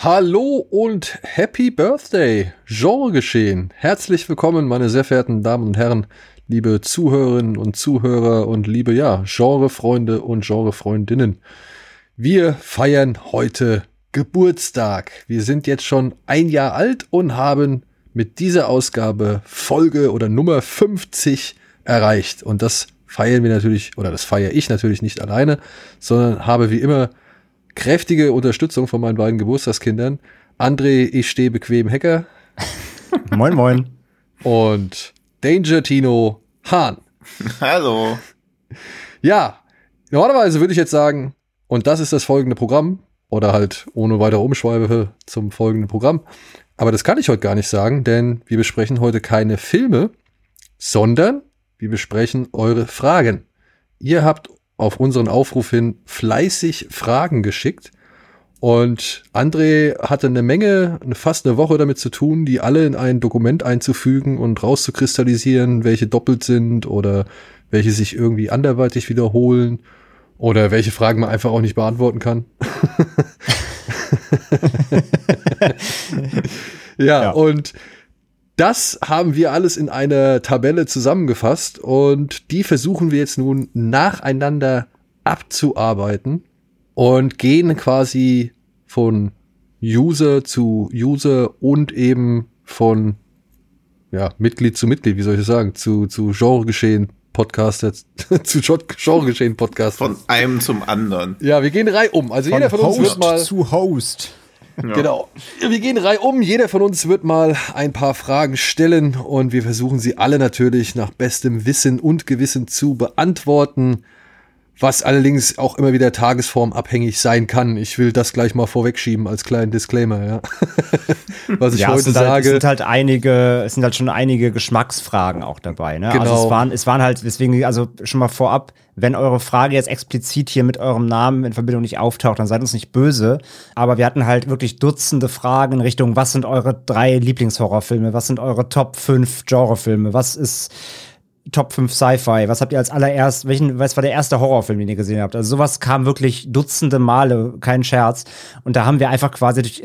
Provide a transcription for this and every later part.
Hallo und Happy Birthday, Genre geschehen. Herzlich willkommen, meine sehr verehrten Damen und Herren, liebe Zuhörerinnen und Zuhörer und liebe, ja, Genrefreunde und Genrefreundinnen. Wir feiern heute Geburtstag. Wir sind jetzt schon ein Jahr alt und haben mit dieser Ausgabe Folge oder Nummer 50 erreicht. Und das feiern wir natürlich, oder das feiere ich natürlich nicht alleine, sondern habe wie immer kräftige Unterstützung von meinen beiden Geburtstagskindern. André, ich stehe bequem Hacker. moin, moin. Und Danger Tino Hahn. Hallo. Ja, normalerweise würde ich jetzt sagen, und das ist das folgende Programm, oder halt ohne weitere Umschweife zum folgenden Programm. Aber das kann ich heute gar nicht sagen, denn wir besprechen heute keine Filme, sondern wir besprechen eure Fragen. Ihr habt auf unseren Aufruf hin fleißig Fragen geschickt. Und André hatte eine Menge, fast eine Woche damit zu tun, die alle in ein Dokument einzufügen und rauszukristallisieren, welche doppelt sind oder welche sich irgendwie anderweitig wiederholen oder welche Fragen man einfach auch nicht beantworten kann. ja, ja, und das haben wir alles in einer Tabelle zusammengefasst und die versuchen wir jetzt nun nacheinander abzuarbeiten und gehen quasi von User zu User und eben von ja, Mitglied zu Mitglied, wie soll ich das sagen, zu, zu Genregeschehen Podcaster, zu Genregeschehen Podcast. Von einem zum anderen. Ja, wir gehen Reihe um. Also von jeder von Host uns wird mal zu Host. Ja. Genau. Wir gehen Reihe um. Jeder von uns wird mal ein paar Fragen stellen und wir versuchen sie alle natürlich nach bestem Wissen und Gewissen zu beantworten was allerdings auch immer wieder tagesformabhängig sein kann. Ich will das gleich mal vorwegschieben als kleinen Disclaimer, ja. was ich ja, heute es sage. Halt, es sind halt einige, es sind halt schon einige Geschmacksfragen auch dabei, ne? Genau. Also es waren, es waren halt, deswegen, also schon mal vorab, wenn eure Frage jetzt explizit hier mit eurem Namen in Verbindung nicht auftaucht, dann seid uns nicht böse. Aber wir hatten halt wirklich Dutzende Fragen in Richtung, was sind eure drei Lieblingshorrorfilme? Was sind eure Top 5 Genrefilme? Was ist Top 5 Sci-Fi? Was habt ihr als allererst, welchen, was war der erste Horrorfilm, den ihr gesehen habt? Also sowas kam wirklich dutzende Male, kein Scherz. Und da haben wir einfach quasi durch,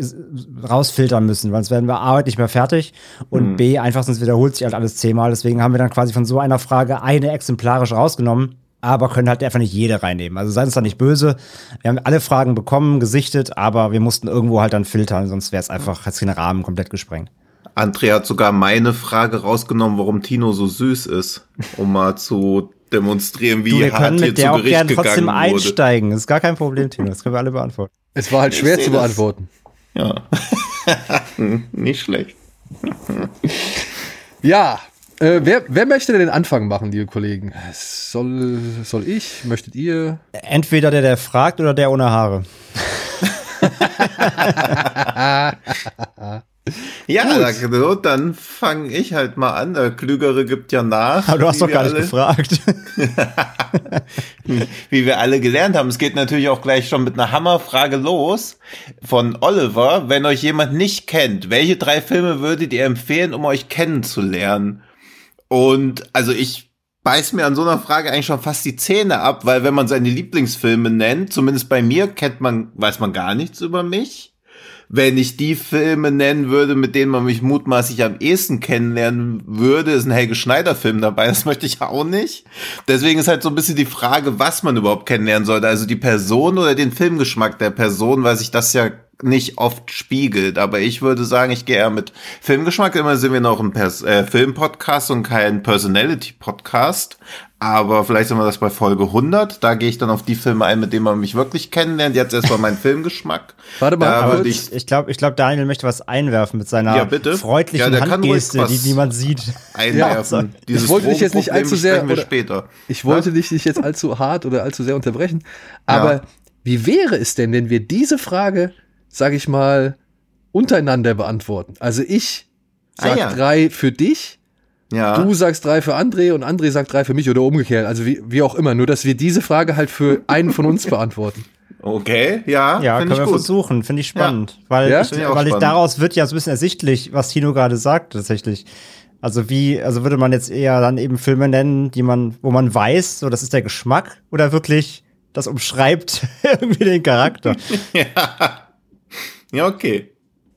rausfiltern müssen, weil sonst werden wir A, nicht mehr fertig und mhm. B, einfach sonst wiederholt sich halt alles zehnmal. Deswegen haben wir dann quasi von so einer Frage eine exemplarisch rausgenommen aber können halt einfach nicht jede reinnehmen. Also seid uns da nicht böse. Wir haben alle Fragen bekommen, gesichtet, aber wir mussten irgendwo halt dann filtern, sonst wäre es einfach, hat den Rahmen komplett gesprengt. Andrea hat sogar meine Frage rausgenommen, warum Tino so süß ist, um mal zu demonstrieren, wie du, wir hart können hier mit der zu auch Gericht gern trotzdem wurde. einsteigen. Das ist gar kein Problem, Tino. Das können wir alle beantworten. Es war halt schwer zu beantworten. Ja. Nicht schlecht. ja. Äh, wer, wer möchte denn den Anfang machen, liebe Kollegen? Soll, soll ich? Möchtet ihr? Entweder der, der fragt oder der ohne Haare. Ja, genau, dann fange ich halt mal an. Der Klügere gibt ja nach. Aber du hast doch gar nicht gefragt. wie wir alle gelernt haben. Es geht natürlich auch gleich schon mit einer Hammerfrage los von Oliver. Wenn euch jemand nicht kennt, welche drei Filme würdet ihr empfehlen, um euch kennenzulernen? Und also ich beiß mir an so einer Frage eigentlich schon fast die Zähne ab, weil wenn man seine Lieblingsfilme nennt, zumindest bei mir, kennt man, weiß man gar nichts über mich wenn ich die Filme nennen würde, mit denen man mich mutmaßlich am ehesten kennenlernen würde, ist ein Helge Schneider Film dabei. Das möchte ich auch nicht. Deswegen ist halt so ein bisschen die Frage, was man überhaupt kennenlernen sollte. Also die Person oder den Filmgeschmack der Person, weil sich das ja nicht oft spiegelt. Aber ich würde sagen, ich gehe eher mit Filmgeschmack. Immer sind wir noch ein Pers äh, Filmpodcast und kein Personality-Podcast. Aber vielleicht sind wir das bei Folge 100. Da gehe ich dann auf die Filme ein, mit denen man mich wirklich kennenlernt. Jetzt erstmal mein Filmgeschmack. Warte mal, aber ich, ich glaube, ich glaub, Daniel möchte was einwerfen mit seiner ja, freundlichen ja, Handgeste, die niemand sieht. Einwerfen. Ja, ich wollte dich jetzt nicht allzu sehr, oder, später. ich wollte dich nicht jetzt allzu hart oder allzu sehr unterbrechen. Aber ja. wie wäre es denn, wenn wir diese Frage, sage ich mal, untereinander beantworten? Also ich sag ah, drei für dich Ja. du sagst drei für André und André sagt drei für mich oder umgekehrt. Also wie, wie auch immer. Nur, dass wir diese Frage halt für einen von uns beantworten. Okay, ja, Ja, können ich wir gut. versuchen, finde ich spannend. Weil, Ja? ich, ich weil ich spannend. daraus wird ja so ein bisschen ersichtlich, was Tino gerade sagt, tatsächlich. Also wie, also würde man jetzt eher dann eben Filme nennen, die man, wo man weiß, so das ist der Geschmack, oder wirklich das umschreibt irgendwie den Charakter. Ja, okay.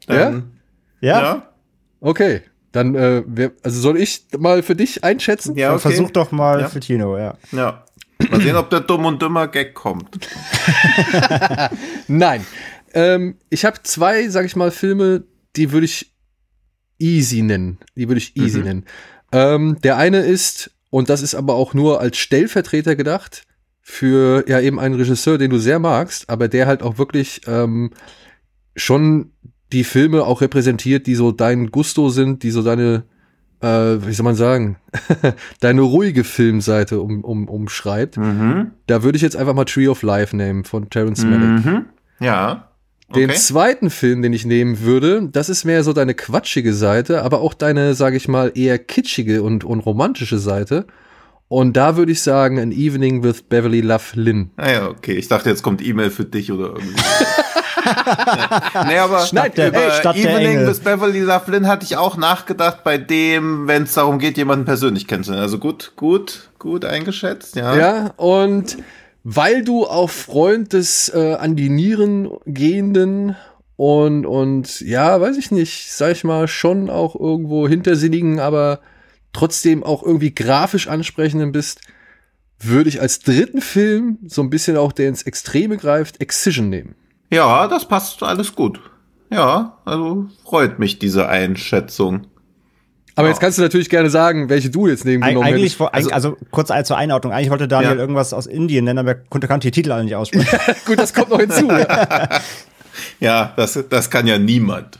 Ja? Dann, Ja, ja? Okay. Dann, äh, wer, also soll ich mal für dich einschätzen? Ja, okay. versuch doch mal Ja. für Tino, ja. Ja. Mal sehen, ob der dumm und dümmer Gag kommt. Nein. Ähm, ich habe zwei, sag ich mal, Filme, die würde ich easy nennen. Die würde ich easy Mhm. nennen. Ähm, der eine ist, und das ist aber auch nur als Stellvertreter gedacht, für ja eben einen Regisseur, den du sehr magst, aber der halt auch wirklich ähm, schon die Filme auch repräsentiert, die so dein Gusto sind, die so deine, äh, wie soll man sagen, deine ruhige Filmseite um, um, umschreibt. Mhm. Da würde ich jetzt einfach mal Tree of Life nehmen von Terrence Malick. Mhm. Ja. Den Okay. zweiten Film, den ich nehmen würde, das ist mehr so deine quatschige Seite, aber auch deine, sage ich mal, eher kitschige und, und romantische Seite. Und da würde ich sagen, An Evening with Beverly Love Lynn. Ah ja, okay. Ich dachte, jetzt kommt E-Mail für dich oder irgendwie. Nee, aber Stadt der- über ey, Stadt Evening bis Beverly Lynn hatte ich auch nachgedacht bei dem, wenn es darum geht, jemanden persönlich kennenzulernen. Also gut, gut, gut eingeschätzt, ja. Ja, und weil du auch Freund des äh, an die Nieren gehenden und, und ja, weiß ich nicht, sag ich mal, schon auch irgendwo hintersinnigen, aber trotzdem auch irgendwie grafisch ansprechenden bist, würde ich als dritten Film so ein bisschen auch, der ins Extreme greift, Excision nehmen. Ja, das passt alles gut. Ja, also freut mich diese Einschätzung. Aber Ja. jetzt kannst du natürlich gerne sagen, welche du jetzt nehmen Eig genommen eigentlich, hättest. also, also kurz zur Einordnung, eigentlich wollte Daniel Ja. irgendwas aus Indien nennen, aber er konnte, kannte die Titel alle nicht aussprechen. Gut, das kommt noch hinzu. ja. Ja, das, das kann ja niemand.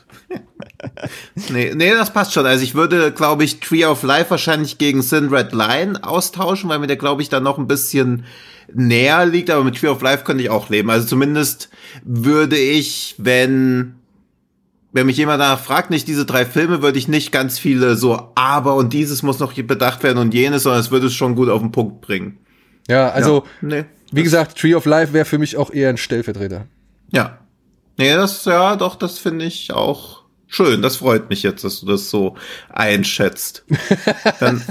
nee, nee, das passt schon. Also ich würde, glaube ich, Tree of Life wahrscheinlich gegen Sin Red Line austauschen, weil mir der, glaube ich, dann noch ein bisschen näher liegt, aber mit Tree of Life könnte ich auch leben. Also zumindest würde ich, wenn, wenn mich jemand danach fragt, nicht diese drei Filme, würde ich nicht ganz viele so, aber und dieses muss noch bedacht werden und jenes, sondern es würde es schon gut auf den Punkt bringen. ja, also, ja, nee, wie gesagt, Tree of Life wäre für mich auch eher ein Stellvertreter. Ja. Nee, das, ja, doch, das finde ich auch schön. Das freut mich jetzt, dass du das so einschätzt. dann,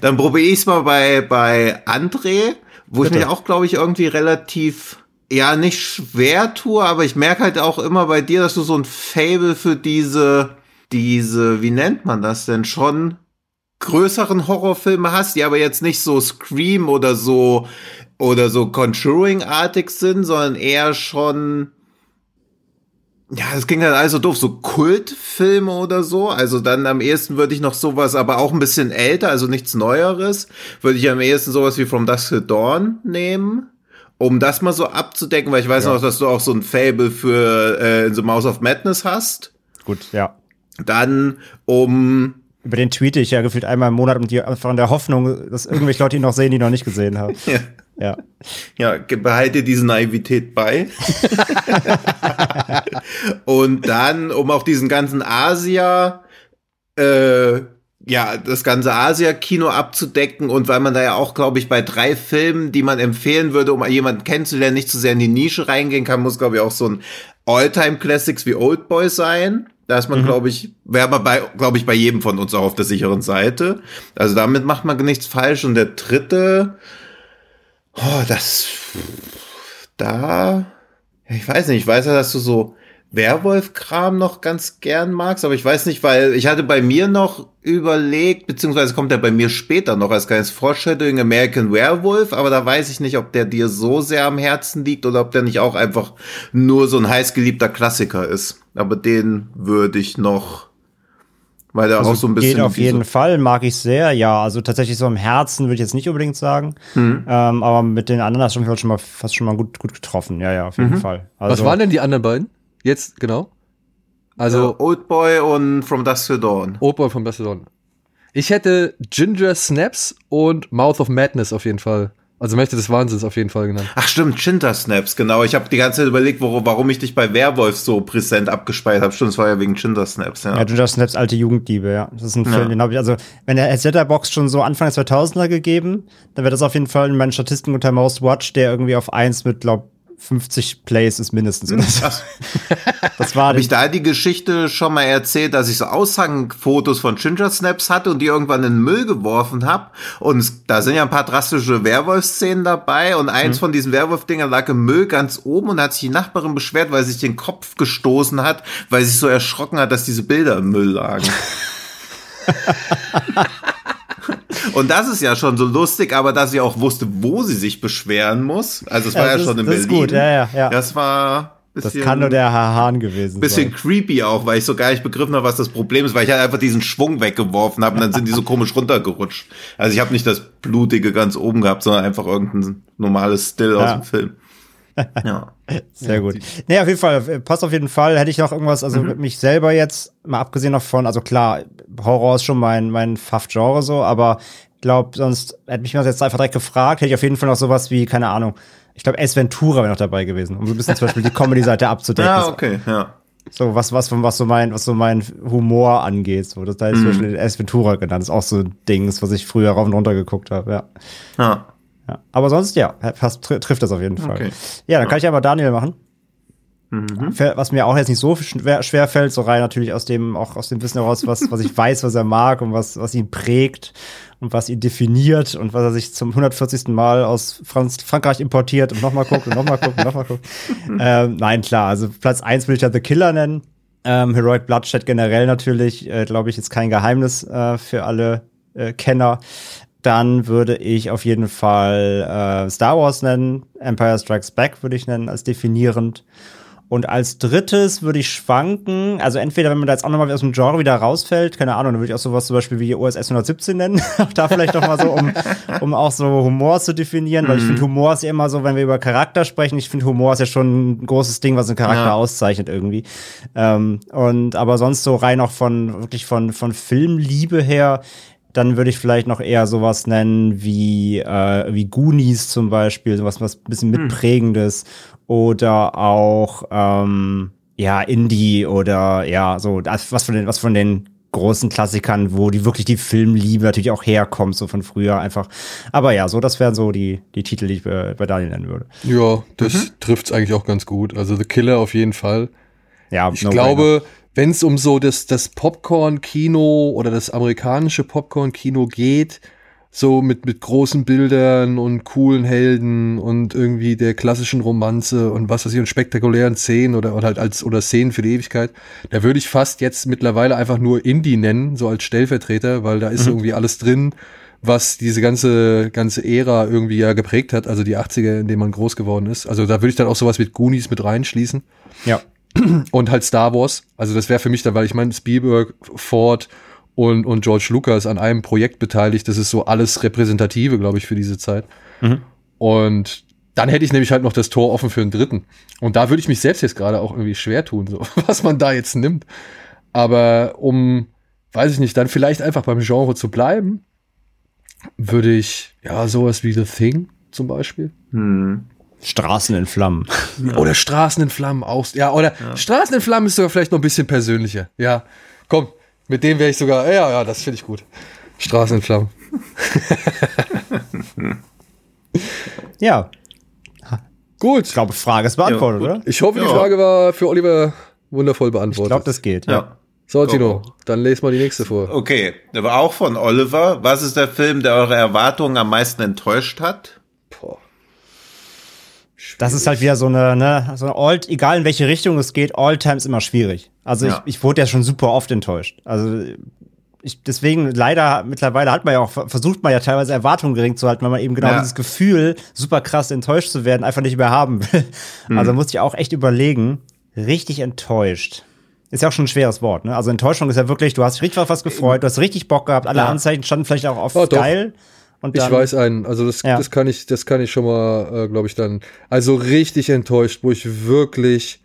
dann probiere ich es mal bei, bei André, wo ich Bitte. mich auch, glaube ich, irgendwie relativ, ja, nicht schwer tue, aber ich merke halt auch immer bei dir, dass du so ein Fable für diese, diese, wie nennt man das denn schon? größeren Horrorfilme hast, die aber jetzt nicht so Scream oder so oder so Conjuring-artig sind, sondern eher schon ja, das klingt halt also doof, so Kultfilme oder so. Also dann am ehesten würde ich noch sowas, aber auch ein bisschen älter, also nichts Neueres, würde ich am ehesten sowas wie From Dusk Till Dawn nehmen, um das mal so abzudecken, weil ich weiß noch, dass du auch so ein Fable für äh, in The Mouse of Madness hast. Gut, ja. Dann um Über den tweete ich ja gefühlt einmal im Monat und die einfach in der Hoffnung, dass irgendwelche Leute ihn noch sehen, die ihn noch nicht gesehen haben. ja, Ja. Ja, behalte diese Naivität bei. und dann, um auch diesen ganzen Asia, äh, ja, das ganze Asia-Kino abzudecken und weil man da ja auch, glaube ich, bei drei Filmen, die man empfehlen würde, um jemanden kennenzulernen, nicht zu sehr in die Nische reingehen kann, muss, glaube ich, auch so ein All-Time-Classics wie Oldboy sein. Da ist man, glaube ich, wäre man bei, glaube ich, bei jedem von uns auch auf der sicheren Seite. Also damit macht man nichts falsch. Und der dritte, Oh, das. Da. Ich weiß nicht, ich weiß ja, dass du so Werwolf-Kram noch ganz gern magst, aber ich weiß nicht, weil ich hatte bei mir noch überlegt, beziehungsweise kommt er bei mir später noch als kleines Foreshadowing American Werewolf, aber da weiß ich nicht, ob der dir so sehr am Herzen liegt oder ob der nicht auch einfach nur so ein heißgeliebter Klassiker ist. Aber den würde ich noch, weil der auch so ein bisschen. Also Geht auf jeden Fall, mag ich sehr. Ja, also tatsächlich so im Herzen würde ich jetzt nicht unbedingt sagen. Mhm. Ähm, aber mit den anderen hast du schon mal fast schon mal gut, gut getroffen. Ja, ja, auf Mhm. jeden Fall. Also, Was waren denn die anderen beiden? Jetzt, genau. Also, äh, Oldboy und From Dusk Till Dawn. Oldboy von Barcelona. Ich hätte Ginger Snaps und Mouth of Madness auf jeden Fall Also Mächte des Wahnsinns auf jeden Fall genannt. Ach stimmt, Chinter Snaps, genau. Ich habe die ganze Zeit überlegt, wo, warum ich dich bei Werwolf so präsent abgespeichert habe. Stimmt, es war ja wegen Chinter Snaps, ja. Ja, Ginger Snaps alte Jugendliebe, ja. Das ist ein Film, Ja. den habe ich, also, wenn der als Letterbox schon so Anfang der 2000er gegeben, dann wäre das auf jeden Fall in meinen Statistiken unter Most Watch, der irgendwie auf 1 mit, glaub, 50 Plays ist mindestens. so. Das war Habe ich da die Geschichte schon mal erzählt, dass ich so Aushangfotos von Ginger Snaps hatte und die irgendwann in den Müll geworfen habe? Und da sind ja ein paar drastische Werwolf-Szenen dabei und eins Mhm. von diesen Werwolf-Dingern lag im Müll ganz oben und hat sich die Nachbarin beschwert, weil sie sich den Kopf gestoßen hat, weil sie sich so erschrocken hat, dass diese Bilder im Müll lagen. Und das ist ja schon so lustig, aber dass sie auch wusste, wo sie sich beschweren muss. Also es war ja das schon ist- in das Berlin. ist gut, ja, ja, ja. Das war das bisschen, kann nur der Herr Hahn gewesen bisschen sein. creepy auch, weil ich so gar nicht begriffen habe, was das Problem ist, weil ich halt einfach diesen Schwung weggeworfen habe und dann sind die so komisch runtergerutscht. Also ich habe nicht das Blutige ganz oben gehabt, sondern einfach irgendein normales Still aus Ja. dem Film. Ja. Sehr gut. Nee, auf jeden Fall, äh, passt auf jeden Fall. Hätte ich noch irgendwas, also mich selber jetzt, mal abgesehen davon, also klar, Horror ist schon mein, mein Pfaff-Genre so, aber glaub, sonst hätte mich das jetzt einfach direkt gefragt, hätte ich auf jeden Fall noch sowas wie, keine Ahnung, ich glaube, S. Ventura wäre noch dabei gewesen, um so ein bisschen zum Beispiel die Comedy-Seite abzudecken. Ja, okay, ja. So, was, was, was so mein, was so mein Humor angeht. So, das da ist zum Beispiel S. Ventura genannt. Das ist auch so ein Ding, was ich früher rauf und runter geguckt habe, ja. Ja. Ja. Aber sonst, ja, fast tr trifft das auf jeden Fall. Okay. Ja, dann kann ich aber Daniel machen. Fe- Was mir auch jetzt nicht so schwer, schwer fällt, so rein natürlich aus dem, auch aus dem Wissen heraus, was, was ich weiß, was er mag und was, was ihn prägt und was ihn definiert und was er sich zum 140. Mal aus Franz Frankreich importiert und nochmal guckt und nochmal guckt und nochmal guckt. ähm, nein, klar, also Platz eins will ich ja The Killer nennen. Ähm, Heroic Bloodshed generell natürlich, äh, glaube ich, ist kein Geheimnis äh, für alle äh, Kenner. Dann würde ich auf jeden Fall äh, Star Wars nennen. Empire Strikes Back würde ich nennen als definierend. Und als drittes würde ich schwanken, also entweder, wenn man da jetzt auch nochmal aus dem Genre wieder rausfällt, keine Ahnung, dann würde ich auch sowas zum Beispiel wie OSS 117 nennen. auch da vielleicht noch mal so, um, um auch so Humor zu definieren, weil ich finde, Humor ist ja immer so, wenn wir über Charakter sprechen, ich finde, Humor ist ja schon ein großes Ding, was einen Charakter Ja. auszeichnet irgendwie. Ähm, und aber sonst so rein auch von, wirklich von, von Filmliebe her, dann würde ich vielleicht noch eher sowas nennen wie, äh, wie Goonies zum Beispiel, sowas was ein bisschen mitprägendes oder auch ähm, ja Indie oder ja so das, was von den was von den großen Klassikern, wo die wirklich die Filmliebe natürlich auch herkommt, so von früher einfach. Aber ja, so das wären so die die Titel, die ich bei, bei Daniel nennen würde. Ja, das trifft's eigentlich auch ganz gut. Also The Killer auf jeden Fall. Ja, Ich no glaube, wenn es um so das, das Popcorn-Kino oder das amerikanische Popcorn-Kino geht, so mit, mit großen Bildern und coolen Helden und irgendwie der klassischen Romanze und was weiß ich und spektakulären Szenen oder, oder halt als oder Szenen für die Ewigkeit, da würde ich fast jetzt mittlerweile einfach nur Indie nennen, so als Stellvertreter, weil da ist irgendwie alles drin, was diese ganze, ganze Ära irgendwie ja geprägt hat, also die 80er, in denen man groß geworden ist. Also da würde ich dann auch sowas mit Goonies mit reinschließen Ja. und halt Star Wars. Also das wäre für mich dann, weil ich meine, Spielberg, Ford und, und George Lucas an einem Projekt beteiligt. Das ist so alles Repräsentative, glaube ich, für diese Zeit. Und dann hätte ich nämlich halt noch das Tor offen für einen dritten. Und da würde ich mich selbst jetzt gerade auch irgendwie schwer tun, so, was man da jetzt nimmt. Aber um, weiß ich nicht, dann vielleicht einfach beim Genre zu bleiben, würde ich, ja, sowas wie The Thing zum Beispiel. Straßen in Flammen. Oder Straßen in Flammen aus. Ja, oder Straßen in Flammen ist sogar vielleicht noch ein bisschen persönlicher. Ja, komm, mit dem wäre ich sogar. Ja, ja, das finde ich gut. Straßen in Flammen. Ja, Gut. ich glaube, Frage ist beantwortet, Ja, oder? Ich hoffe, die Ja. Frage war für Oliver wundervoll Ich beantwortet. glaube, das geht. Ja. so, Go. Tino, dann lese mal die nächste vor. Okay, aber auch von Oliver. Was ist der Film, der eure Erwartungen am meisten enttäuscht hat? Boah. Das ist halt wieder so eine, ne, so eine all, egal in welche Richtung es geht, all times immer schwierig. Also Ja. ich, ich wurde ja schon super oft enttäuscht. Also ich, deswegen leider mittlerweile hat man ja auch versucht man ja teilweise Erwartungen gering zu halten, weil man eben genau Ja. dieses Gefühl, super krass enttäuscht zu werden, einfach nicht mehr haben will. Mhm. Also musste ich auch echt überlegen, richtig enttäuscht. Ist ja auch schon ein schweres Wort, ne? Also Enttäuschung ist ja wirklich, du hast dich richtig auf was gefreut, du hast richtig Bock gehabt, alle Ja. Anzeichen standen vielleicht auch auf Oh, doch. Und Ich dann, weiß einen, also das, Ja. das kann ich, das kann ich schon mal, äh, glaube ich, dann. Also richtig enttäuscht, wo ich wirklich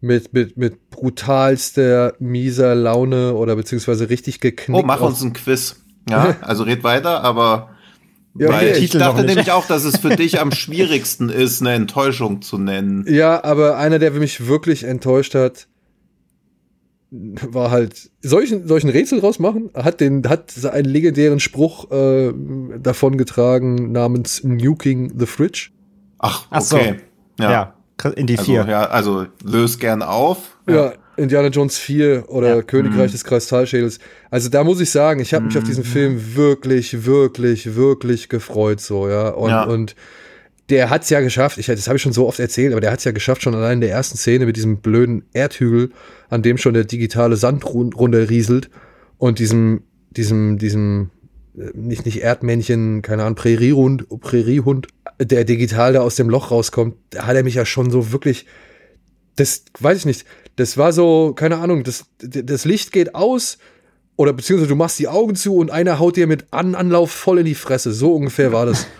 mit, mit, mit brutalster, mieser Laune oder beziehungsweise richtig geknickt. Oh, mach uns ein Quiz. Ja, also red weiter, aber Ja, Weil okay. ich dachte nämlich auch, dass es für dich am schwierigsten ist, eine Enttäuschung zu nennen. Ja, aber einer, der mich wirklich enttäuscht hat, war halt solchen solchen Rätsel draus machen, hat den hat einen legendären Spruch äh, davon getragen namens Nuking the Fridge. Ach, Ach so. okay. Ja, in die Also, vier. ja, also löse gern auf. Ja, Indiana Jones 4 oder Ja. Königreich des Kristallschädels. Also da muss ich sagen, ich habe mich auf diesen Film wirklich, wirklich, wirklich gefreut so, ja. Und, Ja. und der hat's ja geschafft, ich, das habe ich schon so oft erzählt, aber der hat's ja geschafft, schon allein in der ersten Szene mit diesem blöden Erdhügel, an dem schon der digitale Sand run- runterrieselt und diesem, diesem, diesem, äh, nicht, nicht Erdmännchen, keine Ahnung, Präriehund, Präriehund, der digital da aus dem Loch rauskommt, da hat er mich ja schon so wirklich, das weiß ich nicht, das war so, keine Ahnung, das, das Licht geht aus oder beziehungsweise du machst die Augen zu und einer haut dir mit An Anlauf voll in die Fresse. So ungefähr war das.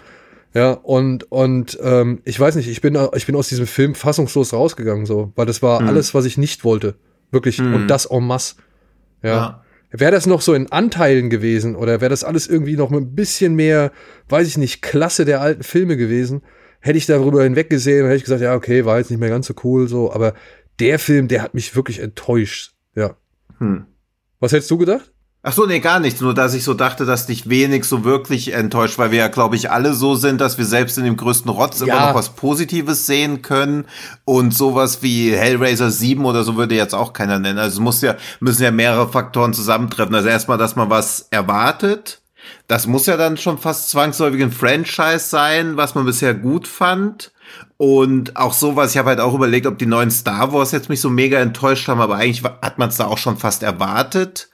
Ja, und, und ähm, ich weiß nicht, ich bin, ich bin aus diesem Film fassungslos rausgegangen, so, weil das war alles, was ich nicht wollte. Wirklich. Und das en masse. Ja. Ja. Wäre das noch so in Anteilen gewesen oder wäre das alles irgendwie noch mit ein bisschen mehr, weiß ich nicht, Klasse der alten Filme gewesen, hätte ich darüber hinweggesehen und hätte ich gesagt, ja, okay, war jetzt nicht mehr ganz so cool, so, aber der Film, der hat mich wirklich enttäuscht. Ja. Hm. Was hättest du gedacht? Ach so, nee, gar nichts. Nur, dass ich so dachte, dass dich wenig so wirklich enttäuscht, weil wir ja, glaube ich, alle so sind, dass wir selbst in dem größten Rotz immer Ja. noch was Positives sehen können. Und sowas wie Hellraiser 7 oder so würde jetzt auch keiner nennen. Also es muss ja, müssen ja mehrere Faktoren zusammentreffen. Also erstmal, dass man was erwartet. Das muss ja dann schon fast zwangsläufig ein Franchise sein, was man bisher gut fand. Und auch sowas, ich habe halt auch überlegt, ob die neuen Star Wars jetzt mich so mega enttäuscht haben, aber eigentlich hat man es da auch schon fast erwartet.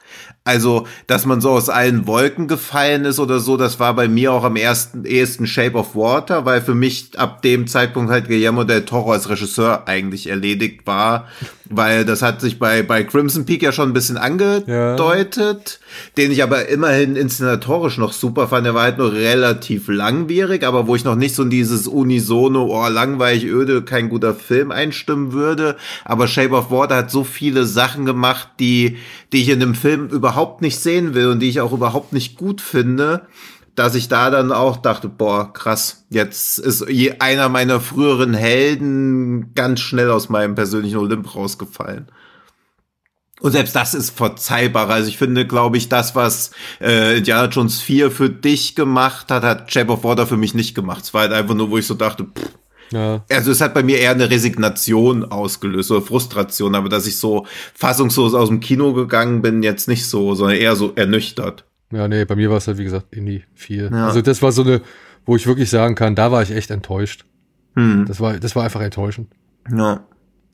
Also, dass man so aus allen Wolken gefallen ist oder so, das war bei mir auch am ersten, ehesten Shape of Water, weil für mich ab dem Zeitpunkt halt Guillermo del Toro als Regisseur eigentlich erledigt war, weil das hat sich bei, bei Crimson Peak ja schon ein bisschen angedeutet, den ich aber immerhin inszenatorisch noch super fand. Der war halt nur relativ langwierig, aber wo ich noch nicht so in dieses Unisono, oh, langweilig, öde, kein guter Film einstimmen würde. Aber Shape of Water hat so viele Sachen gemacht, die, die ich in dem Film überhaupt nicht sehen will und die ich auch überhaupt nicht gut finde dass ich da dann auch dachte, boah, krass, jetzt ist einer meiner früheren Helden ganz schnell aus meinem persönlichen Olymp rausgefallen. Und selbst das ist verzeihbar. Also ich finde, glaube ich, das, was äh, Indiana Jones 4 für dich gemacht hat, hat Shape of Water für mich nicht gemacht. Es war halt einfach nur, wo ich so dachte, pff, Ja. also es hat bei mir eher eine Resignation ausgelöst oder Frustration, aber dass ich so fassungslos aus dem Kino gegangen bin, jetzt nicht so, sondern eher so ernüchtert. Ja, nee, bei mir war es halt, wie gesagt, Indie 4. Ja. Also das war so eine, wo ich wirklich sagen kann, da war ich echt enttäuscht. Hm. Das war, das war einfach enttäuschend. Ja.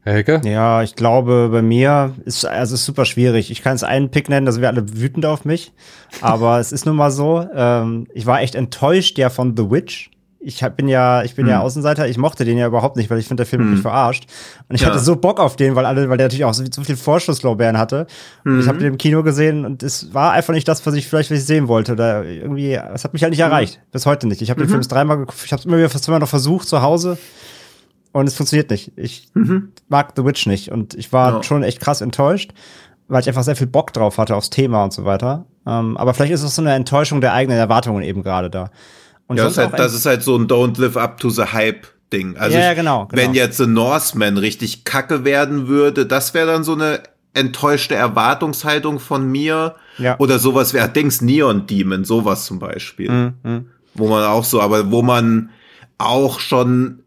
Herr Hecker? Ja, ich glaube, bei mir ist also es ist super schwierig. Ich kann es einen Pick nennen, da sind wir alle wütend auf mich. Aber es ist nun mal so. Ähm, ich war echt enttäuscht ja von The Witch. Ich hab, bin ja, ich bin Hm. ja Außenseiter. Ich mochte den ja überhaupt nicht, weil ich finde, der Film hat mich verarscht. Und ich Ja. hatte so Bock auf den, weil alle, weil der natürlich auch so, so viel Vorschusslorbeeren hatte. Und ich Mhm. habe den im Kino gesehen und es war einfach nicht das, was ich vielleicht was ich sehen wollte. Oder irgendwie, es hat mich halt nicht erreicht. Bis heute nicht. Ich habe den Film jetzt dreimal geguckt. Ich habe es immer wieder fast zweimal noch versucht zu Hause. Und es funktioniert nicht. Ich mag The Witch nicht. Und ich war Ja. schon echt krass enttäuscht, weil ich einfach sehr viel Bock drauf hatte aufs Thema und so weiter. Ähm, aber vielleicht ist es so eine Enttäuschung der eigenen Erwartungen eben gerade da. Und Ja, das ist, halt, das ist halt so ein Don't live up to the hype Ding. Also Ja, ja, genau, genau. wenn jetzt The Northman richtig kacke werden würde, das wäre dann so eine enttäuschte Erwartungshaltung von mir. Ja. Oder sowas wäre Dings Neon Demon, sowas zum Beispiel. Mhm. Wo man auch so, aber wo man auch schon,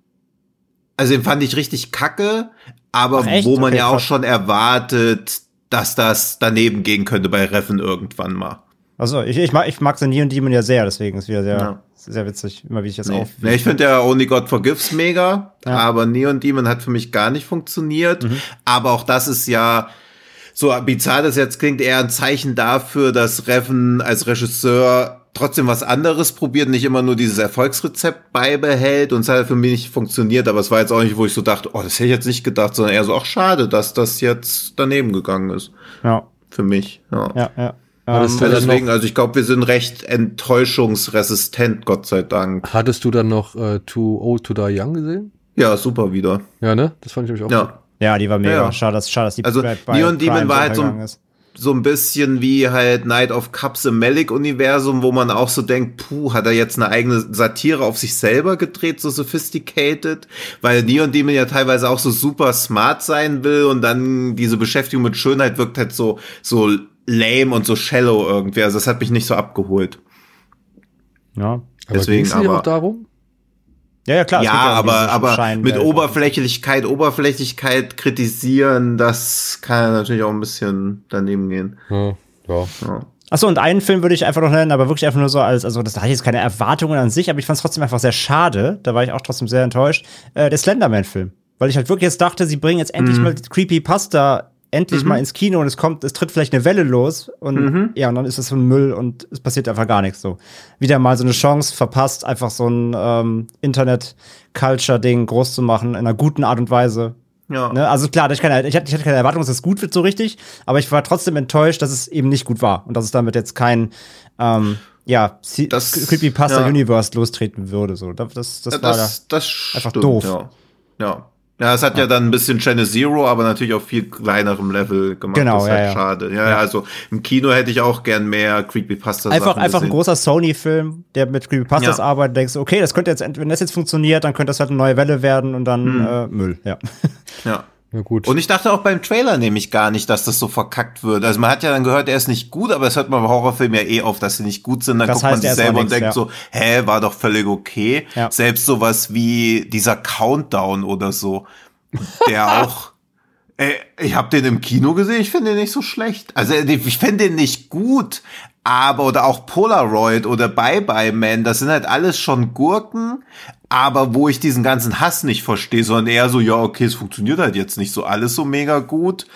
also den fand ich richtig kacke, aber Ach, wo man Okay, ja auch schon erwartet, dass das daneben gehen könnte bei Reffen irgendwann mal. Also ich, ich mag, ich mag The Neon Demon ja sehr, deswegen ist wieder sehr, Ja. Sehr witzig, immer wie ich das Nee. auf. Nee, ich finde ja Only God Forgives mega, Ja. aber Neon Demon hat für mich gar nicht funktioniert. Aber auch das ist ja, so bizarr das jetzt klingt, eher ein Zeichen dafür, dass Reven als Regisseur trotzdem was anderes probiert, nicht immer nur dieses Erfolgsrezept beibehält und es hat für mich nicht funktioniert, aber es war jetzt auch nicht, wo ich so dachte, oh, das hätte ich jetzt nicht gedacht, sondern eher so, ach schade, dass das jetzt daneben gegangen ist. Ja, Für mich, ja. ja, ja. Hattest Ähm, Also deswegen, noch, also ich glaube, wir sind recht enttäuschungsresistent, Gott sei Dank. hattest du dann noch äh, Too Old to Die Young gesehen? Ja, super wieder. Ja, ne? Das fand ich nämlich auch gut. Ja. ja, die war mega. Ja, ja. Schade, dass, schade, dass die Also, bei Neon Demon war halt so ein- so ein bisschen wie halt Night of Cups im Malik-Universum, wo man auch so denkt, puh, hat er jetzt eine eigene Satire auf sich selber gedreht, so sophisticated, weil Neon Demon ja teilweise auch so super smart sein will und dann diese Beschäftigung mit Schönheit wirkt halt so, so lame und so shallow irgendwie. Also das hat mich nicht so abgeholt. Ja. Aber Deswegen aber- auch darum? Ja, ja, klar. ja, aber, aber mit Oberflächlichkeit, Oberflächlichkeit kritisieren, das kann natürlich auch ein bisschen daneben gehen. Ja. ja. Ja. Achso, und einen Film würde ich einfach noch nennen, aber wirklich einfach nur so als, also das hatte jetzt keine Erwartungen an sich, aber ich fand es trotzdem einfach sehr schade. Da war ich auch trotzdem sehr enttäuscht. Äh, der Slenderman-Film. Weil ich halt wirklich jetzt dachte, sie bringen jetzt endlich mal Creepypasta endlich mal ins Kino und es kommt, es tritt vielleicht eine Welle los und ja, und dann ist das so ein Müll und es passiert einfach gar nichts so. Wieder mal so eine Chance verpasst, einfach so ein ähm, Internet-Culture-Ding groß zu machen, in einer guten Art und Weise. Ja. Ne? Also klar, ich, keine, ich, hatte, keine Erwartung, dass es gut wird so richtig, aber ich war trotzdem enttäuscht, dass es eben nicht gut war und dass es damit jetzt kein ähm, ja, Das- Creepypasta ja. Universe lostreten würde. So. Das, das, das war da. das, das einfach stimmt, doof. Ja. ja. Ja, es hat ja dann ein bisschen Channel Zero, aber natürlich auf viel kleinerem Level gemacht. Genau, das ist ja, halt ja. schade. Ja, ja, also im Kino hätte ich auch gern mehr Creepypasta Einfach, einfach ein großer Sony-Film, der mit Creepypastas Ja. arbeitet, denkst du, okay, das könnte jetzt, wenn das jetzt funktioniert, dann könnte das halt eine neue Welle werden und dann Hm. äh, Müll, ja. Ja. Ja, gut. Und ich dachte auch beim Trailer nämlich gar nicht, dass das so verkackt wird. Also man hat ja dann gehört, er ist nicht gut, aber das hört man bei Horrorfilmen ja eh oft, dass sie nicht gut sind. Dann Das guckt man heißt, sich ist auch selber und nix, denkt ja. so, hä, war doch völlig okay. Ja. Selbst sowas wie dieser Countdown oder so, der auch Ey, ich habe den im Kino gesehen, ich finde den nicht so schlecht. Also ich finde den nicht gut, aber oder auch Polaroid oder Bye Bye Man, das sind halt alles schon Gurken, aber wo ich diesen ganzen Hass nicht verstehe, sondern eher so, ja, okay, es funktioniert halt jetzt nicht so alles so mega gut,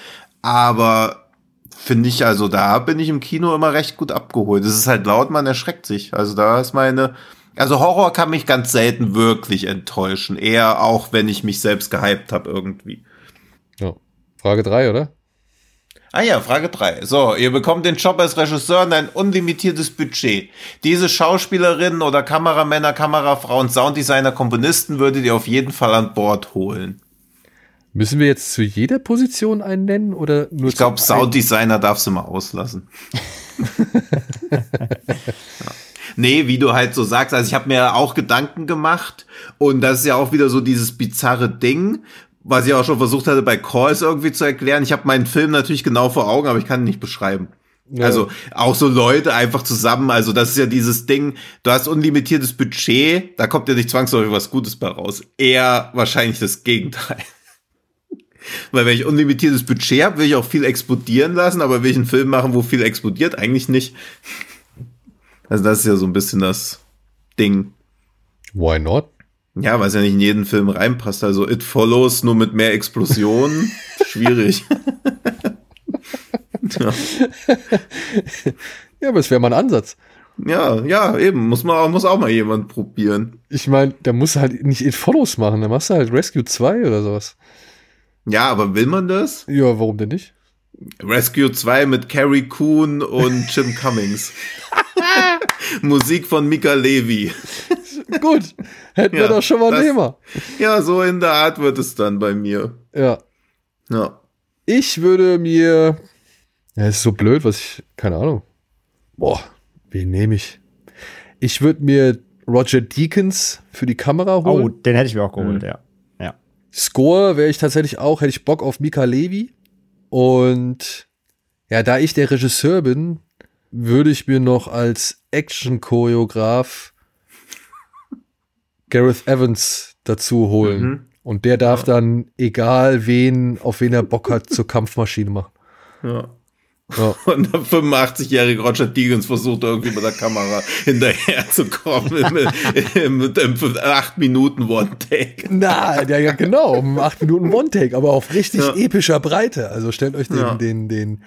aber finde ich, also da bin ich im Kino immer recht gut abgeholt. Es ist halt laut, man erschreckt sich. Also da ist meine, also Horror kann mich ganz selten wirklich enttäuschen, eher auch, wenn ich mich selbst gehypt habe irgendwie. Ja. Frage 3, oder? Ah ja, Frage drei. So, ihr bekommt den Job als Regisseur und ein unlimitiertes Budget. Diese Schauspielerinnen oder Kameramänner, Kamerafrauen, Sounddesigner, Komponisten würdet ihr auf jeden Fall an Bord holen. Müssen wir jetzt zu jeder Position einen nennen oder nur Ich glaube? Sounddesigner darfst du mal auslassen. ja. Nee, wie du halt so sagst, also ich habe mir auch Gedanken gemacht und das ist ja auch wieder so dieses bizarre Ding, was ich auch schon versucht hatte bei Calls irgendwie zu erklären. Ich habe meinen Film natürlich genau vor Augen, aber ich kann ihn nicht beschreiben. Ja. Also auch so Leute einfach zusammen, also das ist ja dieses Ding, du hast unlimitiertes Budget, da kommt ja nicht zwangsläufig was Gutes bei raus. Eher wahrscheinlich das Gegenteil. Weil wenn ich unlimitiertes Budget habe, will ich auch viel explodieren lassen, aber will ich einen Film machen, wo viel explodiert? Eigentlich nicht. Also das ist ja so ein bisschen das Ding. Why not? Ja, weil es ja nicht in jeden Film reinpasst. Also It Follows nur mit mehr Explosionen. Schwierig. ja. Ja, aber es wäre mal ein Ansatz. ja, ja, eben. Muss man auch, muss auch mal jemand probieren. Ich meine, da musst du halt nicht It Follows machen, da machst du halt Rescue 2 oder sowas. Ja, aber will man das? Ja, warum denn nicht? Rescue 2 mit Carrie Coon und Jim Cummings. Musik von Mika Levy. Gut, hätten wir Ja, doch schon mal ein das- Thema. Ja, so in der Art wird es dann bei mir. Ja. Ja. Ich würde mir. Ja, ist so blöd, was ich. Keine Ahnung. Boah, wen nehme ich? Ich würde mir Roger Deakins für die Kamera Oh, holen. den hätte ich mir auch geholt, Mhm. ja. Ja. Score wäre ich tatsächlich auch, hätte ich Bock auf Mika Levi. Und ja, da ich der Regisseur bin, würde ich mir noch als Action-Choreograf Gareth Evans dazu holen. Mhm. Und der darf dann, egal wen, auf wen er Bock hat, zur Kampfmaschine machen. ja. Ja. Und der 85-jährige Roger Deakins versucht irgendwie mit der Kamera hinterher zu kommen im, im, im, im 8 Minuten One-Take. Na, ja, ja, genau, um acht Minuten One-Take, aber auf richtig Ja. epischer Breite. Also stellt euch den, Ja. den, den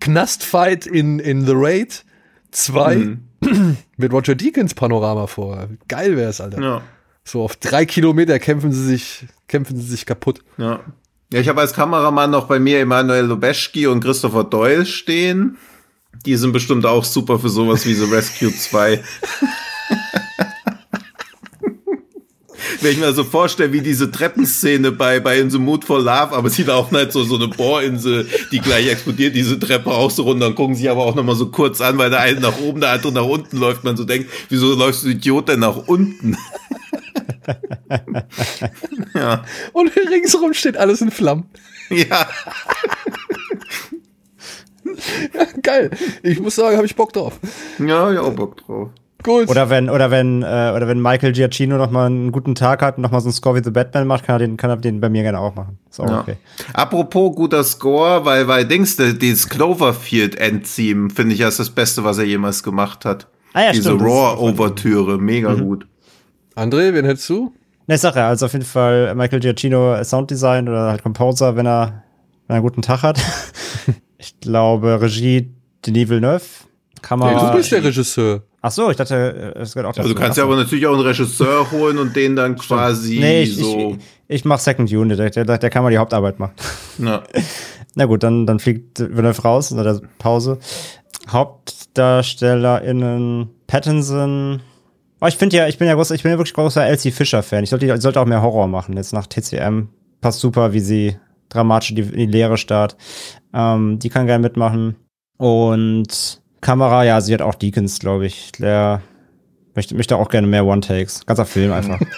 Knastfight in, in The Raid 2 Mhm. mit Roger Deakins Panorama vor. Geil wäre es, Alter. Ja. So auf drei Kilometer kämpfen sie sich, kämpfen sie sich kaputt. Ja. Ja, ich habe als Kameramann noch bei mir Emanuel Lubeschki und Christopher Doyle stehen. Die sind bestimmt auch super für sowas wie The Rescue 2. Wenn ich mir so vorstelle, wie diese Treppenszene bei, bei In the Mood for Love, aber sie laufen halt so, so eine Bohrinsel, die gleich explodiert, diese Treppe auch so runter und gucken sich aber auch nochmal so kurz an, weil der eine nach oben, der andere nach unten läuft. Man so denkt, wieso läufst du Idiot denn nach unten? ja. Und ringsherum steht alles in Flammen. Ja. ja. Geil. Ich muss sagen, habe ich Bock drauf. Ja, ja, auch Bock drauf. Gut. Oder wenn, oder wenn, äh, oder wenn Michael Giacchino noch mal einen guten Tag hat und noch mal so einen Score wie The Batman macht, kann er den, kann er den bei mir gerne auch machen. Ist auch ja. okay. Apropos guter Score, weil, weil Dings, dieses Cloverfield Endzeme, finde ich, ist das Beste, was er jemals gemacht hat. Ah ja, Diese Raw-Overtüre, mega mhm. gut. André, wen hättest du? Ne, Sache, also auf jeden Fall Michael Giacchino Sounddesign oder halt Composer, wenn er, wenn er einen guten Tag hat. ich glaube, Regie Denis Villeneuve. Kamera. Ja, du bist der Regisseur. Ach so, ich dachte, es gehört auch dazu. Also du kannst ja aber natürlich auch einen Regisseur holen und den dann quasi nee, ich, so. Ich, ich mach Second Unit, der, der, der kann mal die Hauptarbeit machen. Ja. Na gut, dann, dann fliegt Villeneuve raus in der Pause. HauptdarstellerInnen Pattinson. Oh, ich finde ja, ich bin ja groß, ich bin ja wirklich großer Elsie Fischer-Fan. Ich sollte, ich sollte auch mehr Horror machen, jetzt nach TCM. Passt super, wie sie dramatisch die, die Lehre starrt. Ähm, die kann gerne mitmachen. Und Kamera, ja, sie hat auch Deacons, glaube ich. Der möchte, möchte auch gerne mehr One-Takes. Ganzer Film einfach.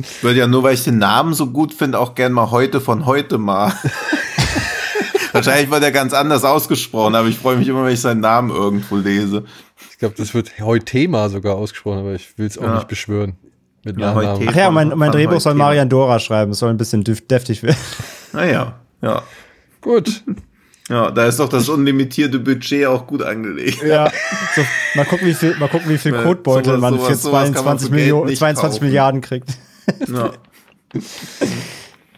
Ich würde ja nur, weil ich den Namen so gut finde, auch gerne mal heute von heute mal. Wahrscheinlich wird er ganz anders ausgesprochen, aber ich freue mich immer, wenn ich seinen Namen irgendwo lese. Ich glaube, das wird heute Thema sogar ausgesprochen, aber ich will es auch ja. nicht beschwören. Mit ja, Ach ja, mein, mein Drehbuch soll Marian Dora schreiben. Es soll ein bisschen deftig werden. Naja, ja. Gut. Ja, da ist doch das unlimitierte Budget auch gut angelegt. Ja, so, mal gucken, wie viel, mal gucken, wie viel Codebeutel man für 22, Millionen, 22 Milliarden kriegt. Ja.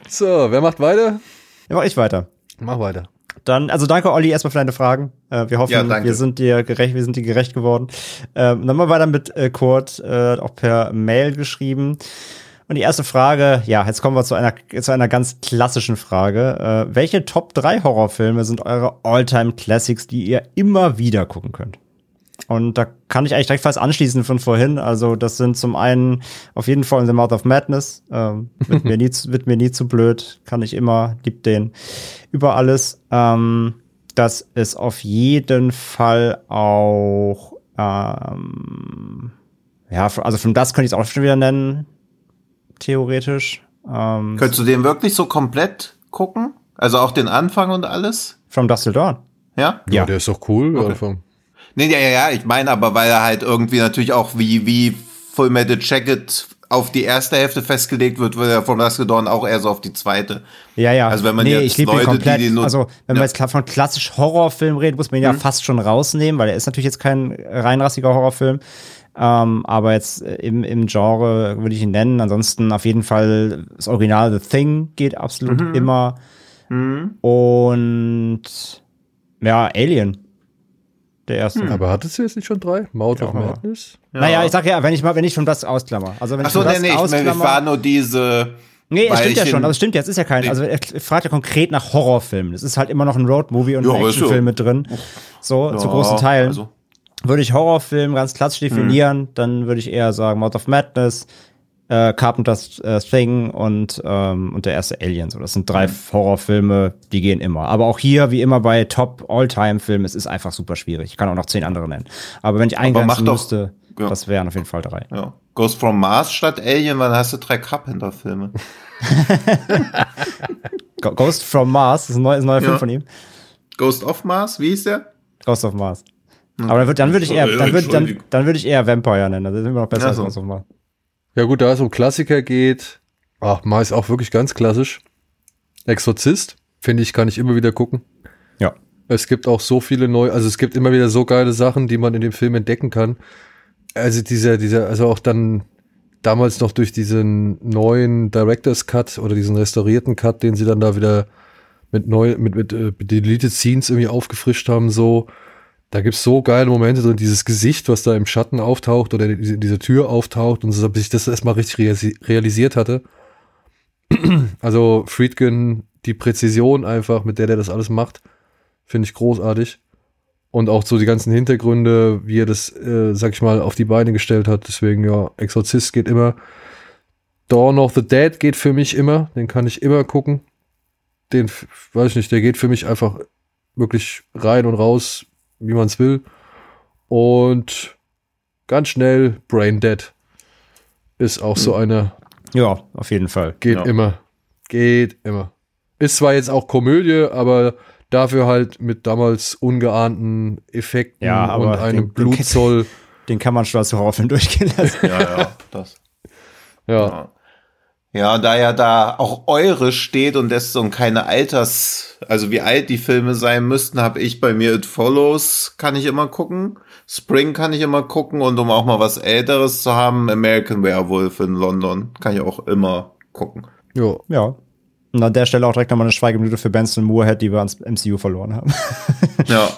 so, wer macht weiter? Ja, mach ich weiter. Mach weiter. Dann, also danke Olli erstmal für deine Fragen. Äh, wir hoffen, ja, wir sind dir gerecht, wir sind dir gerecht geworden. Ähm, dann mal weiter mit äh, Kurt, äh, auch per Mail geschrieben. Und die erste Frage, ja, jetzt kommen wir zu einer, zu einer ganz klassischen Frage. Äh, welche Top 3 Horrorfilme sind eure Alltime Classics, die ihr immer wieder gucken könnt? Und da kann ich eigentlich direkt fast anschließen von vorhin. Also, das sind zum einen auf jeden Fall The Mouth of Madness. Ähm, wird, mir nie, wird mir nie zu blöd. Kann ich immer, lieb den über alles. Ähm, das ist auf jeden Fall auch, ähm, ja, also von das könnte ich es auch schon wieder nennen theoretisch. Ähm, Könntest du den wirklich so komplett gucken? Also auch den Anfang und alles? From Dust Till Dawn. Ja? Ja, ja der ist doch cool. Okay. Nee, ja, ja, ja, ich meine aber, weil er halt irgendwie natürlich auch wie, wie Full Metal Jacket auf die erste Hälfte festgelegt wird, wird er von Dusk Dawn auch eher so auf die zweite. Ja, ja. Also wenn man nee, jetzt ich Leute, komplett, die, die nur, also wenn ja. man jetzt von klassisch Horrorfilm redet, muss man ihn ja mhm. fast schon rausnehmen, weil er ist natürlich jetzt kein reinrassiger Horrorfilm. Ähm, aber jetzt äh, im, im Genre würde ich ihn nennen. Ansonsten auf jeden Fall das Original The Thing geht absolut mhm. immer. Mhm. Und ja, Alien. Der erste. Hm. Aber hattest du jetzt nicht schon drei? Mouth ja, of Madness? Ja. Naja, ich sag ja, wenn ich mal, wenn ich schon das ausklammer. Also wenn Ach so, ich nee, nee, ich, ich war nur diese. Nee, es stimmt ja schon, aber es stimmt jetzt, ist ja kein, also er fragt ja konkret nach Horrorfilmen. Es ist halt immer noch ein Roadmovie und ja, ein Actionfilm mit drin. So, ja, zu großen Teilen. Also würde ich Horrorfilm ganz klassisch definieren, mhm. dann würde ich eher sagen Mouth of Madness, äh, Carpenter's äh, Thing und, ähm, und der erste Alien. So, das sind drei mhm. Horrorfilme, die gehen immer. Aber auch hier, wie immer bei Top All-Time-Filmen, es ist einfach super schwierig. Ich kann auch noch zehn andere nennen. Aber wenn ich eingrenzen müsste, ja. das wären auf jeden Fall drei. Ja. Ghost from Mars statt Alien, dann hast du drei Carpenter-Filme. Ghost from Mars ist ein neuer, ist ein neuer ja. Film von ihm. Ghost of Mars, wie hieß der? Ghost of Mars. Aber dann, würd, dann würde ich eher, dann würde dann, dann würd ich eher Vampire nennen. Das ist immer noch besser ja, so. als mal. Ja gut, da es um Klassiker geht, ach, mal ist auch wirklich ganz klassisch. Exorzist, finde ich, kann ich immer wieder gucken. Ja. Es gibt auch so viele neue, also es gibt immer wieder so geile Sachen, die man in dem Film entdecken kann. Also dieser, dieser, also auch dann damals noch durch diesen neuen Director's Cut oder diesen restaurierten Cut, den sie dann da wieder mit neu, mit, mit, mit äh, Deleted Scenes irgendwie aufgefrischt haben, so da gibt's so geile Momente drin, dieses Gesicht, was da im Schatten auftaucht oder diese, diese Tür auftaucht und so, bis ich das erstmal richtig realisiert hatte. Also Friedkin, die Präzision einfach, mit der der das alles macht, finde ich großartig. Und auch so die ganzen Hintergründe, wie er das, äh, sag ich mal, auf die Beine gestellt hat. Deswegen, ja, Exorzist geht immer. Dawn of the Dead geht für mich immer. Den kann ich immer gucken. Den, weiß ich nicht, der geht für mich einfach wirklich rein und raus, wie man es will. Und ganz schnell Brain Dead ist auch so einer, Ja, auf jeden Fall. geht Ja. immer. Geht immer. Ist zwar jetzt auch Komödie, aber dafür halt mit damals ungeahnten Effekten Ja, aber und einem den- den- Blutzoll. Den kann man schon als Horrorfilm durchgehen lassen. Ja, ja, das. Ja. Ja. Ja, da ja da auch eure steht und das so keine Alters, also wie alt die Filme sein müssten, habe ich bei mir It Follows, kann ich immer gucken. Spring kann ich immer gucken und um auch mal was Älteres zu haben, American Werewolf in London kann ich auch immer gucken. ja. Ja. Und an der Stelle auch direkt nochmal eine Schweigeminute für Benson Moorhead, die wir ans MCU verloren haben. Ja.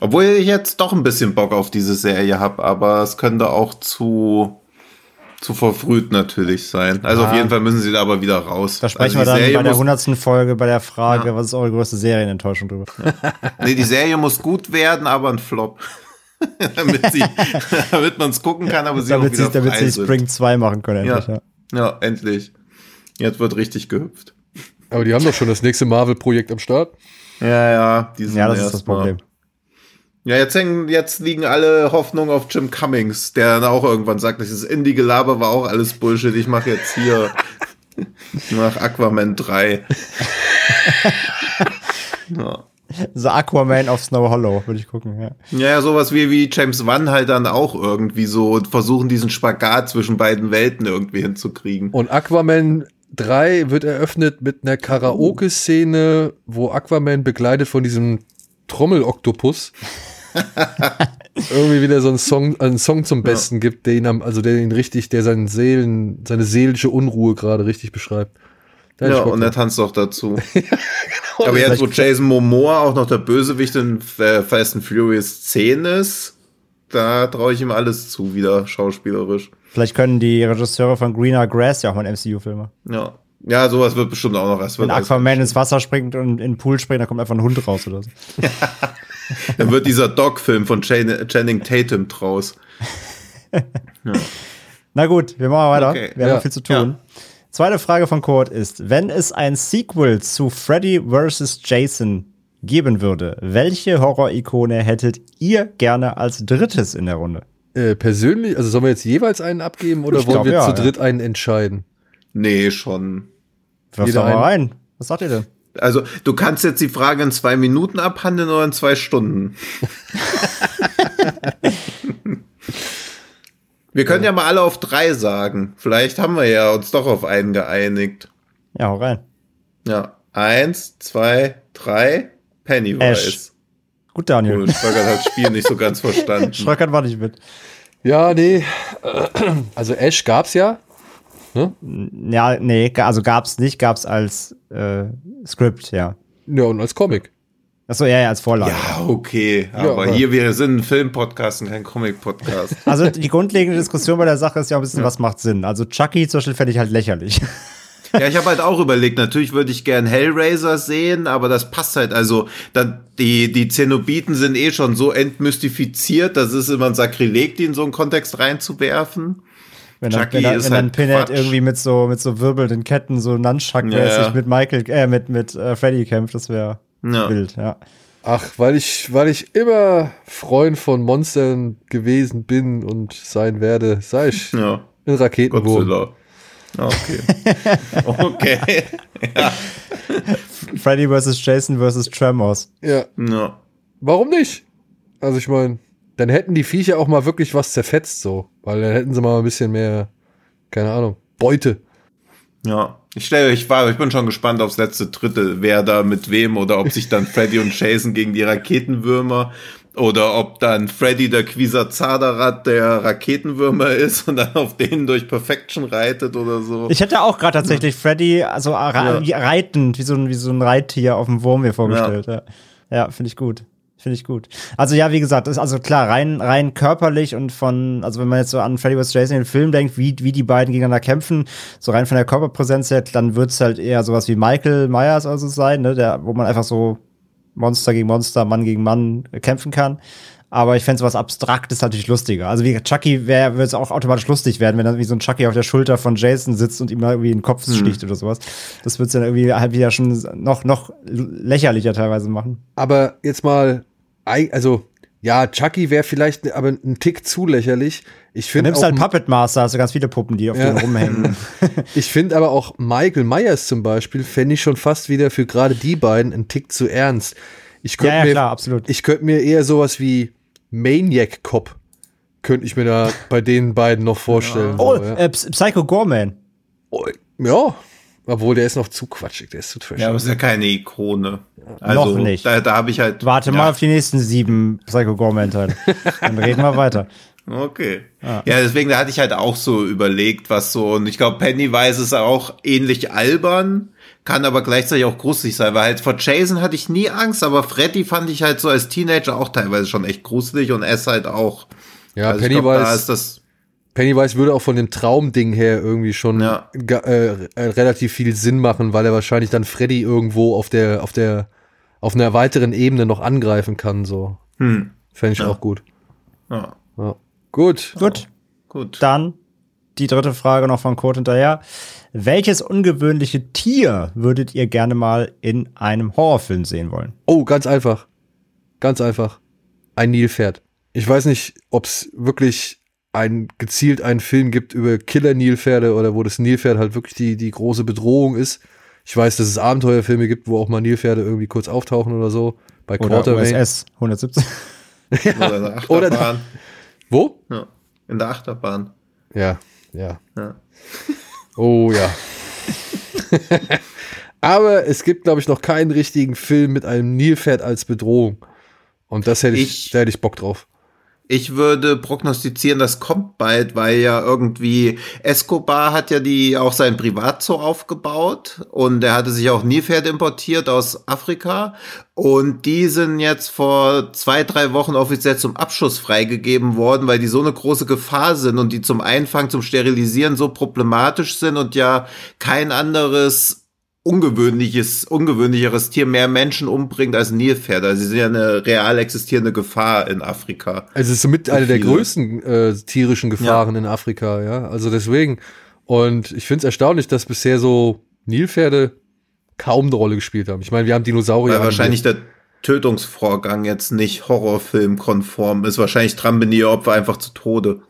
Obwohl ich jetzt doch ein bisschen Bock auf diese Serie habe, aber es könnte auch zu zu verfrüht natürlich sein. Also Ah. auf jeden Fall müssen sie da aber wieder raus. Da sprechen also wir dann Serie bei der hundertsten Folge bei der Frage, Ja. was ist eure größte Serienenttäuschung drüber? Nee, die Serie muss gut werden, aber ein Flop. damit sie, damit man es gucken kann, aber sie damit auch sie, wieder damit frei sie. Spring 2 machen können, endlich, ja. Ja, endlich. Jetzt wird richtig gehüpft. Aber die haben doch schon das nächste Marvel-Projekt am Start. Ja, ja, die sind Ja, das ist das Problem. Ja, jetzt hängen, jetzt liegen alle Hoffnungen auf Jim Cummings, der dann auch irgendwann sagt, dieses Indie-Gelaber war auch alles Bullshit. Ich mache jetzt hier, ich mach Aquaman 3. ja. So Aquaman auf Snow Hollow, würde ich gucken, ja. Ja, ja, sowas wie, wie James Wan halt dann auch irgendwie so versuchen, diesen Spagat zwischen beiden Welten irgendwie hinzukriegen. Und Aquaman 3 wird eröffnet mit einer Karaoke-Szene, wo Aquaman begleitet von diesem Trommeloktopus irgendwie wieder so einen Song, einen Song zum Besten gibt, der ihn am, also der ihn richtig, der seinen Seelen, seine seelische Unruhe gerade richtig beschreibt. Da Ja, Bock und er tanzt auch dazu. Aber jetzt, wo Jason Momoa auch noch der Bösewicht in äh, Fast and Furious 10 ist, da traue ich ihm alles zu, wieder schauspielerisch. Vielleicht können die Regisseure von Greener Grass ja auch mal einen MCU-Film machen. Ja. Ja, sowas wird bestimmt auch noch. Wenn Aquaman ins Wasser springt und in den Pool springt, dann kommt einfach ein Hund raus oder so. Dann wird dieser Dog-Film von Chan Channing Tatum draus. Na gut, wir machen weiter. Okay. Wir haben Ja. noch viel zu tun. Zweite Frage von Kurt ist, wenn es ein Sequel zu Freddy vs. Jason geben würde, welche Horror-Ikone hättet ihr gerne als drittes in der Runde? Äh, persönlich, also sollen wir jetzt jeweils einen abgeben oder Ich wollen glaub, wir ja, zu ja. dritt einen entscheiden? Nee, schon. Wirf Jeder doch mal rein. Was sagt ihr denn? Also, du kannst jetzt die Frage in zwei Minuten abhandeln oder in zwei Stunden. wir können ja mal alle auf drei sagen. Vielleicht haben wir ja uns doch auf einen geeinigt. Ja, hau rein. Ja, eins, zwei, drei. Pennywise. Ash. Gut, Daniel. Cool, Schröckert hat das Spiel nicht so ganz verstanden. Schröckert war nicht mit. Ja, nee. Also Ash gab's ja. Ja, nee, also gab's nicht, gab's als äh, Skript, ja. Ja, und als Comic. Achso, ja, ja, als Vorlage. Ja, okay. Aber, aber- hier, wir sind ein Film-Podcast und kein Comic-Podcast. Also die grundlegende Diskussion bei der Sache ist ja auch ein bisschen, was macht Sinn. Also Chucky zum Beispiel fände ich halt lächerlich. Ja, ich habe halt auch überlegt, natürlich würde ich gern Hellraiser sehen, aber das passt halt, also dann, die, die Zenobiten sind eh schon so entmystifiziert, das ist immer ein Sakrileg, die in so einen Kontext reinzuwerfen. Wenn dann, Chucky wenn dann, wenn dann halt Pinhead Quatsch. irgendwie mit so, mit so wirbelnden Ketten so Nunchuck-mäßig Ja, ja. mit Michael, äh, mit, mit äh, Freddy kämpft, das wäre Ja. wild, ja. Ach, weil ich, weil ich immer Freund von Monstern gewesen bin und sein werde, sei ich Ja, ein Raketenwurm. Godzilla. Okay. okay. ja. Freddy vs. Jason vs. Tremors. Ja, ja. warum nicht? Also ich meine, dann hätten die Viecher auch mal wirklich was zerfetzt so, weil dann hätten sie mal ein bisschen mehr, keine Ahnung, Beute. Ja. Ich stelle euch vor, ich bin schon gespannt aufs letzte Drittel, wer da mit wem oder ob sich dann Freddy und Jason gegen die Raketenwürmer oder ob dann Freddy der Quisazadarat der Raketenwürmer ist und dann auf denen durch Perfection reitet oder so. Ich hätte auch gerade tatsächlich Freddy, also ra Ja. reitend, wie so, ein, wie so ein Reittier auf dem Wurm mir vorgestellt. Ja, ja, finde ich gut. Finde ich gut. Also ja, wie gesagt, ist also klar, rein, rein körperlich und von, also wenn man jetzt so an Freddy vs. Jason den Film denkt, wie, wie die beiden gegeneinander kämpfen, so rein von der Körperpräsenz her, dann wird's halt eher sowas wie Michael Myers also sein, ne, der, wo man einfach so Monster gegen Monster, Mann gegen Mann kämpfen kann. Aber ich fände was Abstraktes natürlich lustiger. Also wie Chucky würde es auch automatisch lustig werden, wenn dann wie so ein Chucky auf der Schulter von Jason sitzt und ihm da irgendwie den Kopf sticht oder sowas. Das würde es dann irgendwie halt wieder schon noch, noch lächerlicher teilweise machen. Aber jetzt mal, also, ja, Chucky wäre vielleicht aber ein Tick zu lächerlich. Ich Du finde nimmst halt Puppet Master, hast du ganz viele Puppen, die auf Ja. denen rumhängen. ich finde aber auch Michael Myers zum Beispiel, fände ich schon fast wieder für gerade die beiden ein Tick zu ernst. Ich ja, könnte ja, mir, klar, absolut. ich könnte mir eher sowas wie Maniac Cop könnte ich mir da bei den beiden noch vorstellen. Oh, ja. äh, Psy- Psycho Gorman. Oh, ja, obwohl der ist noch zu quatschig, der ist zu trashig. Ja, aber ist ja keine Ikone. Also, Noch nicht. Da, da habe ich halt. Warte ja, mal auf die nächsten sieben Psycho Gorman-Teile. Dann reden wir weiter. Okay. Ja, deswegen, da hatte ich halt auch so überlegt, was so, und ich glaube, Pennywise ist auch ähnlich albern, kann aber gleichzeitig auch gruselig sein, weil halt vor Jason hatte ich nie Angst, aber Freddy fand ich halt so als Teenager auch teilweise schon echt gruselig und es halt auch. ja, Also ich glaub, da Pennywise, ist das, Pennywise würde auch von dem Traumding her irgendwie schon Ja. äh, äh, relativ viel Sinn machen, weil er wahrscheinlich dann Freddy irgendwo auf der, auf der, auf einer weiteren Ebene noch angreifen kann, so. hm, Fände ich Ja. auch gut. ja, Ja. Gut. Gut, gut. dann die dritte Frage noch von Kurt hinterher. Welches ungewöhnliche Tier würdet ihr gerne mal in einem Horrorfilm sehen wollen? Oh, ganz einfach. Ganz einfach. Ein Nilpferd. Ich weiß nicht, ob es wirklich ein, gezielt einen Film gibt über Killer-Nilpferde oder wo das Nilpferd halt wirklich die, die große Bedrohung ist. Ich weiß, dass es Abenteuerfilme gibt, wo auch mal Nilpferde irgendwie kurz auftauchen oder so. Bei Oder Quartermain. USS 117? Oder in der Oder Achterbahn. Wo? ja, in der Achterbahn. Ja, ja. Ja. Oh ja. Aber es gibt, glaube ich, noch keinen richtigen Film mit einem Nilpferd als Bedrohung. Und das hätte ich, Ich- da hätte ich Bock drauf. Ich würde prognostizieren, das kommt bald, weil ja irgendwie Escobar hat ja die auch sein Privatzoo aufgebaut und er hatte sich auch Nilpferde importiert aus Afrika. Und die sind jetzt vor zwei, drei Wochen offiziell zum Abschuss freigegeben worden, weil die so eine große Gefahr sind und die zum Einfangen, zum Sterilisieren so problematisch sind und ja kein anderes ungewöhnliches, ungewöhnlicheres Tier mehr Menschen umbringt als Nilpferde. Also sie sind ja eine real existierende Gefahr in Afrika. Also es ist somit eine der größten äh, tierischen Gefahren in Afrika, ja. Also deswegen. Und ich finde es erstaunlich, dass bisher so Nilpferde kaum eine Rolle gespielt haben. Ich meine, wir haben Dinosaurier. Weil wahrscheinlich der Tötungsvorgang jetzt nicht horrorfilmkonform ist. Wahrscheinlich trampeln die Opfer einfach zu Tode.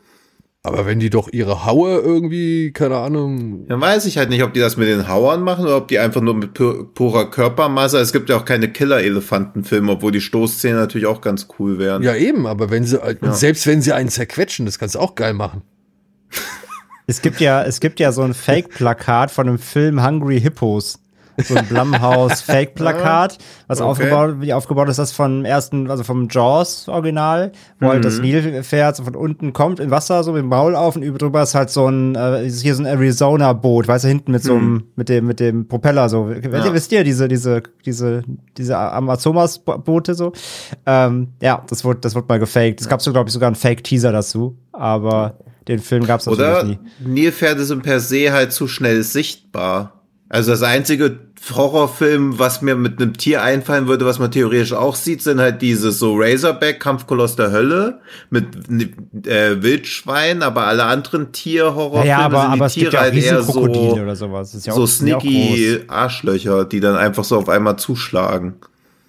Aber wenn die doch ihre Haue irgendwie, keine Ahnung. Dann weiß ich halt nicht, ob die das mit den Hauern machen oder ob die einfach nur mit pu purer Körpermasse. Es gibt ja auch keine Killer-Elefanten-Filme, obwohl die Stoßzähne natürlich auch ganz cool wären. Ja, eben, aber wenn sie, selbst wenn sie einen zerquetschen, das kannst du auch geil machen. Es gibt ja, es gibt ja so ein Fake-Plakat von dem Film Hungry Hippos. So ein Blumhouse-Fake-Plakat, was Okay. aufgebaut, wie aufgebaut ist das vom ersten, also vom Jaws-Original, wo halt Mhm. das Nilpferd so von unten kommt im Wasser, so mit dem Maul auf und über drüber ist halt so ein, äh, ist hier so ein Arizona-Boot, weißt du, hinten mit so einem, mit dem, mit dem Propeller so. Wisst Mhm. Ja. ihr, wisst ihr, diese, diese, diese, diese Amazonas-Boote so? Ähm, ja, das wurde, das wurde mal gefaked. Es gab so, glaube ich, sogar einen Fake-Teaser dazu, aber den Film gab es natürlich Oder nie. Nilpferde sind per se halt zu schnell sichtbar. Also das einzige Horrorfilm, was mir mit einem Tier einfallen würde, was man theoretisch auch sieht, sind halt diese so Razorback, Kampfkoloss der Hölle mit äh, Wildschwein, aber alle anderen Tierhorrorfilme Ja, aber, sind die aber es gibt Tiere ja auch halt eher so, oder sowas. Ja so sneaky groß. Arschlöcher, die dann einfach so auf einmal zuschlagen.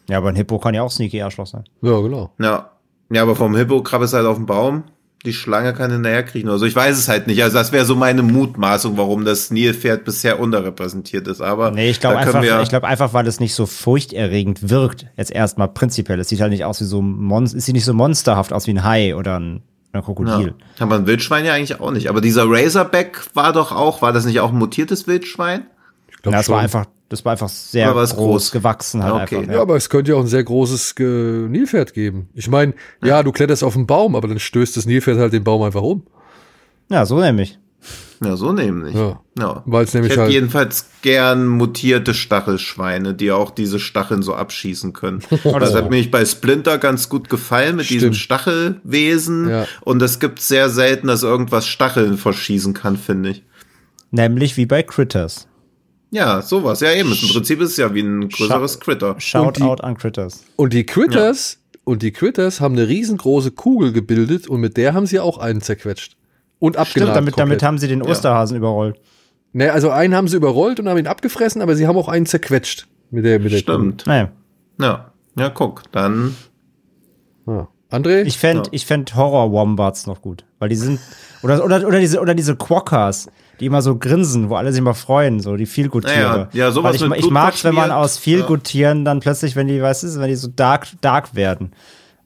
Ja, aber ein Hippo kann ja auch sneaky Arschloch sein. Ja, genau. Ja. Ja, aber vom Hippo krabbelst halt auf dem Baum. Die Schlange kann hinterher kriechen oder so. Ich weiß es halt nicht. Also das wäre so meine Mutmaßung, warum das Nilpferd bisher unterrepräsentiert ist. Aber Nee, ich glaube einfach, ich glaube einfach, weil es nicht so furchterregend wirkt, jetzt erstmal prinzipiell. Es sieht halt nicht aus wie so ein Monster, es sieht nicht so monsterhaft aus wie ein Hai oder ein, ein Krokodil. ja. Aber ein Wildschwein ja eigentlich auch nicht. Aber dieser Razorback war doch auch, war das nicht auch ein mutiertes Wildschwein? Ich glaub Ja, das schon. war einfach, das war einfach sehr groß, groß? gewachsen halt Okay. einfach. Ja, aber es könnte ja auch ein sehr großes äh, Nilpferd geben. Ich meine, ja, du kletterst auf einen Baum, aber dann stößt das Nilpferd halt den Baum einfach um. ja, so nämlich. Ja, so nämlich. Ja. Ja. Weil es Ich nämlich hätte halt. jedenfalls gern mutierte Stachelschweine, die auch diese Stacheln so abschießen können. Das hat mir bei Splinter ganz gut gefallen mit diesem Stimmt. Stachelwesen. Ja. Und es gibt sehr selten, dass irgendwas Stacheln verschießen kann, finde ich. Nämlich wie bei Critters. Ja, sowas. Ja, eben. Im Prinzip ist es ja wie ein größeres Critter. Shout die- out an Critters. Und die Critters, und die Critters haben eine riesengroße Kugel gebildet und mit der haben sie auch einen zerquetscht. Und abgenagt. Stimmt, damit, damit haben sie den Osterhasen überrollt. Ne, also einen haben sie überrollt und haben ihn abgefressen, aber sie haben auch einen zerquetscht. Mit der, mit der Stimmt. Naja. Ja. Ja, guck. Dann. Ja. André? Ich fände Ja. ich fänd Horror-Wombats noch gut. Weil die sind. Oder, oder, oder, diese, oder diese Quokkas, die immer so grinsen, wo alle sich mal freuen, so die Feelgood-Tiere. Ja, ja, sowas Weil ich, mit ich mag's, wenn man aus Feelgood-Tieren dann plötzlich, wenn die, weißt du, wenn die so dark, dark werden.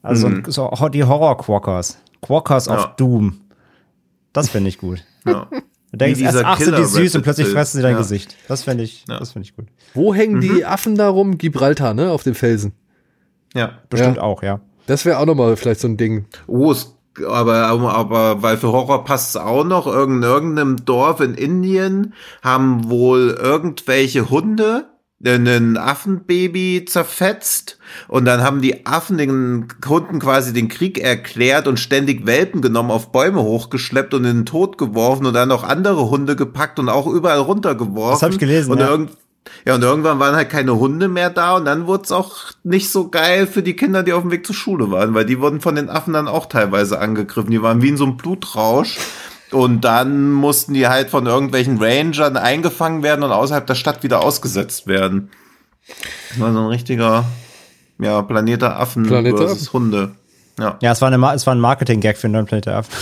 Also so ho- die Horror-Quokkas. Quokkas Mhm. Ja. of Doom. Das finde ich gut. Ja. Du denkst Wie erst, dieser ach, sind die süß und plötzlich fressen sie dein Ja. Gesicht. Das finde ich, Ja. das finde ich gut. Wo hängen Mhm. die Affen da rum? Gibraltar, ne? Auf dem Felsen. Ja. Bestimmt Ja. auch, ja. Das wäre auch nochmal vielleicht so ein Ding. Oh, es, aber, aber, weil für Horror passt es auch noch, irgend, irgendeinem Dorf in Indien haben wohl irgendwelche Hunde ein Affenbaby zerfetzt und dann haben die Affen den Hunden quasi den Krieg erklärt und ständig Welpen genommen, auf Bäume hochgeschleppt und in den Tod geworfen und dann noch andere Hunde gepackt und auch überall runtergeworfen. Das hab ich gelesen, Und ja. irgend, ja, und irgendwann waren halt keine Hunde mehr da und dann wurde es auch nicht so geil für die Kinder, die auf dem Weg zur Schule waren, weil die wurden von den Affen dann auch teilweise angegriffen. Die waren wie in so einem Blutrausch. Und dann mussten die halt von irgendwelchen Rangern eingefangen werden und außerhalb der Stadt wieder ausgesetzt werden. Das war so ein richtiger, ja, Planet der Affen Planet versus Hunde. Ja, Ja, es war, eine, es war ein Marketing-Gag für den neuen Planet Affen.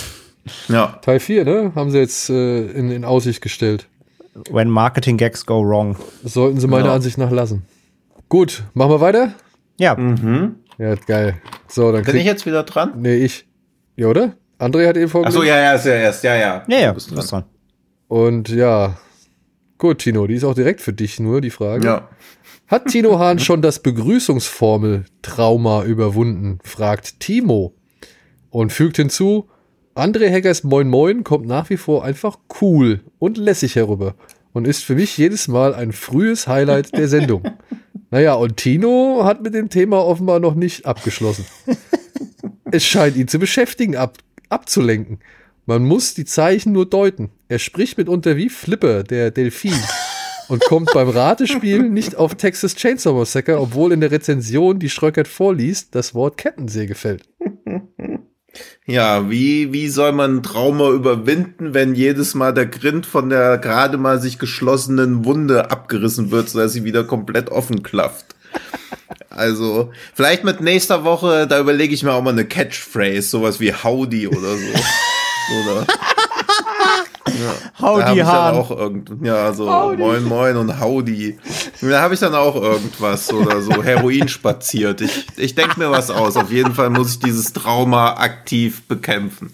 ja. Teil 4, ne? Haben sie jetzt äh, in, in Aussicht gestellt. When Marketing-Gags go wrong. Das sollten sie meiner Ja. Ansicht nach lassen. Gut, machen wir weiter? Ja, Ja, geil. So, dann Bin ich jetzt wieder dran? Nee, ich. Ja, oder? André hat eben Ach vorgelesen. so, ja, ja, ist ja erst, ja, ja. ja, ja, bist bist dran. dran. Und ja. Gut, Tino, die ist auch direkt für dich nur, die Frage. Ja. Hat Tino Hahn schon das Begrüßungsformel-Trauma überwunden? fragt Timo. Und fügt hinzu, André Heggers Moin Moin kommt nach wie vor einfach cool und lässig herüber und ist für mich jedes Mal ein frühes Highlight der Sendung. Naja, und Tino hat mit dem Thema offenbar noch nicht abgeschlossen. Es scheint ihn zu beschäftigen, ab, abzulenken. Man muss die Zeichen nur deuten. Er spricht mitunter wie Flipper, der Delfin. Und kommt beim Ratespiel nicht auf Texas Chainsaw Massacre, obwohl in der Rezension, die Schröckert vorliest, das Wort Kettensäge fällt. Ja, wie, wie soll man ein Trauma überwinden, wenn jedes Mal der Grind von der gerade mal sich geschlossenen Wunde abgerissen wird, sodass sie wieder komplett offen klafft? Also, vielleicht mit nächster Woche, da überlege ich mir auch mal eine Catchphrase, sowas wie Howdy oder so. oder? Da habe Howdy ich dann Hahn. auch irgend, ja, so Moin Moin und Howdy. Da habe ich dann auch irgendwas oder so Heroin spaziert. Ich, ich denke mir was aus. Auf jeden Fall muss ich dieses Trauma aktiv bekämpfen.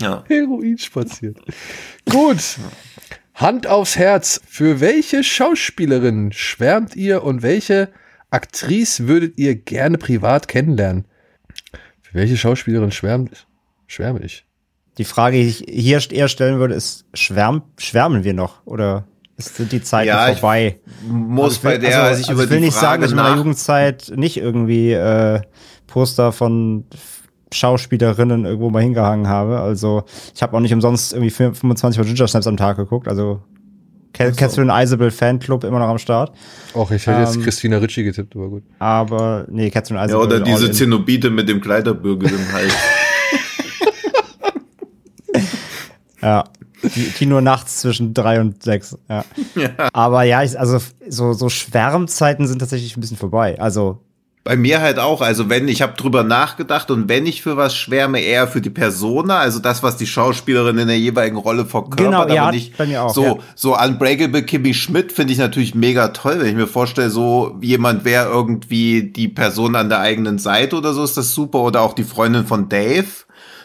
Ja. Heroin spaziert. Gut. Hand aufs Herz. Für welche Schauspielerin schwärmt ihr und welche Aktrice würdet ihr gerne privat kennenlernen? Für welche Schauspielerin schwärmt, schwärme ich? Die Frage, die ich hier eher stellen würde, ist, schwärm, schwärmen wir noch? Oder ist- sind die Zeiten Ja, ich vorbei? Muss ich will, bei der also, ich, also will die nicht sagen, Frage dass ich in meiner Jugendzeit nicht irgendwie äh, Poster von Schauspielerinnen irgendwo mal hingehangen habe. Also ich habe auch nicht umsonst irgendwie 25 Mal Ginger Snaps am Tag geguckt. Also Ca- Catherine Isabel Fanclub immer noch am Start. Och, ich hätte jetzt Ähm, Christina Ritchie getippt, aber gut. Aber nee, Catherine ja, Isabel. oder all diese. Zenobite mit dem Kleiderbürgel im Hals. Ja. Die, die nur nachts zwischen drei und sechs. Ja. Aber ja, ich, also so, so Schwärmzeiten sind tatsächlich ein bisschen vorbei. Also Bei mir halt auch. Also wenn, ich habe drüber nachgedacht und wenn ich für was schwärme, eher für die Persona, also das, was die Schauspielerin in der jeweiligen Rolle verkörpert, Genau, aber ja, nicht bei mir auch, so, ja. so Unbreakable Kimmy Schmidt finde ich natürlich mega toll, wenn ich mir vorstelle, so jemand wäre irgendwie die Person an der eigenen Seite oder so, ist das super. Oder auch die Freundin von Dave.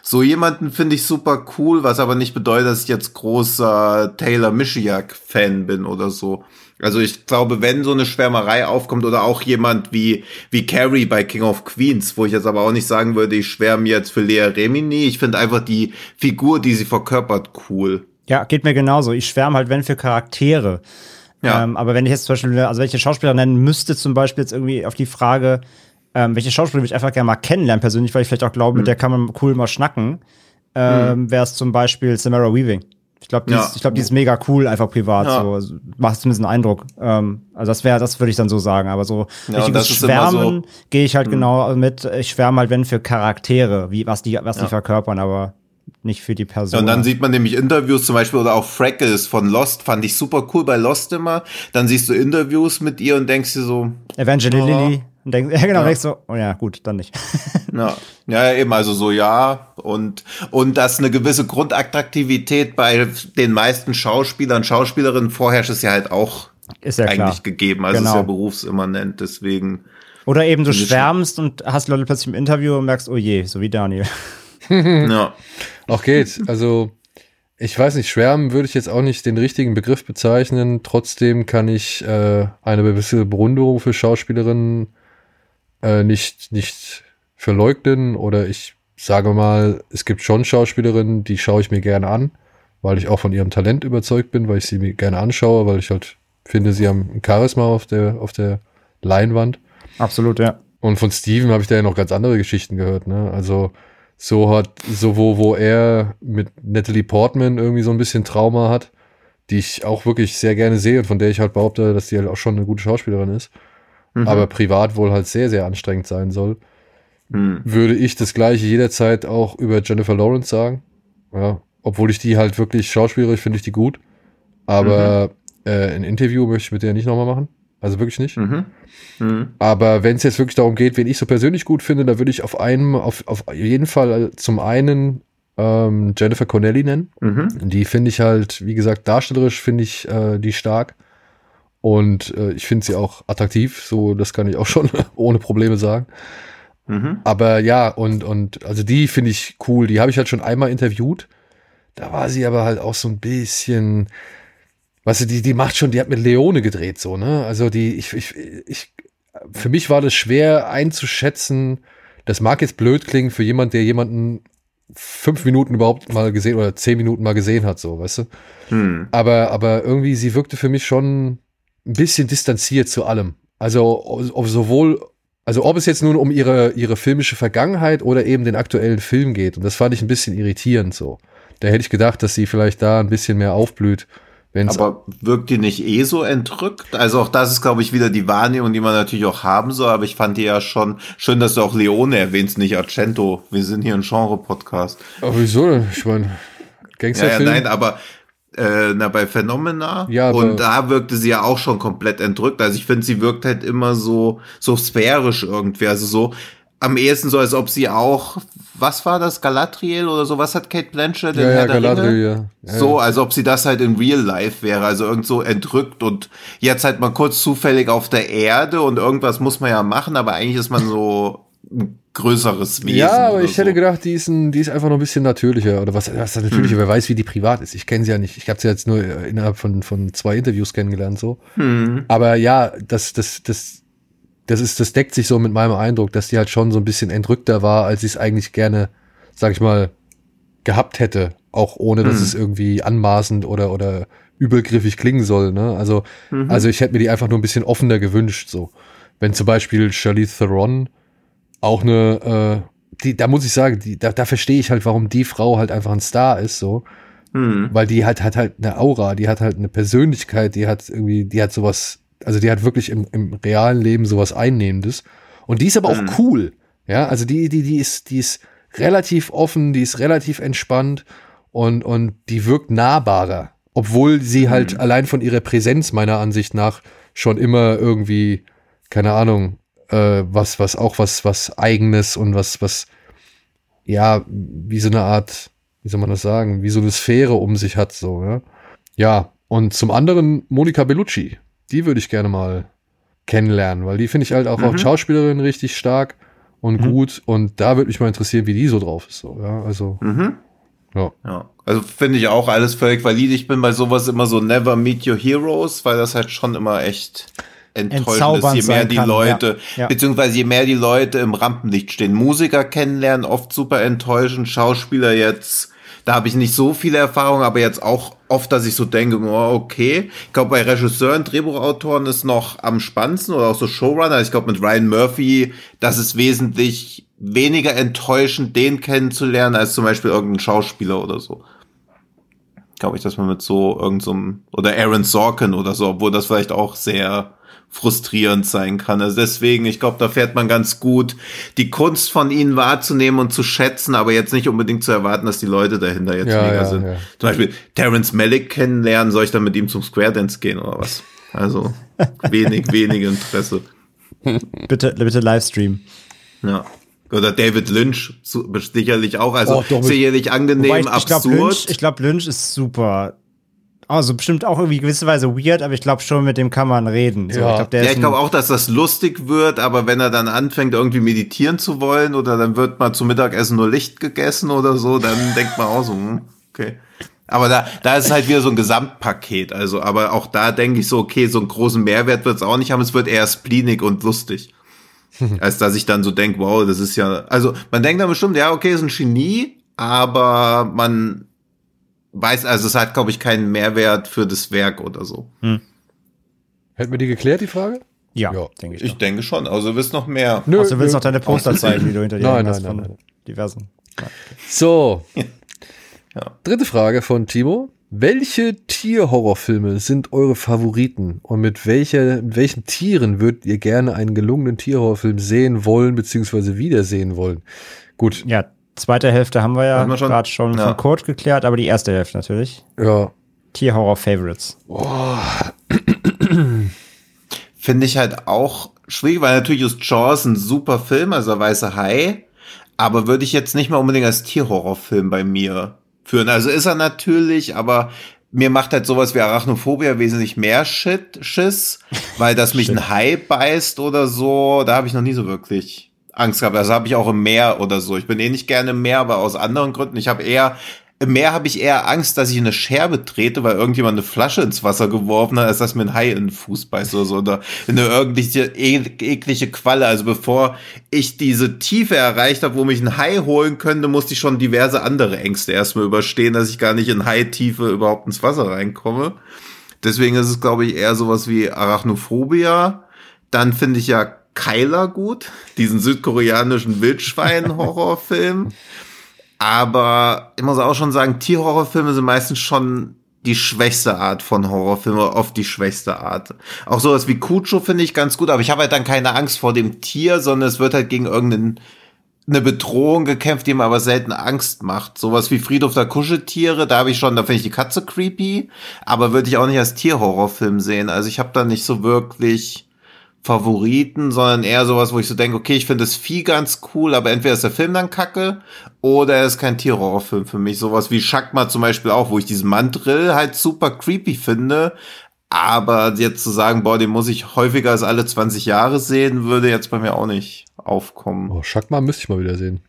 So jemanden finde ich super cool, was aber nicht bedeutet, dass ich jetzt großer Taylor Mischiak-Fan bin oder so. Also ich glaube, wenn so eine Schwärmerei aufkommt oder auch jemand wie, wie Carrie bei King of Queens, wo ich jetzt aber auch nicht sagen würde, ich schwärme jetzt für Lea Remini. Ich finde einfach die Figur, die sie verkörpert, cool. Ja, geht mir genauso. Ich schwärme halt, wenn für Charaktere. Ja. Ähm, aber wenn ich jetzt zum Beispiel, also welche Schauspieler nennen müsste, zum Beispiel jetzt irgendwie auf die Frage, ähm, welche Schauspieler würde ich einfach gerne mal kennenlernen persönlich, weil ich vielleicht auch glaube, Hm. mit der kann man cool mal schnacken, ähm, wäre es zum Beispiel Samara Weaving. Ich glaube, die, Ja. ist- ich glaub, die ist mega cool, einfach privat. Ja. So. Also, Macht zumindest einen Eindruck. Ähm, also das wäre, das würde ich dann so sagen. Aber so Ja, richtiges immer so- Schwärmen gehe ich halt genau mit. Ich schwärme halt, wenn für Charaktere, wie was die, was die Ja. verkörpern, aber nicht für die Ja, Person. und dann sieht man nämlich Interviews zum Beispiel oder auch Freckles von Lost, fand ich super cool bei Lost immer. Dann siehst du Interviews mit ihr und denkst dir so, Evangeline Ja. Lilly. Und denk, ja, genau, Ja. denkst so, oh ja, gut, dann nicht. ja, ja eben, also so ja und und dass eine gewisse Grundattraktivität bei den meisten Schauspielern, Schauspielerinnen vorherrscht, ist ja halt auch Ist ja eigentlich klar. gegeben. Also Genau. ist ja berufsimmanent, deswegen. Oder eben du schwärmst und hast Leute plötzlich im Interview und merkst, oh je, so wie Daniel. Ja. Auch geht. Also, ich weiß nicht, schwärmen würde ich jetzt auch nicht den richtigen Begriff bezeichnen. Trotzdem kann ich äh, eine gewisse Bewunderung für Schauspielerinnen äh, nicht, nicht verleugnen. Oder ich sage mal, es gibt schon Schauspielerinnen, die schaue ich mir gerne an, weil ich auch von ihrem Talent überzeugt bin, weil ich sie mir gerne anschaue, weil ich halt finde, sie haben ein Charisma auf der, auf der Leinwand. Absolut, ja. Und von Steven habe ich da ja noch ganz andere Geschichten gehört, ne? Also so hat, so wo, wo er mit Natalie Portman irgendwie so ein bisschen Trauma hat, die ich auch wirklich sehr gerne sehe und von der ich halt behaupte, dass die halt auch schon eine gute Schauspielerin ist, Mhm. aber privat wohl halt sehr, sehr anstrengend sein soll, Hm. würde ich das gleiche jederzeit auch über Jennifer Lawrence sagen. Ja, obwohl ich die halt wirklich schauspielerisch finde ich die gut. Aber äh, ein Interview möchte ich mit der nicht nochmal machen. Also wirklich nicht. Mhm. Mhm. Aber wenn es jetzt wirklich darum geht, wen ich so persönlich gut finde, da würde ich auf einem, auf, auf jeden Fall zum einen ähm, Jennifer Connelly nennen. Mhm. Die finde ich halt, wie gesagt, darstellerisch finde ich äh, die stark. Und äh, ich finde sie auch attraktiv, so das kann ich auch schon ohne Probleme sagen. Mhm. Aber ja, und, und also die finde ich cool. Die habe ich halt schon einmal interviewt. Da war sie aber halt auch so ein bisschen, weißt du, die, die macht schon, die hat mit Leone gedreht, so, ne? Also die, ich, ich, ich, für mich war das schwer einzuschätzen. Das mag jetzt blöd klingen für jemand, der jemanden fünf Minuten überhaupt mal gesehen oder zehn Minuten mal gesehen hat, so, weißt du? Hm. Aber, aber irgendwie, sie wirkte für mich schon ein bisschen distanziert zu allem. Also, ob sowohl, also ob es jetzt nun um ihre, ihre filmische Vergangenheit oder eben den aktuellen Film geht. Und das fand ich ein bisschen irritierend so. Da hätte ich gedacht, dass sie vielleicht da ein bisschen mehr aufblüht, wenn es. Aber wirkt die nicht eh so entrückt? Also auch das ist, glaube ich, wieder die Wahrnehmung, die man natürlich auch haben soll. Aber ich fand die ja schon schön, dass du auch Leone erwähnst, nicht Argento. Wir sind hier ein Genre-Podcast. Aber wieso denn? Ich meine, Ja, ja, Gangsterfilm. nein, aber äh, na, bei Phenomena. Ja, und da wirkte sie ja auch schon komplett entrückt. Also ich finde, sie wirkt halt immer so, so sphärisch irgendwie. Also so am ehesten so, als ob sie auch, was war das, Galadriel oder so, was hat Kate Blanchett in ja, ja, Herr Ringe? Galadriel, ja. ja. So, als ob sie das halt in real life wäre, also irgend so entrückt und jetzt halt mal kurz zufällig auf der Erde und irgendwas muss man ja machen, aber eigentlich ist man so größeres Wesen. Ja, aber ich hätte so. gedacht, die ist, ein, die ist einfach noch ein bisschen natürlicher. Oder was, was natürlicher, Hm. wer weiß, wie die privat ist. Ich kenne sie ja nicht. Ich habe sie jetzt nur innerhalb von, von zwei Interviews kennengelernt. so. Hm. Aber ja, das, das, das, das ist, das deckt sich so mit meinem Eindruck, dass die halt schon so ein bisschen entrückter war, als ich es eigentlich gerne, sag ich mal, gehabt hätte. Auch ohne, dass Hm. es irgendwie anmaßend oder, oder übelgriffig klingen soll. Ne? Also, Mhm. also ich hätte mir die einfach nur ein bisschen offener gewünscht. So, wenn zum Beispiel Charlize Theron auch eine, äh, die, da muss ich sagen, die, da, da verstehe ich halt, warum die Frau halt einfach ein Star ist. So, Hm. weil die hat, hat halt eine Aura, die hat halt eine Persönlichkeit, die hat irgendwie, die hat sowas, also die hat wirklich im, im realen Leben sowas Einnehmendes. Und die ist aber auch Mhm. cool. Ja, also die, die, die ist, die ist relativ offen, die ist relativ entspannt und, und die wirkt nahbarer. Obwohl sie halt Mhm. allein von ihrer Präsenz meiner Ansicht nach schon immer irgendwie, keine Ahnung, äh, was, was auch was, was eigenes und was, was, ja, wie so eine Art, wie soll man das sagen, wie so eine Sphäre um sich hat, so, ja. Ja, und zum anderen Monika Bellucci, die würde ich gerne mal kennenlernen, weil die finde ich halt auch Mhm. als Schauspielerin richtig stark und Mhm. gut und da würde mich mal interessieren, wie die so drauf ist, so, ja, also, Mhm. ja. Ja, also finde ich auch alles völlig valid. Ich bin bei sowas immer so never meet your heroes, weil das halt schon immer echt enttäuschend ist, je mehr die kann, Leute, ja, ja. beziehungsweise je mehr die Leute im Rampenlicht stehen. Musiker kennenlernen, oft super enttäuschend, Schauspieler jetzt, da habe ich nicht so viele Erfahrungen, aber jetzt auch oft, dass ich so denke, oh, okay. Ich glaube, bei Regisseuren, Drehbuchautoren ist noch am spannendsten oder auch so Showrunner. Ich glaube, mit Ryan Murphy, das ist wesentlich weniger enttäuschend, den kennenzulernen, als zum Beispiel irgendein Schauspieler oder so. glaube ich, dass man mit so irgendeinem so oder Aaron Sorkin oder so, obwohl das vielleicht auch sehr frustrierend sein kann. Also deswegen, ich glaube, da fährt man ganz gut, die Kunst von ihnen wahrzunehmen und zu schätzen, aber jetzt nicht unbedingt zu erwarten, dass die Leute dahinter jetzt Ja, mega ja, sind. ja. Zum Beispiel Terence Malick kennenlernen, soll ich dann mit ihm zum Square Dance gehen oder was? Also wenig, wenig Interesse. Bitte, bitte Livestream. Ja. Oder David Lynch sicherlich auch, also Oh, sicherlich angenehm, Wobei ich, ich glaube, absurd. Lynch, ich glaub, Lynch ist super. Also bestimmt auch irgendwie gewisse Weise weird, aber ich glaube schon, mit dem kann man reden. So, Ja. ich glaub, der ja, glaube auch, dass das lustig wird, aber wenn er dann anfängt, irgendwie meditieren zu wollen oder dann wird mal zum Mittagessen nur Licht gegessen oder so, dann denkt man auch so, hm, okay. Aber da, da ist es halt wieder so ein Gesamtpaket. Also, aber auch da denke ich so, okay, so einen großen Mehrwert wird es auch nicht haben. Es wird eher spleenig und lustig. Als dass ich dann so denke, wow, das ist ja, also man denkt dann bestimmt, ja, okay, ist ein Genie, aber man weiß, also es hat, glaube ich, keinen Mehrwert für das Werk oder so. Hätten wir die geklärt, die Frage? ja, Ja. denke ich. Ich doch. denke schon, also du wirst noch mehr. Nö, Also du willst nö. noch deine Poster zeigen, die du hinter dir Nein, hast nein, nein, von nein. diversen. So. Ja. Dritte Frage von Timo. Welche Tierhorrorfilme sind eure Favoriten und mit, welcher, mit welchen Tieren würdet ihr gerne einen gelungenen Tierhorrorfilm sehen wollen bzw. wiedersehen wollen? Gut, Ja, zweite Hälfte haben wir ja wir schon? gerade schon Ja. von Code geklärt, aber die erste Hälfte natürlich. ja. Tierhorror-Favorites. Finde ich halt auch schwierig, weil natürlich ist Jaws ein super Film, also der weiße Hai, aber würde ich jetzt nicht mal unbedingt als Tierhorrorfilm bei mir führen. Also ist er natürlich, aber mir macht halt sowas wie Arachnophobia wesentlich mehr Shit, Schiss, weil das mich ein Hai beißt oder so, da habe ich noch nie so wirklich Angst gehabt. Also habe ich auch im Meer oder so. Ich bin eh nicht gerne im Meer, aber aus anderen Gründen. Ich habe eher im Meer habe ich eher Angst, dass ich in eine Scherbe trete, weil irgendjemand eine Flasche ins Wasser geworfen hat, als dass mir ein Hai in den Fuß beißt oder so. Oder in eine irgendwelche e eklige Qualle. Also bevor ich diese Tiefe erreicht habe, wo mich ein Hai holen könnte, musste ich schon diverse andere Ängste erstmal überstehen, dass ich gar nicht in Hai-Tiefe überhaupt ins Wasser reinkomme. Deswegen ist es, glaube ich, eher sowas wie Arachnophobia. Dann finde ich ja Kyler gut, diesen südkoreanischen Wildschwein-Horrorfilm. Aber ich muss auch schon sagen, Tierhorrorfilme sind meistens schon die schwächste Art von Horrorfilme, oft die schwächste Art. Auch sowas wie Cujo finde ich ganz gut, aber ich habe halt dann keine Angst vor dem Tier, sondern es wird halt gegen irgendeinen eine Bedrohung gekämpft, die mir aber selten Angst macht. Sowas wie Friedhof der Kuscheltiere, da habe ich schon, da finde ich die Katze creepy, aber würde ich auch nicht als Tierhorrorfilm sehen. Also ich habe da nicht so wirklich Favoriten, sondern eher sowas, wo ich so denke, okay, ich finde das Vieh ganz cool, aber entweder ist der Film dann kacke oder er ist kein Tierhorrorfilm für mich. Sowas wie Shakma zum Beispiel auch, wo ich diesen Mandrill halt super creepy finde, aber jetzt zu sagen, boah, den muss ich häufiger als alle 20 Jahre sehen, würde jetzt bei mir auch nicht aufkommen. Oh, Shakma müsste ich mal wieder sehen.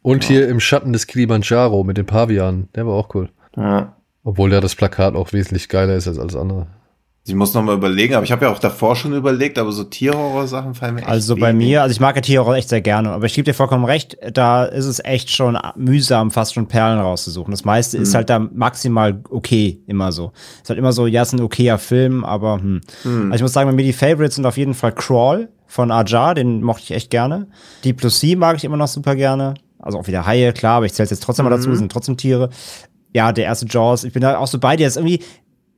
Und hier im Schatten des Kilimanjaro mit den Pavianen. Der war auch cool. Ja. Obwohl ja das Plakat auch wesentlich geiler ist als alles andere. Ich muss noch mal überlegen, aber ich habe ja auch davor schon überlegt, aber so Tierhorror-Sachen fallen mir echt Also bei wenig. mir, also ich mag ja Tierhorror echt sehr gerne, aber ich gebe dir vollkommen recht, da ist es echt schon mühsam, fast schon Perlen rauszusuchen. Das meiste ist halt da maximal okay, immer so. Ist halt immer so, ja, ist ein okayer Film, aber hm. Also ich muss sagen, bei mir die Favorites sind auf jeden Fall Crawl von Ajar, den mochte ich echt gerne. Deep Blue Sea mag ich immer noch super gerne. Also auch wieder Haie, klar, aber ich zähle jetzt trotzdem mal dazu, sind trotzdem Tiere. Ja, der erste Jaws, ich bin da auch so bei dir, ist irgendwie,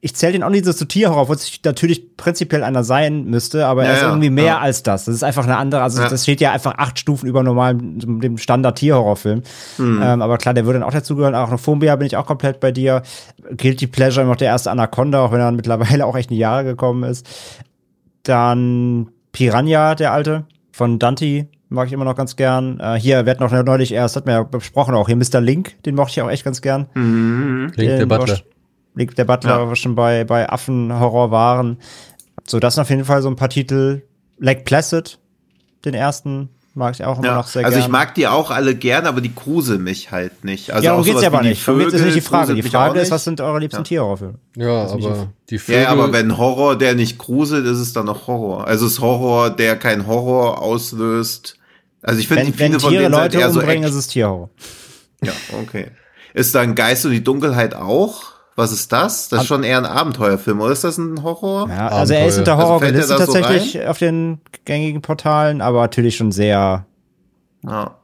ich zähle den auch nicht so zu Tierhorror, obwohl es natürlich prinzipiell einer sein müsste, aber Ja, er ist ja, irgendwie mehr ja. als das. Das ist einfach eine andere, also Ja. das steht ja einfach acht Stufen über normalen, dem Standard-Tierhorrorfilm. Hm. Ähm, aber klar, der würde dann auch dazugehören. Arachnophobia bin ich auch komplett bei dir. Guilty Pleasure noch der erste Anaconda, auch wenn er mittlerweile auch echt in die Jahre gekommen ist. Dann Piranha, der alte, von Dante, mag ich immer noch ganz gern. Äh, hier, wir hatten auch neulich erst, hat mir ja besprochen auch, hier Mr. Link, den mochte ich auch echt ganz gern. Link der Den Butler. Link der Butler Ja. war schon bei, bei Affenhorror waren. So, das sind auf jeden Fall so ein paar Titel. Lake Placid, den ersten, mag ich auch immer Ja, noch sehr also gern. ich mag die auch alle gern, aber die gruseln mich halt nicht. Also ja, darum geht's ja aber die nicht. Geht's ist nicht die Vögel Frage. Die Frage ist, was sind eure liebsten Tierhorrorfilme? Ja, Das ist nicht aber die Ja, Vögel. ja, aber wenn Horror, der nicht gruselt, ist es dann noch Horror. Also ist Horror, der kein Horror auslöst. Also ich finde, Wenn, viele wenn von denen sind Leute eher so umbringen, Action- ist es Tierhorror. Ja, okay. Ist dann Geist und die Dunkelheit auch? Was ist das? Das ist schon eher ein Abenteuerfilm, oder ist das ein Horror? Ja, also er ist unter Horror Also gelistet da so tatsächlich auf den gängigen Portalen, aber natürlich schon sehr Ja.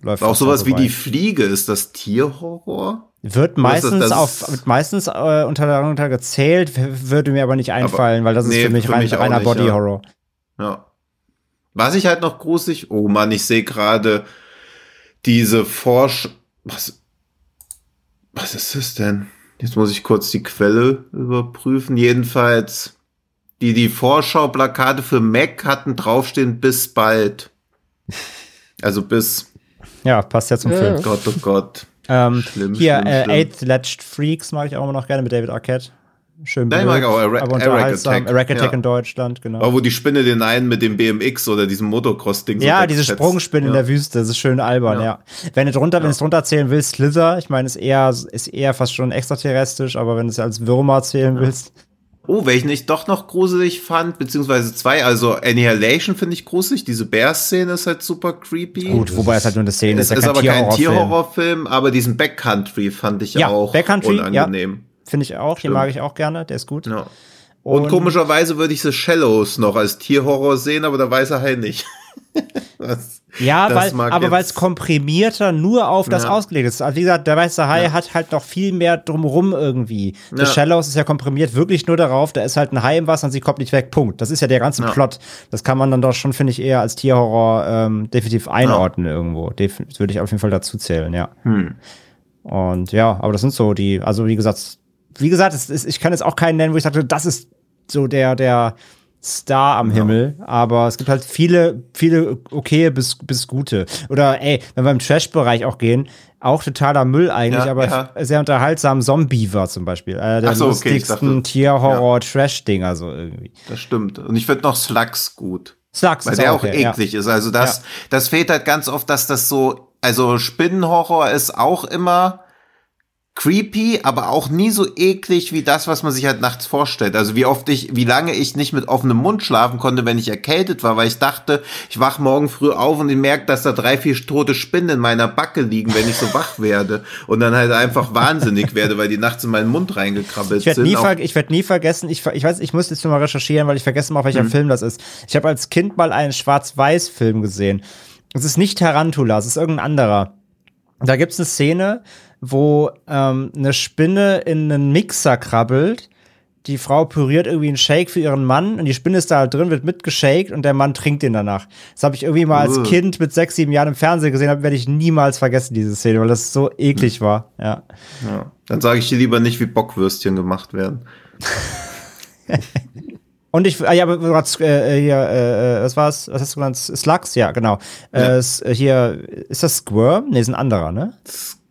läuft Auch sowas da wie vorbei. die Fliege, ist das Tierhorror? Wird meistens das ist- auf wird meistens äh, unter darunter gezählt, würde mir aber nicht einfallen, weil das ist nee, für mich für rein, mich reiner nicht, Body ja. Horror. Ja. Was ich halt noch gruselig, oh Mann, ich sehe gerade diese Forsch, was, was ist das denn? Jetzt muss ich kurz die Quelle überprüfen. Jedenfalls, die, die Vorschauplakate für Mac hatten draufstehen, bis bald. Also bis, Ja, passt ja zum Ja. Film. Gott, oh Gott. Ähm, Schlimm, hier, schlimm, äh, schlimm. Eight Ledged Freaks mag ich auch immer noch gerne mit David Arquette. Schön Ja, blöd, mag auch Eric- aber unterhaltsam. Attack, Eric Attack ja. in Deutschland, genau. Oh, wo die Spinne den einen mit dem BMX oder diesem Motocross-Ding so ja, diese wegfetzt. Sprungspinnen in Ja. der Wüste, das ist schön albern, ja. Ja. Wenn du drunter, wenn du es drunter zählen willst, Slither, ich meine, ist eher, ist eher fast schon extraterrestrisch, aber wenn du es als Würmer zählen willst, Oh, welchen ich doch noch gruselig fand, beziehungsweise zwei, also Annihilation finde ich gruselig, diese Bär-Szene ist halt super creepy. gut, wobei es halt nur eine Szene es ist, ist ja aber kein kein Tierhorrorfilm. Aber diesen Backcountry fand ich Ja, auch Backcountry, ja. Finde ich auch, den Stimmt. mag ich auch gerne, der ist gut. Ja. Und, komischerweise würde ich The Shallows noch als Tierhorror sehen, aber da weiß er halt nicht. das, Ja, das weil, aber weil es komprimierter nur auf das Ja. ausgelegt ist. Also wie gesagt, der weiße Hai hat halt noch viel mehr drumrum irgendwie. The Ja. Shallows ist ja komprimiert wirklich nur darauf, da ist halt ein Hai im Wasser und sie kommt nicht weg. Punkt. Das ist ja der ganze Ja. Plot. Das kann man dann doch schon, finde ich, eher als Tierhorror ähm, definitiv einordnen irgendwo. Def das würde ich auf jeden Fall dazu zählen, ja. Hm. Und ja, aber das sind so die, also wie gesagt, wie gesagt, es ist, ich kann jetzt auch keinen nennen, wo ich sagte, das ist so der, der Star am Himmel, aber es gibt halt viele, viele okay bis, bis gute. Oder ey, wenn wir im Trash-Bereich auch gehen, auch totaler Müll eigentlich, Ja, aber ja. sehr unterhaltsam. Zombiever zum Beispiel. Einer der Ach so, okay, lustigsten dachte- Tierhorror-Trash-Dinger so irgendwie. Das stimmt. Und ich finde noch Slugs gut. Slugs Weil der auch okay, eklig ist. Also das, das fehlt halt ganz oft, dass das so, also Spinnenhorror ist auch immer creepy, aber auch nie so eklig wie das, was man sich halt nachts vorstellt. Also wie oft ich, wie lange ich nicht mit offenem Mund schlafen konnte, wenn ich erkältet war, weil ich dachte, ich wach morgen früh auf und ich merke, dass da drei, vier tote Spinnen in meiner Backe liegen, wenn ich so wach werde und dann halt einfach wahnsinnig werde, weil die nachts in meinen Mund reingekrabbelt Ich werde sind. nie, Auch- ich werd nie vergessen, ich, ich weiß, ich muss jetzt mal recherchieren, weil ich vergesse mal, welcher Film das ist. Ich habe als Kind mal einen Schwarz-Weiß-Film gesehen. Es ist nicht Tarantula, es ist irgendein anderer. Da gibt's eine Szene, wo ähm, eine Spinne in einen Mixer krabbelt. Die Frau püriert irgendwie einen Shake für ihren Mann und die Spinne ist da halt drin, wird mitgeshakt und der Mann trinkt den danach. Das habe ich irgendwie mal als. Kind mit sechs, sieben Jahren im Fernsehen gesehen, habe werde ich niemals vergessen, diese Szene, weil das so eklig war. Ja. Ja. Dann sage ich dir lieber nicht, wie Bockwürstchen gemacht werden. Und ich, ah, ja, aber hast, äh, hier, äh, äh, was war's? Was hast du genannt? Slugs? Ja, genau. Äh, Ja. äh, hier, ist das Squirm? Nee, ist ein anderer, ne?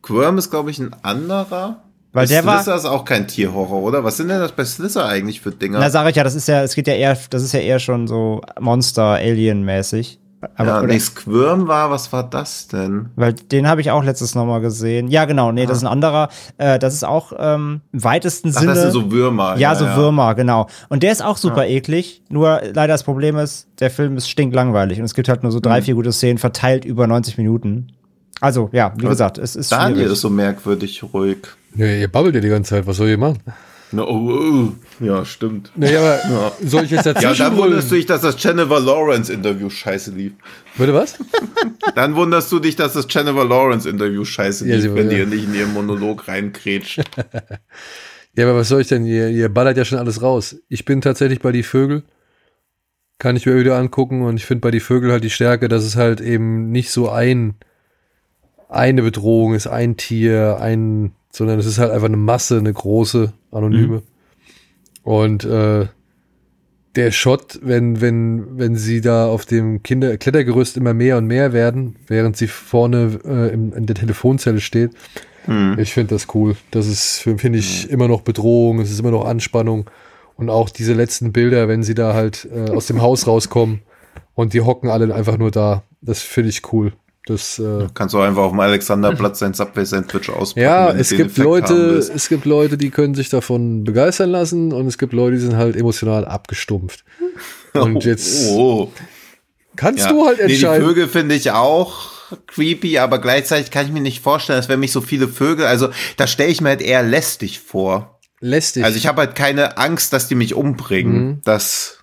Squirm ist, glaube ich, ein anderer. Weil der war- Slither ist auch kein Tierhorror, oder? Was sind denn das bei Slither eigentlich für Dinger? Na, sag ich ja, das ist ja, es geht ja eher, das ist ja eher schon so Monster, Alien-mäßig. Aber, ja, nee, Squirm war, was war das denn? weil den habe ich auch letztes nochmal gesehen. Ja, genau, nee, das ist ein anderer. Äh, das ist auch ähm, im weitesten Ach, Sinne. das sind so Würmer. ja, so Würmer, genau. Und der ist auch super eklig. Nur leider das Problem ist, der Film ist stinklangweilig und es gibt halt nur so drei, Mhm. vier gute Szenen verteilt über 90 Minuten. Also, ja, wie gesagt, es ist Daniel schwierig. ist so merkwürdig ruhig. Ja, ihr babbelt ja die ganze Zeit, was soll ihr machen? No, oh, oh. Ja, stimmt. Nee, aber soll ich jetzt Ja, dazwischen dann wunderst du dich, dass das Jennifer Lawrence Interview scheiße lief. Bitte was? Dann wunderst du dich, dass das Jennifer Lawrence Interview scheiße Ja, lief, wenn ja. ihr nicht in ihren Monolog reinkrätscht. Ja, aber was soll ich denn? Ihr, ihr ballert ja schon alles raus. Ich bin tatsächlich bei die Vögel. Kann ich mir wieder angucken und ich finde bei die Vögel halt die Stärke, dass es halt eben nicht so ein eine Bedrohung ist, ein Tier, ein, sondern es ist halt einfach eine Masse, eine große, anonyme. Und äh, der Shot, wenn, wenn, wenn sie da auf dem Kinder Klettergerüst immer mehr und mehr werden, während sie vorne äh, im, in der Telefonzelle steht, ich finde das cool. Das ist, finde ich, immer noch Bedrohung, es ist immer noch Anspannung. Und auch diese letzten Bilder, wenn sie da halt äh, aus dem Haus rauskommen und die hocken alle einfach nur da. Das finde ich cool. Das, äh, Kannst du einfach auf dem Alexanderplatz sein Subway-Sandwich auspacken. ja, es gibt Effekt Leute, es gibt Leute, die können sich davon begeistern lassen und es gibt Leute, die sind halt emotional abgestumpft. Und jetzt Oh, kannst ja. du halt Nee, die entscheiden. Vögel finde ich auch creepy, aber gleichzeitig kann ich mir nicht vorstellen, dass wenn mich so viele Vögel, also da stelle ich mir halt eher lästig vor. lästig. Also ich habe halt keine Angst, dass die mich umbringen. Das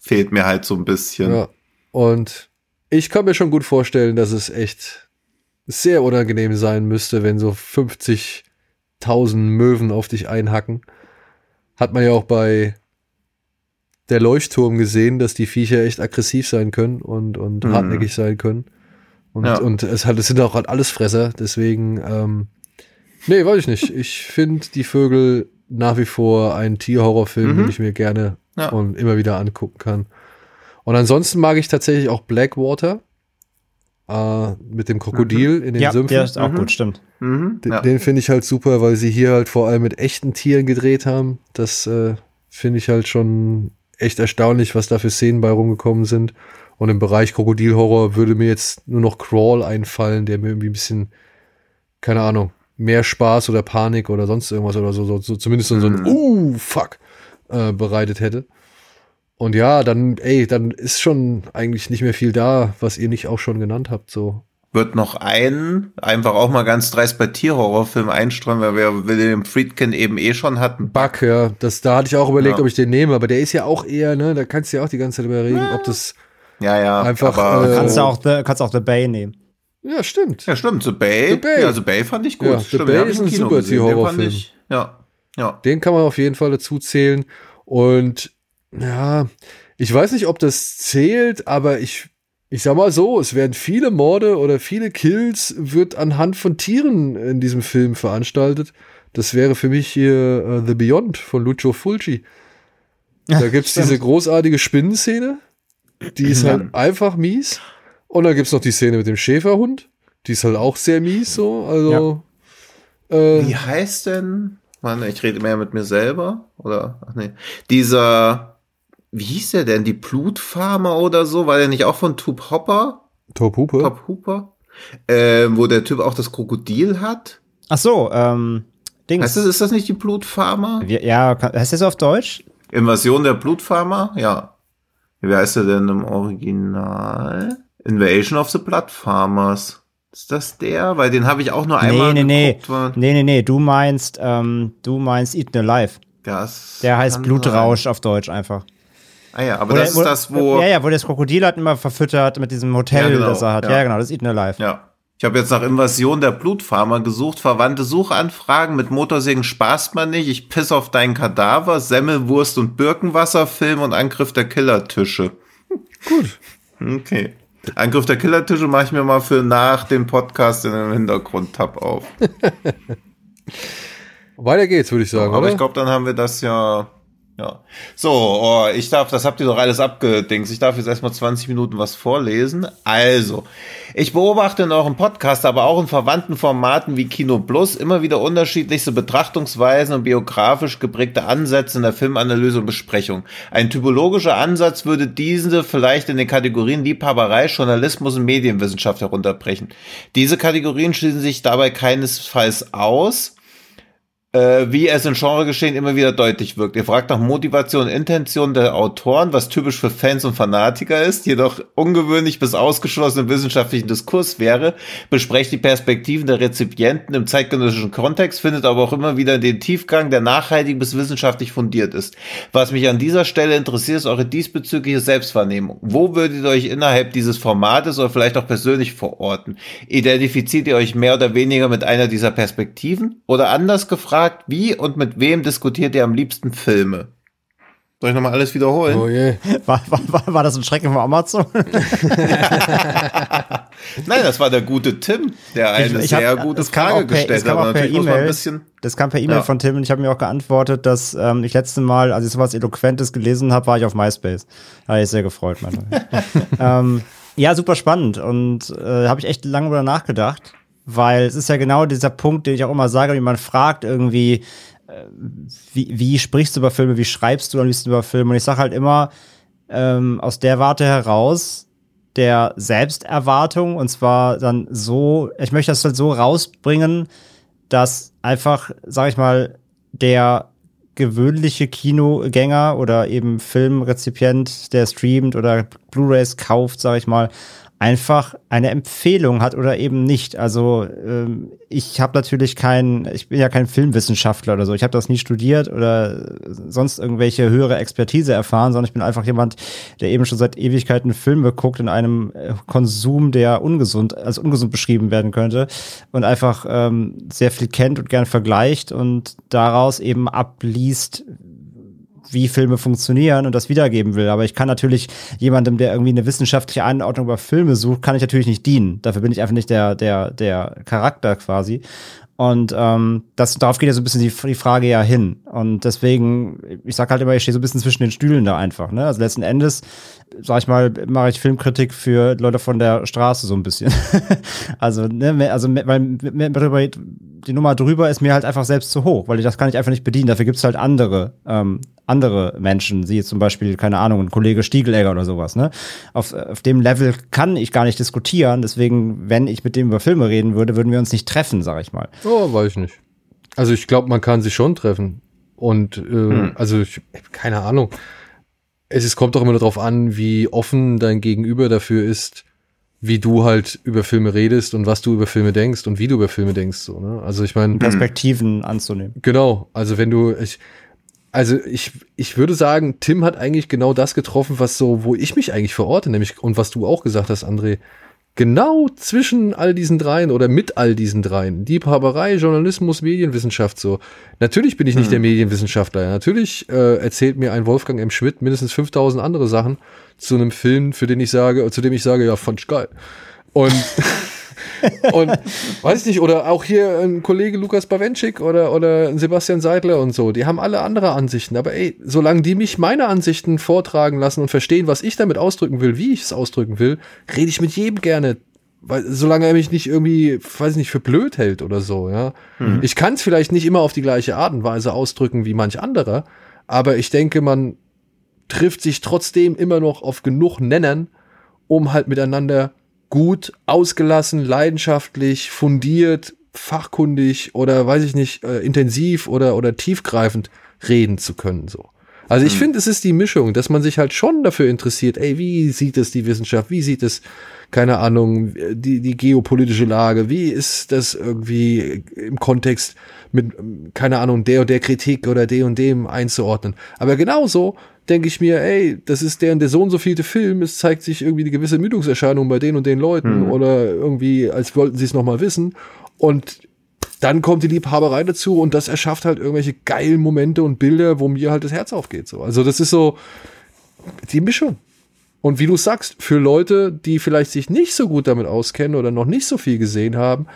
fehlt mir halt so ein bisschen. Ja. Und ich kann mir schon gut vorstellen, dass es echt sehr unangenehm sein müsste, wenn so 50 tausend Möwen auf dich einhacken. Hat man ja auch bei der Leuchtturm gesehen, dass die Viecher echt aggressiv sein können und, und Mhm. hartnäckig sein können. Und, Ja. und es, hat, es sind auch halt Allesfresser, deswegen, ähm, nee, weiß ich nicht. Ich finde die Vögel nach wie vor ein Tierhorrorfilm, Mhm. den ich mir gerne Ja. und immer wieder angucken kann. Und ansonsten mag ich tatsächlich auch Blackwater äh, mit dem Krokodil in den ja, Sümpfen. der ist auch Mhm. gut, stimmt. Mhm. Den, Ja. den finde ich halt super, weil sie hier halt vor allem mit echten Tieren gedreht haben. Das äh, finde ich halt schon echt erstaunlich, was da für Szenen bei rumgekommen sind. Und im Bereich Krokodilhorror würde mir jetzt nur noch Crawl einfallen, der mir irgendwie ein bisschen, keine Ahnung, mehr Spaß oder Panik oder sonst irgendwas oder so, so, so zumindest so, so ein Mhm. Uh, fuck äh, bereitet hätte. Und ja, dann, ey, dann ist schon eigentlich nicht mehr viel da, was ihr nicht auch schon genannt habt, so. Wird noch einen, einfach auch mal ganz dreist bei Tierhorrorfilmen einstreuen, weil wir William Friedkin eben eh schon hatten. Bug, ja. Das, da hatte ich auch überlegt, Ja. ob ich den nehme, aber der ist ja auch eher, ne, da kannst du ja auch die ganze Zeit überlegen, ob das. Ja, ja. Einfach, aber, äh, Kannst du auch The, kannst auch The Bay nehmen. Ja, stimmt. ja, stimmt. The Bay. The Bay. Ja, The Bay fand ich gut. Ja, The stimmt, Bay ist ein Kino super Tierhorrorfilm. ich- Ja, ja. Den kann man auf jeden Fall dazu zählen. Und ja, ich weiß nicht, ob das zählt, aber ich, ich sag mal so, es werden viele Morde oder viele Kills wird anhand von Tieren in diesem Film veranstaltet. Das wäre für mich hier äh, The Beyond von Lucio Fulci. Da gibt's diese großartige Spinnenszene. Die ist halt einfach mies. Und dann gibt's noch die Szene mit dem Schäferhund. Die ist halt auch sehr mies so. Also. Äh, Wie heißt denn? Mann, ich rede immer ja mit mir selber. Oder, ach nee. Dieser, wie hieß der denn? Die Blutfarmer oder so? War der nicht auch von Tube Hopper? Top Hooper. Top Hooper? Ähm, wo der Typ auch das Krokodil hat? Ach so, ähm, Dings. Heißt das, ist das nicht die Blutfarmer? Wir, ja, kann- heißt das auf Deutsch? Invasion der Blutfarmer? Ja. Wie heißt der denn im Original? Invasion of the Blood Farmers. Ist das der? Weil den habe ich auch nur einmal nee, nee, geguckt. nee. Nee, nee, nee. Du meinst, ähm, du meinst Eaten Alive. Das Der heißt Blutrausch auf Deutsch einfach. Ah ja, aber Wo das der- ist das, wo. Ja, ja, wo das Krokodil hat immer verfüttert mit diesem Hotel, Ja, genau, das er hat. Ja. ja. genau, das ist Eaten Alive. Ja. Ich habe jetzt nach Invasion der Blutfarmer gesucht, verwandte Suchanfragen mit Motorsägen spaßt man nicht, ich piss auf deinen Kadaver, Semmel, Wurst und Birkenwasser, Film und Angriff der Killertische. Gut. Okay. Angriff der Killertische mache ich mir mal für nach dem Podcast in den Hintergrund-Tab auf. Weiter geht's, würde ich sagen, Aber oder? ich glaube, dann haben wir das ja. Ja. So, oh, ich darf, das habt ihr doch alles abgedingst. Ich darf jetzt erstmal 20 Minuten was vorlesen. Also, ich beobachte in eurem Podcast, aber auch in verwandten Formaten wie Kino Plus immer wieder unterschiedlichste Betrachtungsweisen und biografisch geprägte Ansätze in der Filmanalyse und Besprechung. Ein typologischer Ansatz würde diese vielleicht in den Kategorien Liebhaberei, Journalismus und Medienwissenschaft herunterbrechen. Diese Kategorien schließen sich dabei keinesfalls aus äh, wie es in Genregeschehen immer wieder deutlich wirkt. Ihr fragt nach Motivation und Intention der Autoren, was typisch für Fans und Fanatiker ist, jedoch ungewöhnlich bis ausgeschlossen im wissenschaftlichen Diskurs wäre, besprecht die Perspektiven der Rezipienten im zeitgenössischen Kontext, findet aber auch immer wieder den Tiefgang, der nachhaltig bis wissenschaftlich fundiert ist. Was mich an dieser Stelle interessiert, ist eure diesbezügliche Selbstwahrnehmung. Wo würdet ihr euch innerhalb dieses Formates oder vielleicht auch persönlich verorten? Identifiziert ihr euch mehr oder weniger mit einer dieser Perspektiven? Oder anders gefragt, wie und mit wem diskutiert ihr am liebsten Filme? Soll ich nochmal alles wiederholen? Oh je. War, war, war, das ein Schrecken von Amazon? Nein, das war der gute Tim, der eine Ich- ich hab- sehr gute es kam Frage per- es gestellt hat. per E-Mail. Das kam per E-Mail Ja. von Tim und ich habe mir auch geantwortet, dass ähm, ich letzte Mal, als ich sowas Eloquentes gelesen habe, war ich auf MySpace. Da habe ich sehr gefreut, meine ähm, Ja, super spannend und äh, habe ich echt lange darüber nachgedacht, weil es ist ja genau dieser Punkt, den ich auch immer sage, wie man fragt irgendwie, äh, wie, wie sprichst du über Filme, wie schreibst du am liebsten über Filme? Und ich sage halt immer ähm, aus der Warte heraus, der Selbsterwartung und zwar dann so, ich möchte das halt so rausbringen, dass einfach, sag ich mal, der gewöhnliche Kinogänger oder eben Filmrezipient, der streamt oder Blu-rays kauft, sag ich mal, einfach eine Empfehlung hat oder eben nicht. Also ähm, ich habe natürlich kein, ich bin ja kein Filmwissenschaftler oder so. Ich habe das nie studiert oder sonst irgendwelche höhere Expertise erfahren, sondern ich bin einfach jemand, der eben schon seit Ewigkeiten Filme guckt in einem äh, Konsum, der ungesund, als ungesund beschrieben werden könnte und einfach ähm, sehr viel kennt und gern vergleicht und daraus eben abliest, wie Filme funktionieren und das wiedergeben will. Aber ich kann natürlich jemandem, der irgendwie eine wissenschaftliche Einordnung über Filme sucht, kann ich natürlich nicht dienen. Dafür bin ich einfach nicht der, der, der Charakter quasi. Und ähm, das, darauf geht ja so ein bisschen die, die Frage ja hin. Und deswegen, ich sag halt immer, ich stehe so ein bisschen zwischen den Stühlen da einfach. Ne? Also letzten Endes, sag ich mal, mache ich Filmkritik für Leute von der Straße so ein bisschen. also, ne, also weil darüber, die Nummer drüber ist mir halt einfach selbst zu hoch, weil ich das kann ich einfach nicht bedienen. Dafür gibt's halt andere ähm, andere Menschen, sie zum Beispiel, keine Ahnung, ein Kollege Stiegelegger oder sowas, ne? Auf, auf dem Level kann ich gar nicht diskutieren, deswegen, wenn ich mit dem über Filme reden würde, würden wir uns nicht treffen, sag ich mal. Oh, weiß ich nicht. Also ich glaube, man kann sich schon treffen. Und äh, hm. also ich, keine Ahnung. Es ist, kommt doch immer darauf an, wie offen dein Gegenüber dafür ist, wie du halt über Filme redest und was du über Filme denkst und wie du über Filme denkst. So, ne? Also ich meine. Perspektiven anzunehmen. Genau. Also wenn du, ich, also ich, ich würde sagen, Tim hat eigentlich genau das getroffen, was so, wo ich mich eigentlich verorte, nämlich, und was du auch gesagt hast, André, genau zwischen all diesen dreien oder mit all diesen dreien, Liebhaberei, Journalismus, Medienwissenschaft, so. Natürlich bin ich nicht hm. der Medienwissenschaftler. Natürlich äh, erzählt mir ein Wolfgang M. Schmidt mindestens 5000 andere Sachen zu einem Film, für den ich sage, zu dem ich sage, ja, fand ich geil. Und und weiß ich nicht, oder auch hier ein Kollege Lukas Bawenschik oder, oder Sebastian Seidler und so, die haben alle andere Ansichten. Aber ey, solange die mich meine Ansichten vortragen lassen und verstehen, was ich damit ausdrücken will, wie ich es ausdrücken will, rede ich mit jedem gerne. Weil, solange er mich nicht irgendwie, weiß ich nicht, für blöd hält oder so, ja. Mhm. Ich kann es vielleicht nicht immer auf die gleiche Art und Weise ausdrücken wie manch anderer, aber ich denke, man trifft sich trotzdem immer noch auf genug Nennern, um halt miteinander gut, ausgelassen, leidenschaftlich, fundiert, fachkundig oder weiß ich nicht, äh, intensiv oder, oder tiefgreifend reden zu können, so. Also ich hm. finde, es ist die Mischung, dass man sich halt schon dafür interessiert, ey, wie sieht es die Wissenschaft, wie sieht es, keine Ahnung, die, die geopolitische Lage, wie ist das irgendwie im Kontext mit, keine Ahnung, der und der Kritik oder der und dem einzuordnen. Aber genauso denke ich mir, ey, das ist der und der so und so vielte Film, es zeigt sich irgendwie die gewisse Müdungserscheinung bei den und den Leuten mhm. oder irgendwie, als wollten sie es nochmal wissen. Und dann kommt die Liebhaberei dazu und das erschafft halt irgendwelche geilen Momente und Bilder, wo mir halt das Herz aufgeht. So. Also das ist so die Mischung. Und wie du sagst, für Leute, die vielleicht sich nicht so gut damit auskennen oder noch nicht so viel gesehen haben,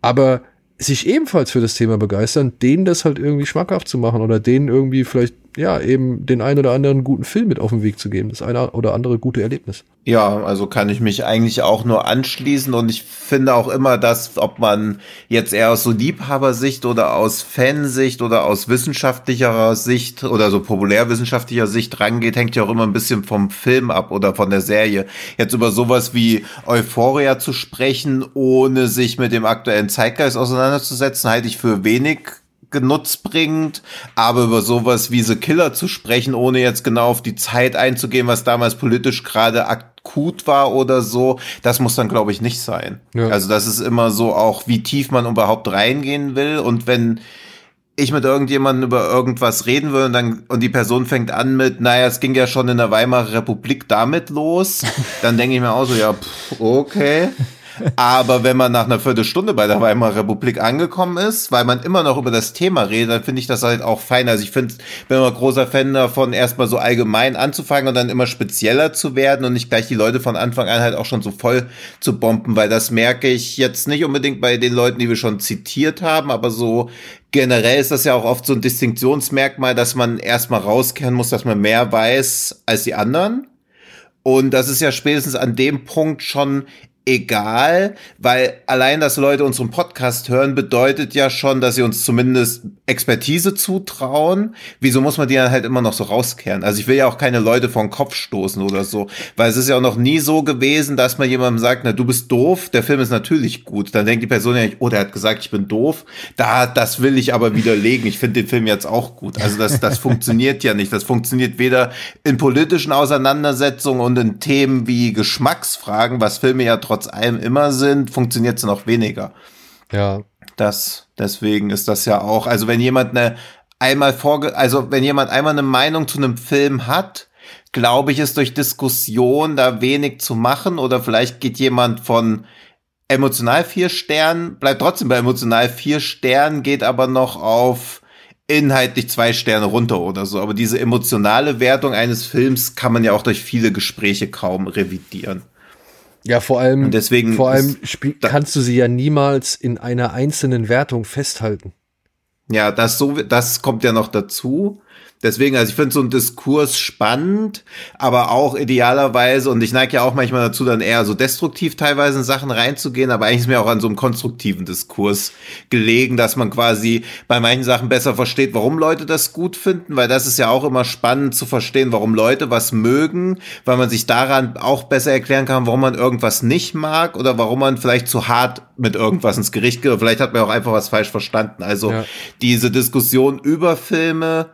aber sich ebenfalls für das Thema begeistern, denen das halt irgendwie schmackhaft zu machen oder denen irgendwie vielleicht ja, eben den ein oder anderen guten Film mit auf den Weg zu geben, das eine oder andere gute Erlebnis. Ja, also kann ich mich eigentlich auch nur anschließen und ich finde auch immer, dass ob man jetzt eher aus so Liebhabersicht oder aus Fansicht oder aus wissenschaftlicher Sicht oder so populärwissenschaftlicher Sicht rangeht, hängt ja auch immer ein bisschen vom Film ab oder von der Serie. Jetzt über sowas wie Euphoria zu sprechen, ohne sich mit dem aktuellen Zeitgeist auseinanderzusetzen, halte ich für wenig genutzbringend, aber über sowas wie The Killer zu sprechen, ohne jetzt genau auf die Zeit einzugehen, was damals politisch gerade akut war oder so, das muss dann, glaube ich, nicht sein. Ja. Also das ist immer so auch, wie tief man überhaupt reingehen will und wenn ich mit irgendjemandem über irgendwas reden will und dann und die Person fängt an mit, naja, es ging ja schon in der Weimarer Republik damit los, dann denke ich mir auch so, ja, pff, okay. Aber wenn man nach einer Viertelstunde bei der Weimarer Republik angekommen ist, weil man immer noch über das Thema redet, dann finde ich das halt auch fein. Also ich finde, bin immer großer Fan davon, erstmal so allgemein anzufangen und dann immer spezieller zu werden und nicht gleich die Leute von Anfang an halt auch schon so voll zu bomben, weil das merke ich jetzt nicht unbedingt bei den Leuten, die wir schon zitiert haben, aber so generell ist das ja auch oft so ein Distinktionsmerkmal, dass man erstmal rauskehren muss, dass man mehr weiß als die anderen. Und das ist ja spätestens an dem Punkt schon egal, weil allein, dass Leute unseren Podcast hören, bedeutet ja schon, dass sie uns zumindest Expertise zutrauen. Wieso muss man die dann halt immer noch so rauskehren? Also ich will ja auch keine Leute vor den Kopf stoßen oder so, weil es ist ja auch noch nie so gewesen, dass man jemandem sagt, na du bist doof, der Film ist natürlich gut. Dann denkt die Person ja nicht, oh, der hat gesagt, ich bin doof. Da, das will ich aber widerlegen. Ich finde den Film jetzt auch gut. Also das, das funktioniert ja nicht. Das funktioniert weder in politischen Auseinandersetzungen und in Themen wie Geschmacksfragen, was Filme ja trotz allem immer sind, funktioniert es noch weniger. Ja. Das, deswegen ist das ja auch, also wenn jemand eine einmal vorge, also wenn jemand einmal eine Meinung zu einem Film hat, glaube ich, ist durch Diskussion da wenig zu machen oder vielleicht geht jemand von emotional vier Sternen, bleibt trotzdem bei emotional vier Sternen, geht aber noch auf inhaltlich zwei Sterne runter oder so. Aber diese emotionale Wertung eines Films kann man ja auch durch viele Gespräche kaum revidieren. Ja, vor allem, Und deswegen vor allem kannst du sie ja niemals in einer einzelnen Wertung festhalten. Ja, das so, das kommt ja noch dazu. Deswegen, also ich finde so einen Diskurs spannend, aber auch idealerweise, und ich neige ja auch manchmal dazu, dann eher so destruktiv teilweise in Sachen reinzugehen, aber eigentlich ist mir auch an so einem konstruktiven Diskurs gelegen, dass man quasi bei manchen Sachen besser versteht, warum Leute das gut finden, weil das ist ja auch immer spannend zu verstehen, warum Leute was mögen, weil man sich daran auch besser erklären kann, warum man irgendwas nicht mag oder warum man vielleicht zu hart mit irgendwas ins Gericht geht oder vielleicht hat man auch einfach was falsch verstanden. Also Ja. diese Diskussion über Filme,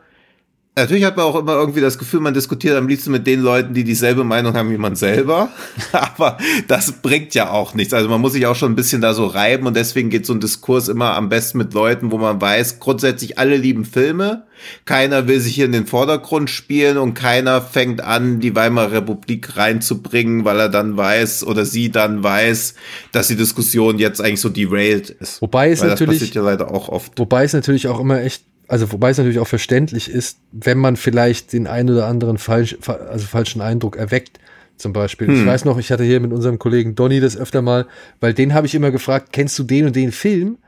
Natürlich hat man auch immer irgendwie das Gefühl, man diskutiert am liebsten mit den Leuten, die dieselbe Meinung haben wie man selber. Aber das bringt ja auch nichts. Also man muss sich auch schon ein bisschen da so reiben und deswegen geht so ein Diskurs immer am besten mit Leuten, wo man weiß, grundsätzlich alle lieben Filme. Keiner will sich hier in den Vordergrund spielen und keiner fängt an, die Weimarer Republik reinzubringen, weil er dann weiß oder sie dann weiß, dass die Diskussion jetzt eigentlich so derailed ist. Wobei es weil das natürlich- passiert ja leider auch oft. Wobei es natürlich auch immer echt, also wobei es natürlich auch verständlich ist, wenn man vielleicht den einen oder anderen falsch, fa- also falschen Eindruck erweckt. Zum Beispiel. Ich weiß noch, ich hatte hier mit unserem Kollegen Donny das öfter mal, weil den habe ich immer gefragt, kennst du den und den Film?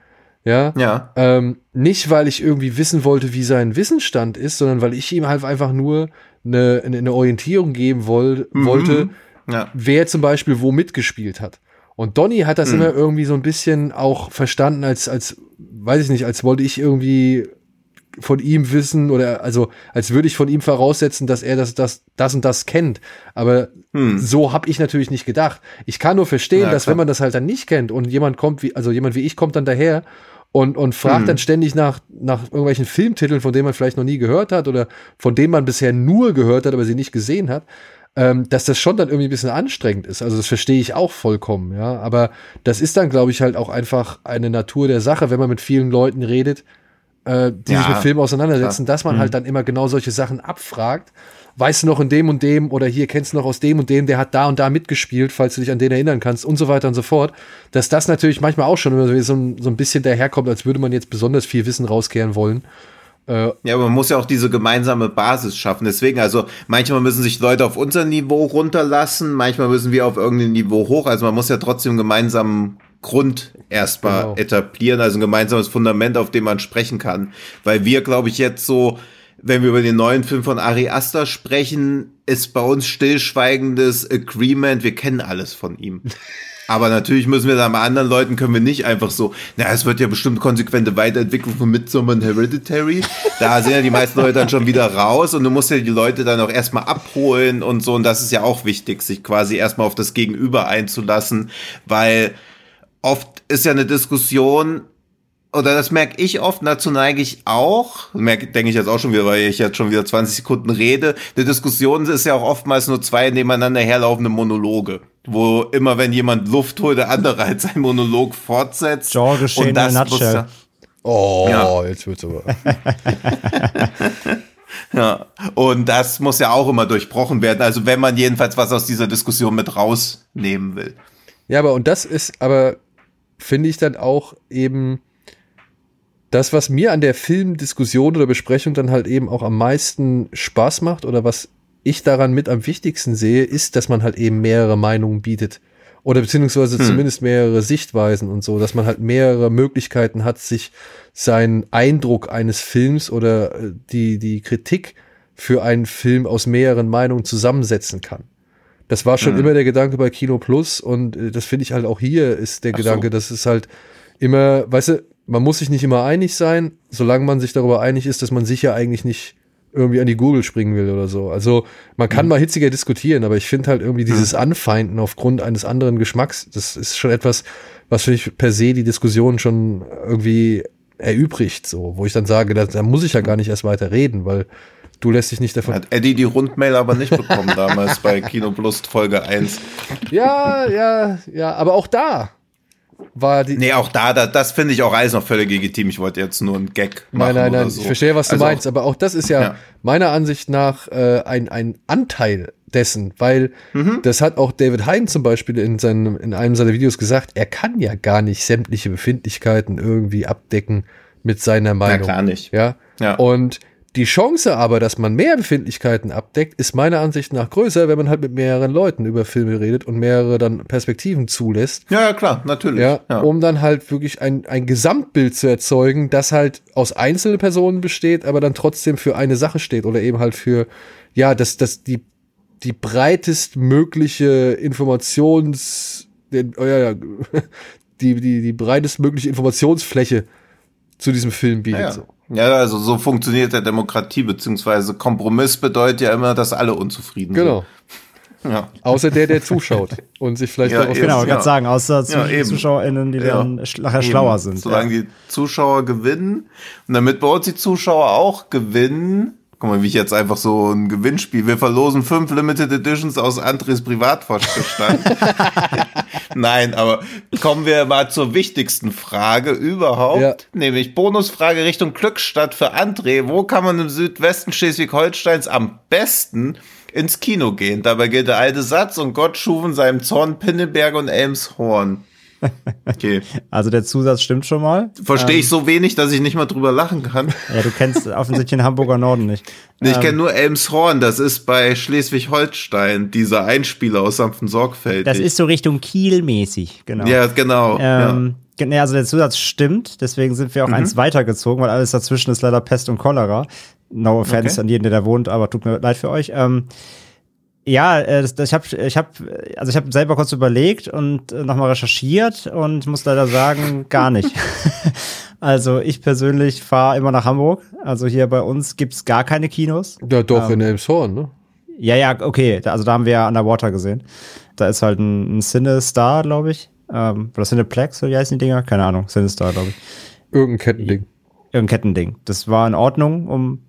Ja. Ja. Ähm, nicht, weil ich irgendwie wissen wollte, wie sein Wissensstand ist, sondern weil ich ihm halt einfach nur eine, eine Orientierung geben woll, wollte, Ja. wer zum Beispiel wo mitgespielt hat. Und Donny hat das immer irgendwie so ein bisschen auch verstanden, als, als, weiß ich nicht, als wollte ich irgendwie von ihm wissen oder also als würde ich von ihm voraussetzen, dass er das, das, das und das kennt. Aber so habe ich natürlich nicht gedacht. Ich kann nur verstehen, Ja, dass wenn man das halt dann nicht kennt und jemand kommt, wie, also jemand wie ich kommt dann daher und, und fragt dann ständig nach, nach irgendwelchen Filmtiteln, von denen man vielleicht noch nie gehört hat oder von denen man bisher nur gehört hat, aber sie nicht gesehen hat, ähm, dass das schon dann irgendwie ein bisschen anstrengend ist. Also das verstehe ich auch vollkommen, ja. Aber das ist dann, glaube ich, halt auch einfach eine Natur der Sache, wenn man mit vielen Leuten redet, äh, die Ja, sich mit Filmen auseinandersetzen, dass man halt dann immer genau solche Sachen abfragt. Weißt du noch in dem und dem oder hier kennst du noch aus dem und dem, der hat da und da mitgespielt, falls du dich an den erinnern kannst und so weiter und so fort. Dass das natürlich manchmal auch schon immer so ein, so ein bisschen daherkommt, als würde man jetzt besonders viel Wissen rauskehren wollen. Ja, aber man muss ja auch diese gemeinsame Basis schaffen. Deswegen, also manchmal müssen sich Leute auf unser Niveau runterlassen, manchmal müssen wir auf irgendein Niveau hoch. Also man muss ja trotzdem einen gemeinsamen Grund erstmal Genau. etablieren, also ein gemeinsames Fundament, auf dem man sprechen kann. Weil wir, glaube ich, jetzt so, wenn wir über den neuen Film von Ari Aster sprechen, ist bei uns stillschweigendes Agreement, wir kennen alles von ihm. Aber natürlich müssen wir dann bei anderen Leuten können wir nicht einfach so, na, es wird ja bestimmt konsequente Weiterentwicklung von Midsommar und Hereditary. Da sind ja die meisten Leute dann schon wieder raus und du musst ja die Leute dann auch erstmal abholen und so. Und das ist ja auch wichtig, sich quasi erstmal auf das Gegenüber einzulassen, weil oft ist ja eine Diskussion, oder das merke ich oft, dazu neige ich auch, merke, denke ich jetzt auch schon wieder, weil ich jetzt schon wieder 20 Sekunden rede. Eine Diskussion ist ja auch oftmals nur zwei nebeneinander herlaufende Monologe, wo immer, wenn jemand Luft holt, der andere halt seinen Monolog fortsetzt. Genre-Geschehen Und das in a muss nutshell. ja- Oh, Ja. jetzt wird's aber. Ja, und das muss ja auch immer durchbrochen werden. Also wenn man jedenfalls was aus dieser Diskussion mit rausnehmen will. Ja, aber und das ist aber, finde ich dann auch eben das, was mir an der Filmdiskussion oder Besprechung dann halt eben auch am meisten Spaß macht oder was ich daran mit am wichtigsten sehe, ist, dass man halt eben mehrere Meinungen bietet. Oder beziehungsweise zumindest mehrere Sichtweisen und so, dass man halt mehrere Möglichkeiten hat, sich seinen Eindruck eines Films oder äh, die, die Kritik für einen Film aus mehreren Meinungen zusammensetzen kann. Das war schon mhm. immer der Gedanke bei Kino Plus und äh, das finde ich halt auch hier ist der Ach Gedanke, so. dass es halt immer, weißt du, man muss sich nicht immer einig sein, solange man sich darüber einig ist, dass man sicher eigentlich nicht irgendwie an die Google springen will oder so. Also man kann mhm. mal hitziger diskutieren, aber ich finde halt irgendwie dieses Anfeinden aufgrund eines anderen Geschmacks, das ist schon etwas, was für mich per se die Diskussion schon irgendwie erübrigt, so, wo ich dann sage, da, da muss ich ja gar nicht erst weiter reden, weil Du lässt dich nicht davon. Hat Eddie die Rundmail aber nicht bekommen damals bei Kino Plus Folge 1. Ja, ja, ja, aber auch da war die. Nee, auch da, da das finde ich auch alles noch völlig legitim. Ich wollte jetzt nur einen Gag machen. Nein, nein, nein, so. ich verstehe, was du also meinst, aber auch das ist ja, ja. meiner Ansicht nach äh, ein, ein Anteil dessen, weil mhm. das hat auch David Hein zum Beispiel in, seinem, in einem seiner Videos gesagt, er kann ja gar nicht sämtliche Befindlichkeiten irgendwie abdecken mit seiner Meinung. Na klar nicht. Ja. ja. Und die Chance aber, dass man mehr Befindlichkeiten abdeckt, ist meiner Ansicht nach größer, wenn man halt mit mehreren Leuten über Filme redet und mehrere dann Perspektiven zulässt. Ja, ja klar, natürlich. Ja, ja. Um dann halt wirklich ein, ein Gesamtbild zu erzeugen, das halt aus einzelnen Personen besteht, aber dann trotzdem für eine Sache steht oder eben halt für, ja, dass, dass die, die breitestmögliche Informations, den, oh ja, ja, die, die, die breitestmögliche Informationsfläche zu diesem Film bietet. Ja, so. Ja, also so funktioniert der Demokratie, beziehungsweise Kompromiss bedeutet ja immer, dass alle unzufrieden genau. sind. Ja. Außer der, der zuschaut und sich vielleicht ja, daraus Genau, ich ja. sagen, außer ja, ZuschauerInnen, die ja. dann nachher schlauer sind. Solange ja. die Zuschauer gewinnen und damit bei uns die Zuschauer auch gewinnen, Guck mal, wie ich jetzt einfach so ein Gewinnspiel. Wir verlosen fünf Limited Editions aus Andres Privatvorstand. Nein, aber kommen wir mal zur wichtigsten Frage überhaupt. Ja. Nämlich Bonusfrage Richtung Glückstadt für André. Wo kann man im Südwesten Schleswig-Holsteins am besten ins Kino gehen? Dabei gilt der alte Satz und Gott schufen seinem Zorn Pinneberg und Elmshorn. Okay. Also der Zusatz stimmt schon mal. Verstehe ähm, ich so wenig, dass ich nicht mal drüber lachen kann. Ja, du kennst offensichtlich den Hamburger Norden nicht. Nee, ich ähm, kenne nur Elmshorn, das ist bei Schleswig-Holstein, dieser Einspieler aus sanften Sorgfältig. Das ist so Richtung Kiel mäßig, genau. Ja, genau. Ähm, ja. Also der Zusatz stimmt, deswegen sind wir auch mhm. eins weitergezogen, weil alles dazwischen ist leider Pest und Cholera. No offense okay. an jeden, der da wohnt, aber tut mir leid für euch. Ähm, ja, äh, das, das, ich habe ich hab, also ich hab selber kurz überlegt und äh, nochmal recherchiert und muss leider sagen, gar nicht. also ich persönlich fahre immer nach Hamburg. Also hier bei uns gibt's gar keine Kinos. Ja, doch, ähm, in Elmshorn, ne? Ja, ja, okay. Also da haben wir ja Underwater gesehen. Da ist halt ein, ein Cinestar, glaube ich. Ähm, oder Cineplex, wie heißen die Dinger? Keine Ahnung. Cinestar, glaube ich. Irgendein Kettending. Irgendein Kettending. Das war in Ordnung, um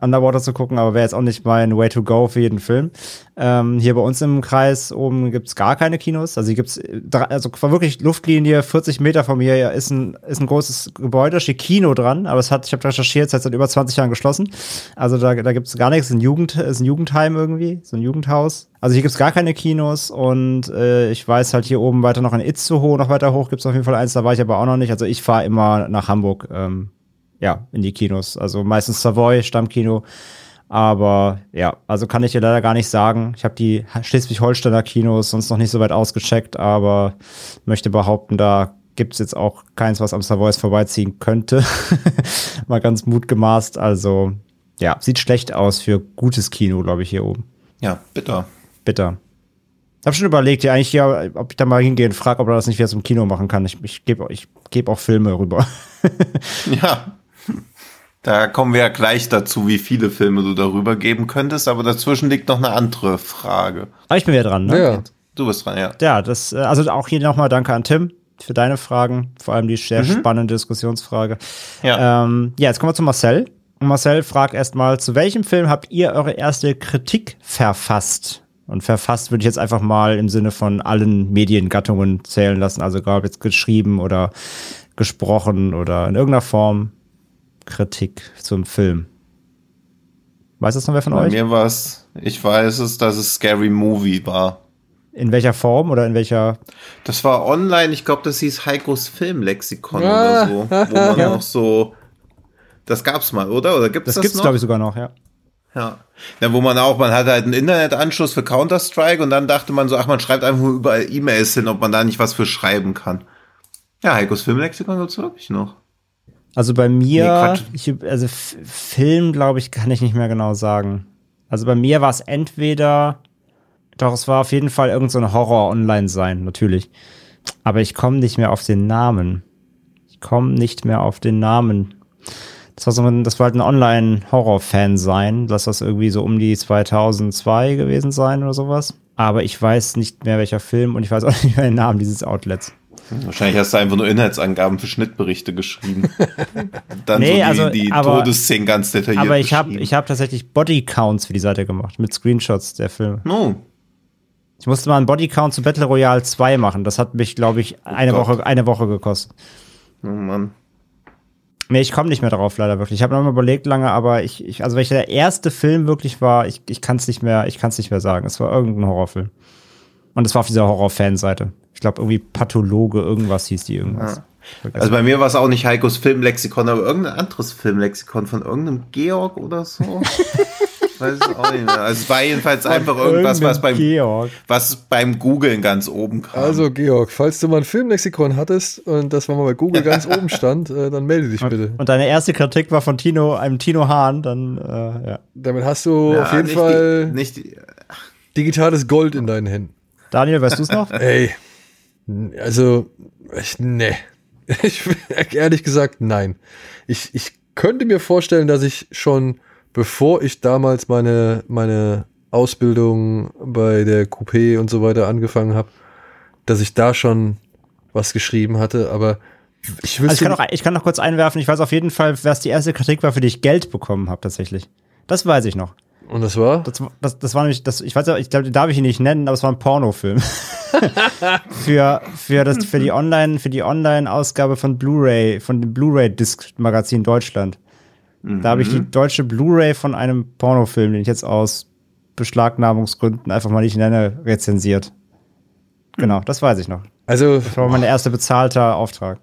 Underwater zu gucken, aber wäre jetzt auch nicht mein Way to go für jeden Film. Ähm, hier bei uns im Kreis oben gibt's gar keine Kinos. Also hier gibt's also wirklich Luftlinie 40 Meter von mir ist ein, ist ein großes Gebäude, steht Kino dran, aber es hat, ich habe recherchiert, es hat seit über 20 Jahren geschlossen. Also da, da gibt's gar nichts. Ein Jugend, ist ein Jugendheim irgendwie, so ein Jugendhaus. Also hier gibt's gar keine Kinos und äh, ich weiß halt hier oben weiter noch in Itzehoe, noch weiter hoch gibt's auf jeden Fall eins, da war ich aber auch noch nicht. Also ich fahre immer nach Hamburg. Ähm, ja, in die Kinos. Also meistens Savoy, Stammkino. Aber ja, also kann ich dir leider gar nicht sagen. Ich habe die Schleswig-Holsteiner Kinos sonst noch nicht so weit ausgecheckt, aber möchte behaupten, da gibt's jetzt auch keins, was am Savoys vorbeiziehen könnte. Mal ganz mutgemaßt. Also ja, sieht schlecht aus für gutes Kino, glaube ich, hier oben. Ja, bitter. Bitter. Ich habe schon überlegt, ja, eigentlich ja, ob ich da mal hingehe und frage, ob er das nicht wieder zum Kino machen kann. Ich, ich gebe ich geb auch Filme rüber. ja, da kommen wir ja gleich dazu, wie viele Filme du darüber geben könntest, aber dazwischen liegt noch eine andere Frage. Aber ich bin wieder dran, ne? Ja. Du bist dran, ja. Ja, das, äh, also auch hier nochmal danke an Tim für deine Fragen, vor allem die sehr mhm. spannende Diskussionsfrage. Ja. Ähm, ja, jetzt kommen wir zu Marcel. Und Marcel fragt erstmal, zu welchem Film habt ihr eure erste Kritik verfasst? Und verfasst würde ich jetzt einfach mal im Sinne von allen Mediengattungen zählen lassen, also egal ob jetzt geschrieben oder gesprochen oder in irgendeiner Form Kritik zum Film. Weiß das noch wer von Bei euch? Bei mir war es, ich weiß es, dass es Scary Movie war. In welcher Form oder in welcher? Das war online, ich glaube, das hieß Heikos Filmlexikon ah. oder so, wo man ja. noch so. Das gab's mal, oder? Oder gibt's das? Das gibt's, glaube ich, sogar noch, ja. Ja. ja. Wo man auch, man hatte halt einen Internetanschluss für Counter-Strike und dann dachte man so, ach, man schreibt einfach überall E-Mails hin, ob man da nicht was für schreiben kann. Ja, Heikos Filmlexikon gibt's wirklich noch. Also bei mir, nee, ich, also Film, glaube ich, kann ich nicht mehr genau sagen. Also bei mir war es entweder Doch, es war auf jeden Fall irgendein so Horror-Online sein, natürlich. Aber ich komme nicht mehr auf den Namen. Ich komme nicht mehr auf den Namen. Das war, so ein, das war halt ein Online-Horror-Fan sein. Lass das irgendwie so um die 2002 gewesen sein oder sowas. Aber ich weiß nicht mehr welcher Film und ich weiß auch nicht mehr den Namen dieses Outlets. Wahrscheinlich hast du einfach nur Inhaltsangaben für Schnittberichte geschrieben. Dann Nee, so die, also, die aber- Todesszenen ganz detailliert Aber ich habe ich hab tatsächlich Bodycounts für die Seite gemacht, mit Screenshots der Filme. Oh, Ich musste mal einen Bodycount zu Battle Royale 2 machen. Das hat mich, glaube ich, eine Gott. Woche, eine Woche gekostet. oh Mann. Nee, ich komme nicht mehr darauf, leider wirklich. Ich habe noch mal überlegt lange, aber ich, ich also welcher der erste Film wirklich war, ich, ich kann es nicht mehr, ich kann es nicht mehr sagen. Es war irgendein Horrorfilm. Und es war auf dieser Horror-Fan-Seite. Ich glaube, irgendwie Pathologe, irgendwas hieß die irgendwas. Also bei mir war es auch nicht Heikos Filmlexikon, aber irgendein anderes Filmlexikon von irgendeinem Georg oder so. Weiß ich auch nicht mehr. Also es war jedenfalls einfach irgendwas, was beim, Georg. was beim Googlen ganz oben kam. Also, Georg, falls du mal ein Filmlexikon hattest und das mal bei Google ganz oben stand, äh, dann melde dich bitte. Und deine erste Kritik war von Tino, einem Tino Hahn, dann, äh, ja. Damit hast du Ja, auf jeden nicht Fall Die, nicht die, digitales Gold in deinen Händen. Daniel, weißt du es noch? Ey, also, ich, nee. Ich, ehrlich gesagt, nein. Ich, ich könnte mir vorstellen, dass ich schon, bevor ich damals meine, meine Ausbildung bei der Coupé und so weiter angefangen habe, dass ich da schon was geschrieben hatte, aber ich wüsste Also ich kann, noch, ich kann noch kurz einwerfen, ich weiß auf jeden Fall, was die erste Kritik war, für die ich Geld bekommen habe, tatsächlich. Das weiß ich noch. Und das war? Das, das, das war nämlich, das, ich weiß ja, ich glaube, darf ich ihn nicht nennen, aber es war ein Pornofilm. für, für, das, für die Online, für die Online-Ausgabe von Blu-ray, von dem Blu-ray-Disc-Magazin Deutschland. Da habe ich die deutsche Blu-ray von einem Pornofilm, den ich jetzt aus Beschlagnahmungsgründen einfach mal nicht nenne, rezensiert. Genau, das weiß ich noch. Also, Das war mein erster bezahlter Auftrag.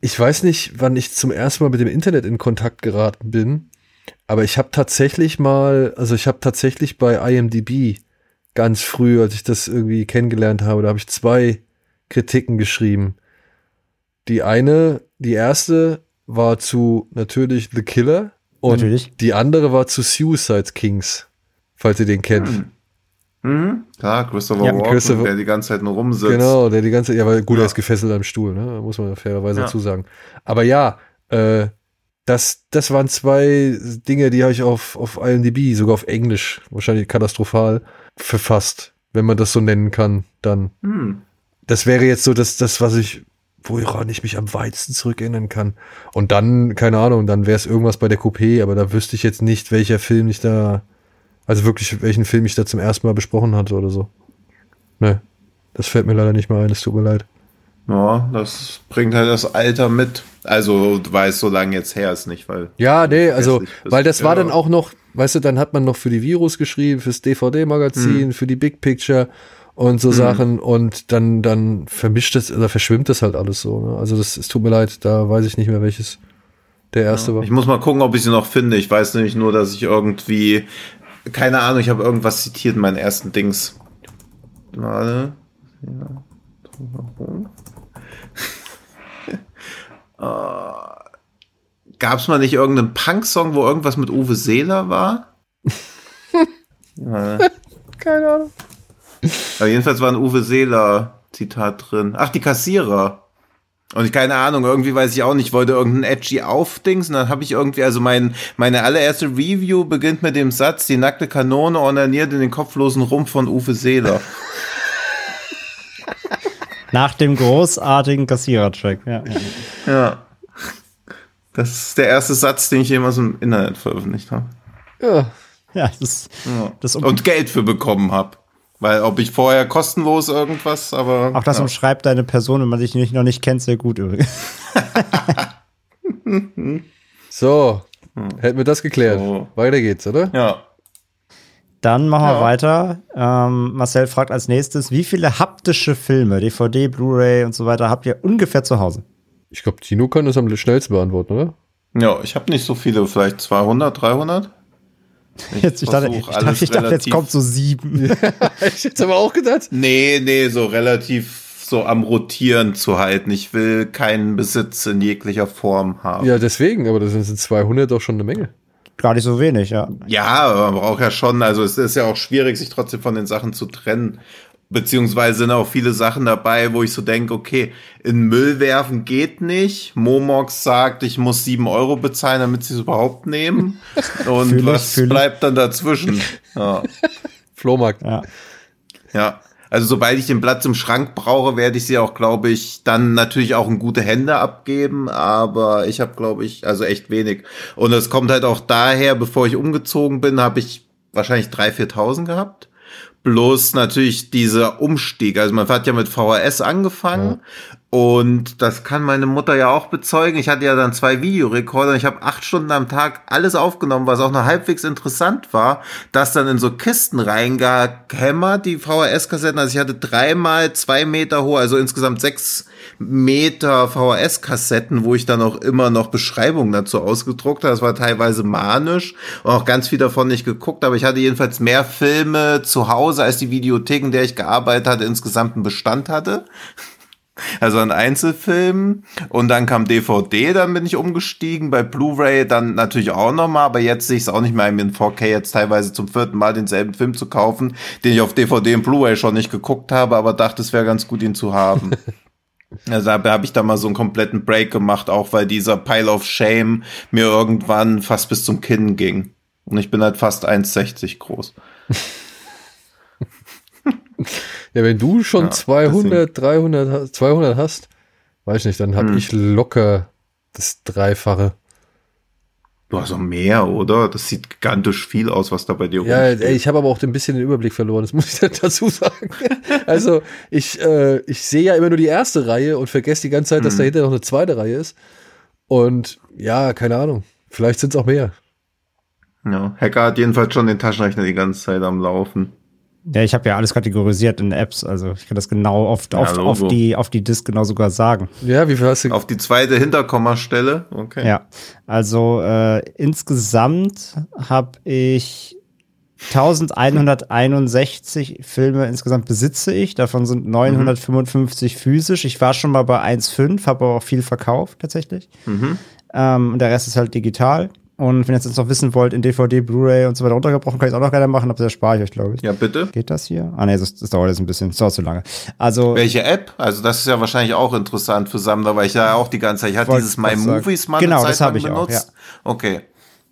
ich weiß nicht, wann ich zum ersten Mal mit dem Internet in Kontakt geraten bin, aber ich habe tatsächlich mal, also ich habe tatsächlich bei IMDb ganz früh, als ich das irgendwie kennengelernt habe, da habe ich zwei Kritiken geschrieben. Die eine, die erste war zu natürlich The Killer und Natürlich. die andere war zu Suicide Kings, falls ihr den kennt. Mhm. Klar, Christopher Ja, Walken, Christopher- der die ganze Zeit nur rumsitzt. Genau, der die ganze, ja, weil gut, Ja. er ist gefesselt am Stuhl, ne? muss man ja fairerweise Ja. dazu sagen. Aber ja, äh, das, das waren zwei Dinge, die habe ich auf, auf IMDb, sogar auf Englisch, wahrscheinlich katastrophal, verfasst, wenn man das so nennen kann, dann. Hm. Das wäre jetzt so das, das, was ich, woran ich mich am weitesten zurückerinnern kann. Und dann, keine Ahnung, dann wäre es irgendwas bei der Coupé, aber da wüsste ich jetzt nicht, welcher Film ich da, also wirklich, welchen Film ich da zum ersten Mal besprochen hatte oder so. Ne, das fällt mir leider nicht mehr ein, es tut mir leid. Ja, das bringt halt das Alter mit. Also, weil es so lange jetzt her ist, nicht, weil. Ja, nee, also, weil das war Ja. dann auch noch, weißt du, dann hat man noch für die Virus geschrieben, fürs DVD-Magazin, für die Big Picture und so Sachen und dann, dann vermischt es oder verschwimmt das halt alles so. Ne? Also das, es tut mir leid, da weiß ich nicht mehr, welches der erste war. Ich muss mal gucken, ob ich sie noch finde. Ich weiß nämlich nur, dass ich irgendwie, keine Ahnung, ich habe irgendwas zitiert in meinen ersten Dings. Warte. Ja. Äh, Gab es mal nicht irgendeinen Punk-Song, wo irgendwas mit Uwe Seeler war? Keine Ahnung. Aber jedenfalls war ein Uwe Seeler Zitat drin. Ach, die Kassierer. Und ich keine Ahnung, irgendwie weiß ich auch nicht, ich wollte irgendein edgy Aufdings und dann habe ich irgendwie, also mein, meine allererste Review beginnt mit dem Satz, die nackte Kanone ornaniert in den kopflosen Rumpf von Uwe Seeler. Nach dem großartigen Kassierer-Track. Ja, ja. Das ist der erste Satz, den ich jemals im Internet veröffentlicht habe. Ja, ja das ist, Ja. das um, Und Geld für bekommen habe. Weil ob ich vorher kostenlos irgendwas, aber. auch das ja. umschreibt deine Person, wenn man dich nicht, noch nicht kennt, sehr gut übrigens. so, hätten wir das geklärt. So. Weiter geht's, oder? Ja. Dann machen wir Ja. weiter. Ähm, Marcel fragt als nächstes, wie viele haptische Filme, DVD, Blu-ray und so weiter habt ihr ungefähr zu Hause? Ich glaube, Tino kann das am schnellsten beantworten, oder? Ja, ich habe nicht so viele, vielleicht 200, 300. Jetzt, ich dachte, ich dachte, ich dachte jetzt kommt so sieben. ich hätte aber auch gedacht. Nee, nee, so relativ so am Rotieren zu halten. Ich will keinen Besitz in jeglicher Form haben. Ja, deswegen, aber das sind 200 doch schon eine Menge. Gar nicht so wenig, ja. Ja, aber man braucht ja schon, also es ist ja auch schwierig, sich trotzdem von den Sachen zu trennen. Beziehungsweise sind auch viele Sachen dabei, wo ich so denke, okay, in Müll werfen geht nicht. Momox sagt, ich muss sieben Euro bezahlen, damit sie es überhaupt nehmen. Und Fühl ich, was bleibt dann dazwischen? Ja. Flohmarkt. Ja. ja. Also sobald ich den Platz im Schrank brauche, werde ich sie auch, glaube ich, dann natürlich auch in gute Hände abgeben. Aber ich habe, glaube ich, also echt wenig. Und es kommt halt auch daher, bevor ich umgezogen bin, habe ich wahrscheinlich 3.000, 4.000 gehabt. Bloß natürlich dieser Umstieg. Also man hat ja mit VHS angefangen und das kann meine Mutter ja auch bezeugen. Ich hatte ja dann zwei Videorekorder und ich habe acht Stunden am Tag alles aufgenommen, was auch noch halbwegs interessant war. Das dann in so Kisten reingehämmert, die VHS-Kassetten. Also ich hatte dreimal zwei Meter hoch, also insgesamt sechs Meter VHS-Kassetten, wo ich dann auch immer noch Beschreibungen dazu ausgedruckt habe. Das war teilweise manisch und auch ganz viel davon nicht geguckt, aber ich hatte jedenfalls mehr Filme zu Hause, als die Videothek, in der ich gearbeitet hatte, insgesamt einen Bestand hatte. Also an Einzelfilmen und dann kam DVD, dann bin ich umgestiegen, bei Blu-ray dann natürlich auch nochmal, aber jetzt sehe ich es auch nicht mehr in 4K jetzt teilweise zum vierten Mal denselben Film zu kaufen, den ich auf DVD und Blu-ray schon nicht geguckt habe, aber dachte, es wäre ganz gut, ihn zu haben. Also da habe ich da mal so einen kompletten Break gemacht, auch weil dieser Pile of Shame mir irgendwann fast bis zum Kinn ging. Und ich bin halt fast 1,60 groß. Ja, wenn du schon Ja, 200, 300, hast- 200 hast, weiß ich nicht, dann habe Hm. ich locker das Dreifache. Du hast auch mehr, oder? Das sieht gigantisch viel aus, was da bei dir Ja, ey, ich habe aber auch ein bisschen den Überblick verloren, das muss ich dann dazu sagen. Also ich, äh, ich sehe ja immer nur die erste Reihe und vergesse die ganze Zeit, dass Mhm. dahinter noch eine zweite Reihe ist. Und ja, keine Ahnung. Vielleicht sind es auch mehr. Ja, Hacker hat jedenfalls schon den Taschenrechner die ganze Zeit am Laufen. Ja, ich habe ja alles kategorisiert in Apps, also ich kann das genau auf, Ja, auf, die, auf die Disk genau sogar sagen. Ja, wie viel hast du? Auf die zweite Hinterkommastelle. Okay. Ja, also äh, insgesamt habe ich 1161 Filme insgesamt besitze ich. Davon sind 955 physisch. Ich war schon mal bei 1,5, habe aber auch viel verkauft tatsächlich. Mhm. Ähm, und der Rest ist halt digital. Und wenn ihr jetzt noch wissen wollt, in DVD, Blu-ray und so weiter runtergebrochen, kann ich es auch noch gerne machen, aber das spare ich euch, glaube ich. Ja, bitte. Geht das hier? Ah, nee, das, das dauert jetzt ein bisschen. Das dauert zu lange. Also, Welche App? Also das ist ja wahrscheinlich auch interessant für Sammler, weil ich ja auch die ganze Zeit, ich hatte dieses My. Movies mal Genau, das Zeit hab lang ich auch, benutzt. Okay.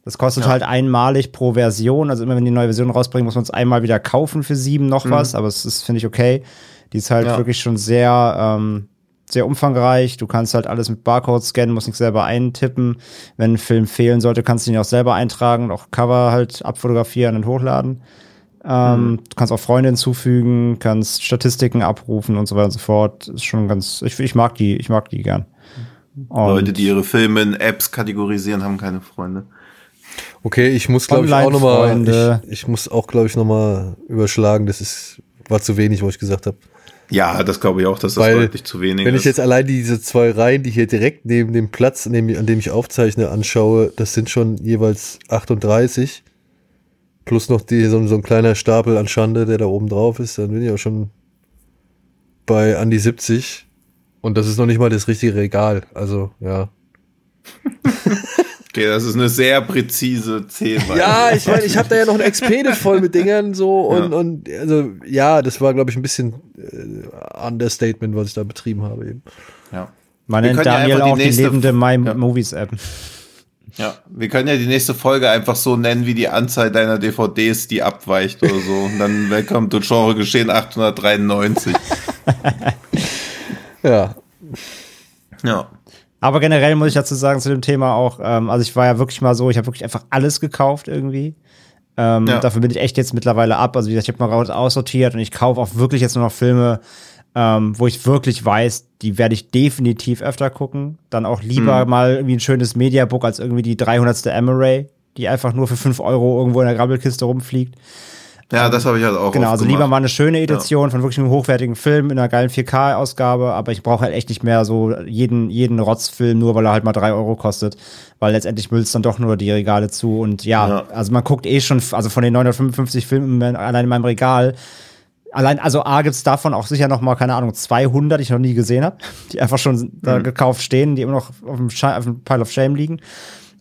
Das kostet Ja. halt einmalig pro Version. Also immer wenn die neue Version rausbringen, muss man es einmal wieder kaufen für sieben noch was. Aber es ist, finde ich, okay. Die ist halt Mhm. Ja. wirklich schon sehr, ähm, sehr umfangreich. Du kannst halt alles mit Barcode scannen, musst nichts selber eintippen. Wenn ein Film fehlen sollte, kannst du ihn auch selber eintragen und auch Cover halt abfotografieren und hochladen. Ähm, Mhm. Du kannst auch Freunde hinzufügen, kannst Statistiken abrufen und so weiter und so fort. Ist schon ganz, ich, ich mag die, ich mag die gern. Und Leute, die ihre Filme in Apps kategorisieren, haben keine Freunde. Okay, ich muss glaube ich auch nochmal, ich, ich muss auch glaube ich nochmal überschlagen, das ist, war zu wenig, was ich gesagt habe. Ja, das glaube ich auch, dass das Weil, deutlich zu wenig Wenn ist. ich jetzt allein diese zwei Reihen, die hier direkt neben dem Platz, an dem, an dem ich aufzeichne, anschaue, das sind schon jeweils 38. Plus noch die, so, so ein kleiner Stapel an Schande, der da oben drauf ist, dann bin ich auch schon bei an die 70. Und das ist noch nicht mal das richtige Regal. Also, ja. okay, das ist eine sehr präzise Zählweise. Ja, ich meine, ich habe da ja noch ein Expedit voll mit Dingern so und, Ja. und also ja, das war, glaube ich, ein bisschen äh, Understatement, was ich da betrieben habe eben. ja. man nennt ja Daniel die auch die nächste- lebende My Ja. Movies App. Ja, wir können ja die nächste Folge einfach so nennen, wie die Anzahl deiner DVDs, die abweicht oder so. Und dann Welcome to Genre Geschehen 893. Ja. Ja. Aber generell muss ich dazu sagen zu dem Thema auch, ähm, also ich war ja wirklich mal so, ich habe wirklich einfach alles gekauft irgendwie. Ähm, Ja. Dafür bin ich echt jetzt mittlerweile ab. Also wie gesagt, ich habe mal raus aussortiert und ich kaufe auch wirklich jetzt nur noch Filme, ähm, wo ich wirklich weiß, die werde ich definitiv öfter gucken. Dann auch lieber Mhm. mal irgendwie ein schönes Mediabook als irgendwie die 300. Amaray, die einfach nur für 5 Euro irgendwo in der Grabbelkiste rumfliegt. Ja, das habe ich halt auch Genau, also lieber mal eine schöne Edition von wirklich einem hochwertigen Film in einer geilen 4K-Ausgabe, aber ich brauche halt echt nicht mehr so jeden, jeden Rotzfilm, nur weil er halt mal drei Euro kostet, weil letztendlich müllt dann doch nur die Regale zu und ja, Ja. also man guckt eh schon, also von den 955 Filmen in- allein in meinem Regal, allein, also A gibt's davon auch sicher noch mal, keine Ahnung, 200, die ich noch nie gesehen habe, die einfach schon da gekauft stehen, die immer noch auf dem, auf dem Pile of Shame liegen.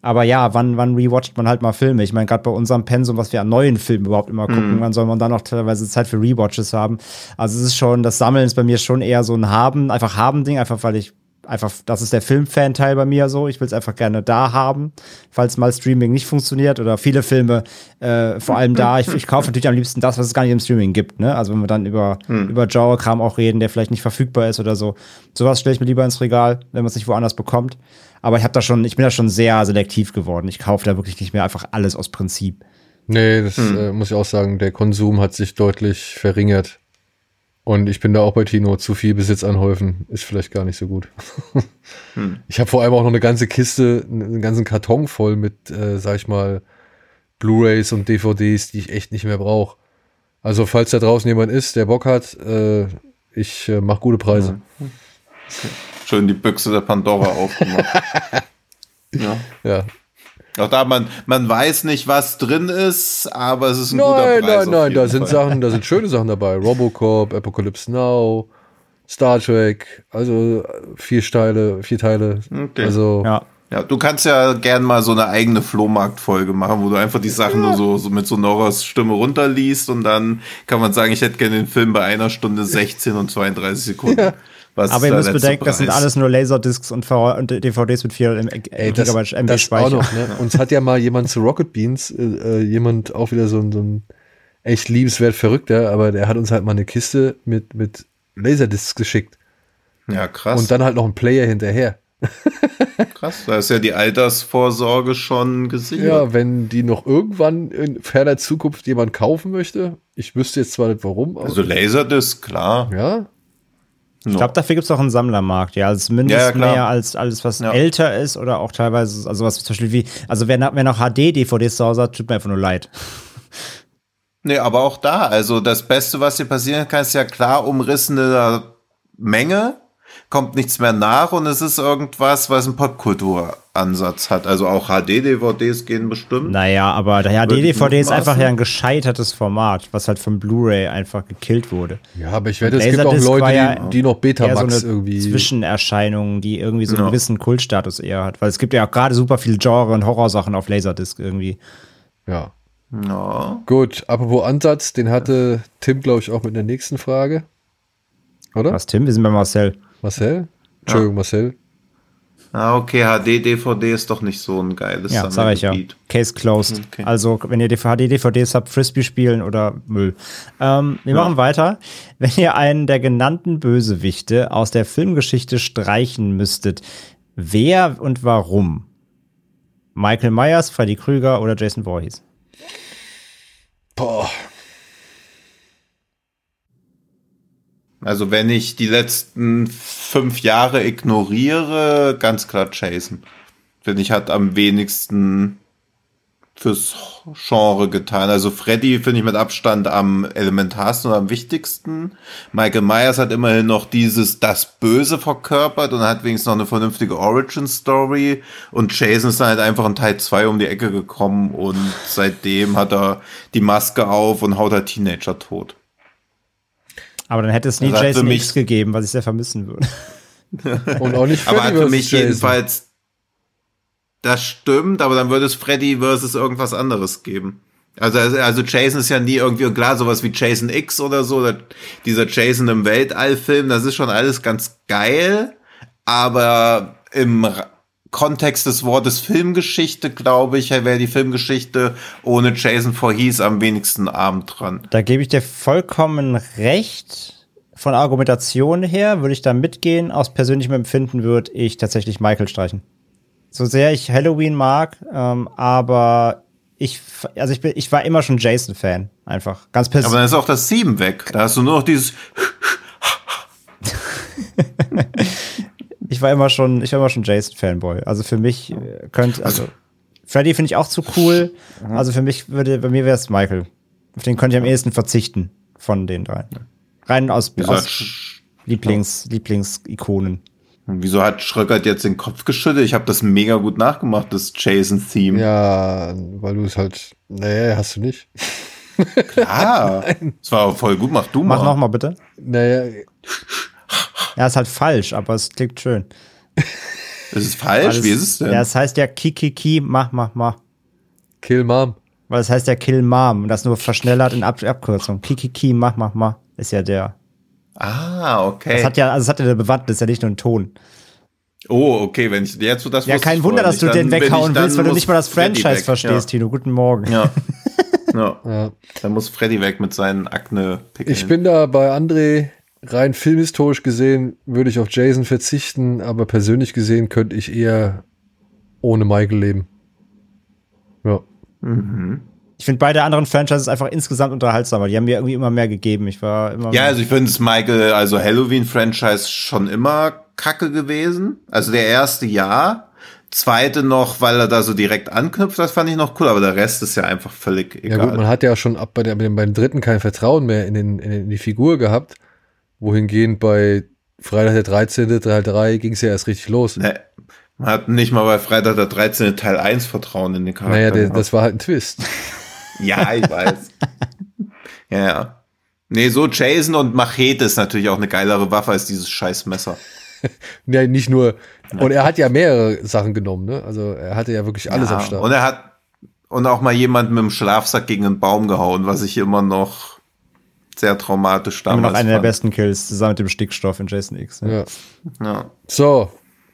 Aber ja, wann, wann rewatcht man halt mal Filme? Ich meine, gerade bei unserem Pensum, was wir an neuen Filmen überhaupt immer gucken, Mhm. wann soll man dann noch teilweise Zeit für Rewatches haben? Also es ist schon, das Sammeln ist bei mir schon eher so ein Haben, einfach Haben-Ding, einfach weil ich einfach, das ist der Filmfan-Teil bei mir so. Ich will es einfach gerne da haben, falls mal Streaming nicht funktioniert oder viele Filme, äh, vor allem da. Ich, ich kaufe natürlich am liebsten das, was es gar nicht im Streaming gibt. Ne? Also wenn wir dann über, über Genre-Kram auch reden, der vielleicht nicht verfügbar ist oder so. Sowas stelle ich mir lieber ins Regal, wenn man es nicht woanders bekommt. Aber ich habe da schon, ich bin da schon sehr selektiv geworden. Ich kaufe da wirklich nicht mehr einfach alles aus Prinzip. Nee, das äh, muss ich auch sagen, der Konsum hat sich deutlich verringert. Und ich bin da auch bei Tino, zu viel Besitz anhäufen ist vielleicht gar nicht so gut. Ich habe vor allem auch noch eine ganze Kiste, einen ganzen Karton voll mit, äh, sag ich mal, Blu-rays und DVDs, die ich echt nicht mehr brauche. Also falls da draußen jemand ist, der Bock hat, äh, ich äh, mach gute Preise. Schön die Büchse der Pandora aufgemacht. ja. Ja. Auch da, man, man weiß nicht, was drin ist, aber es ist ein guter Nein, Preis. nein, nein, jeden da sind. Sachen, da sind schöne Sachen dabei. Robocop, Apocalypse Now, Star Trek, also vier Teile, vier Teile. Okay. Also Ja. Ja, du kannst ja gern mal so eine eigene Flohmarktfolge machen, wo du einfach die Sachen nur so, so mit so Noras Stimme runterliest und dann kann man sagen, ich hätte gerne den Film bei einer Stunde 16 und 32 Sekunden. Was Aber ihr müsst bedenken, das sind alles nur Laserdiscs und, DVDs mit 4 Ey, das, Gigabyte MB das auch Speicher. noch, ne? Uns hat ja mal jemand zu Rocket Beans, äh, äh, jemand auch wieder so ein, so ein echt liebenswert Verrückter, aber der hat uns halt mal eine Kiste mit, mit Laserdiscs geschickt. Ja, krass. Und dann halt noch ein Player hinterher. krass. Da ist ja die Altersvorsorge schon gesichert. Ja, wenn die noch irgendwann in ferner Zukunft jemand kaufen möchte, ich wüsste jetzt zwar nicht warum, aber Also Laserdisc, klar. ja, Ich glaube, dafür gibt es auch einen Sammlermarkt, ja. Also zumindest Ja, ja, mehr als alles, was Ja. älter ist oder auch teilweise, also was zum Beispiel wie, also wer, noch- wer noch HD-DVDs zu Hause hat, tut mir einfach nur leid. Nee, aber auch da, also das Beste, was dir passieren kann, ist ja klar umrissene Menge, kommt nichts mehr nach und es ist irgendwas, was einen Popkulturansatz hat. Also auch HD-DVDs gehen bestimmt. Naja, aber der HD-DVD ist einfach ja ein gescheitertes Format, was halt von Blu-ray einfach gekillt wurde. ja, aber ich wette, es gibt auch Leute, ja die, die noch so Betamax eine irgendwie. Zwischenerscheinung, die irgendwie so einen Ja. gewissen Kultstatus eher hat. Weil es gibt ja auch gerade super viel Genre und Horrorsachen auf Laserdisc irgendwie. Ja. Ja. Gut, apropos Ansatz, den hatte Tim, glaube ich, auch mit der nächsten Frage. Oder? Was, Tim? Wir sind bei Marcel. Marcel? Entschuldigung, Marcel. Ah, okay, HD-DVD ist doch nicht so ein geiles Ja, sag ich ja. Case closed. Okay. Also, wenn ihr HD-DVDs habt, Frisbee spielen oder Müll. Ähm, wir machen weiter. Wenn ihr einen der genannten Bösewichte aus der Filmgeschichte streichen müsstet, wer und warum? Michael Myers, Freddy Krüger oder Jason Voorhees? Boah. Also wenn ich die letzten fünf Jahre ignoriere, ganz klar Jason. Finde ich, hat am wenigsten fürs Genre getan. Also Freddy finde ich mit Abstand am elementarsten und am wichtigsten. Michael Myers hat immerhin noch dieses das Böse verkörpert und hat wenigstens noch eine vernünftige Origin-Story. Und Jason ist dann halt einfach in Teil 2 um die Ecke gekommen und seitdem hat er die Maske auf und haut halt Teenager tot. Aber dann hätte es nie für Jason mich- X gegeben, was ich sehr vermissen würde. Und auch nicht Aber Freddy hat für mich Jason. jedenfalls, das stimmt, aber dann würde es Freddy versus irgendwas anderes geben. Also, also also Jason ist ja nie irgendwie, klar, sowas wie Jason X oder so, oder dieser Jason im Weltall-Film, das ist schon alles ganz geil, aber im Kontext des Wortes Filmgeschichte, glaube ich, wäre die Filmgeschichte ohne Jason Voorhees am wenigsten arm dran. Da gebe ich dir vollkommen recht. Von Argumentation her würde ich da mitgehen. Aus persönlichem Empfinden würde ich tatsächlich Michael streichen. So sehr ich Halloween mag, ähm, aber ich, also ich bin, ich war immer schon Jason-Fan. Einfach. Ganz Aber persönlich. dann ist auch das Sieben weg. Da hast du nur noch dieses, Ich war immer schon, ich war immer schon Jason-Fanboy. Also für mich äh, könnte, also Freddy finde ich auch zu cool. Also für mich würde, bei mir wäre es Michael. Auf den könnte ich am ehesten verzichten von den drei. Rein aus, aus Lieblings, Lieblingsikonen. Wieso hat Schröckert jetzt den Kopf geschüttelt? Ich habe das mega gut nachgemacht, das Jason-Theme. Ja, weil du es halt. Nee, hast du nicht. Ah, das war voll gut. Mach du mal. Mach noch mal bitte. Naja, Ja, ist halt falsch, aber es klingt schön. Ist es falsch? Wie ist es denn? Ja, es heißt ja Kikiki, mach, mach, mach. Kill Mom. Weil es heißt ja Kill Mom und das nur verschnellert in Ab Abkürzung. Kikiki, mach, mach, mach. Ist ja der. ah, okay. Das hat ja, also es hat ja eine Bewandtnis, ist ja nicht nur ein Ton. oh, okay, wenn ich jetzt so das Ja, kein Wunder, dass du den weghauen willst, weil du nicht mal das Freddy Franchise weg, verstehst, Tino. Guten Morgen. Ja. ja. ja. Ja. Dann muss Freddy weg mit seinen akne -Pickeln. Ich bin da bei André rein filmhistorisch gesehen, würde ich auf Jason verzichten, aber persönlich gesehen könnte ich eher ohne Michael leben. Ja. Ich finde beide anderen Franchises einfach insgesamt unterhaltsamer. Die haben mir irgendwie immer mehr gegeben. Ich war immer Ja, also ich finde es Michael, also Halloween-Franchise schon immer kacke gewesen. Also der erste ja. Zweite noch, weil er da so direkt anknüpft, das fand ich noch cool, aber der Rest ist ja einfach völlig Ja egal. gut, man hat ja schon ab bei, der, bei dem- beim dritten kein Vertrauen mehr in, den- in die Figur gehabt. Wohingehend bei Freitag der 13. Teil 3 ging es ja erst richtig los. Nee, man hat nicht mal bei Freitag der 13. Teil 1 Vertrauen in den Charakter. Naja, der, das war halt ein Twist. Ja, ich weiß. ja, ja. Nee, so Jason und Machete ist natürlich auch eine geilere Waffe als dieses scheiß Messer. Ja, nicht nur. Und er hat ja mehrere Sachen genommen, ne? Also er hatte ja wirklich alles ja, am Start. Und er hat und auch mal jemand mit dem Schlafsack gegen einen Baum gehauen, was ich immer noch sehr traumatisch immer damals noch einer der besten Kills, zusammen mit dem Stickstoff in Jason X. Ne? ja. Ja. So,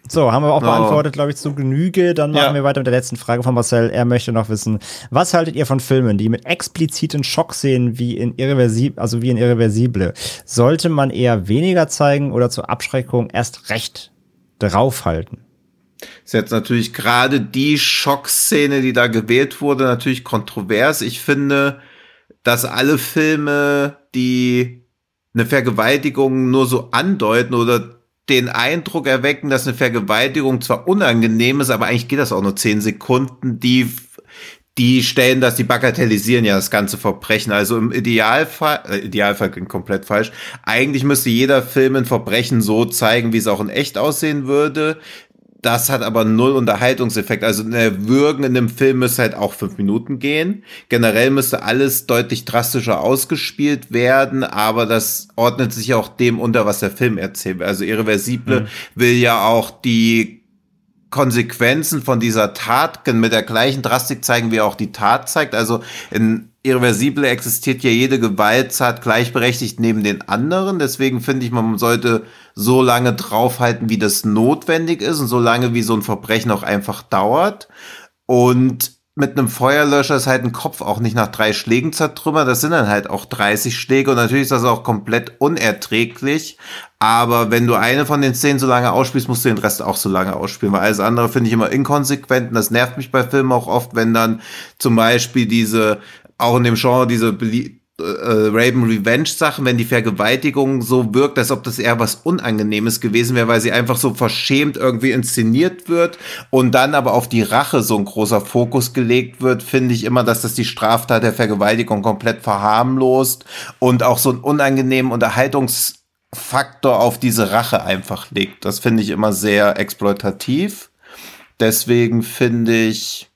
So, haben wir auch beantwortet, glaube ich, zu Genüge. Dann machen Ja. wir weiter mit der letzten Frage von Marcel. Er möchte noch wissen, was haltet ihr von Filmen, die mit expliziten Schockszenen wie in Irreversible, also wie in Irreversible, sollte man eher weniger zeigen oder zur Abschreckung erst recht draufhalten? Ist jetzt natürlich gerade die Schockszene, die da gewählt wurde, natürlich kontrovers. Ich finde, dass alle Filme, die eine Vergewaltigung nur so andeuten oder den Eindruck erwecken, dass eine Vergewaltigung zwar unangenehm ist, aber eigentlich geht das auch nur zehn Sekunden, die die stellen das, die bagatellisieren ja das ganze Verbrechen. Also im Idealfall, äh, Idealfall klingt komplett falsch. Eigentlich müsste jeder Film ein Verbrechen so zeigen, wie es auch in echt aussehen würde. Das hat aber null Unterhaltungseffekt. Also eine Würgen in dem Film müsste halt auch fünf Minuten gehen. Generell müsste alles deutlich drastischer ausgespielt werden, aber das ordnet sich auch dem unter, was der Film erzählt. Also Irreversible will ja auch die Konsequenzen von dieser Tat mit der gleichen Drastik zeigen, wie auch die Tat zeigt. Also in Irreversible existiert ja jede Gewalttat gleichberechtigt neben den anderen. Deswegen finde ich, man sollte so lange draufhalten, wie das notwendig ist und so lange, wie so ein Verbrechen auch einfach dauert. Und mit einem Feuerlöscher ist halt ein Kopf auch nicht nach drei Schlägen zertrümmert. Das sind dann halt auch 30 Schläge und natürlich ist das auch komplett unerträglich. Aber wenn du eine von den Szenen so lange ausspielst, musst du den Rest auch so lange ausspielen, weil alles andere finde ich immer inkonsequent und das nervt mich bei Filmen auch oft, wenn dann zum Beispiel diese, auch in dem Genre, diese belie äh, Raven Revenge Sachen, wenn die Vergewaltigung so wirkt, als ob das eher was Unangenehmes gewesen wäre, weil sie einfach so verschämt irgendwie inszeniert wird und dann aber auf die Rache so ein großer Fokus gelegt wird, finde ich immer, dass das die Straftat der Vergewaltigung komplett verharmlost und auch so einen unangenehmen Unterhaltungsfaktor auf diese Rache einfach legt. Das finde ich immer sehr exploitativ. Deswegen finde ich,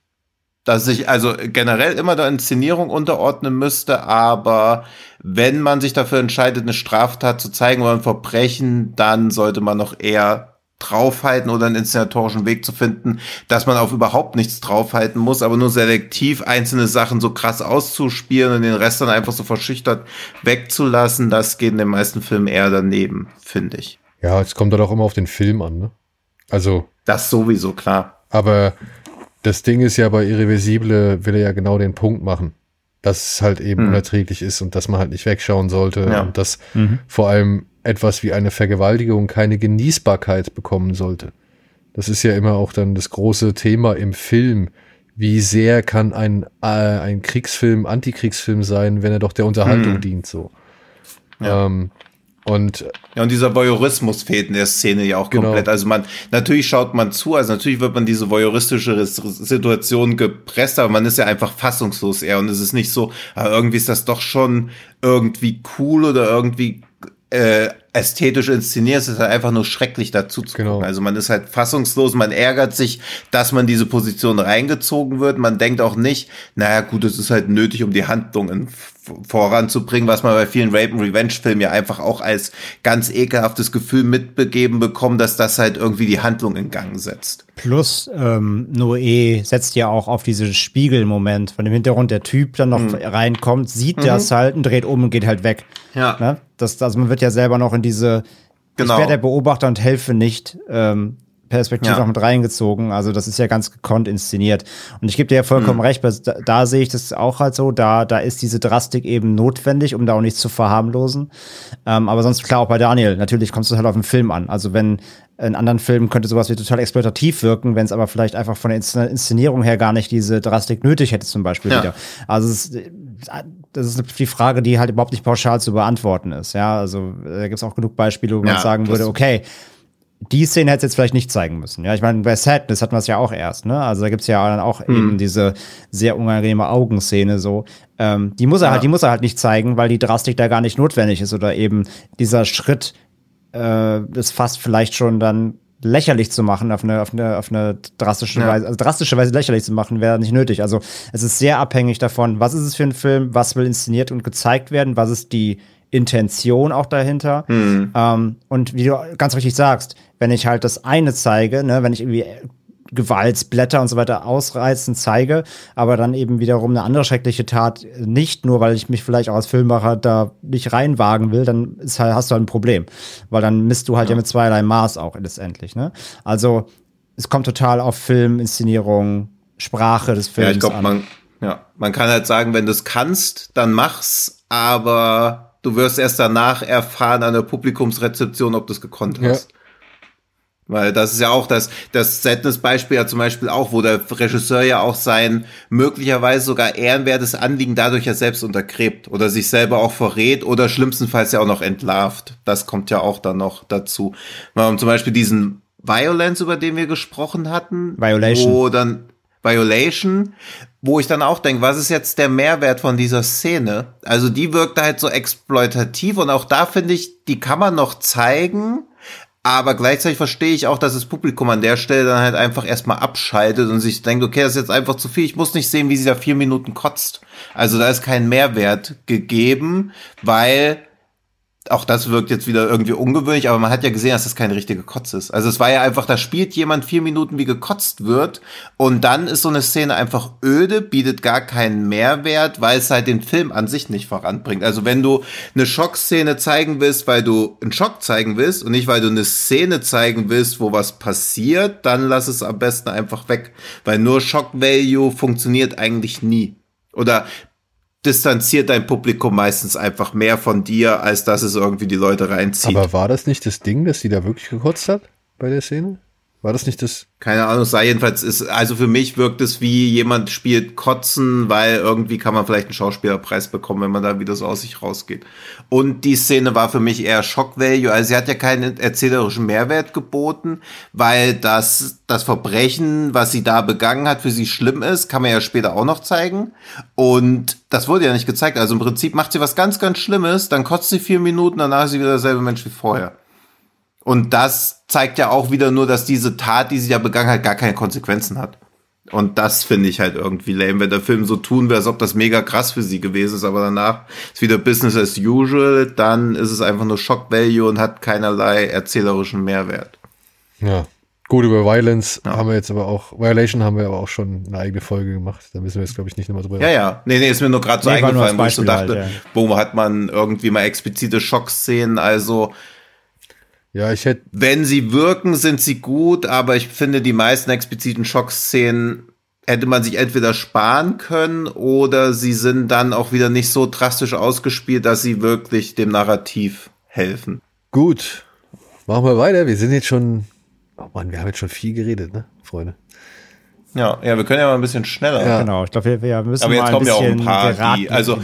dass ich also generell immer der Inszenierung unterordnen müsste, aber wenn man sich dafür entscheidet, eine Straftat zu zeigen oder ein Verbrechen, dann sollte man noch eher draufhalten oder einen inszenatorischen Weg zu finden, dass man auf überhaupt nichts draufhalten muss, aber nur selektiv einzelne Sachen so krass auszuspielen und den Rest dann einfach so verschüchtert wegzulassen, das geht in den meisten Filmen eher daneben, finde ich. ja, es kommt dann auch immer auf den Film an, ne? Also, Das sowieso, klar. aber das Ding ist ja bei Irreversible will er ja genau den Punkt machen, dass es halt eben Hm. unerträglich ist und dass man halt nicht wegschauen sollte Ja. und dass vor allem etwas wie eine Vergewaltigung keine Genießbarkeit bekommen sollte. Das ist ja immer auch dann das große Thema im Film. Wie sehr kann ein, äh, ein Kriegsfilm, Antikriegsfilm sein, wenn er doch der Unterhaltung Hm. dient, so. Ja. Ähm, und Ja, und dieser Voyeurismus fehlt in der Szene ja auch Genau. komplett. Also man, natürlich schaut man zu, also natürlich wird man diese voyeuristische Situation gepresst, aber man ist ja einfach fassungslos eher und es ist nicht so, ah, irgendwie ist das doch schon irgendwie cool oder irgendwie äh, ästhetisch inszeniert ist, ist halt einfach nur schrecklich dazu zu Genau. gucken. Also man ist halt fassungslos, man ärgert sich, dass man diese Position reingezogen wird. Man denkt auch nicht, naja gut, es ist halt nötig, um die Handlung in, voranzubringen, was man bei vielen Rape and Revenge Filmen ja einfach auch als ganz ekelhaftes Gefühl mitbegeben bekommt, dass das halt irgendwie die Handlung in Gang setzt. Plus, ähm, Noé setzt ja auch auf diesen Spiegelmoment, von dem Hintergrund der Typ dann noch reinkommt, sieht das halt und dreht um und geht halt weg. Ja. Ne? Das, also man wird ja selber noch in diese Genau. Ich wäre der Beobachter und helfe nicht. Ähm, Perspektive Ja. noch mit reingezogen. Also das ist ja ganz gekonnt inszeniert. Und ich gebe dir ja vollkommen recht, weil da, da sehe ich das auch halt so, da, da ist diese Drastik eben notwendig, um da auch nichts zu verharmlosen. Ähm, aber sonst klar auch bei Daniel, natürlich kommt es halt auf den Film an. Also wenn in anderen Filmen könnte sowas wie total exploitativ wirken, wenn es aber vielleicht einfach von der Inszen- Inszenierung her gar nicht diese Drastik nötig hätte zum Beispiel Ja. wieder. Also es, ist- das ist die Frage, die halt überhaupt nicht pauschal zu beantworten ist. Ja, also da gibt es auch genug Beispiele, wo man Ja, sagen würde, okay, die Szene hätte es jetzt vielleicht nicht zeigen müssen. Ja, ich meine, bei Sadness hatten wir es ja auch erst, ne? Also da gibt's ja dann auch eben diese sehr unangenehme Augenszene so. Ähm, die muss er halt, die muss er halt nicht zeigen, weil die Drastik da gar nicht notwendig ist oder eben dieser Schritt, äh, das fast vielleicht schon dann lächerlich zu machen, auf eine, auf eine, auf eine drastische Ja. Weise, also drastische Weise lächerlich zu machen, wäre nicht nötig. Also es ist sehr abhängig davon, was ist es für ein Film, was will inszeniert und gezeigt werden, was ist die Intention auch dahinter. Ähm, und wie du ganz richtig sagst, wenn ich halt das eine zeige, ne, wenn ich irgendwie Gewaltsblätter und so weiter ausreizen zeige, aber dann eben wiederum eine andere schreckliche Tat nicht, nur weil ich mich vielleicht auch als Filmmacher da nicht reinwagen will, dann ist halt, hast du halt ein Problem. Weil dann misst du halt ja, mit zweierlei Maß auch letztendlich. Ne? Also es kommt total auf Film, Inszenierung, Sprache des Films Ja, ich glaube, an. man, ja, man kann halt sagen, wenn du es kannst, dann mach's, aber du wirst erst danach erfahren an der Publikumsrezeption, ob du es gekonnt Ja. hast. Weil das ist ja auch das, das Sadness-Beispiel ja zum Beispiel auch, wo der Regisseur ja auch sein möglicherweise sogar ehrenwertes Anliegen dadurch ja selbst untergräbt oder sich selber auch verrät oder schlimmstenfalls ja auch noch entlarvt. Das kommt ja auch dann noch dazu. Wir haben zum Beispiel diesen Violence, über den wir gesprochen hatten. Violation. Wo dann Violation, wo ich dann auch denke, was ist jetzt der Mehrwert von dieser Szene? Also die wirkt halt so exploitativ und auch da finde ich, die kann man noch zeigen, aber gleichzeitig verstehe ich auch, dass das Publikum an der Stelle dann halt einfach erstmal abschaltet und sich denkt, okay, das ist jetzt einfach zu viel, ich muss nicht sehen, wie sie da vier Minuten kotzt. Also da ist kein Mehrwert gegeben, weil auch das wirkt jetzt wieder irgendwie ungewöhnlich, aber man hat ja gesehen, dass das keine richtige Kotz ist. Also es war ja einfach, da spielt jemand vier Minuten, wie gekotzt wird und dann ist so eine Szene einfach öde, bietet gar keinen Mehrwert, weil es halt den Film an sich nicht voranbringt. Also wenn du eine Schockszene zeigen willst, weil du einen Schock zeigen willst und nicht, weil du eine Szene zeigen willst, wo was passiert, dann lass es am besten einfach weg, weil nur Shock Value funktioniert eigentlich nie. Oder distanziert dein Publikum meistens einfach mehr von dir, als dass es irgendwie die Leute reinzieht. Aber war das nicht das Ding, dass die da wirklich gekotzt hat bei der Szene? War das nicht das? Keine Ahnung, sei jedenfalls ist, also für mich wirkt es wie jemand spielt Kotzen, weil irgendwie kann man vielleicht einen Schauspielerpreis bekommen, wenn man da wieder so aus sich rausgeht. Und die Szene war für mich eher Shock Value, also sie hat ja keinen erzählerischen Mehrwert geboten, weil das, das Verbrechen, was sie da begangen hat, für sie schlimm ist, kann man ja später auch noch zeigen. Und das wurde ja nicht gezeigt. Also im Prinzip macht sie was ganz, ganz Schlimmes, dann kotzt sie vier Minuten, danach ist sie wieder derselbe Mensch wie vorher. Und das zeigt ja auch wieder nur, dass diese Tat, die sie da begangen hat, gar keine Konsequenzen hat. Und das finde ich halt irgendwie lame, wenn der Film so tun will, als ob das mega krass für sie gewesen ist, aber danach ist wieder Business as usual, dann ist es einfach nur Shock Value und hat keinerlei erzählerischen Mehrwert. Ja. Gut, über Violence Ja. haben wir jetzt aber auch, Violation haben wir aber auch schon eine eigene Folge gemacht. Da müssen wir jetzt, glaube ich, nicht nochmal drüber Ja, ja. Nee, nee, ist mir nur gerade so Nee, eingefallen, wo ich so dachte, halt, ja. wo hat man irgendwie mal explizite Schockszenen, also Ja, ich hätte, wenn sie wirken, sind sie gut, aber ich finde, die meisten expliziten Schockszenen hätte man sich entweder sparen können oder sie sind dann auch wieder nicht so drastisch ausgespielt, dass sie wirklich dem Narrativ helfen. gut. Machen wir weiter. Wir sind jetzt schon, oh Mann, wir haben jetzt schon viel geredet, ne, Freunde? Ja, ja, wir können ja mal ein bisschen schneller. Ja. Genau, ich glaube, wir, wir müssen Aber jetzt mal ein kommen ja auch ein bisschen paar, geraten die, also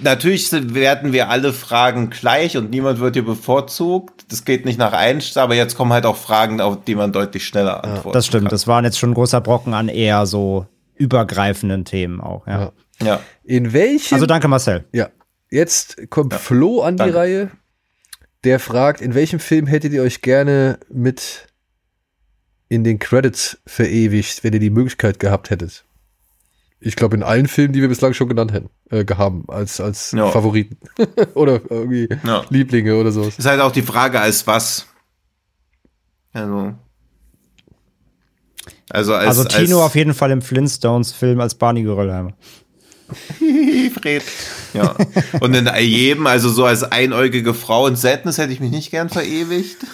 natürlich werten wir alle Fragen gleich und niemand wird hier bevorzugt. Das geht nicht nach Einst, aber jetzt kommen halt auch Fragen, auf die man deutlich schneller antworten Das stimmt, kann. das waren jetzt schon ein großer Brocken an eher so übergreifenden Themen auch. Ja. Ja. Ja. In welchem, Also danke, Marcel. ja, jetzt kommt Flo an die Danke. Reihe. der fragt, in welchem Film hättet ihr euch gerne mit in den Credits verewigt, wenn ihr die Möglichkeit gehabt hättet? Ich glaube, in allen Filmen, die wir bislang schon genannt hätten, äh, gehaben, als, als Ja. Favoriten. oder irgendwie Ja. Lieblinge oder sowas. Ist halt auch die Frage, als was. Also. Also als. Also Tino als, auf jeden Fall im Flintstones-Film als Barney Geröllheimer. Fred. Ja. Und in jedem, also so als einäugige Frau in Sadness hätte ich mich nicht gern verewigt.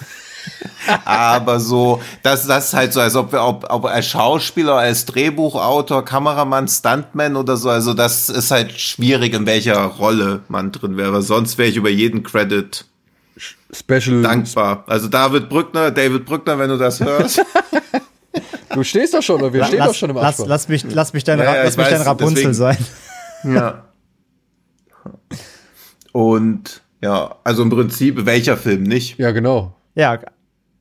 Aber so, das, das ist halt so, als ob wir, ob, ob als Schauspieler, als Drehbuchautor, Kameramann, Stuntman oder so, also das ist halt schwierig, in welcher Rolle man drin wäre. Sonst wäre ich über jeden Credit Special. dankbar. Also David Brückner, David Brückner, wenn du das hörst. Du stehst doch schon, oder wir stehen doch Lass, schon im lass, Abspann. lass mich, lass mich dein, Ja, ja, lass ich mich dein Rapunzel deswegen- sein. Ja. Und ja, also im Prinzip welcher Film nicht. Ja, genau. Ja,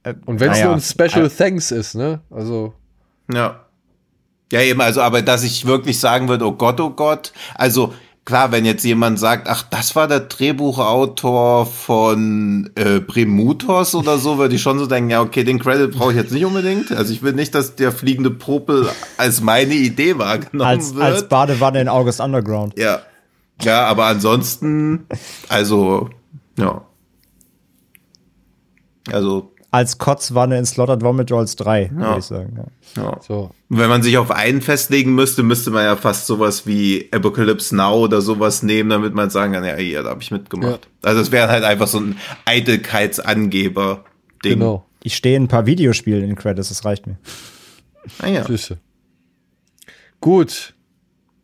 äh, Und wenn es naja, nur ein Special Thanks ist, ne? Also, Ja. Ja, eben, also, aber dass ich wirklich sagen würde, oh Gott, oh Gott. Also, klar, wenn jetzt jemand sagt, ach, das war der Drehbuchautor von äh, Primutos oder so, würde ich schon so denken, ja, okay, den Credit brauche ich jetzt nicht unbedingt. Also ich will nicht, dass der fliegende Popel als meine Idee wahrgenommen als, wird. als Badewanne in August Underground. ja. Ja, aber ansonsten, also, ja. Also, Als Kotzwanne in Slaughtered Vomit-Rolls 3, würde ich sagen. Ja. ja. so. Wenn man sich auf einen festlegen müsste, müsste man ja fast sowas wie Apocalypse Now oder sowas nehmen, damit man sagen kann, ja, hier, da habe ich mitgemacht. Also es wäre halt einfach so ein Eitelkeitsangeber-Ding. Genau. Ich stehe in ein paar Videospielen in Credits, das reicht mir. Ah, ja. Süße. Gut,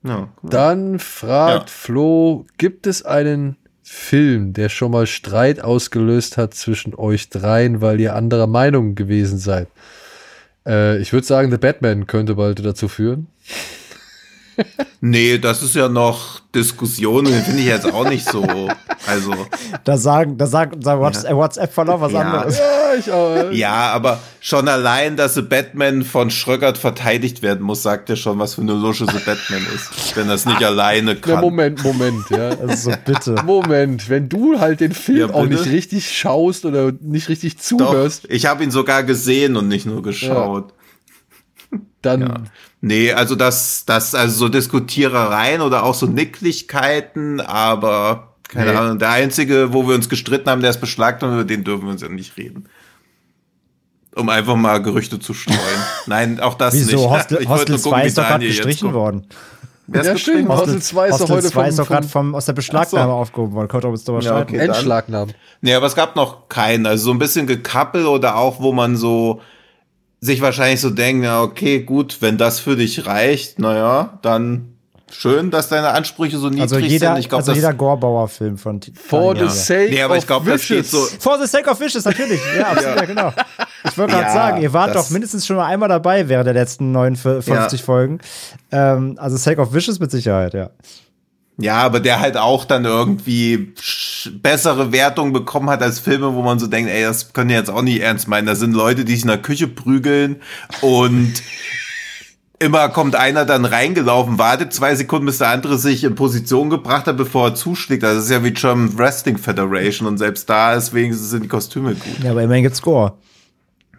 Ja. dann fragt Ja. Flo, gibt es einen Film, der schon mal Streit ausgelöst hat zwischen euch dreien, weil ihr anderer Meinung gewesen seid? Äh, ich würde sagen, The Batman könnte bald dazu führen. Nee, das ist ja noch Diskussion, den finde ich jetzt auch nicht so. Also, Da sagen, da sagt unser WhatsApp, WhatsApp-Verlauf was Ja. anderes. Ja, ich auch. äh, ja, aber schon allein, dass The Batman von Schröckert verteidigt werden muss, sagt ja schon, was für eine Lusche The Batman ist. Wenn das nicht alleine Na, kann. Moment, Moment, ja. Also so bitte. Moment, wenn du halt den Film Ja, auch nicht richtig schaust oder nicht richtig Doch, zuhörst, ich habe ihn sogar gesehen und nicht nur geschaut. Dann Ja. Nee, also das, das, also so Diskutierereien oder auch so Nicklichkeiten, aber keine Nee. Ahnung. Der einzige, wo wir uns gestritten haben, der ist beschlagt und über den dürfen wir uns ja nicht reden. Um einfach mal Gerüchte zu streuen. Nein, auch das nicht. Wieso? Hostel, Ich Hostel nur 2 gucken, ist doch gerade gestrichen kommt. worden. Wer ist Ja, stimmt. Hostel 2 ist doch Hostel heute 2 ist vom- doch gerade vom- vom, aus der Beschlagnahme so. aufgehoben worden. Könnt ihr uns drüber Ja, okay. Endschlagnamen. Nee, aber es gab noch keinen. Also so ein bisschen gekappel oder auch, wo man so sich wahrscheinlich so denkt, ja, okay, gut, wenn das für dich reicht, naja, dann schön, dass deine Ansprüche so niedrig Also jeder, sind. Ich glaube, also das jeder Gorbauer-Film von For the sake Nee, aber ich of wishes. so. For the sake of wishes, natürlich. Ja, absolut, ja. genau. Ich wollte gerade Ja, sagen, ihr wart doch mindestens schon mal einmal dabei während der letzten 59 Ja. Folgen. Ähm, also Sake of Wishes mit Sicherheit, ja. Ja, aber der halt auch dann irgendwie bessere Wertung bekommen hat als Filme, wo man so denkt, ey, das können die jetzt auch nicht ernst meinen. Da sind Leute, die sich in der Küche prügeln und immer kommt einer dann reingelaufen, wartet zwei Sekunden, bis der andere sich in Position gebracht hat, bevor er zuschlägt. Also das ist ja wie German Wrestling Federation und selbst da ist wenigstens sind die Kostüme gut. Ja, aber immerhin gibt's Gore.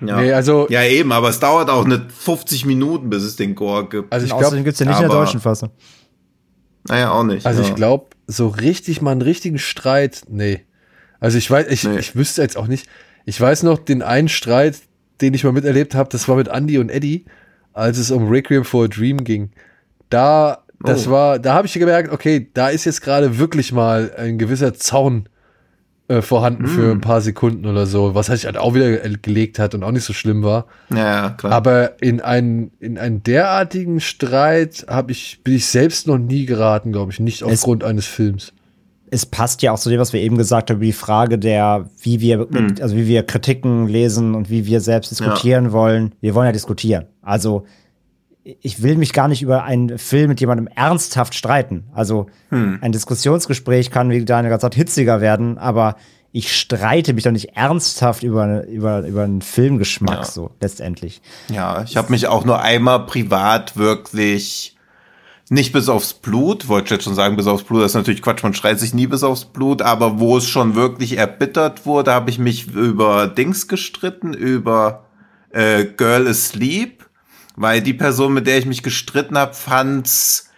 Ja. Nee, also- ja, eben, aber es dauert auch nicht 50 Minuten, bis es den Gore gibt. Also ich glaube, außerdem gibt's ja nicht in der deutschen Fassung. Naja, auch nicht. also ja. ich glaube, so richtig mal einen richtigen Streit, nee. Also ich weiß, ich, Nee. ich wüsste jetzt auch nicht. Ich weiß noch den einen Streit, den ich mal miterlebt habe, das war mit Andy und Eddie, als es um Requiem for a Dream ging. Da, das Oh. war, da habe ich gemerkt, okay, da ist jetzt gerade wirklich mal ein gewisser Zaun äh, vorhanden für Hm. ein paar Sekunden oder so, was halt auch wieder gelegt hat und auch nicht so schlimm war. Ja, ja, klar. Aber in einen, in einen derartigen Streit habe ich, bin ich selbst noch nie geraten, glaube ich, nicht aufgrund eines Films. es passt ja auch zu dem, was wir eben gesagt haben, über die Frage der, wie wir, mit, also wie wir Kritiken lesen und wie wir selbst diskutieren wollen. Wir wollen ja diskutieren. Also ich will mich gar nicht über einen Film mit jemandem ernsthaft streiten. Also ein Diskussionsgespräch kann, wie Daniel gerade sagt, hitziger werden, aber ich streite mich doch nicht ernsthaft über, über, über einen Filmgeschmack Ja. so letztendlich. Ja, ich habe mich auch nur einmal privat wirklich nicht bis aufs Blut, wollte ich jetzt schon sagen, bis aufs Blut, das ist natürlich Quatsch, man schreit sich nie bis aufs Blut, aber wo es schon wirklich erbittert wurde, habe ich mich über Dings gestritten, über äh, Girl Asleep, weil die Person, mit der ich mich gestritten habe, fand's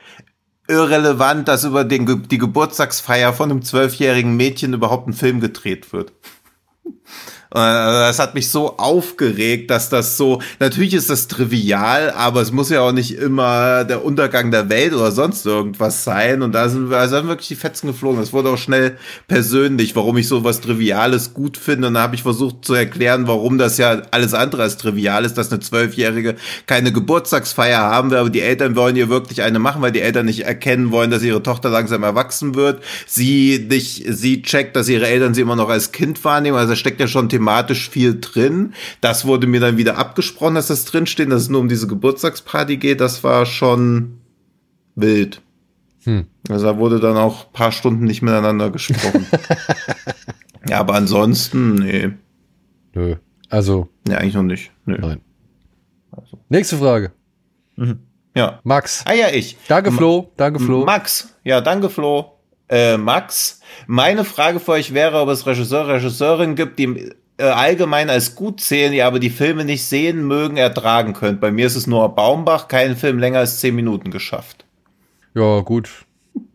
irrelevant, dass über den, die Geburtstagsfeier von einem zwölfjährigen Mädchen überhaupt ein Film gedreht wird. Äh, das hat mich so aufgeregt, dass das so, natürlich ist das trivial, aber es muss ja auch nicht immer der Untergang der Welt oder sonst irgendwas sein. Und da sind, also sind wirklich die Fetzen geflogen. Es wurde auch schnell persönlich, warum ich so was Triviales gut finde. Und da habe ich versucht zu erklären, warum das ja alles andere als trivial ist, dass eine Zwölfjährige keine Geburtstagsfeier haben will, aber die Eltern wollen ihr wirklich eine machen, weil die Eltern nicht erkennen wollen, dass ihre Tochter langsam erwachsen wird. Sie nicht, sie checkt, dass ihre Eltern sie immer noch als Kind wahrnehmen. Also steckt ja schon thematisch viel drin. Das wurde mir dann wieder abgesprochen, dass das drinsteht, dass es nur um diese Geburtstagsparty geht. Das war schon wild. Hm. Also da wurde dann auch ein paar Stunden nicht miteinander gesprochen. ja, aber ansonsten, nee. Nö. Also. Nee, eigentlich noch nicht. Nö. Nein. Also. Nächste Frage. Mhm. Ja. Max. Ah ja, ich. Danke, Flo. Danke, Flo. Max. Ja, danke, Flo. Äh, Max, meine Frage für euch wäre, ob es Regisseur, Regisseurin gibt, die allgemein als gut zählen, die aber die Filme nicht sehen mögen, ertragen könnt. Bei mir ist es nur Baumbach, keinen Film länger als zehn Minuten geschafft. Ja, gut.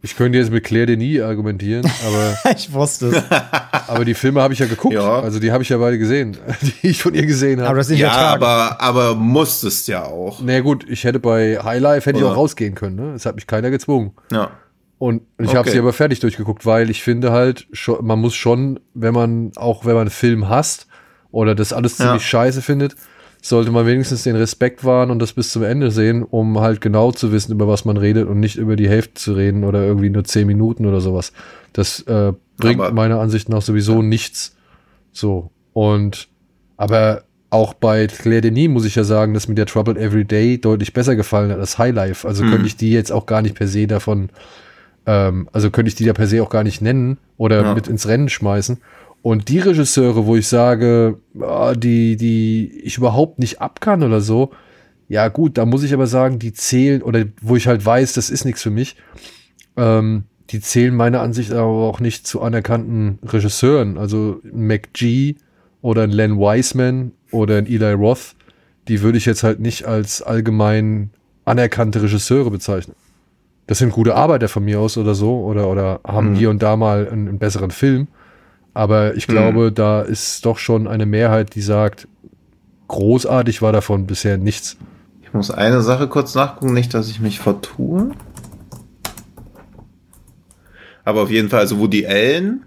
Ich könnte jetzt mit Claire Denis argumentieren, aber. ich wusste es. Aber die Filme habe ich ja geguckt. Ja. Also die habe ich ja beide gesehen, die ich von ihr gesehen habe. Aber das nicht ja, aber, aber musstest ja auch. Na naja, gut, ich hätte bei Highlife hätte ich auch rausgehen können. Ne? Es hat mich keiner gezwungen. Ja. Und ich okay. habe sie aber fertig durchgeguckt, weil ich finde halt, man muss schon, wenn man, auch wenn man einen Film hasst oder das alles ziemlich ja. scheiße findet, sollte man wenigstens den Respekt wahren und das bis zum Ende sehen, um halt genau zu wissen, über was man redet und nicht über die Hälfte zu reden oder irgendwie nur zehn Minuten oder sowas. Das äh, bringt aber, meiner Ansicht nach sowieso ja. nichts. So. Und aber auch bei Claire Denis muss ich ja sagen, dass mir der Troubled Every Day deutlich besser gefallen hat als High Life. Also mhm. könnte ich die jetzt auch gar nicht per se davon ähm, also könnte ich die ja per se auch gar nicht nennen oder ja. mit ins Rennen schmeißen. Und die Regisseure, wo ich sage, oh, die, die ich überhaupt nicht ab kann oder so, ja gut, da muss ich aber sagen, die zählen, oder wo ich halt weiß, das ist nichts für mich, ähm, die zählen meiner Ansicht aber auch nicht zu anerkannten Regisseuren. Also McG oder ein Len Wiseman oder ein Eli Roth, die würde ich jetzt halt nicht als allgemein anerkannte Regisseure bezeichnen das sind gute Arbeiter von mir aus oder so oder, oder haben mhm. hier und da mal einen, einen besseren Film. Aber ich glaube, mhm. da ist doch schon eine Mehrheit, die sagt, großartig war davon bisher nichts. Ich muss eine Sache kurz nachgucken, nicht, dass ich mich vertue. Aber auf jeden Fall, also Woody Allen,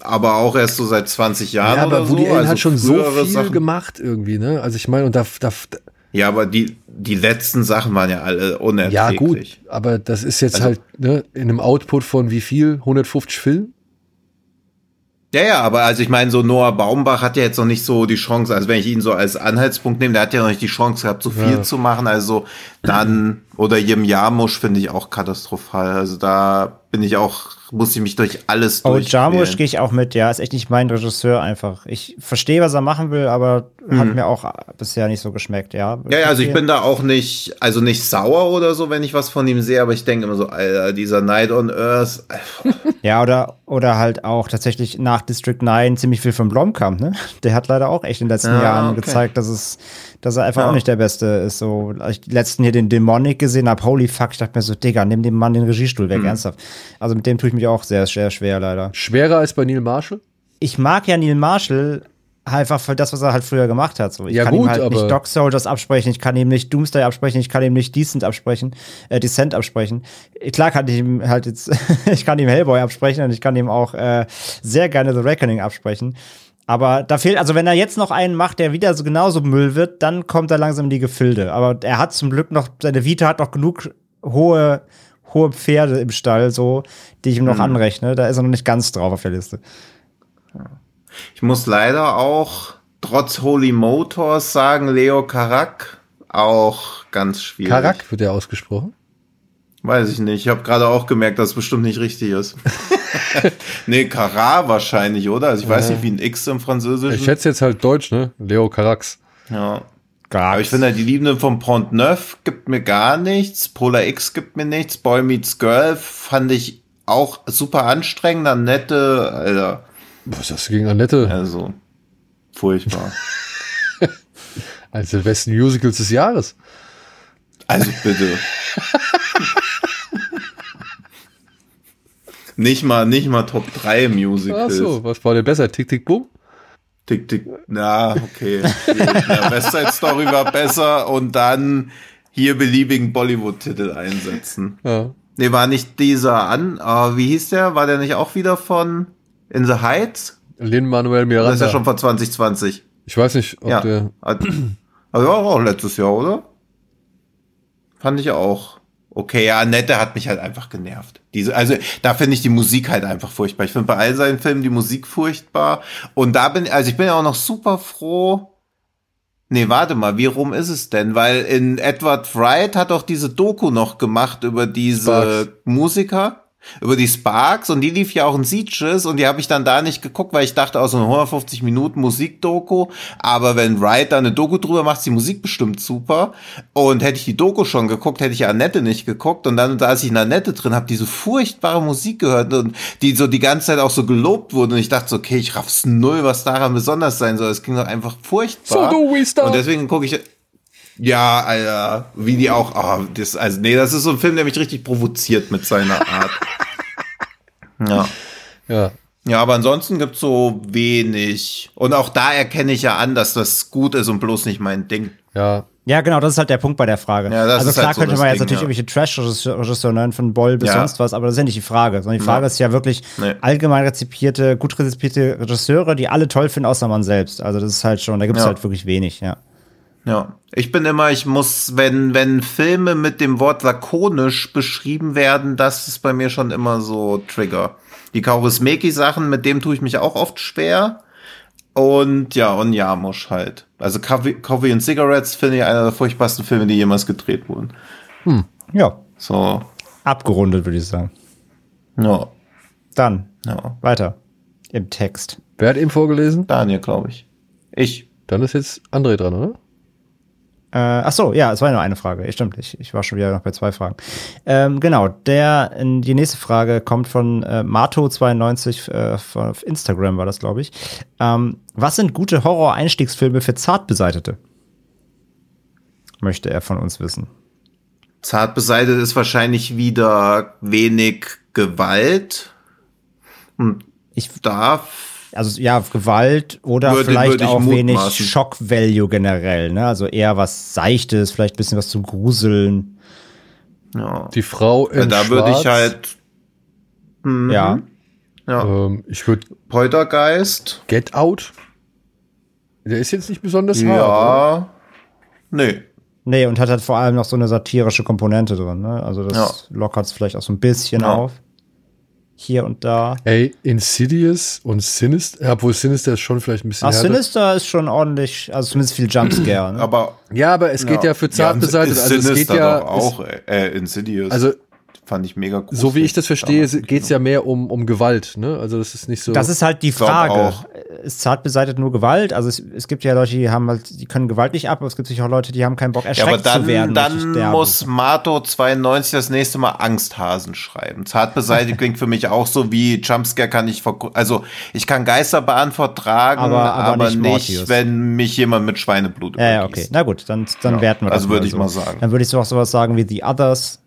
aber auch erst so seit 20 Jahren ja, aber oder Woody so. Allen also hat schon so viel gemacht irgendwie, ne? Also ich meine, und da, da, ja, aber die, die letzten Sachen waren ja alle unerträglich. Ja, gut, aber das ist jetzt also, halt ne, in einem Output von wie viel? 150 Filmen? Ja, ja, aber also ich meine, so Noah Baumbach hat ja jetzt noch nicht so die Chance, also wenn ich ihn so als Anhaltspunkt nehme, der hat ja noch nicht die Chance gehabt, so viel ja. zu machen. Also dann, oder Jim Jarmusch finde ich auch katastrophal. Also da bin ich auch, muss ich mich durch alles oh, durch. Oh, Jarmusch gehe ich auch mit, ja, ist echt nicht mein Regisseur einfach. Ich verstehe, was er machen will, aber mhm. hat mir auch bisher nicht so geschmeckt, ja. Ja, ja, also ich bin da auch nicht, also nicht sauer oder so, wenn ich was von ihm sehe, aber ich denke immer so, Alter, dieser Night on Earth. ja, oder, oder halt auch tatsächlich nach District 9 ziemlich viel von Blomkamp, ne? Der hat leider auch echt in den letzten ja, Jahren okay. gezeigt, dass es, dass er einfach ja. auch nicht der Beste ist. So, als ich letzten hier den Demonic gesehen habe, holy fuck, ich dachte mir so, Digga, nimm dem Mann den Regiestuhl weg, mhm. ernsthaft. Also mit dem tue ich mich auch sehr, sehr schwer, leider. Schwerer als bei Neil Marshall? Ich mag ja Neil Marshall einfach für das, was er halt früher gemacht hat. So, ich ja, kann gut, ihm halt nicht Dog Soldiers absprechen, ich kann ihm nicht Doomsday absprechen, ich kann ihm nicht Decent absprechen, äh, Descent absprechen. Klar kann ich ihm halt jetzt, ich kann ihm Hellboy absprechen und ich kann ihm auch äh, sehr gerne The Reckoning absprechen. Aber da fehlt, also wenn er jetzt noch einen macht, der wieder so genauso Müll wird, dann kommt er langsam in die Gefilde. Aber er hat zum Glück noch, seine Vita hat noch genug hohe, hohe Pferde im Stall, so, die ich ihm noch mhm. anrechne. Da ist er noch nicht ganz drauf auf der Liste. Ich muss leider auch trotz Holy Motors sagen, Leo Karak auch ganz schwierig. Karak wird er ausgesprochen? Weiß ich nicht. Ich habe gerade auch gemerkt, dass es bestimmt nicht richtig ist. nee, Karat wahrscheinlich, oder? Also ich weiß nicht, wie ein X im Französischen. Ich schätze jetzt halt Deutsch, ne? Leo Carax. Ja. Aber ich finde, halt, die Liebenden von Pont Neuf gibt mir gar nichts. Polar X gibt mir nichts. Boy Meets Girl fand ich auch super anstrengend. Annette, Alter. Was ist das gegen Annette? Also, furchtbar. Eines der besten Musicals des Jahres. Also bitte. nicht mal, nicht mal Top 3 Musicals. Ach so, was war denn besser? Tick, tick, boom? Tick, tick. Na, okay. Ja, West Side Story war besser und dann hier beliebigen Bollywood-Titel einsetzen. Ja. Nee, war nicht dieser an, aber wie hieß der? War der nicht auch wieder von In the Heights? Lin-Manuel Miranda. Das ist ja schon von 2020. ich weiß nicht, ob Ja. der. Also war auch letztes Jahr, oder? Fand ich auch. Okay, ja, Annette hat mich halt einfach genervt. Diese, also da finde ich die Musik halt einfach furchtbar. Ich finde bei all seinen Filmen die Musik furchtbar. Und da bin, also ich bin ja auch noch super froh. Nee, warte mal, wie rum ist es denn? Weil in Edward Wright hat doch diese Doku noch gemacht über diese Sparks. Musiker, über die Sparks und die lief ja auch in Sieges und die habe ich dann da nicht geguckt, weil ich dachte, aus so eine 150 Minuten Musikdoku, aber wenn Wright da eine Doku drüber macht, ist die Musik bestimmt super und hätte ich die Doku schon geguckt, hätte ich Annette nicht geguckt und dann, als ich in Annette drin habe, diese furchtbare Musik gehört und die so die ganze Zeit auch so gelobt wurde und ich dachte so, okay, ich raff's null, was daran besonders sein soll, es ging doch einfach furchtbar. So do we start. Und deswegen gucke ich ja, Alter, wie die auch, oh, das, also nee, das ist so ein Film, der mich richtig provoziert mit seiner Art. ja. Ja. Ja, aber ansonsten gibt's so wenig. Und auch da erkenne ich ja an, dass das gut ist und bloß nicht mein Ding. Ja. Ja, genau, das ist halt der Punkt bei der Frage. Ja, das also ist klar halt so könnte man jetzt Ding, natürlich ja. irgendwelche Trash-Regisseure nennen, von Boll bis Ja. sonst was, aber das ist ja nicht die Frage. Sondern die Frage Ja. ist ja wirklich Nee. allgemein rezipierte, gut rezipierte Regisseure, die alle toll finden, außer man selbst. Also das ist halt schon, da gibt es Ja. halt wirklich wenig, ja. Ja. Ich bin immer, ich muss, wenn, wenn Filme mit dem Wort lakonisch beschrieben werden, das ist bei mir schon immer so Trigger. Die Kaurismäki-Sachen, mit dem tue ich mich auch oft schwer. Und ja, und Jamusch halt. Also Coffee, Coffee and Cigarettes finde ich einer der furchtbarsten Filme, die jemals gedreht wurden. Ja, So, abgerundet, würde ich sagen. ja, Dann, ja. weiter. Im Text. Wer hat eben vorgelesen? Daniel, glaube ich. Ich. Dann ist jetzt André dran, oder? Äh, ach so, ja, es war ja nur eine Frage. Stimmt, ich, ich war schon wieder noch bei zwei Fragen. Ähm, genau, der, die nächste Frage kommt von äh, Mato92 äh, von auf Instagram war das, glaube ich. Ähm, was sind gute Horror-Einstiegsfilme für Zartbeseitete? Möchte er von uns wissen. Zart beseitigt ist wahrscheinlich wieder wenig Gewalt. Und Ich, da also ja, Gewalt oder Würde- vielleicht würde auch wenig mutmaßen. Shock-Value generell, ne? Also eher was Seichtes, vielleicht ein bisschen was zum Gruseln. ja. Die Frau in da würde ich halt Ja. ja, Ähm, ich würde Poltergeist. Get Out. Der ist jetzt nicht besonders hart. oder? Ja. Nee. Nee, und hat halt vor allem noch so eine satirische Komponente drin, ne? Also das lockert es vielleicht auch so ein bisschen Ja. auf. Hier und da. Ey, Insidious und Sinister, obwohl Sinister ist schon vielleicht ein bisschen Ach, härter. Sinister ist schon ordentlich, also zumindest viel Jumpscare. Ne? Aber Ja, aber es geht ja, für zart und beseitigt. Also es geht ja, doch auch äh, Insidious. also fand ich mega gut. so wie ich das verstehe, geht's ja mehr um, um Gewalt, ne? Also das ist nicht so. Das ist halt die Frage. Ist zart beseitigt nur Gewalt? Also es, es gibt ja Leute, die haben halt, die können Gewalt nicht ab, aber es gibt sicher auch Leute, die haben keinen Bock, ja, erschreckt aber dann, zu werden. dann muss Mato 92 das nächste Mal Angsthasen schreiben. Zart beseitigt klingt für mich auch so wie Jumpscare kann ich also ich kann Geisterbahn vertragen, Aber- aber, aber nicht nicht, wenn mich jemand mit Schweineblut Ja, ja, übergießt. okay. Na gut, dann, dann Ja, werten wir das also würde ich so. mal sagen. Dann würde ich so auch sowas sagen wie The Others.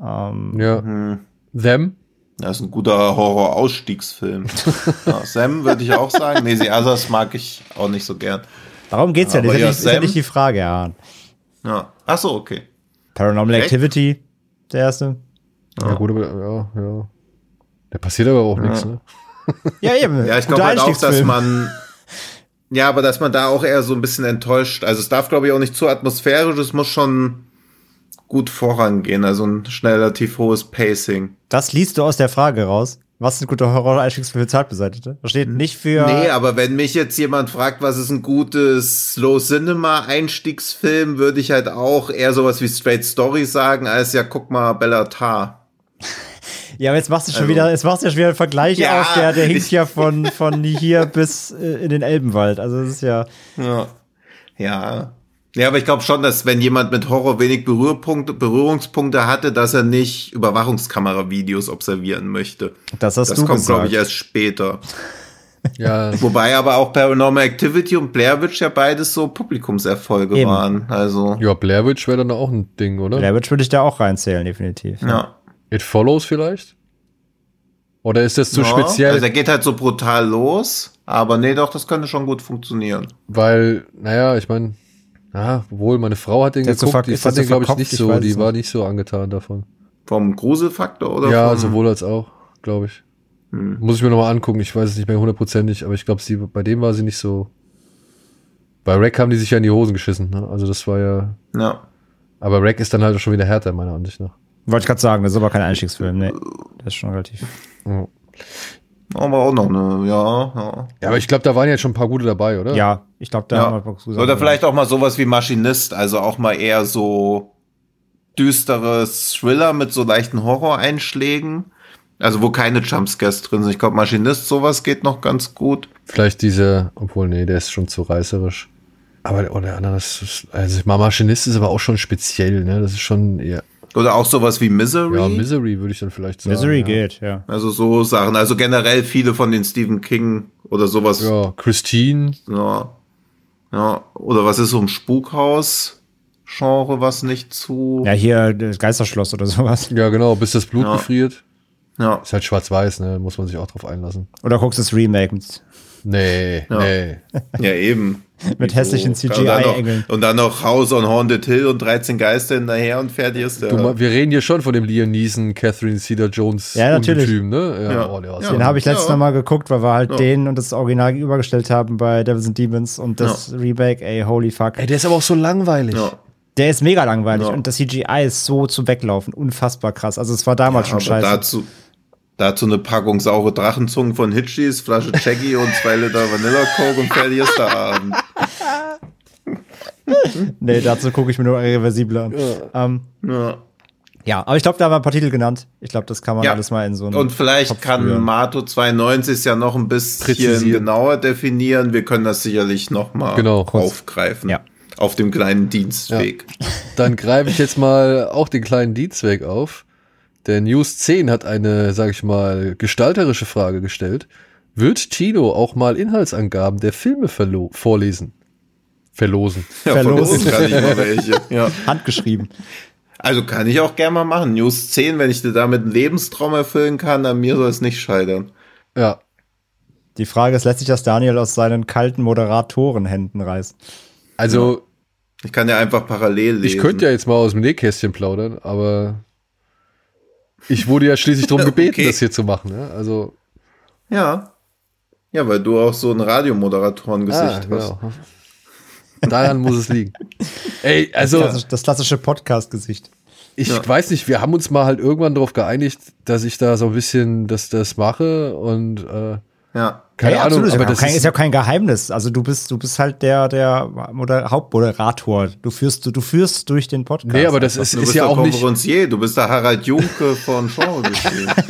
Ähm, ja. Mhm. Them. Das ist ein guter Horror-Ausstiegsfilm. ja, Sam würde ich auch sagen. Nee, The Others mag ich auch nicht so gern. darum geht's ja, das ist, ja, ja nicht, ist ja Sam- nicht die Frage, ja. Ja. Ach so, okay. Paranormal Okay. Activity, der erste. Ja, gut, aber ja, ja. Da passiert aber auch nichts, ne? Ja, eben. Ja, ich glaube halt auch, dass man. Ja, aber dass man da auch eher so ein bisschen enttäuscht. Also es darf, glaube ich, auch nicht zu atmosphärisch, es muss schon gut vorangehen. Also ein relativ hohes Pacing. Das liest du aus der Frage raus. Was sind gute Horror-Einstiegsfilme für Zartbeseitete? Da steht nicht für. Nee, aber wenn mich jetzt jemand fragt, was ist ein gutes Slow Cinema Einstiegsfilm, würde ich halt auch eher sowas wie Straight Story sagen, als ja, guck mal, Bellatar. Ja, aber jetzt machst du schon Also- wieder, jetzt machst du ja schon wieder einen Vergleich Ja, auf, der, der hinkt ja von, von hier bis äh, in den Elbenwald. Also das ist ja. Ja. Ja. Ja, aber ich glaube schon, dass wenn jemand mit Horror wenig Berührpunkte, Berührungspunkte hatte, dass er nicht Überwachungskamera-Videos observieren möchte. Das hast Das du kommt, glaube gesagt. ich, erst später. Ja, Wobei aber auch Paranormal Activity und Blair Witch ja beides so Publikumserfolge Eben. waren. Also, ja Blair Witch wäre dann auch ein Ding, oder? Blair Witch würde ich da auch reinzählen, definitiv. ja. It Follows vielleicht? Oder ist das zu ja. speziell? Also er geht halt so brutal los, aber nee, doch, das könnte schon gut funktionieren. Weil, naja, ich meine, ja, wohl, meine Frau hat den Der geguckt, die fand den, glaube ich, nicht Ich so, die war nicht. so angetan davon. Vom Gruselfaktor oder ja, vom, sowohl als auch, glaube ich. Hm. Muss ich mir nochmal angucken, ich weiß es nicht mehr hundertprozentig, aber ich glaube, sie, bei dem war sie nicht so. Bei Rack haben die sich ja in die Hosen geschissen, ne? Also das war ja. Ja. Aber Rack ist dann halt schon wieder härter, meiner Ansicht nach. Wollte ich gerade sagen, das ist aber kein Einstiegsfilm. Nee, das ist schon relativ. Ja, Aber auch noch eine, ja, ja. Ja, aber ich glaube, da waren jetzt schon ein paar gute dabei, oder? Ja, ich glaube, da Ja. haben wir Box gesagt. Oder vielleicht auch mal sowas wie Maschinist, also auch mal eher so düsteres Thriller mit so leichten Horror-Einschlägen. Also wo keine Jumpscares drin sind. Ich glaube, Maschinist, sowas geht noch ganz gut. Vielleicht diese, obwohl, nee, der ist schon zu reißerisch. Aber oder der andere ist, ist- also ich Maschinist ist aber auch schon speziell, ne? Das ist schon eher, Oder auch sowas wie Misery. ja, Misery würde ich dann vielleicht sagen. Misery ja. geht, ja. also so Sachen. Also generell viele von den Stephen King oder sowas. Ja. Ja, Christine, ja. Oder was ist so ein Spukhaus-Genre, was nicht zu. Ja, hier das Geisterschloss oder sowas. ja genau, bis das Blut Ja. gefriert. Ja. Ist halt schwarz-weiß, ne? Muss man sich auch drauf einlassen. Oder guckst das Remake Nee, Ja. nee. Ja, eben. mit hässlichen Und dann noch- CGI-Engeln. Und dann noch House on Haunted Hill und 13 Geister hinterher und fertig ist der. Du, wir reden hier schon von dem Liam Neeson, Catherine Cedar-Jones Ja, natürlich. Ungetüm, ne? Ja, Ja. Oh, Ja. Den habe ich letztes Ja. Mal geguckt, weil wir halt Ja. den und das Original gegenübergestellt haben bei Devils and Demons und das Remake, ey, holy fuck. Ey, der ist aber auch so langweilig. ja. Der ist mega langweilig Ja. und das CGI ist so zum Weglaufen, unfassbar krass. Also es war damals schon scheiße. dazu, dazu eine Packung saure Drachenzungen von Hitchis, Flasche Jackie und zwei Liter Vanilla Coke und fertig ist der Abend. Nee, dazu gucke ich mir nur irreversible an. Ja, ähm, Ja. ja aber ich glaube, da haben wir ein paar Titel genannt. Ich glaube, das kann man Ja. alles mal in so einem Und vielleicht Kopf kann rühren. Mato 92 ja noch ein bisschen genauer definieren. Wir können das sicherlich noch mal Genau. aufgreifen. Ja. Auf dem kleinen Dienstweg. Dann greife ich jetzt mal auch den kleinen Dienstweg auf. Der News 10 hat eine, sag ich mal, gestalterische Frage gestellt. Wird Tino auch mal Inhaltsangaben der Filme verlo vorlesen? Verlosen. Ja, Verlosen. uns kann ich mal welche. Ja. handgeschrieben. Also kann ich auch gerne mal machen. News 10, wenn ich dir damit einen Lebenstraum erfüllen kann, an mir soll es nicht scheitern. Ja. Die Frage ist, lässt sich das Daniel aus seinen kalten Moderatorenhänden reißen? Also, Ich kann ja einfach parallel lesen. ich könnte ja jetzt mal aus dem Nähkästchen plaudern, aber ich wurde ja schließlich darum gebeten, Okay. das hier zu machen. Ja? Also, Ja. Ja, weil du auch so ein Radiomoderatoren-Gesicht ah, hast. genau. Daran muss es liegen. Ey, also, Das, das klassische Podcast-Gesicht. ich Ja. weiß nicht, wir haben uns mal halt irgendwann darauf geeinigt, dass ich da so ein bisschen das, das mache und äh, Ja. Keine Ja, Ahnung, absolut, aber ist, ja das kein, ist, ist ja kein Geheimnis. Also du bist, du bist halt der, der Moder Hauptmoderator. Du führst, du, du führst durch den Podcast. Nee, aber das ist, Du ist bist ja der auch nicht. Konferencier, du bist der Harald Junke von Genregeschehen.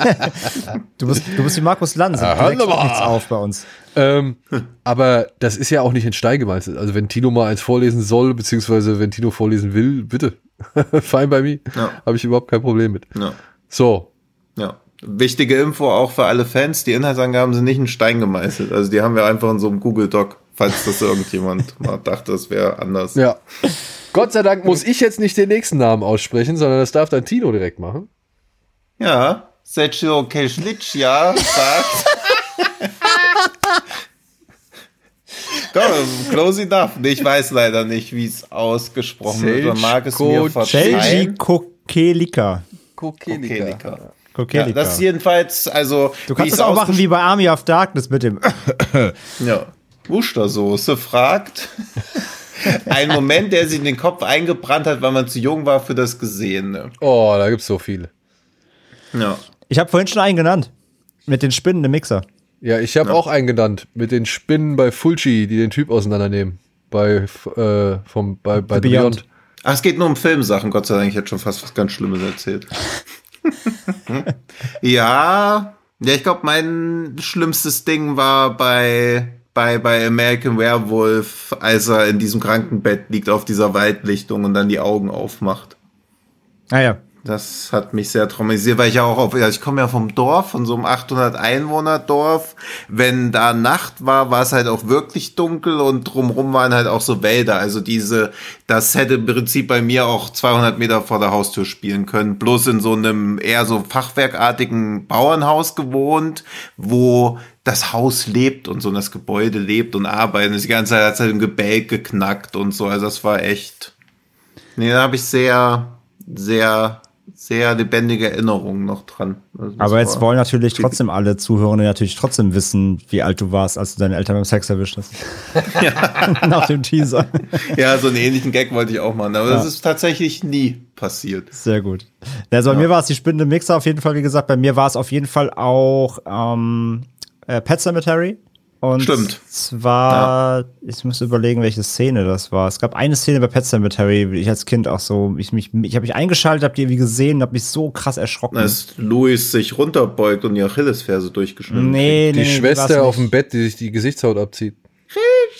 Du bist, du bist wie Markus Lanz. Ah, du nichts auf bei uns. Ähm, aber das ist ja auch nicht in Stein gemeißelt. Also wenn Tino mal eins vorlesen soll, beziehungsweise wenn Tino vorlesen will, bitte. Fine bei mir. Ja. Habe ich überhaupt kein Problem mit. ja. So. ja. Wichtige Info auch für alle Fans, die Inhaltsangaben sind nicht in Stein gemeißelt. Also die haben wir einfach in so einem Google Doc, falls das irgendjemand mal dachte, das wäre anders. Ja. Gott sei Dank muss ich jetzt nicht den nächsten Namen aussprechen, sondern das darf dann Tino direkt machen. Ja, Sergio Keschlitschja sagt. Komm, close enough. Ich weiß leider nicht, wie es ausgesprochen wird. Man mag es mir verzeihen. Kokelika. Kokelika. Ja, Kokelika. das ist jedenfalls, also. du kannst es auch machen wie bei Army of Darkness mit dem. Ja. Wustersoße fragt. Ein Moment, der sich in den Kopf eingebrannt hat, weil man zu jung war für das Gesehene. Oh, da gibt's so viele. Ja. Ich habe vorhin schon einen genannt. Mit den Spinnen im Mixer. Ja, ich habe auch einen genannt mit den Spinnen bei Fulci, die den Typ auseinandernehmen. Bei, äh, vom, bei, bei Beyond. Beyond. Ach, es geht nur um Filmsachen. Gott sei Dank, ich hätte schon fast was ganz Schlimmes erzählt. ja. Ja, ich glaube, mein schlimmstes Ding war bei bei, bei American Werewolf, als er in diesem Krankenbett liegt auf dieser Waldlichtung und dann die Augen aufmacht. Ah ja. Das hat mich sehr traumatisiert, weil ich ja auch auf, also ich komme ja vom Dorf, von so einem 800 Einwohner Dorf. Wenn da Nacht war, war es halt auch wirklich dunkel und drumrum waren halt auch so Wälder. Also diese, das hätte im Prinzip bei mir auch 200 Meter vor der Haustür spielen können. Bloß in so einem eher so fachwerkartigen Bauernhaus gewohnt, wo das Haus lebt und so und das Gebäude lebt und arbeitet. Die ganze Zeit hat es halt im Gebälk geknackt und so. Also das war echt, nee, da habe ich sehr, sehr sehr lebendige Erinnerungen noch dran. Also Aber jetzt wollen natürlich trotzdem alle Zuhörende natürlich trotzdem wissen, wie alt du warst, als du deine Eltern beim Sex erwischt hast. Ja. Nach dem Teaser. Ja, so einen ähnlichen Gag wollte ich auch machen. Aber ja. das ist tatsächlich nie passiert. Sehr gut. Also bei ja. mir war es die spinnende Mixer auf jeden Fall, wie gesagt. Bei mir war es auf jeden Fall auch ähm, äh, Pet Cemetery. Und Stimmt. zwar, ja. ich muss überlegen, welche Szene das war. Es gab eine Szene bei Pet Cemetery, ich als Kind auch so, ich mich, ich habe mich eingeschaltet, hab die irgendwie gesehen, hab mich so krass erschrocken. Als Louis sich runterbeugt und die Achillesferse durchgeschnitten nee, Die nee, Schwester auf dem Bett, die sich die Gesichtshaut abzieht.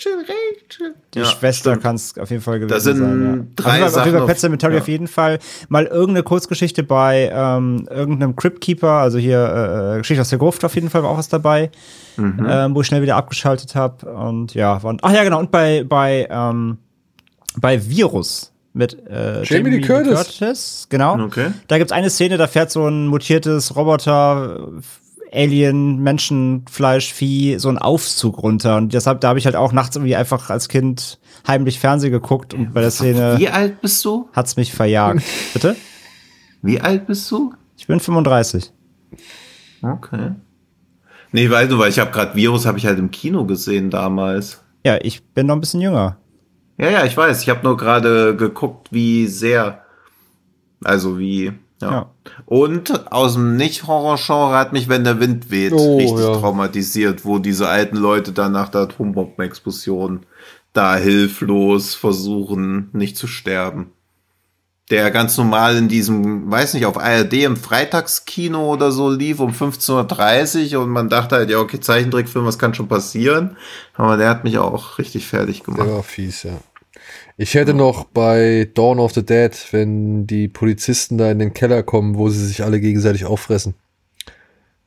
Rachel, Rachel. Die ja, Schwester kann es auf jeden Fall gewesen da sind sein. Ja. Drei auf Sachen jeden Fall Pet Cemetery ja. auf jeden Fall. Mal irgendeine Kurzgeschichte bei ähm, irgendeinem Cryptkeeper, also hier äh, Geschichte aus der Gruft auf jeden Fall war auch was dabei, mhm. ähm, wo ich schnell wieder abgeschaltet habe. Und ja, waren, ach ja, genau, und bei, bei, ähm, bei Virus mit äh, Jamie, Jamie Curtis. Curtis. Genau. Okay. Da gibt's eine Szene, da fährt so ein mutiertes Roboter Alien, Menschenfleisch, Vieh, so ein Aufzug runter. Und deshalb, da habe ich halt auch nachts irgendwie einfach als Kind heimlich Fernsehen geguckt und bei der Szene. Wie alt bist du? Hat's mich verjagt. Bitte? Wie alt bist du? Ich bin 35. Okay. Nee, weil du, weil ich habe gerade Virus habe ich halt im Kino gesehen damals. Ja, ich bin noch ein bisschen jünger. Ja, ja, ich weiß. Ich habe nur gerade geguckt, wie sehr, also wie ja. ja. Und aus dem Nicht-Horror-Genre hat mich, wenn der Wind weht, oh, richtig ja. traumatisiert, wo diese alten Leute dann nach der Atombombenexplosion da hilflos versuchen, nicht zu sterben. Der ganz normal in diesem, weiß nicht, auf ARD im Freitagskino oder so lief um 15.30 Uhr und man dachte halt, ja, okay, Zeichentrickfilm, was kann schon passieren? Aber der hat mich auch richtig fertig gemacht. Der war fies, ja. Ich hätte noch bei Dawn of the Dead, wenn die Polizisten da in den Keller kommen, wo sie sich alle gegenseitig auffressen.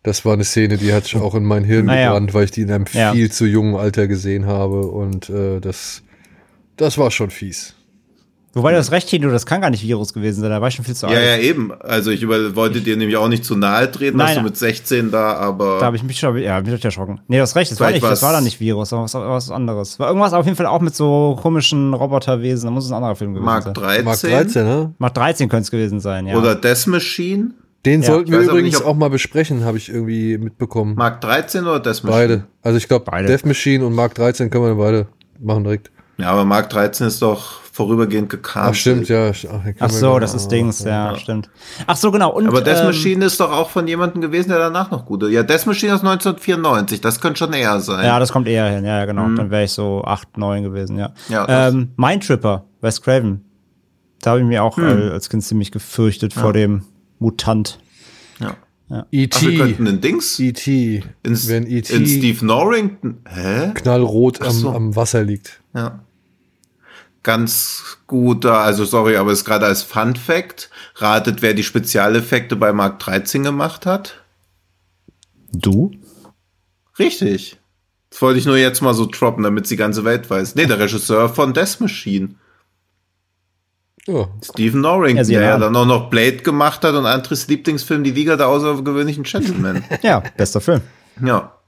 Das war eine Szene, die hat auch in mein Hirn naja. gebrannt, weil ich die in einem ja. viel zu jungen Alter gesehen habe. Und äh, das, das war schon fies. Wobei das recht, Tino, das kann gar nicht Virus gewesen sein, da war ich schon viel zu alt. Ja, ja, eben. Also ich über, wollte dir nämlich auch nicht zu nahe treten, Nein, dass du mit 16 da, aber. Da habe ich mich schon, ja, mich erschrocken. Nee, du hast recht, das war nicht, das war da nicht Virus, das war was, was anderes. War irgendwas auf jeden Fall auch mit so komischen Roboterwesen, da muss es ein anderer Film gewesen Mark sein. 13. Mark 13, ne? Mark 13 könnte es gewesen sein, ja. Oder Death Machine. Den ja. sollten wir übrigens nicht, auch mal besprechen, habe ich irgendwie mitbekommen. Mark 13 oder Death Machine? Beide. Also ich glaube, Death Machine und Mark 13 können wir beide machen direkt. Ja, aber Mark 13 ist doch vorübergehend gecancelt. Ach, stimmt, ja. Ach, Ach so, das ist Dings, ja, ja, stimmt. Ach so, genau. Und, aber Death ähm, Machine ist doch auch von jemandem gewesen, der danach noch gute. Ja, Death Machine ist 1994, das könnte schon eher sein. Ja, das kommt eher hin, ja, genau. Mhm. Dann wäre ich so 8, 9 gewesen, ja. ja ähm, Mindtripper, Wes Craven. Da habe ich mir auch hm. als Kind ziemlich gefürchtet ja. vor dem Mutant. Ja. Ja. E.T. Ach, wir könnten den Dings. E.T. In, Wenn E.T. in Steve Norrington. Hä? Knallrot am, so. am Wasser liegt. Ja ganz guter, also sorry, aber ist gerade als Fun Fact. Ratet, wer die Spezialeffekte bei Mark 13 gemacht hat? Du? Richtig. Das wollte ich nur jetzt mal so droppen, damit die ganze Welt weiß. Nee, der Regisseur von Death Machine. Oh. Stephen Norrington, ja, der ja dann auch noch Blade gemacht hat und Andres Lieblingsfilm Die Liga der außergewöhnlichen Gentlemen. ja, bester Film. Ja.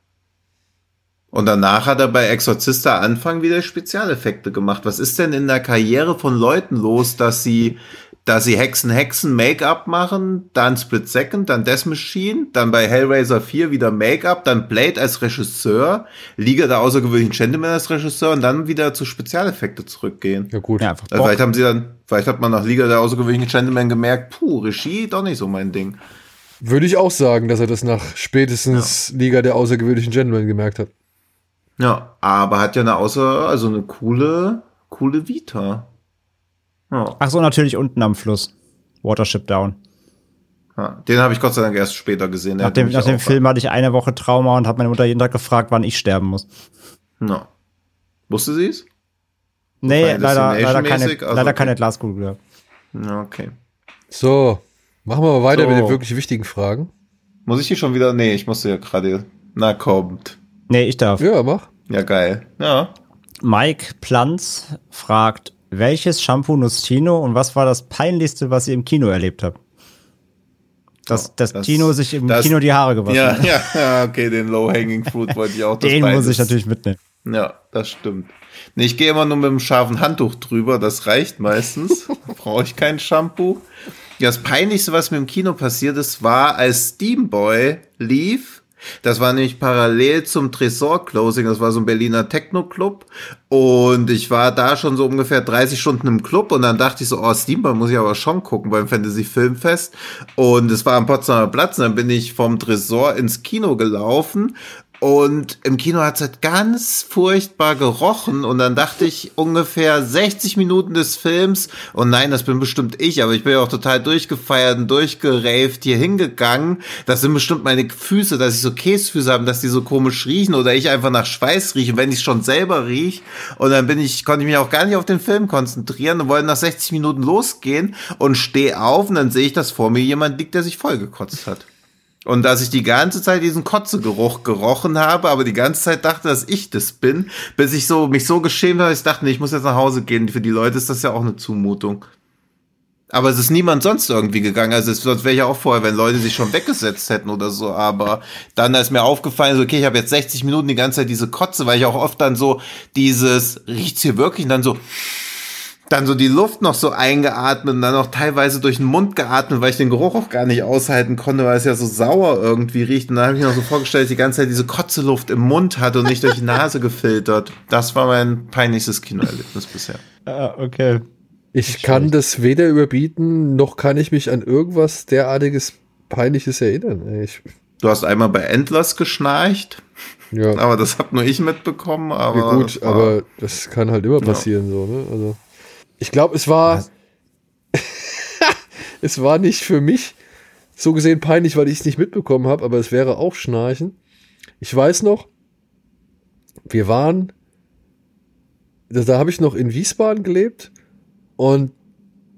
Und danach hat er bei Exorzista Anfang wieder Spezialeffekte gemacht. Was ist denn in der Karriere von Leuten los, dass sie, dass sie Hexen, Hexen Make-up machen, dann Split Second, dann Death Machine, dann bei Hellraiser 4 wieder Make-up, dann Blade als Regisseur, Liga der außergewöhnlichen Gentlemen als Regisseur und dann wieder zu Spezialeffekte zurückgehen. Ja gut. Ja, einfach also vielleicht haben sie dann, vielleicht hat man nach Liga der außergewöhnlichen Gentlemen gemerkt, puh, Regie doch nicht so mein Ding. Würde ich auch sagen, dass er das nach spätestens ja. Liga der außergewöhnlichen Gentlemen gemerkt hat. Ja, aber hat ja eine außer, also eine coole, coole Vita. Ja. Ach so, natürlich unten am Fluss. Watership Down. Ja, den habe ich Gott sei Dank erst später gesehen. Nach dem, nach dem Film hatte ich eine Woche Trauma und habe meine Mutter jeden Tag gefragt, wann ich sterben muss. No. Wusste sie es? Nee, leider, leider keine? Also leider okay. keine Glaskugel. Ja. Okay. So, machen wir mal weiter So. mit den wirklich wichtigen Fragen. Muss ich hier schon wieder? Nee, ich musste ja gerade. Na, kommt. Nee, ich darf. Ja, mach. Ja, geil. Ja. Mike Planz fragt, welches Shampoo nutzt Tino und was war das peinlichste, was ihr im Kino erlebt habt? Dass, dass das- Tino sich im das- Kino die Haare gewaschen Ja, hat. ja, ja, okay, den Low-Hanging Fruit wollte ich auch. das Den muss beides- ich natürlich mitnehmen. Ja, das stimmt. Nee, ich gehe immer nur mit einem scharfen Handtuch drüber, das reicht meistens. Brauche ich kein Shampoo. Das Peinlichste, was mir im Kino passiert ist, war, als Steamboy lief. Das war nämlich parallel zum Tresor Closing, das war so ein Berliner Techno-Club. Und ich war da schon so ungefähr 30 Stunden im Club und dann dachte ich so, oh, Steamboy muss ich aber schon gucken beim Fantasy Filmfest. Und es war am Potsdamer Platz und dann bin ich vom Tresor ins Kino gelaufen und im Kino hat es halt ganz furchtbar gerochen. Und dann dachte ich ungefähr 60 Minuten des Films, und nein, das bin bestimmt ich, aber ich bin ja auch total durchgefeiert und durchgeraved hier hingegangen. Das sind bestimmt meine Füße, dass ich so Käsefüße habe, dass die so komisch riechen oder ich einfach nach Schweiß rieche, wenn ich schon selber riech. Und dann bin ich, konnte ich mich auch gar nicht auf den Film konzentrieren und wollte nach 60 Minuten losgehen und stehe auf und dann sehe ich, dass vor mir jemand liegt, der sich vollgekotzt hat. Und dass ich die ganze Zeit diesen Kotzegeruch gerochen habe, aber die ganze Zeit dachte, dass ich das bin, bis ich so, mich so geschämt habe, ich dachte, nee, ich muss jetzt nach Hause gehen. Für die Leute ist das ja auch eine Zumutung. Aber es ist niemand sonst irgendwie gegangen. Also es, sonst wäre ich ja auch vorher, wenn Leute sich schon weggesetzt hätten oder so. Aber dann ist mir aufgefallen, so, okay, ich habe jetzt 60 Minuten die ganze Zeit diese Kotze, weil ich auch oft dann so dieses, riecht's hier wirklich? Und dann so, dann so die Luft noch so eingeatmet und dann auch teilweise durch den Mund geatmet, weil ich den Geruch auch gar nicht aushalten konnte, weil es ja so sauer irgendwie riecht. Und dann habe ich mir noch so vorgestellt, dass ich die ganze Zeit diese Kotzeluft im Mund hatte und nicht durch die Nase gefiltert. Das war mein peinlichstes Kinoerlebnis bisher. Ah, okay. Ich kann das weder überbieten, noch kann ich mich an irgendwas derartiges Peinliches erinnern. Ich, Du hast einmal bei Endless geschnarcht, ja, aber das hab nur ich mitbekommen. Aber ja gut, das aber das kann halt immer passieren, so, ne? Also, ich glaube, es war, es war nicht für mich so gesehen peinlich, weil ich es nicht mitbekommen habe, aber es wäre auch Schnarchen. Ich weiß noch, wir waren, da, da habe ich noch in Wiesbaden gelebt und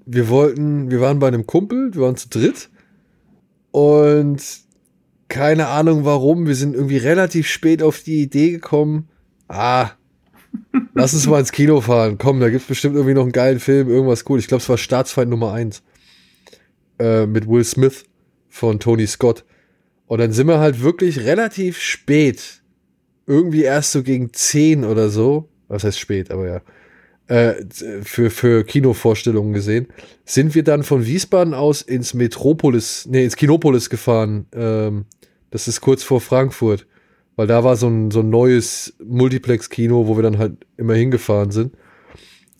wir wollten, wir waren bei einem Kumpel, wir waren zu dritt und keine Ahnung warum, wir sind irgendwie relativ spät auf die Idee gekommen, ah, lass uns mal ins Kino fahren, komm, da gibt's bestimmt irgendwie noch einen geilen Film, irgendwas cool. Ich glaube, es war Staatsfeind Nummer eins äh, mit Will Smith von Tony Scott. Und dann sind wir halt wirklich relativ spät, irgendwie erst so gegen 10 oder so, was heißt spät, aber ja, äh, für, für Kinovorstellungen gesehen, sind wir dann von Wiesbaden aus ins Metropolis, nee, ins Kinopolis gefahren. Ähm, das ist kurz vor Frankfurt, weil da war so ein, so ein neues Multiplex-Kino, wo wir dann halt immer hingefahren sind.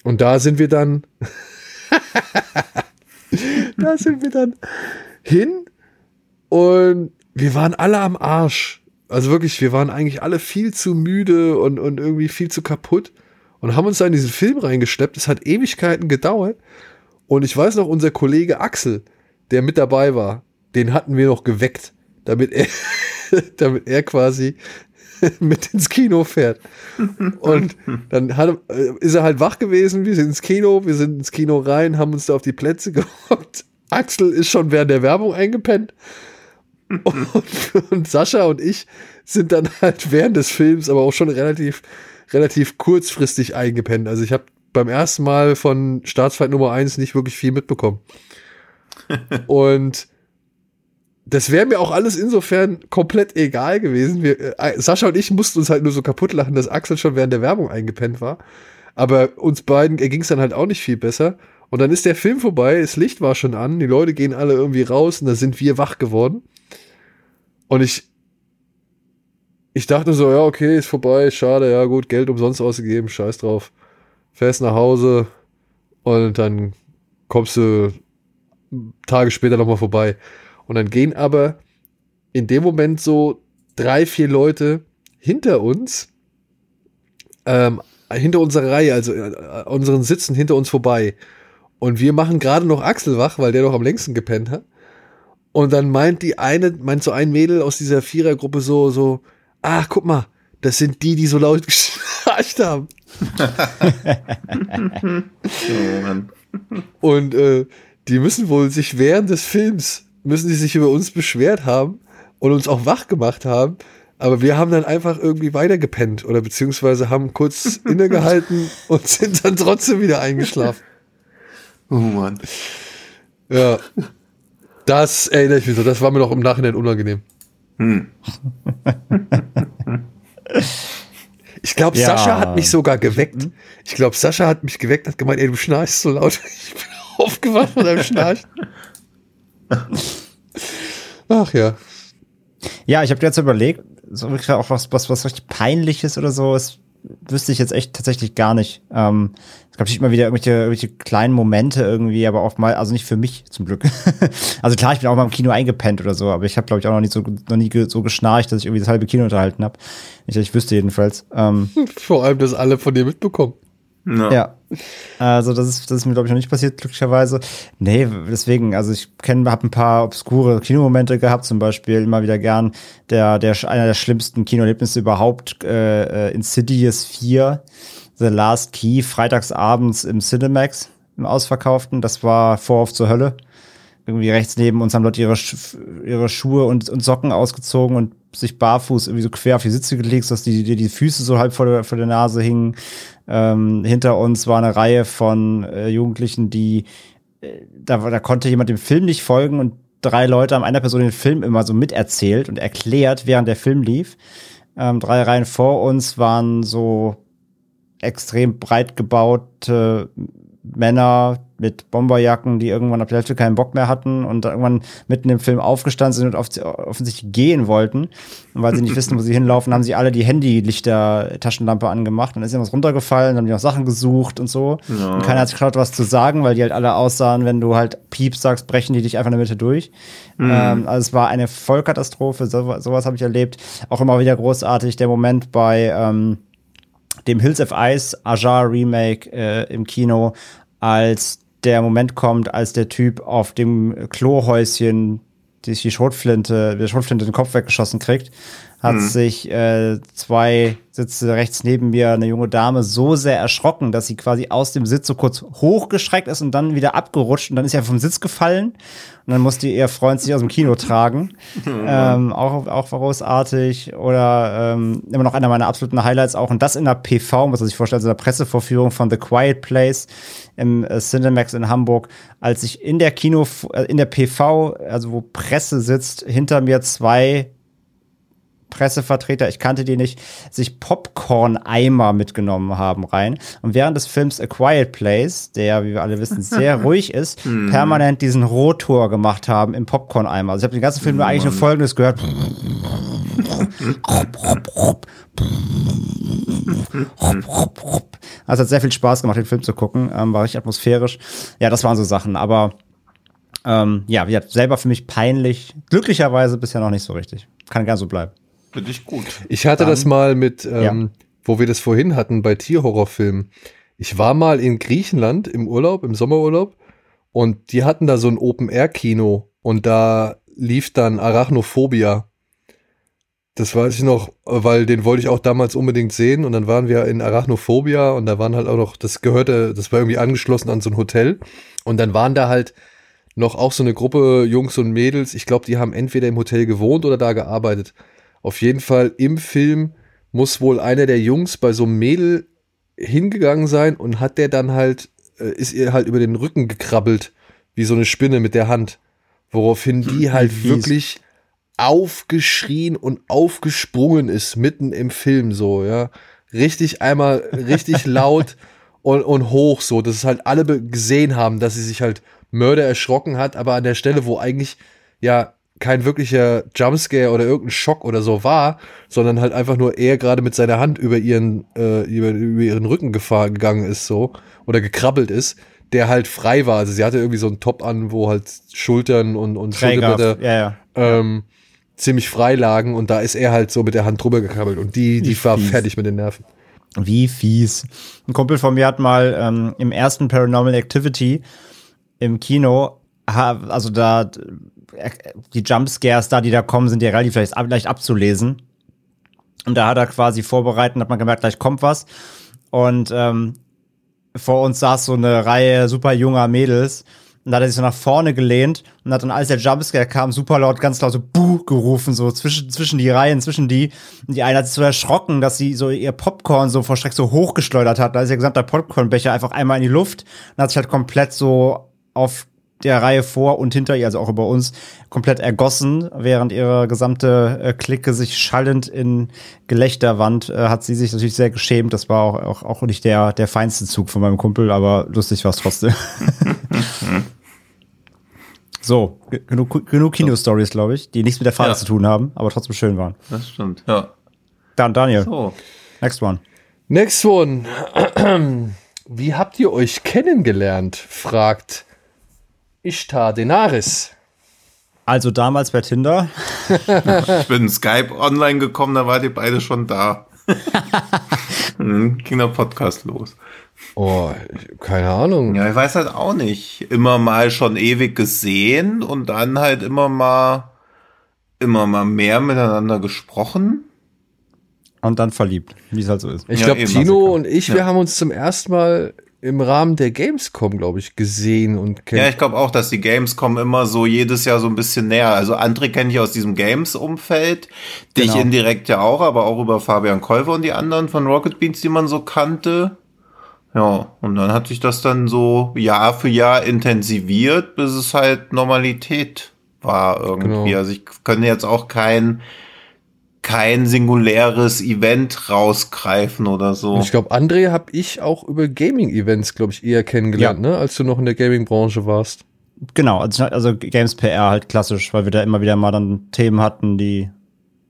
Und da sind wir dann, da sind wir dann hin und wir waren alle am Arsch. Also wirklich, wir waren eigentlich alle viel zu müde und, und irgendwie viel zu kaputt und haben uns da in diesen Film reingeschleppt. Es hat Ewigkeiten gedauert. Und ich weiß noch, unser Kollege Axel, der mit dabei war, den hatten wir noch geweckt, damit er, damit er quasi mit ins Kino fährt. Und dann hat, äh, ist er halt wach gewesen, wir sind ins Kino, wir sind ins Kino rein, haben uns da auf die Plätze gehockt. Axel ist schon während der Werbung eingepennt. Und, und Sascha und ich sind dann halt während des Films aber auch schon relativ, relativ kurzfristig eingepennt. Also ich habe beim ersten Mal von Staatsfeind Nummer 1 nicht wirklich viel mitbekommen. und das wäre mir auch alles insofern komplett egal gewesen. Wir, äh, Sascha und ich mussten uns halt nur so kaputt lachen, dass Axel schon während der Werbung eingepennt war. Aber uns beiden ging es dann halt auch nicht viel besser. Und dann ist der Film vorbei, das Licht war schon an, die Leute gehen alle irgendwie raus und da sind wir wach geworden. Und ich, ich dachte so, ja, okay, ist vorbei, schade, ja gut, Geld umsonst ausgegeben, scheiß drauf. Fährst nach Hause und dann kommst du Tage später nochmal vorbei. Und dann gehen aber in dem Moment so drei, vier Leute hinter uns, ähm, hinter unserer Reihe, also äh, unseren Sitzen hinter uns vorbei. Und wir machen gerade noch Axel wach, weil der noch am längsten gepennt hat. Und dann meint die eine, meint so ein Mädel aus dieser Vierergruppe so, so, ach, guck mal, das sind die, die so laut geschnarcht haben. Oh, Mann. Und äh, die müssen wohl sich während des Films, müssen die sich über uns beschwert haben und uns auch wach gemacht haben. Aber wir haben dann einfach irgendwie weitergepennt oder beziehungsweise haben kurz innegehalten und sind dann trotzdem wieder eingeschlafen. Oh Mann. Ja. Das erinnere ich mich so. Das war mir doch im Nachhinein unangenehm. Hm. Ich glaube, Ja. Sascha hat mich sogar geweckt. Ich glaube, Sascha hat mich geweckt, hat gemeint, ey, du schnarchst so laut. Ich bin aufgewacht von deinem Schnarchen. Ach ja. Ja, ich habe jetzt überlegt, so wirklich auch was, was, was richtig peinliches oder so, das wüsste ich jetzt echt tatsächlich gar nicht. Ähm, es gab nicht immer wieder irgendwelche, irgendwelche kleinen Momente irgendwie, aber auch mal, also nicht für mich zum Glück. also klar, ich bin auch mal im Kino eingepennt oder so, aber ich habe glaube ich auch noch nie so noch nie so geschnarcht, dass ich irgendwie das halbe Kino unterhalten habe. Nicht, dass ich wüsste jedenfalls. Ähm, Vor allem, dass alle von dir mitbekommen. Ja. ja. Also das ist, das ist mir, glaube ich, noch nicht passiert, glücklicherweise. Nee, deswegen, also ich kenne, habe ein paar obskure Kinomomente gehabt, zum Beispiel immer wieder gern der, der einer der schlimmsten Kinoerlebnisse überhaupt, äh, äh, Insidious 4, The Last Key, freitagsabends im Cinemax, im Ausverkauften. Das war Vorhof zur Hölle. Irgendwie rechts neben uns haben Leute ihre, ihre Schuhe und, und Socken ausgezogen und sich barfuß irgendwie so quer auf die Sitze gelegt, dass die, die, die Füße so halb vor der, vor der Nase hingen. Ähm, hinter uns war eine Reihe von äh, Jugendlichen, die äh, da, da konnte jemand dem Film nicht folgen und drei Leute haben einer Person den Film immer so miterzählt und erklärt, während der Film lief. Ähm, drei Reihen vor uns waren so extrem breit gebaute Männer mit Bomberjacken, die irgendwann ab der Hälfte keinen Bock mehr hatten und irgendwann mitten im Film aufgestanden sind und oft, offensichtlich gehen wollten. Und weil sie nicht wissen, wo sie hinlaufen, haben sie alle die Handylichter, Taschenlampe angemacht. Dann ist irgendwas runtergefallen, dann haben die noch Sachen gesucht und so. Und keiner hat sich getraut, was zu sagen, weil die halt alle aussahen, wenn du halt Pieps sagst, brechen die dich einfach in der Mitte durch. Ähm, also es war eine Vollkatastrophe, so, sowas habe ich erlebt. Auch immer wieder großartig der Moment bei ähm, dem Hills of Ice Ajar Remake äh, im Kino, als der Moment kommt, als der Typ auf dem Klohäuschen die die Schrotflinte, die Schrotflinte den Kopf weggeschossen kriegt, hat sich äh, zwei Sitze rechts neben mir eine junge Dame so sehr erschrocken, dass sie quasi aus dem Sitz so kurz hochgeschreckt ist und dann wieder abgerutscht und dann ist sie einfach vom Sitz gefallen und dann musste ihr Freund sich aus dem Kino tragen. ähm, auch, auch großartig. Oder ähm, immer noch einer meiner absoluten Highlights auch. Und das in der PV, muss man sich vorstellen, also in der Pressevorführung von The Quiet Place im äh, Cinemax in Hamburg, als ich in der Kino, äh, in der PV, also wo Presse sitzt, hinter mir zwei Pressevertreter, ich kannte die nicht, sich Popcorn-Eimer mitgenommen haben rein. Und während des Films A Quiet Place, der, wie wir alle wissen, sehr ruhig ist, permanent diesen Rotor gemacht haben im Popcorn-Eimer. Also ich habe den ganzen Film nur eigentlich nur Folgendes gehört. Also hat sehr viel Spaß gemacht, den Film zu gucken. Ähm, war richtig atmosphärisch. Ja, das waren so Sachen. Aber ähm, ja, wie gesagt, selber für mich peinlich. Glücklicherweise bisher noch nicht so richtig. Kann gern so bleiben. Finde ich gut. Ich hatte Dann- das mal mit, ähm, Ja. wo wir das vorhin hatten, bei Tierhorrorfilmen. Ich war mal in Griechenland im Urlaub, im Sommerurlaub, und die hatten da so ein Open-Air-Kino und da lief dann Arachnophobia. Das weiß ich noch, weil den wollte ich auch damals unbedingt sehen und dann waren wir in Arachnophobia und da waren halt auch noch, das gehörte, das war irgendwie angeschlossen an so ein Hotel und dann waren da halt noch auch so eine Gruppe Jungs und Mädels, ich glaube, die haben entweder im Hotel gewohnt oder da gearbeitet. Auf jeden Fall im Film muss wohl einer der Jungs bei so einem Mädel hingegangen sein und hat der dann halt, äh, ist ihr halt über den Rücken gekrabbelt, wie so eine Spinne mit der Hand. Woraufhin die halt fies. wirklich aufgeschrien und aufgesprungen ist, mitten im Film so, ja. Richtig einmal, richtig laut und, und hoch so, dass es halt alle gesehen haben, dass sie sich halt Mörder erschrocken hat, aber an der Stelle, wo eigentlich ja kein wirklicher Jumpscare oder irgendein Schock oder so war, sondern halt einfach nur er gerade mit seiner Hand über ihren, äh, über, über ihren Rücken gefahren, gegangen ist so oder gekrabbelt ist, der halt frei war. Also sie hatte irgendwie so einen Top an, wo halt Schultern und, und Schulterblätter ja, ja. ähm, ziemlich frei lagen und da ist er halt so mit der Hand drüber gekrabbelt und die, die Wie war fies. fertig mit den Nerven. Wie fies. Ein Kumpel von mir hat mal ähm, im ersten Paranormal Activity im Kino, also da, die Jumpscares da, die da kommen, sind ja relativ leicht, leicht abzulesen. Und da hat er quasi vorbereitet, hat man gemerkt, gleich kommt was. Und ähm, vor uns saß so eine Reihe super junger Mädels. Und da hat er sich so nach vorne gelehnt und hat dann, als der Jumpscare kam, super laut, ganz laut so Buh gerufen, so zwischen, zwischen die Reihen, zwischen die. Und die eine hat sich so erschrocken, dass sie so ihr Popcorn so vor Schreck so hochgeschleudert hat. Da ist ihr gesamter Popcornbecher einfach einmal in die Luft und hat sich halt komplett so auf der Reihe vor und hinter ihr, also auch über uns, komplett ergossen, während ihre gesamte äh, Clique sich schallend in Gelächter wand, äh, hat sie sich natürlich sehr geschämt. Das war auch, auch, auch nicht der, der feinste Zug von meinem Kumpel, aber lustig war es trotzdem. so, ge- genug, genug Kino-Stories, glaube ich, die nichts mit der Fahrt Ja. zu tun haben, aber trotzdem schön waren. Das stimmt, ja. Dann Daniel, So. next one. Next one. Wie habt ihr euch kennengelernt? fragt Ishtar Denaris. Also damals bei Tinder. Ich bin in Skype online gekommen, da wart ihr beide schon da. Dann ging der Podcast los. Oh, keine Ahnung. Ja, ich weiß halt auch nicht. Immer mal schon ewig gesehen und dann halt immer mal, immer mal mehr miteinander gesprochen. Und dann verliebt, wie es halt so ist. Ich Ja, glaube. Tino und ich, wir Ja. haben uns zum ersten Mal im Rahmen der Gamescom, glaube ich, gesehen und Ja, kennen. ich glaube auch, dass die Games kommen immer so jedes Jahr so ein bisschen näher. Also André kenne ich aus diesem Games-Umfeld, dich Genau. indirekt ja auch, aber auch über Fabian Kolver und die anderen von Rocket Beans, die man so kannte. Ja, und dann hat sich das dann so Jahr für Jahr intensiviert, bis es halt Normalität war irgendwie. Genau. Also ich könnte jetzt auch kein kein singuläres Event rausgreifen oder so. Ich glaube, André habe ich auch über Gaming-Events, glaube ich, eher kennengelernt, ne? als du noch in der Gaming-Branche warst. Genau, also, also Games PR halt klassisch, weil wir da immer wieder mal dann Themen hatten, die.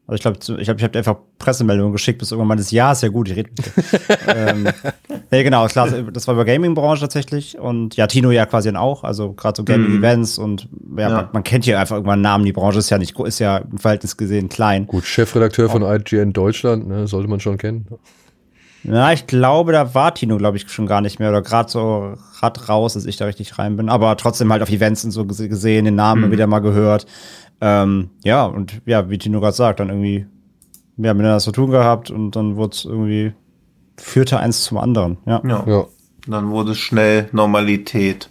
Also ich glaube, ich habe ich hab dir einfach Pressemeldungen geschickt, bis irgendwann meines Ja, ist ja gut, ich rede mit dir. ähm, nee, genau, klar, das war über Gaming-Branche tatsächlich und ja, Tino ja quasi dann auch, also gerade so Gaming-Events und ja, Ja. Man, man kennt hier einfach irgendwann Namen, die Branche ist ja nicht, ist ja im Verhältnis gesehen klein. Gut, Chefredakteur von IGN Deutschland, ne? sollte man schon kennen. Ja, ich glaube, da war Tino, glaube ich, schon gar nicht mehr oder gerade so Rad raus, als ich da richtig rein bin. Aber trotzdem halt auf Events und so gese- gesehen, den Namen wieder mal gehört. Ähm, ja, und ja, wie Tino gerade sagt, dann irgendwie, wir haben miteinander zu tun gehabt und dann wurde es irgendwie, führte eins zum anderen. Ja. ja. Ja. Dann wurde es schnell Normalität.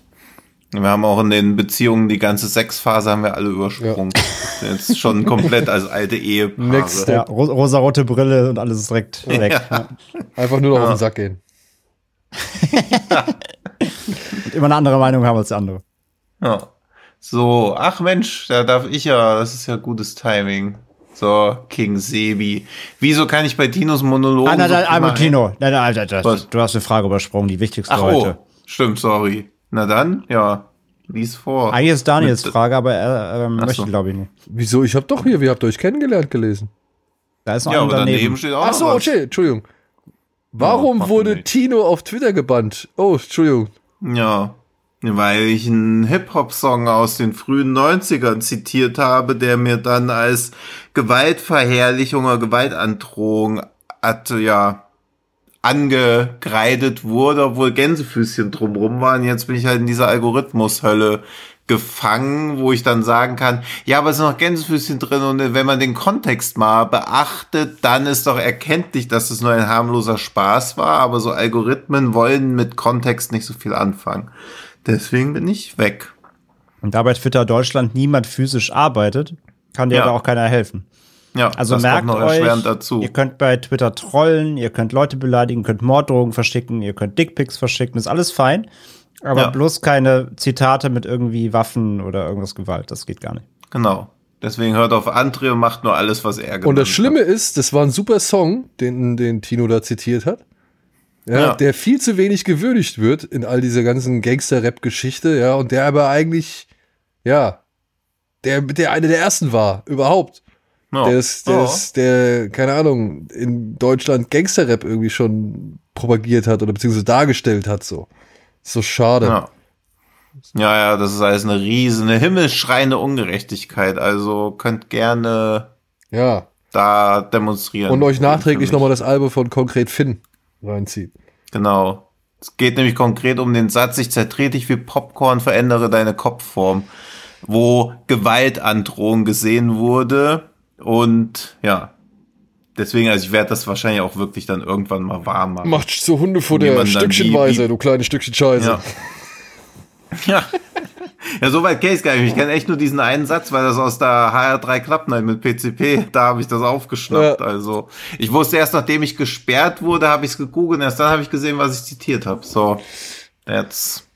Wir haben auch in den Beziehungen die ganze Sexphase haben wir alle übersprungen. Jetzt schon komplett als alte Ehepaare. Next Ja, ro rosarote Brille und alles ist direkt weg. Ja. Einfach nur noch auf den Sack gehen. Und immer eine andere Meinung haben als der andere. Ja. So, ach Mensch, da darf ich ja, das ist ja gutes Timing. So, King Sebi. Wieso kann ich bei Tinos Monologen Ah, nein, so nein, einmal immer- Tino. Nein, nein, Alter, das, Was? du hast eine Frage übersprungen, die wichtigste Ach heute. oh, stimmt, sorry. Na dann, ja, lies vor. Eigentlich ist Daniels Mit- Frage, aber er ähm, Ach möchte, so. glaube ich, nicht. Wieso? Ich habe doch hier, wie habt ihr euch kennengelernt gelesen? Da ist noch Ja, ein aber daneben daneben. steht auch Ach so, okay, Entschuldigung. Warum macht wurde. Tino auf Twitter gebannt? Oh, Entschuldigung. Ja, weil ich einen Hip-Hop-Song aus den frühen 90ern zitiert habe, der mir dann als Gewaltverherrlichung oder Gewaltandrohung hat, ja, angekreidet wurde, obwohl Gänsefüßchen drumrum waren. Jetzt bin ich halt in dieser Algorithmushölle gefangen, wo ich dann sagen kann, ja, aber es sind noch Gänsefüßchen drin und wenn man den Kontext mal beachtet, dann ist doch erkenntlich, dass es nur ein harmloser Spaß war, aber so Algorithmen wollen mit Kontext nicht so viel anfangen. Deswegen bin ich weg. Und da bei Twitter Deutschland niemand physisch arbeitet, kann dir Ja. aber auch keiner helfen. Ja, Also das merkt kommt noch euch, dazu. ihr könnt bei Twitter trollen, ihr könnt Leute beleidigen, könnt Morddrohungen verschicken, ihr könnt Dickpics verschicken, ist alles fein. Aber Ja. bloß keine Zitate mit irgendwie Waffen oder irgendwas Gewalt, das geht gar nicht. Genau. Deswegen hört auf André und macht nur alles, was er Und das Schlimme ist, das war ein super Song, den, den Tino da zitiert hat. Ja, Ja. Der viel zu wenig gewürdigt wird in all dieser ganzen Gangster-Rap-Geschichte, ja, und der aber eigentlich, ja, der, der eine der ersten war, überhaupt. Ja. Der ist, der Ja. ist, der, keine Ahnung, in Deutschland Gangster-Rap irgendwie schon propagiert hat oder beziehungsweise dargestellt hat, so. So schade. Ja. Ja, ja, das ist alles eine riesen, eine himmelschreiende Ungerechtigkeit. Also könnt gerne Ja. da demonstrieren. Und euch nachträglich nochmal das Album von Konkret Finn reinziehen. Genau. Es geht nämlich konkret um den Satz, ich zertrete dich wie Popcorn, verändere deine Kopfform, wo Gewaltandrohung gesehen wurde und ja, deswegen, also ich werde das wahrscheinlich auch wirklich dann irgendwann mal warm machen. Macht so Hunde Wie der man dann Stückchenweise, du kleine Stückchen Scheiße. Ja. ja. Ja, so weit kenne ich gar nicht. Ich kenne echt nur diesen einen Satz, weil das aus der HR3 Klappnight mit PCP, da habe ich das aufgeschnappt. Ja. Also, ich wusste erst, nachdem ich gesperrt wurde, habe ich es gegoogelt, erst dann habe ich gesehen, was ich zitiert habe. So, that's.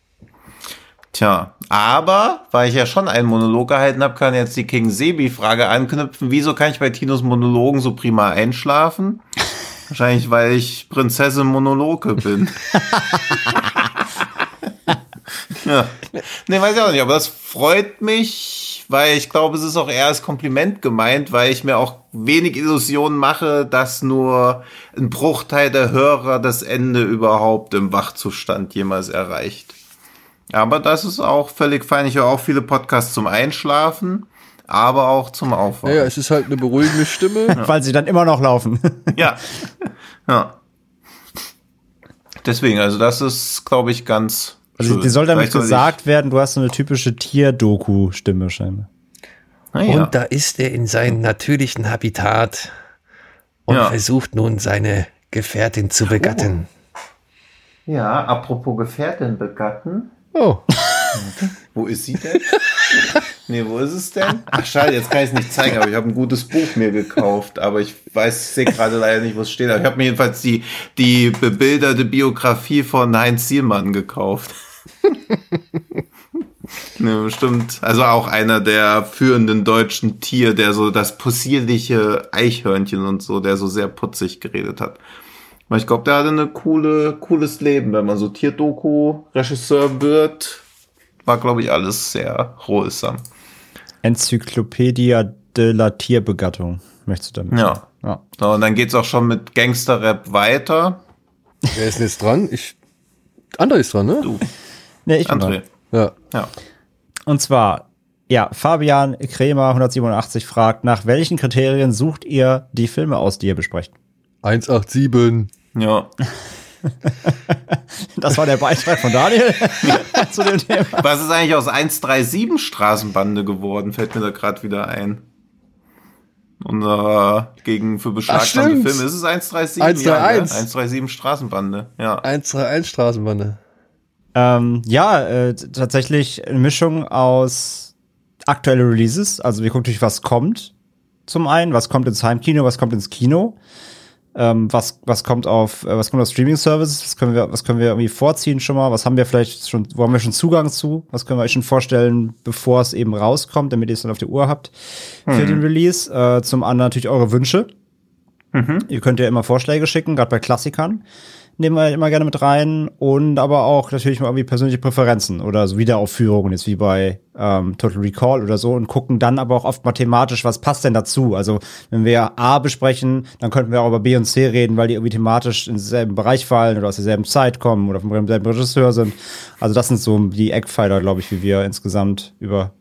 Tja, aber, weil ich ja schon einen Monolog gehalten habe, kann jetzt die King Sebi-Frage anknüpfen. Wieso kann ich bei Tinos Monologen so prima einschlafen? Wahrscheinlich, weil ich Prinzessin Monologe bin. Ja. Nee, weiß ich auch nicht, aber das freut mich, weil ich glaube, es ist auch eher als Kompliment gemeint, weil ich mir auch wenig Illusionen mache, dass nur ein Bruchteil der Hörer das Ende überhaupt im Wachzustand jemals erreicht. Aber das ist auch völlig fein. Ich höre auch viele Podcasts zum Einschlafen, aber auch zum Aufwachen. Ja, es ist halt eine beruhigende Stimme. Weil sie dann immer noch laufen. Ja. ja. Deswegen, also das ist, glaube ich, ganz. Also dir soll damit gesagt werden, du hast so eine typische Tier-Doku-Stimme scheinbar. Ah, ja. Und da ist er in seinem natürlichen Habitat und Ja. versucht nun seine Gefährtin zu begatten. ja, apropos Gefährtin begatten. Oh, Wo ist sie denn? nee, wo ist es denn? Ach schade, jetzt kann ich es nicht zeigen, aber ich habe ein gutes Buch mir gekauft, aber ich weiß, ich sehe gerade leider nicht, wo es steht. Aber ich habe mir jedenfalls die, die bebilderte Biografie von Heinz Sielmann gekauft. ne, bestimmt. Also auch einer der führenden deutschen Tier, der so das possierliche Eichhörnchen und so, der so sehr putzig geredet hat. Ich glaube, der hatte eine coole, cooles Leben, wenn man so Tierdoku-Regisseur wird. War, glaube ich, alles sehr rohsam. Enzyklopädia de la Tierbegattung, möchtest du damit? Ja. ja. So, und dann geht's auch schon mit Gangster-Rap weiter. wer ist denn jetzt dran? Ich. André ist dran, ne? Du, Nee, ich André. Ja. Ja. Und zwar, ja, Fabian Kremer 187 fragt, nach welchen Kriterien sucht ihr die Filme aus, die ihr besprecht? 187. Ja. Das war der Beitrag von Daniel zu dem Thema. Was ist eigentlich aus 137 Straßenbande geworden? Fällt mir da gerade wieder ein. Unser gegen für beschlagnahmte. Filme. Ist es 137? 131. Ja, ne? 137 Straßenbande. Ja. 131 Straßenbande. Ähm, ja, äh, tatsächlich eine Mischung aus aktuelle Releases. Also wir gucken natürlich, was kommt. Zum einen, was kommt ins Heimkino, was kommt ins Kino. Ähm, was, was kommt auf, äh, was kommt auf Streaming-Services, was können wir, was können wir irgendwie vorziehen schon mal, was haben wir vielleicht schon, wo haben wir schon Zugang zu, was können wir euch schon vorstellen, bevor es eben rauskommt, damit ihr es dann auf der Uhr habt für den Release. Äh, zum anderen natürlich eure Wünsche. Ihr könnt ja immer Vorschläge schicken, gerade bei Klassikern. Nehmen wir immer gerne mit rein. Und aber auch natürlich mal irgendwie persönliche Präferenzen oder so Wiederaufführungen, jetzt wie bei ähm, Total Recall oder so. Und gucken dann aber auch oft mathematisch, was passt denn dazu. Also wenn wir A besprechen, dann könnten wir auch über B und C reden, weil die irgendwie thematisch in denselben Bereich fallen oder aus derselben Zeit kommen oder vom selben Regisseur sind. Also das sind so die Eckpfeiler, glaube ich, wie wir insgesamt über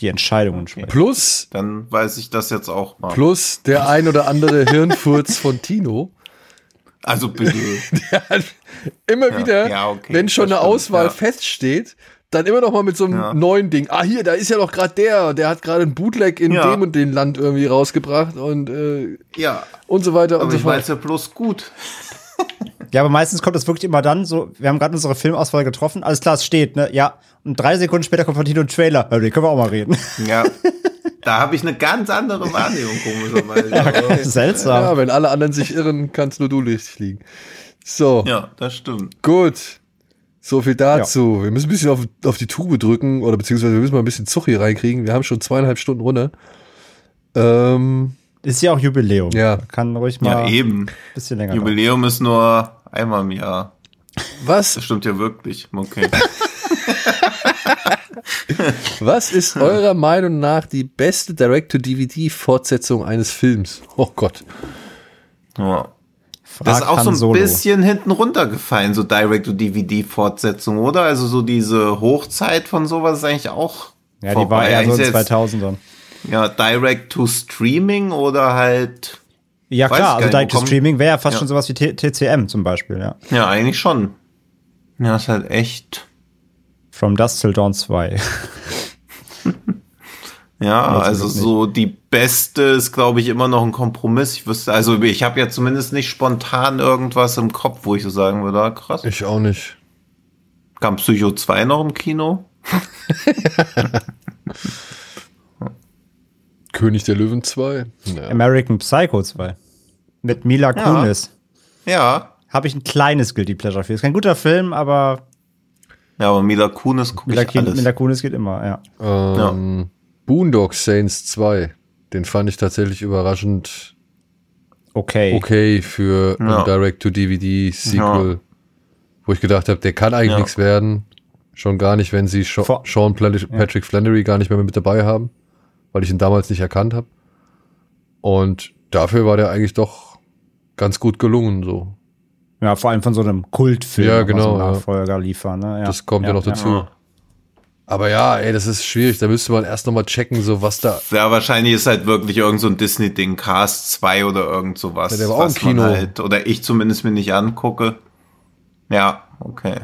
die Entscheidungen sprechen. Plus, Dann weiß ich das jetzt auch mal. plus der ein oder andere Hirnfurz von Tino. Also bitte. Der hat immer wieder, ja, okay, wenn schon das eine stimmt, Auswahl ja. feststeht, dann immer noch mal mit so einem Ja. neuen Ding. Ah, hier, da ist ja doch gerade der, der hat gerade ein Bootleg in Ja. dem und dem Land irgendwie rausgebracht und, äh, ja. und so weiter und Aber so ich weiß fort. ja bloß gut. Ja, aber meistens kommt das wirklich immer dann so, wir haben gerade unsere Filmauswahl getroffen, alles klar, es steht, ne? Ja. Und drei Sekunden später kommt von Tino ein Trailer. Ja, den können wir auch mal reden. Ja. Da habe ich eine ganz andere Wahrnehmung, komischerweise. Aber- Seltsam. Ja, wenn alle anderen sich irren, kannst nur du richtig liegen. So, ja, das stimmt. gut. So viel dazu. Wir müssen ein bisschen auf, auf die Tube drücken oder beziehungsweise wir müssen mal ein bisschen Zug hier reinkriegen. Wir haben schon zweieinhalb Stunden runter. Ähm, Ist ja auch Jubiläum. Ja. Kann ruhig Ja, mal ein eben. bisschen länger dauern. Jubiläum ist nur einmal im Jahr. was, Das stimmt ja wirklich. Okay. was ist eurer Meinung nach die beste Direct-to-DVD-Fortsetzung eines Films? Oh Gott. Ja. Das ist auch Han so ein Solo. bisschen hinten runtergefallen, so Direct-to-DVD-Fortsetzung, oder? Also so diese Hochzeit von sowas ist eigentlich auch Ja, die war eher so in 2000ern. Ja, Direct-to-Streaming oder halt, Ja, klar, also gar nicht, Direct wo to kommen- Streaming wäre ja fast Ja. schon sowas wie T TCM zum Beispiel, ja. ja, eigentlich schon. Ja, ist halt echt, From Dust Till Dawn 2. Ja, also so die beste ist, glaube ich, immer noch ein Kompromiss. Ich wüsste, also ich habe ja zumindest nicht spontan irgendwas im Kopf, wo ich so sagen würde, ah, krass. Ich auch nicht. Kam Psycho 2 noch im Kino? König der Löwen 2. Ja. American Psycho 2. Mit Mila Ja. Kunis. Ja. Habe ich ein kleines Guilty Pleasure für. Ist kein guter Film, aber Ja, aber Mila Kunis gucke Mila, ich alles. Mila Kunis geht immer, ja. Ähm, Boondock Saints 2. Den fand ich tatsächlich überraschend Okay. okay für Ja. ein Direct-to-DVD-Sequel, wo ich gedacht habe, der kann eigentlich Ja. nichts werden. Schon gar nicht, wenn sie Sha Vor- Sean Patrick Flannery gar nicht mehr mit dabei haben, weil ich ihn damals nicht erkannt habe. Und dafür war der eigentlich doch ganz gut gelungen, so. Ja, vor allem von so einem Kultfilm. Ja, genau, So einen ja. Nachfolger liefern. Ne? Ja. Das kommt ja, noch dazu. Ja. Aber ja, ey, das ist schwierig. Da müsste man erst nochmal checken, so was da. Ja, wahrscheinlich ist halt wirklich irgend so ein Disney-Ding, Cast 2 oder irgend sowas. Ja, der war auch im was man Kino. Halt, oder ich zumindest mir nicht angucke. Ja, okay.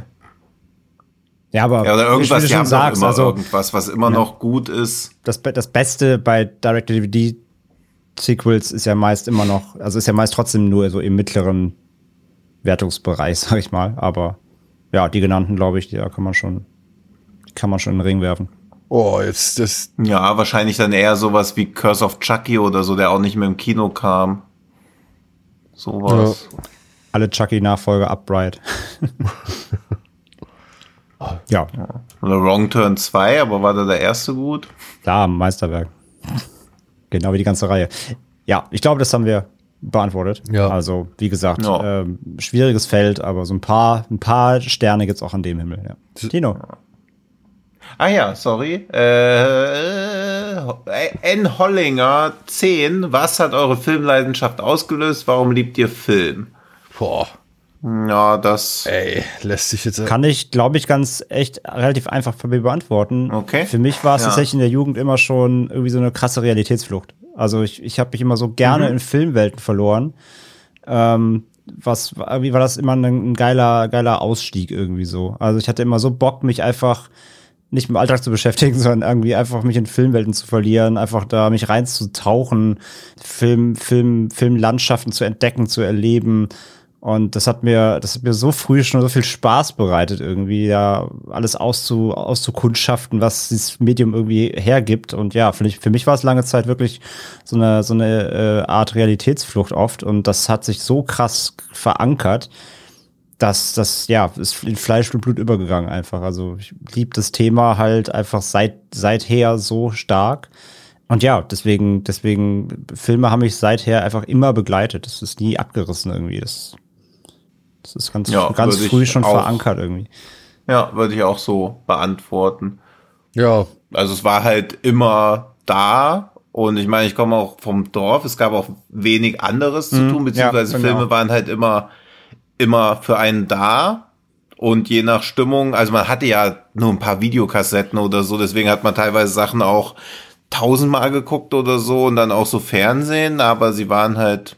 Ja, aber Ja, oder wie irgendwas, du die schon haben sagst, immer also irgendwas, was immer noch gut ist. das, das Beste bei Direct-to-DVD-Sequels ist ja meist immer noch, also ist ja meist trotzdem nur so im mittleren Wertungsbereich, sag ich mal. Aber ja, die genannten, glaube ich, die da kann man schon, kann man schon in den Ring werfen. Oh, jetzt das. Ja, wahrscheinlich dann eher sowas wie Curse of Chucky oder so, der auch nicht mehr im Kino kam. Sowas. Alle Chucky-Nachfolger Upright. ja, Oder Wrong Turn 2, aber war da der erste gut? da, Meisterwerk. Genau wie die ganze Reihe. Ja, ich glaube, das haben wir beantwortet. Ja. Also, wie gesagt, Ja. ähm, schwieriges Feld, aber so ein paar, ein paar Sterne gibt's auch an dem Himmel. Ja. Tino. Ah ja, sorry. Äh, N. Hollinger 10. Was hat eure Filmleidenschaft ausgelöst? Warum liebt ihr Film? Boah, Ja, das. ey, lässt sich jetzt. Kann ich, glaube ich, ganz echt relativ einfach für mich beantworten. Okay. Für mich war es Ja. tatsächlich in der Jugend immer schon irgendwie so eine krasse Realitätsflucht. Also ich, ich habe mich immer so gerne in Filmwelten verloren. Ähm, was, irgendwie war das immer ein, ein geiler, geiler Ausstieg irgendwie so. Also ich hatte immer so Bock, mich einfach nicht mit dem Alltag zu beschäftigen, sondern irgendwie einfach mich in Filmwelten zu verlieren, einfach da mich reinzutauchen, Film, Film, Filmlandschaften zu entdecken, zu erleben. Und das hat mir, das hat mir so früh schon so viel Spaß bereitet, irgendwie ja alles auszu, auszukundschaften, was dieses Medium irgendwie hergibt. Und ja, für mich, für mich war es lange Zeit wirklich so eine, so eine äh, Art Realitätsflucht oft. Und das hat sich so krass verankert, dass das, ja, ist in Fleisch und Blut übergegangen einfach. Also ich liebe das Thema halt einfach seit, seither so stark. Und ja, deswegen, deswegen, Filme haben mich seither einfach immer begleitet. Das ist nie abgerissen irgendwie. Das, das ist ganz, Ja, ganz würde ich früh schon auch. verankert irgendwie. Ja, würde ich auch so beantworten. ja, Also es war halt immer da. Und ich meine, ich komme auch vom Dorf. Es gab auch wenig anderes zu tun, beziehungsweise ja, genau. Filme waren halt immer, immer für einen da. Und je nach Stimmung, also man hatte ja nur ein paar Videokassetten oder so, deswegen hat man teilweise Sachen auch tausendmal geguckt oder so und dann auch so Fernsehen, aber sie waren halt,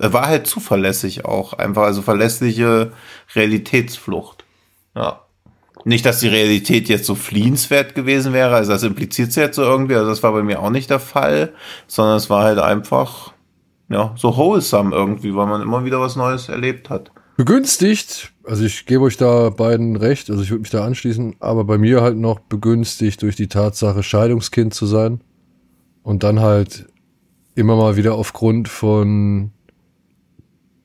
er war halt zuverlässig auch, einfach also verlässliche Realitätsflucht. Ja. Nicht, dass die Realität jetzt so fliehenswert gewesen wäre, also das impliziert sie jetzt so irgendwie, also das war bei mir auch nicht der Fall, sondern es war halt einfach, ja, so wholesome irgendwie, weil man immer wieder was Neues erlebt hat. begünstigt. Also ich gebe euch da beiden recht. Also ich würde mich da anschließen. Aber bei mir halt noch begünstigt durch die Tatsache, Scheidungskind zu sein. Und dann halt immer mal wieder aufgrund von,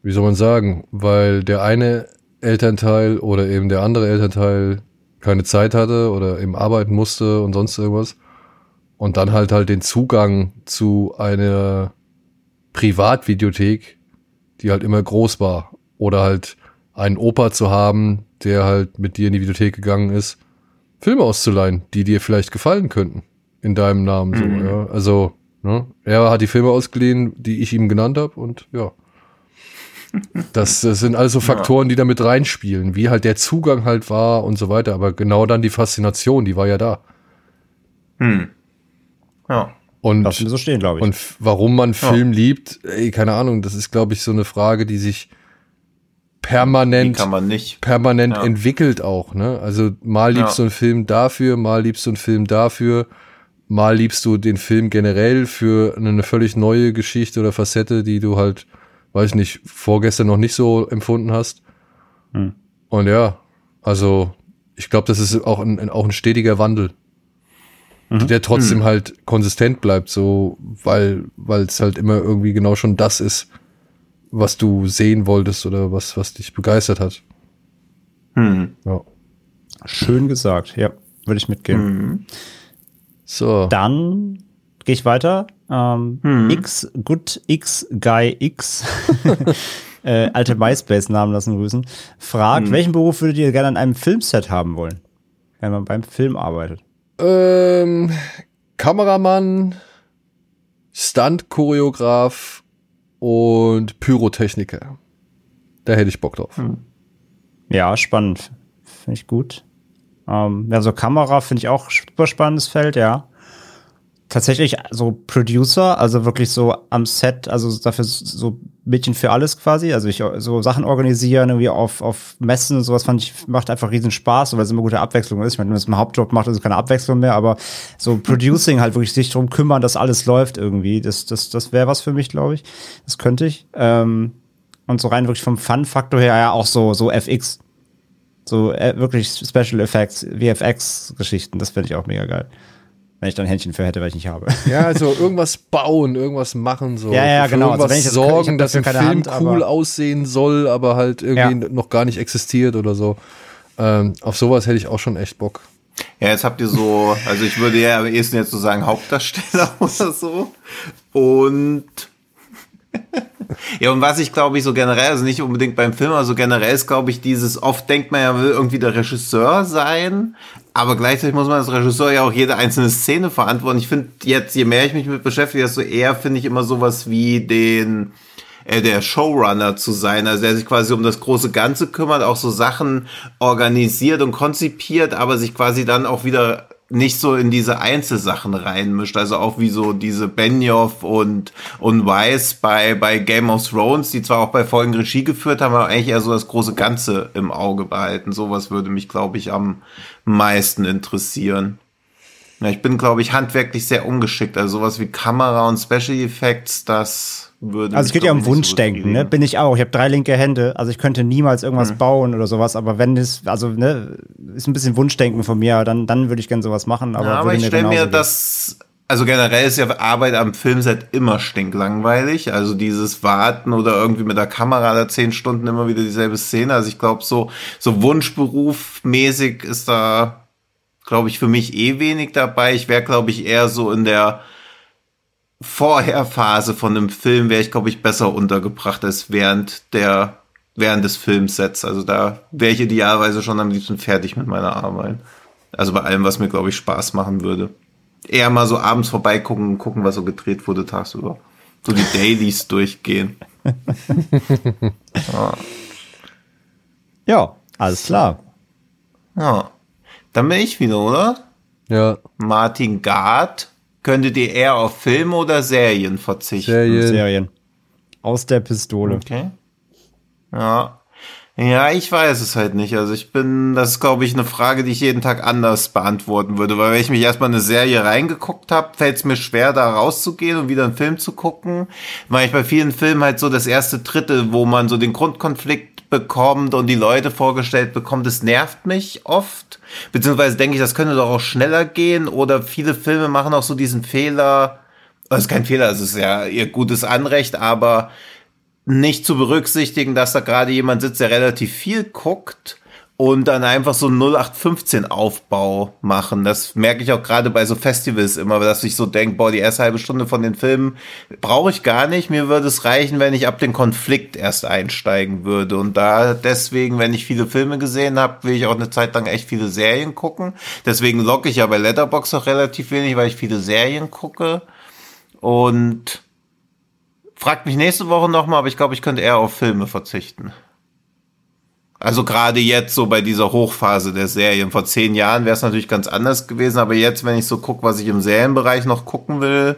wie soll man sagen, weil der eine Elternteil oder eben der andere Elternteil keine Zeit hatte oder eben arbeiten musste und sonst irgendwas. Und dann halt halt den Zugang zu einer Privatvideothek, die halt immer groß war. Oder halt einen Opa zu haben, der halt mit dir in die Videothek gegangen ist, Filme auszuleihen, die dir vielleicht gefallen könnten. In deinem Namen so, Mhm. ja. Also, ne? Er hat die Filme ausgeliehen, die ich ihm genannt habe und ja. Das, das sind also Faktoren, die da mit reinspielen, wie halt der Zugang halt war und so weiter. Aber genau dann die Faszination, die war ja da. Hm. Ja. Und Lassen wir so stehen, glaube ich. und warum man Film liebt, ey, keine Ahnung, das ist, glaube ich, so eine Frage, die sich Die permanent, kann man nicht. permanent Ja. entwickelt auch, ne? Also mal liebst Ja. du einen Film dafür, mal liebst du einen Film dafür. mal liebst du den Film generell für eine völlig neue Geschichte oder Facette, die du halt, weiß ich nicht, vorgestern noch nicht so empfunden hast. Hm. Und ja, also ich glaube, das ist auch ein, auch ein stetiger Wandel, Mhm. der trotzdem halt konsistent bleibt, so, weil weil es halt immer irgendwie genau schon das ist, was du sehen wolltest oder was was dich begeistert hat. Hm. Ja. Schön gesagt, ja, würde ich mitgehen. Mhm. So. Dann gehe ich weiter. Ähm, X, Good X Guy X, äh, alte MySpace-Namen lassen grüßen, fragt, welchen Beruf würdet ihr gerne an einem Filmset haben wollen, wenn man beim Film arbeitet? Ähm, Kameramann, Stunt-Choreograf und Pyrotechniker. Da hätte ich Bock drauf. Ja, spannend. Finde ich gut. Ähm, ja, so Kamera finde ich auch super spannendes Feld, ja. Tatsächlich so Producer, also wirklich so am Set, also dafür so Mädchen für alles quasi. Also ich so Sachen organisieren, irgendwie auf, auf Messen und sowas fand ich, macht einfach riesen Spaß, weil es immer gute Abwechslung ist. Ich meine, wenn es ein Hauptjob macht, ist es keine Abwechslung mehr, aber so Producing halt wirklich sich drum kümmern, dass alles läuft irgendwie. Das, das, das wäre was für mich, glaube ich. Das könnte ich. Ähm, und so rein wirklich vom Fun-Faktor her ja auch so, so FX. So äh, wirklich Special Effects, VFX-Geschichten, das fände ich auch mega geil. Wenn ich da ein Händchen für hätte, weil ich nicht habe. Ja, also irgendwas bauen, irgendwas machen, so. Ja, ja, Für genau. Also Irgendwas wenn ich das kann, ich sorgen, dass keine Film Hand, cool aussehen soll, aber halt irgendwie noch gar nicht existiert oder so. Ähm, auf sowas hätte ich auch schon echt Bock. Ja, jetzt habt ihr so, also ich würde ja am ehesten jetzt so sagen Hauptdarsteller oder so. Und ja, und was ich glaube ich so generell, also nicht unbedingt beim Film, aber so generell ist glaube ich dieses, oft denkt man ja, will irgendwie der Regisseur sein, aber gleichzeitig muss man als Regisseur ja auch jede einzelne Szene verantworten. Ich finde jetzt, je mehr ich mich mit beschäftige, desto eher finde ich immer sowas wie den, äh, der Showrunner zu sein, also der sich quasi um das große Ganze kümmert, auch so Sachen organisiert und konzipiert, aber sich quasi dann auch wieder nicht so in diese Einzelsachen reinmischt, also auch wie so diese Benioff und, und Weiss bei, bei Game of Thrones, die zwar auch bei Folgen Regie geführt haben, aber eigentlich eher so das große Ganze im Auge behalten. Sowas würde mich, glaube ich, am meisten interessieren. Ja, ich bin, glaube ich, handwerklich sehr ungeschickt. Also sowas wie Kamera und Special Effects, das würde Also es geht ja um nicht so Wunschdenken, ne? Bin ich auch. Ich habe drei linke Hände, also ich könnte niemals irgendwas Mhm. bauen oder sowas, aber wenn es, also ne, ist ein bisschen Wunschdenken von mir, dann, dann würde ich gerne sowas machen. Aber, Ja, aber ich stelle mir das, also generell ist ja Arbeit am Filmset immer stinklangweilig. Also dieses Warten oder irgendwie mit der Kamera da zehn Stunden immer wieder dieselbe Szene. Also ich glaube, so, so Wunschberuf-mäßig ist da, glaube ich, für mich eh wenig dabei. Ich wäre, glaube ich, eher so in der Vorherphase von einem Film wäre ich, glaube ich, besser untergebracht als während der, während des Filmsets. Also da wäre ich idealerweise schon am liebsten fertig mit meiner Arbeit. Also bei allem, was mir, glaube ich, Spaß machen würde. Eher mal so abends vorbeigucken und gucken, was so gedreht wurde tagsüber. So die Dailies durchgehen. Ja, alles klar. Ja. Dann bin ich wieder, oder? Ja, Martin Gard. Könntet ihr eher auf Filme oder Serien verzichten? Serien. Serien. Aus der Pistole. Okay. Ja. Ja, ich weiß es halt nicht. Also ich bin, das ist, glaube ich, eine Frage, die ich jeden Tag anders beantworten würde. Weil wenn ich mich erstmal in eine Serie reingeguckt habe, fällt es mir schwer, da rauszugehen und wieder einen Film zu gucken. Weil ich bei vielen Filmen halt so das erste Drittel, wo man so den Grundkonflikt bekommt und die Leute vorgestellt bekommt, das nervt mich oft. Beziehungsweise denke ich, das könnte doch auch schneller gehen. Oder viele Filme machen auch so diesen Fehler, das ist kein Fehler, es ist ja ihr gutes Anrecht, aber nicht zu berücksichtigen, dass da gerade jemand sitzt, der relativ viel guckt und dann einfach so einen 0815 Aufbau machen. Das merke ich auch gerade bei so Festivals immer, dass ich so denke, boah, die erste halbe Stunde von den Filmen brauche ich gar nicht. Mir würde es reichen, wenn ich ab den Konflikt erst einsteigen würde. Und da deswegen, wenn ich viele Filme gesehen habe, will ich auch eine Zeit lang echt viele Serien gucken. Deswegen logge ich ja bei Letterbox auch relativ wenig, weil ich viele Serien gucke. Und Fragt mich nächste Woche nochmal, aber ich glaube, ich könnte eher auf Filme verzichten. Also gerade jetzt so bei dieser Hochphase der Serien. Vor zehn Jahren wäre es natürlich ganz anders gewesen, aber jetzt, wenn ich so gucke, was ich im Serienbereich noch gucken will,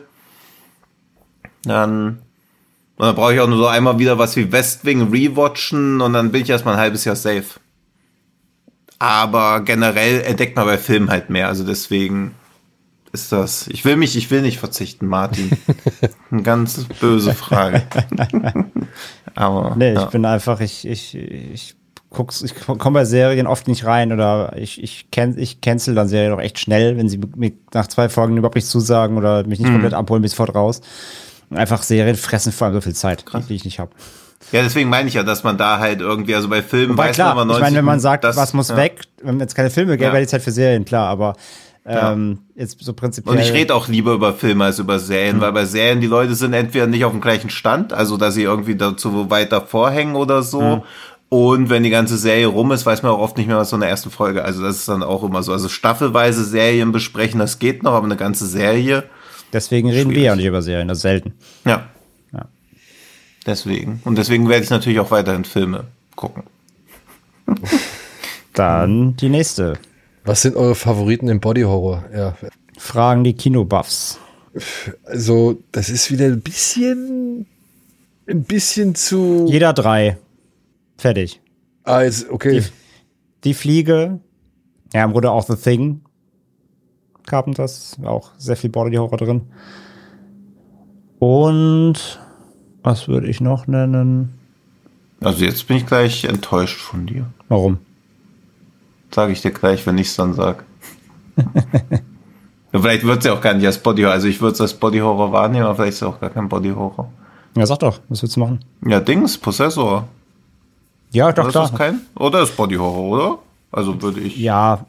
dann, dann brauche ich auch nur so einmal wieder was wie Westwing rewatchen und dann bin ich erstmal ein halbes Jahr safe. Aber generell entdeckt man bei Filmen halt mehr, also deswegen ist das? Ich will mich, ich will nicht verzichten, Martin. Eine ganz böse Frage. Aber. Nee, ja. ich bin einfach, ich, ich, ich guck's, ich komme bei Serien oft nicht rein oder ich, ich, can, ich cancel dann Serien auch echt schnell, wenn sie mir nach zwei Folgen überhaupt nicht zusagen oder mich Mhm. nicht komplett abholen, bis sofort raus. Und einfach Serien fressen vor allem so viel Zeit, die ich nicht habe. ja, deswegen meine ich ja, dass man da halt irgendwie, also bei Filmen Wobei weiß klar, man immer ich meine, wenn man sagt, das- was muss ja. weg, wenn es keine Filme gäbe, Ja. wäre die Zeit für Serien, klar, aber ähm, jetzt so prinzipiell. Und ich rede auch lieber über Filme als über Serien, weil bei Serien die Leute sind entweder nicht auf dem gleichen Stand, also dass sie irgendwie dazu weit davor hängen oder so. Und wenn die ganze Serie rum ist, weiß man auch oft nicht mehr, was so in der ersten Folge. Also das ist dann auch immer so. Also staffelweise Serien besprechen, das geht noch, aber eine ganze Serie. Deswegen reden wir ja nicht über Serien, das ist selten. Ja. Ja. Deswegen. Und deswegen werde ich natürlich auch weiterhin Filme gucken. Dann die nächste. Was sind eure Favoriten im Body Horror? Ja, Fragen die Kinobuffs. also das ist wieder ein bisschen, ein bisschen zu. Jeder drei. Fertig. Ah, jetzt, okay. Die Fliege. Ja, im Grunde auch The Thing. Carpenters. Auch sehr viel Body Horror drin. Und was würde ich noch nennen? Also jetzt bin ich gleich enttäuscht von dir. Warum? Sage ich dir gleich, wenn ich es dann sag. Ja, vielleicht wird es ja auch gar nicht als Body Horror. Also ich würde es als Body Horror wahrnehmen, aber vielleicht ist es auch gar kein Body Horror. Ja, sag doch, was willst du machen? Ja, Dings, Possessor. Ja, doch, Oder ist das kein? Oder ist Body Horror, oder? Also würde ich. Ja,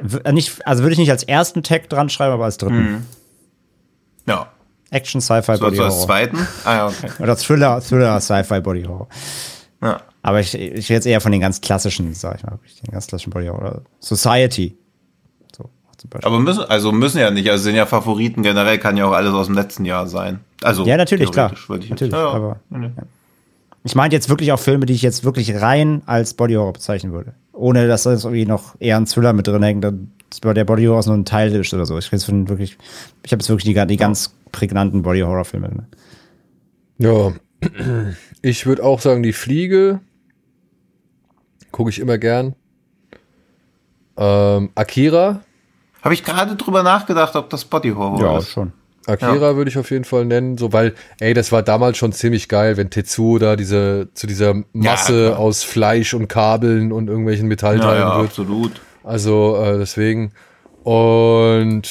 w- nicht, also würde ich nicht als ersten Tag dran schreiben, aber als dritten. Ja. Action, Sci-Fi, So Body also als Horror. zweiten? Ah ja, okay. Oder Thriller, Thriller, Sci-Fi, Body Horror. Ja. Aber ich, ich rede jetzt eher von den ganz klassischen, sag ich mal, wirklich, den ganz klassischen Body Horror. Society. So, zum Beispiel. Aber müssen, also müssen ja nicht, also sind ja Favoriten generell, kann ja auch alles aus dem letzten Jahr sein. Also Ja, natürlich, klar. theoretisch würde ich Natürlich, ja, ja. aber- nee. Ich meinte jetzt wirklich auch Filme, die ich jetzt wirklich rein als Body Horror bezeichnen würde. Ohne, dass da jetzt irgendwie noch eher ein Thriller mit drin hängt, dass der Body Horror nur ein Teil ist oder so. Ich rede wirklich, ich habe jetzt wirklich die, die ganz prägnanten Body Horror Filme. Ne? Ja, ich würde auch sagen, die Fliege gucke ich immer gern. Ähm, Akira, Habe ich gerade drüber nachgedacht, ob das Body Horror ist. schon. Akira würde ich auf jeden Fall nennen, so weil, ey, das war damals schon ziemlich geil, wenn Tetsuo da diese zu dieser Masse klar. aus Fleisch und Kabeln und irgendwelchen Ja, Metallteilen ja, wird. absolut. Also äh, deswegen und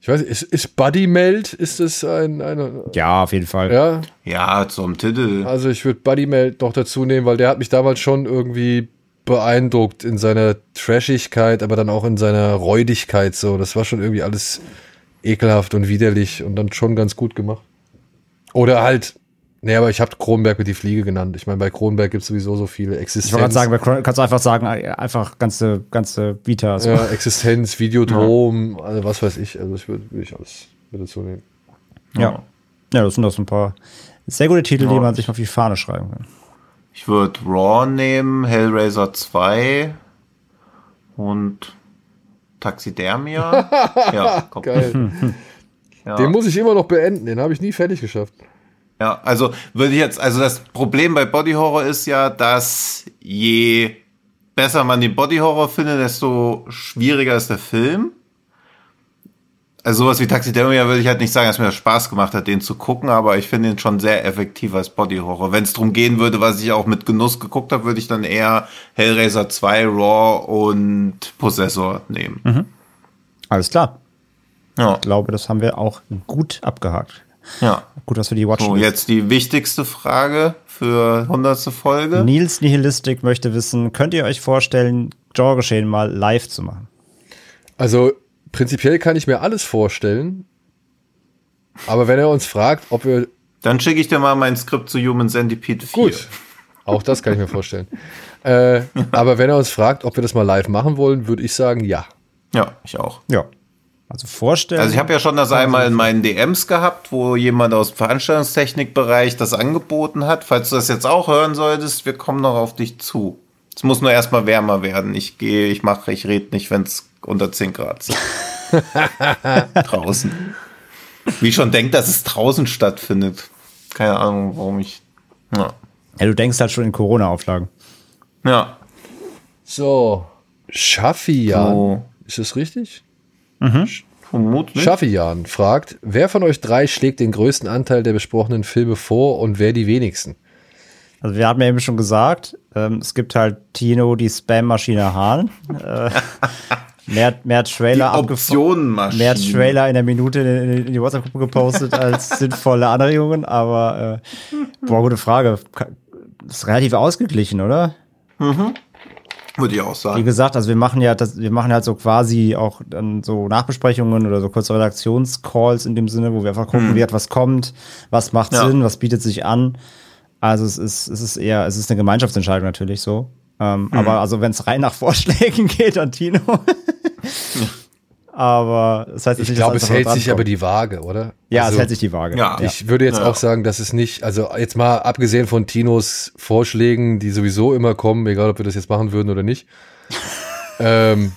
ich weiß, nicht, ist, ist Buddy Meld, ist das ein, eine, Ja, auf jeden Fall. ja, Ja, zum Titel. Also ich würde Buddy Meld noch dazu nehmen, weil der hat mich damals schon irgendwie beeindruckt in seiner Trashigkeit, aber dann auch in seiner Räudigkeit so. Das war schon irgendwie alles ekelhaft und widerlich und dann schon ganz gut gemacht. Oder halt, nee, aber ich habe Kronberg mit die Fliege genannt. Ich meine, bei Kronberg gibt es sowieso so viele Ich Existenz. wollte gerade sagen, bei Cron- kannst du einfach sagen, einfach ganze, ganze Vita. So. ja, Existenz, Videodrom, also was weiß ich. Also ich würde würd ich alles mit dazu nehmen. ja. ja, das sind doch so ein paar sehr gute Titel, die Ja. man sich auf die Fahne schreiben kann. Ich würde Raw nehmen, Hellraiser 2 und Taxidermia. ja, komm. Geil. Ja. Den muss ich immer noch beenden, den habe ich nie fertig geschafft. Ja, also würde ich jetzt, also das Problem bei Body Horror ist ja, dass je besser man den Body Horror findet, desto schwieriger ist der Film. Also sowas wie Taxidermia würde ich halt nicht sagen, dass mir das Spaß gemacht hat, den zu gucken, aber ich finde ihn schon sehr effektiv als Body Horror. Wenn es darum gehen würde, was ich auch mit Genuss geguckt habe, würde ich dann eher Hellraiser 2, Raw und Possessor nehmen. Alles klar. Ja, Ich glaube, das haben wir auch gut abgehakt. ja. Gut, dass wir die watchen. So, jetzt die wichtigste Frage für 100. Folge. Nils Nihilistik möchte wissen, könnt ihr euch vorstellen, Genre-Geschehen mal live zu machen? Also prinzipiell kann ich mir alles vorstellen. Aber wenn er uns fragt, ob wir. Dann schicke ich dir mal mein Skript zu Human Centipede 4. Gut, auch das kann ich mir vorstellen. äh, aber wenn er uns fragt, ob wir das mal live machen wollen, würde ich sagen, ja. Ja, ich auch. Ja. Also vorstellen. Also ich habe ja schon das einmal in meinen DMs gehabt, wo jemand aus dem Veranstaltungstechnikbereich das angeboten hat. Falls du das jetzt auch hören solltest, wir kommen noch auf dich zu. Es muss nur erstmal wärmer werden. Ich gehe, ich mache, ich rede nicht, wenn es unter 10 Grad draußen. Wie schon denkt, dass es draußen stattfindet. Keine Ahnung, warum ich. Ja. ja, du denkst halt schon in Corona-Auflagen. Ja. So. Schaffian. So. Ist das richtig? Vermutlich. Schaffian fragt, wer von euch drei schlägt den größten Anteil der besprochenen Filme vor und wer die wenigsten? Also wir haben ja eben schon gesagt, ähm, es gibt halt Tino, die Spam-Maschine Hahn. äh, mehr, mehr Trailer Die abgef- Optionenmaschine. Mehr Trailer in der Minute in, in die WhatsApp-Gruppe gepostet als sinnvolle Anregungen, aber äh, boah, gute Frage. Ist relativ ausgeglichen, oder? Würde ich auch Wie sagen. gesagt, also wir machen ja das, wir machen halt so quasi auch dann so Nachbesprechungen oder so kurze Redaktionscalls in dem Sinne, wo wir einfach gucken, wie hat was kommt, was macht Ja. Sinn, was bietet sich an. Also es ist, es ist eher, es ist eine Gemeinschaftsentscheidung natürlich so. Ähm, Aber also wenn es rein nach Vorschlägen geht an Tino. aber das heißt Ich nicht, glaube, dass es hält sich aber die Waage, oder? Ja, also, es hält sich die Waage. Ja. Ich würde jetzt Ja. auch sagen, dass es nicht, also jetzt mal abgesehen von Tinos Vorschlägen, die sowieso immer kommen, egal ob wir das jetzt machen würden oder nicht. ähm,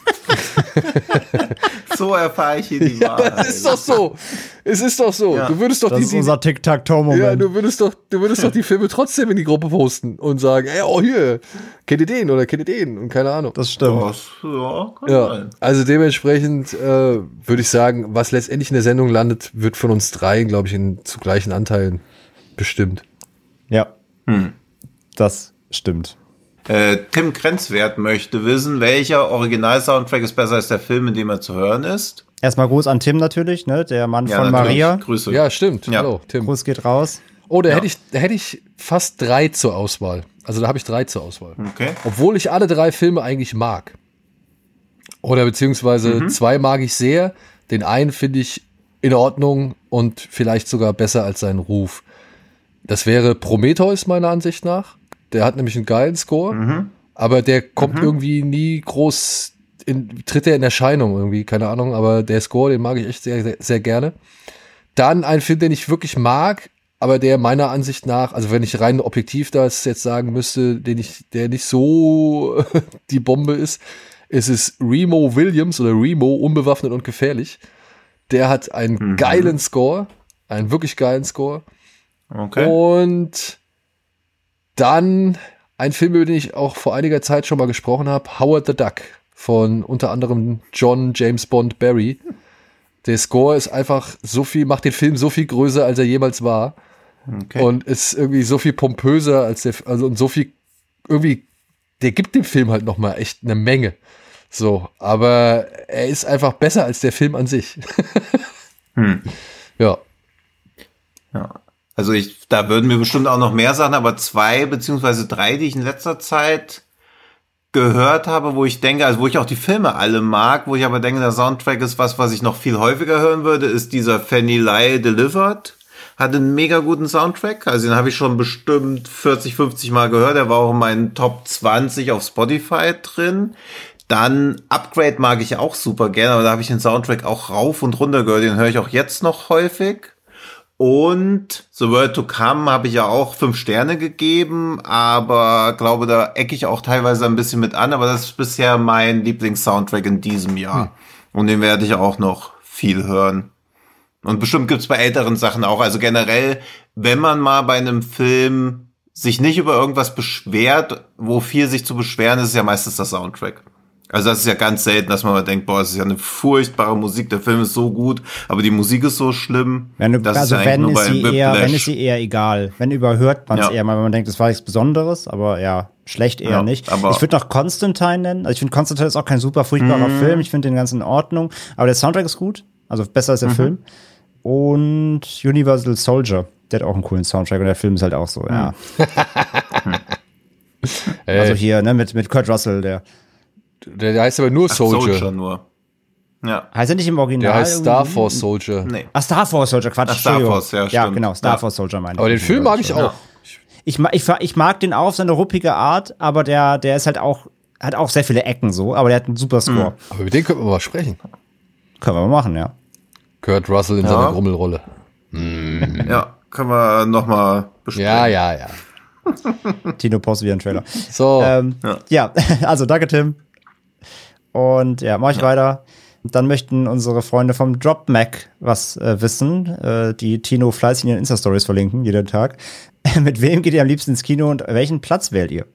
So erfahre ich hier die Wahrheit. das ist doch so. Es ist doch so. Ja. Du würdest doch Das die, ist unser Tic-Tac-Toe-Moment. ja, du würdest doch, du würdest doch die Filme trotzdem in die Gruppe posten und sagen, ey, oh hier, kennt ihr den oder kennt ihr den und keine Ahnung. das stimmt. Das, ja, kann Ja, sein. also dementsprechend äh, würde ich sagen, was letztendlich in der Sendung landet, wird von uns dreien, glaube ich, in zu gleichen Anteilen bestimmt. Ja. Hm. Das stimmt. Äh, Tim Grenzwert möchte wissen, welcher Original-Soundtrack ist besser als der Film, in dem er zu hören ist. Erstmal Gruß an Tim natürlich, ne? Der Mann Ja, von natürlich. Maria. Grüße. Ja, stimmt. Ja. Hallo, Tim. Gruß geht raus. Oh, da Ja. hätte ich, da hätte ich fast drei zur Auswahl. Also da habe ich drei zur Auswahl. Okay. Obwohl ich alle drei Filme eigentlich mag. Oder beziehungsweise zwei mag ich sehr. Den einen finde ich in Ordnung und vielleicht sogar besser als seinen Ruf. Das wäre Prometheus meiner Ansicht nach. Der hat nämlich einen geilen Score, aber der kommt irgendwie nie groß in, tritt er in Erscheinung irgendwie, keine Ahnung, aber der Score, den mag ich echt sehr, sehr, sehr gerne. Dann ein Film, den ich wirklich mag, aber der meiner Ansicht nach, also wenn ich rein objektiv das jetzt sagen müsste, den ich, der nicht so die Bombe ist, ist es Remo Williams oder Remo, unbewaffnet und gefährlich. Der hat einen geilen Score, einen wirklich geilen Score. Okay. Und dann ein Film, über den ich auch vor einiger Zeit schon mal gesprochen habe, Howard the Duck von unter anderem John James Bond Barry. Der Score ist einfach so viel, macht den Film so viel größer, als er jemals war. okay. Und ist irgendwie so viel pompöser als der, also und so viel, irgendwie, der gibt dem Film halt nochmal echt eine Menge. So, aber er ist einfach besser als der Film an sich. Hm. Ja. Ja. Also ich, da würden mir bestimmt auch noch mehr Sachen, aber zwei beziehungsweise drei, die ich in letzter Zeit gehört habe, wo ich denke, also wo ich auch die Filme alle mag, wo ich aber denke, der Soundtrack ist was, was ich noch viel häufiger hören würde, ist dieser Fanny Lie Delivered. Hat einen mega guten Soundtrack. Also den habe ich schon bestimmt 40, 50 Mal gehört. Der war auch in meinen Top 20 auf Spotify drin. Dann Upgrade mag ich auch super gerne, aber da habe ich den Soundtrack auch rauf und runter gehört. Den höre ich auch jetzt noch häufig. Und The World to Come habe ich ja auch fünf Sterne gegeben, aber glaube, da ecke ich auch teilweise ein bisschen mit an, aber das ist bisher mein Lieblings-Soundtrack in diesem Jahr. Und den werde ich auch noch viel hören. Und bestimmt gibt's bei älteren Sachen auch. Also generell, wenn man mal bei einem Film sich nicht über irgendwas beschwert, wo viel sich zu beschweren ist, ist ja meistens der Soundtrack. Also das ist ja ganz selten, dass man mal denkt, boah, es ist ja eine furchtbare Musik, der Film ist so gut, aber die Musik ist so schlimm. Wenn du, das also ja wenn ist, sie eher, wenn ist sie eher egal. Wenn überhört man es Ja. eher, weil man denkt, das war nichts Besonderes, aber ja, schlecht eher Ja, nicht. aber- ich würde noch Constantine nennen. Also ich finde Constantine ist auch kein super furchtbarer Mhm. Film. Ich finde den ganz in Ordnung. Aber der Soundtrack ist gut. Also besser Mhm. als der Film. Und Universal Soldier. Der hat auch einen coolen Soundtrack und der Film ist halt auch so, ja. Äh, Also hier, ne, mit, mit Kurt Russell, der. Der, der heißt aber nur Ach, Soldier. nur. Ja. Heißt er nicht im Original? Der heißt Star? Force Soldier. Nee. Ach, Star Force Soldier, Quatsch. Ach, Star. Force, ja, Ja, stimmt. genau, Star Ja. Force Soldier meine Aber den ich. Film mag ich auch. Ich, ma- ich, ich mag den auch auf seine ruppige Art, aber der, der ist halt auch, hat auch sehr viele Ecken so, aber der hat einen super Score. Aber mit dem können wir mal sprechen. Können wir mal machen, ja. Kurt Russell in Ja. seiner Grummelrolle. Ja, können wir nochmal besprechen. Ja, ja, ja. Tino postet wieder einen Trailer. So, Ähm, ja. also danke, Tim. Und ja, mach ich weiter. Dann möchten unsere Freunde vom Drop Mac was äh, wissen, äh, die Tino fleißig in ihren Insta-Stories verlinken, jeden Tag. Mit wem geht ihr am liebsten ins Kino und welchen Platz wählt ihr?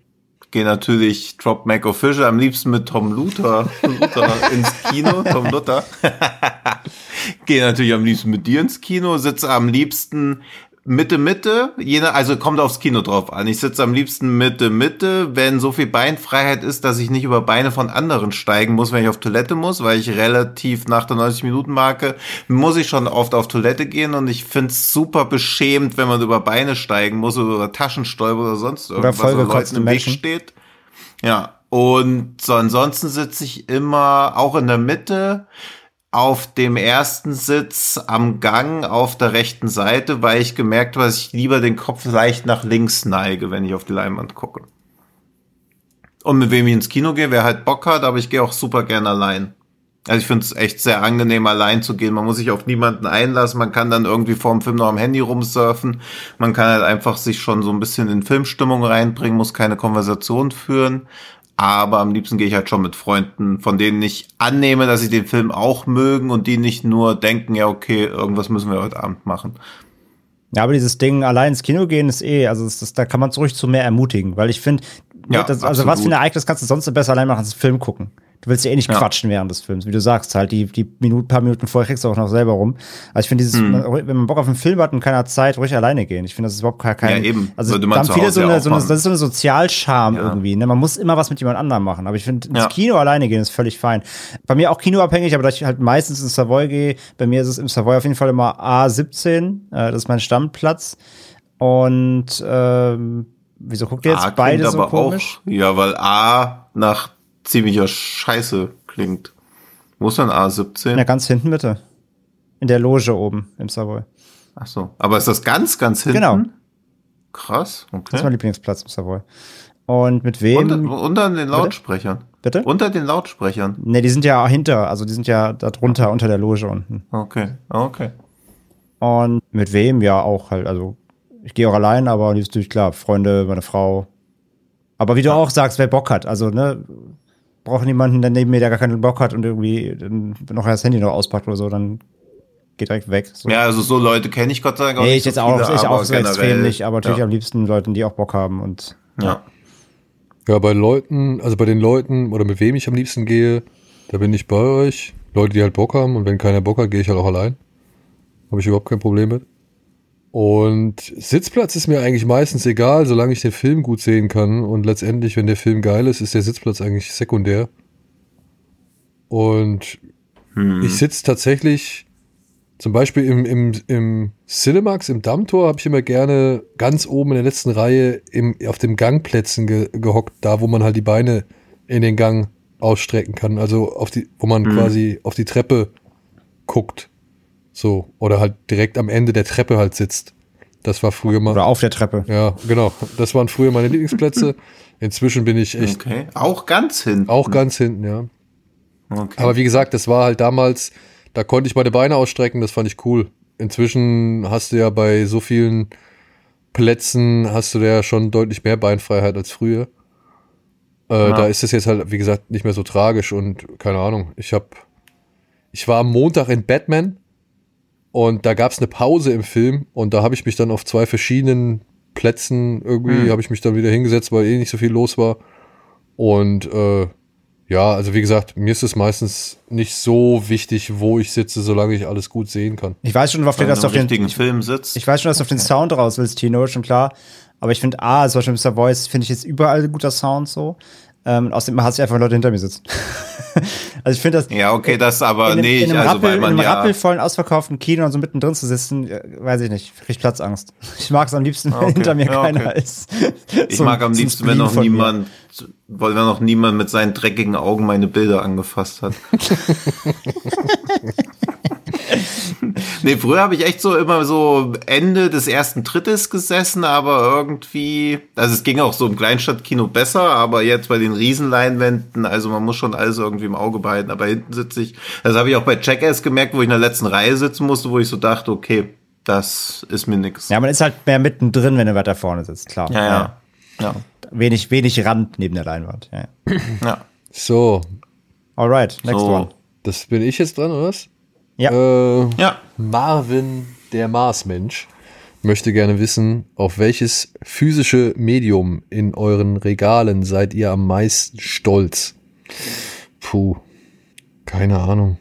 Gehe natürlich Drop Mac Official, am liebsten mit Tom Luther, Luther ins Kino, Tom Luther. Gehe natürlich am liebsten mit dir ins Kino, sitze am liebsten Mitte, Mitte, je, also kommt aufs Kino drauf an. Ich sitze am liebsten Mitte, Mitte, wenn so viel Beinfreiheit ist, dass ich nicht über Beine von anderen steigen muss, wenn ich auf Toilette muss, weil ich relativ nach der 90-Minuten-Marke muss ich schon oft auf Toilette gehen und ich find's super beschämt, wenn man über Beine steigen muss oder über Taschen stolpert oder sonst irgendwas, Oder Leuten im Weg steht. Ja, und so ansonsten sitze ich immer auch in der Mitte auf dem ersten Sitz am Gang auf der rechten Seite, weil ich gemerkt habe, dass ich lieber den Kopf leicht nach links neige, wenn ich auf die Leinwand gucke. Und mit wem ich ins Kino gehe, wer halt Bock hat, aber ich gehe auch super gern allein. Also ich finde es echt sehr angenehm, allein zu gehen. Man muss sich auf niemanden einlassen. Man kann dann irgendwie vor dem Film noch am Handy rumsurfen. Man kann halt einfach sich schon so ein bisschen in Filmstimmung reinbringen, muss keine Konversation führen. Aber am liebsten gehe ich halt schon mit Freunden, von denen ich annehme, dass sie den Film auch mögen und die nicht nur denken, ja, okay, irgendwas müssen wir heute Abend machen. Ja, aber dieses Ding, allein ins Kino gehen, ist eh, also das, das, da kann man es ruhig zu mehr ermutigen, weil ich finde, Ja, also was absolut. für ein Ereignis kannst du sonst besser allein machen als Film gucken. Du willst ja eh nicht Ja. quatschen während des Films, wie du sagst, halt die, die Minuten, paar Minuten vorher kriegst du auch noch selber rum. Also ich finde dieses, Hm. man- wenn man Bock auf einen Film hat und keine Zeit, ruhig alleine gehen. Ich finde, das ist überhaupt kein, kein Ja, eben. also da haben viele so eine, so eine, das ist so eine Sozialscham Ja. irgendwie, ne? Man muss immer was mit jemand anderem machen, aber ich finde, ins Ja. Kino alleine gehen ist völlig fein. Bei mir auch kinoabhängig, aber da ich halt meistens ins Savoy gehe, bei mir ist es im Savoy auf jeden Fall immer A17, äh, das ist mein Stammplatz. Und ähm, wieso guckt ihr jetzt A beide so komisch? Auch, ja, weil A nach ziemlicher Scheiße klingt. Wo ist denn A17? Ja, ganz hinten bitte. In der Loge oben im Savoy. Ach so. Aber ist das ganz, ganz hinten? Genau. Krass, Das ist mein okay. Lieblingsplatz im Savoy. Und mit wem? Unter, unter den Lautsprechern. bitte? Unter den Lautsprechern. Ne, die sind ja hinter, also die sind ja da drunter unter der Loge unten. Okay, okay. Und mit wem? Ja, auch halt, also ich gehe auch allein, aber die ist natürlich klar, Freunde, meine Frau. Aber wie du auch sagst, wer Bock hat, also ne, braucht niemanden, der neben mir, der gar keinen Bock hat und irgendwie dann noch das Handy noch auspackt oder so, dann geht direkt weg. So. Ja, also so Leute kenne ich Gott sei Dank auch nee, ich so jetzt auch, viele, ich auch so extrem nicht, aber natürlich ja. am liebsten Leuten, die auch Bock haben und Ja. Ja, bei Leuten, also bei den Leuten oder mit wem ich am liebsten gehe, da bin ich bei euch. Leute, die halt Bock haben und wenn keiner Bock hat, gehe ich halt auch allein. Habe ich überhaupt kein Problem mit. Und Sitzplatz ist mir eigentlich meistens egal, solange ich den Film gut sehen kann. Und letztendlich, wenn der Film geil ist, ist der Sitzplatz eigentlich sekundär. Und Hm. ich sitze tatsächlich, zum Beispiel im, im, im Cinemax, im Dammtor, habe ich immer gerne ganz oben in der letzten Reihe im, auf dem Gangplätzen ge, gehockt, da wo man halt die Beine in den Gang ausstrecken kann. Also auf die, wo man quasi auf die Treppe guckt. So. Oder halt direkt am Ende der Treppe halt sitzt. Das war früher mal. oder auf der Treppe. Ja, genau. Das waren früher meine Lieblingsplätze. Inzwischen bin ich echt Okay. Auch ganz hinten. auch ganz hinten, ja. Okay. Aber wie gesagt, das war halt damals, da konnte ich meine Beine ausstrecken, das fand ich cool. Inzwischen hast du ja bei so vielen Plätzen, hast du da ja schon deutlich mehr Beinfreiheit als früher. Äh, Ja. Da ist es jetzt halt, wie gesagt, nicht mehr so tragisch und keine Ahnung. Ich hab, ich war am Montag in Batman und da gab es eine Pause im Film und da habe ich mich dann auf zwei verschiedenen Plätzen irgendwie, Hm. habe ich mich dann wieder hingesetzt, weil eh nicht so viel los war. Und äh, ja, also wie gesagt, mir ist es meistens nicht so wichtig, wo ich sitze, solange ich alles gut sehen kann. Ich weiß schon, auf den, dass du auf den, richtigen Film sitzt. Ich weiß schon, dass du auf den Sound raus willst, Tino, schon klar. Aber ich finde, A, zum Beispiel im Savoy finde ich jetzt überall ein guter Sound so. Ähm, außerdem hast du einfach Leute hinter mir sitzen. also ich finde das. ja, okay, das aber in nicht. in einem, also, Rappel, in einem ja. rappelvollen, ausverkauften Kino und so mittendrin zu sitzen, äh, weiß ich nicht, krieg ich Platzangst. Ich mag es am liebsten, wenn Okay, hinter mir ja, keiner okay. ist. Ich So mag am liebsten, wenn noch niemand, weil wenn noch niemand mit seinen dreckigen Augen meine Bilder angefasst hat. nee, früher habe ich echt so immer so Ende des ersten Drittes gesessen, aber irgendwie, also es ging auch so im Kleinstadtkino besser, aber jetzt bei den Riesenleinwänden, also man muss schon alles irgendwie im Auge behalten, aber hinten sitze ich, das habe ich auch bei Jackass gemerkt, wo ich in der letzten Reihe sitzen musste, wo ich so dachte, okay, das ist mir nix. Ja, man ist halt mehr mittendrin, wenn du weiter vorne sitzt, klar. ja. ja. ja. Wenig, wenig Rand neben der Leinwand. Ja. ja. So, Alright, next So. one. das bin ich jetzt dran, oder was? Ja. Äh, Ja. Marvin, der Marsmensch, möchte gerne wissen, auf welches physische Medium in euren Regalen seid ihr am meisten stolz? Puh, keine Ahnung.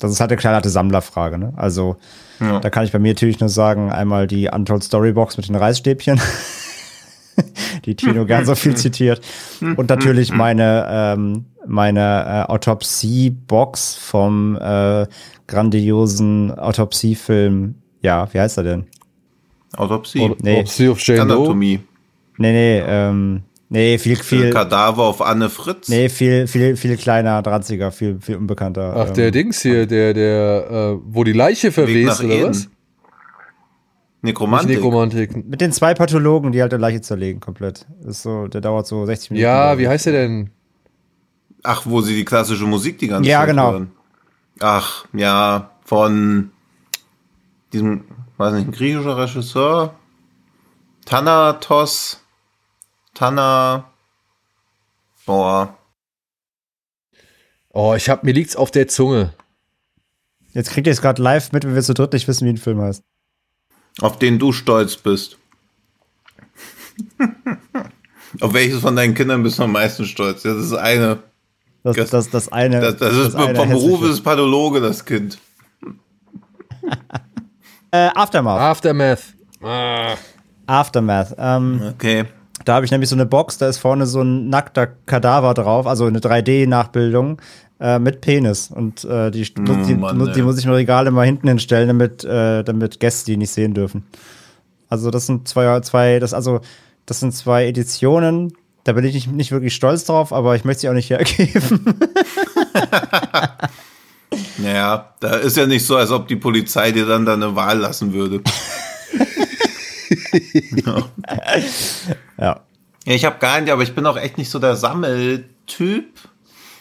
Das ist halt eine knallharte Sammlerfrage, ne? Also, Ja. da kann ich bei mir natürlich nur sagen, einmal die Untold Storybox mit den Reisstäbchen, die Tino gern so viel zitiert. Und natürlich meine, ähm, meine äh, Autopsie-Box vom äh, grandiosen Autopsiefilm. Ja, wie heißt er denn? Autopsie. Nee. Autopsy of Jane Doe. Anatomie. Nee, nee, ähm, nee, viel, viel, Kadaver auf Anne Fritz. nee, viel, viel, viel kleiner, dranziger, viel, viel unbekannter. Ach, ähm, der Dings hier, der, der, äh, wo die Leiche verwest, oder Eden. was? Nicht Nekromantik. Nekromantik. Mit den zwei Pathologen, die halt eine Leiche zerlegen, komplett. Das ist so, der dauert so 60 Minuten. Ja, wie heißt der denn? Ach, wo sie die klassische Musik die ganze Ja, Zeit genau. hören. Ach, ja, von diesem, weiß nicht, ein griechischer Regisseur. Thanatos. Tana. Boah. Oh, ich hab, mir liegt's auf der Zunge. Jetzt kriegt ihr es gerade live mit, wenn wir zu dritt nicht wissen, wie ein Film heißt. Auf den du stolz bist. auf welches von deinen Kindern bist du am meisten stolz? Das ist eine. Das, Das- das, das eine. Das, das ist eine vom Beruf ist Pathologe, das Kind. Äh, Aftermath. Aftermath. Aftermath. Ähm, Okay. Da habe ich nämlich so eine Box, da ist vorne so ein nackter Kadaver drauf, also eine 3D-Nachbildung äh, mit Penis. Und äh, die, muss, die, Mann, muss, die muss ich im Regal immer hinten hinstellen, damit, äh, damit Gäste die nicht sehen dürfen. Also das sind zwei, zwei, das also das sind zwei Editionen. Da bin ich nicht, nicht wirklich stolz drauf, aber ich möchte sie auch nicht hergeben. Naja, da ist ja nicht so, als ob die Polizei dir dann da eine Wahl lassen würde. ja. Ja, ich habe gar nicht, aber ich bin auch echt nicht so der Sammeltyp.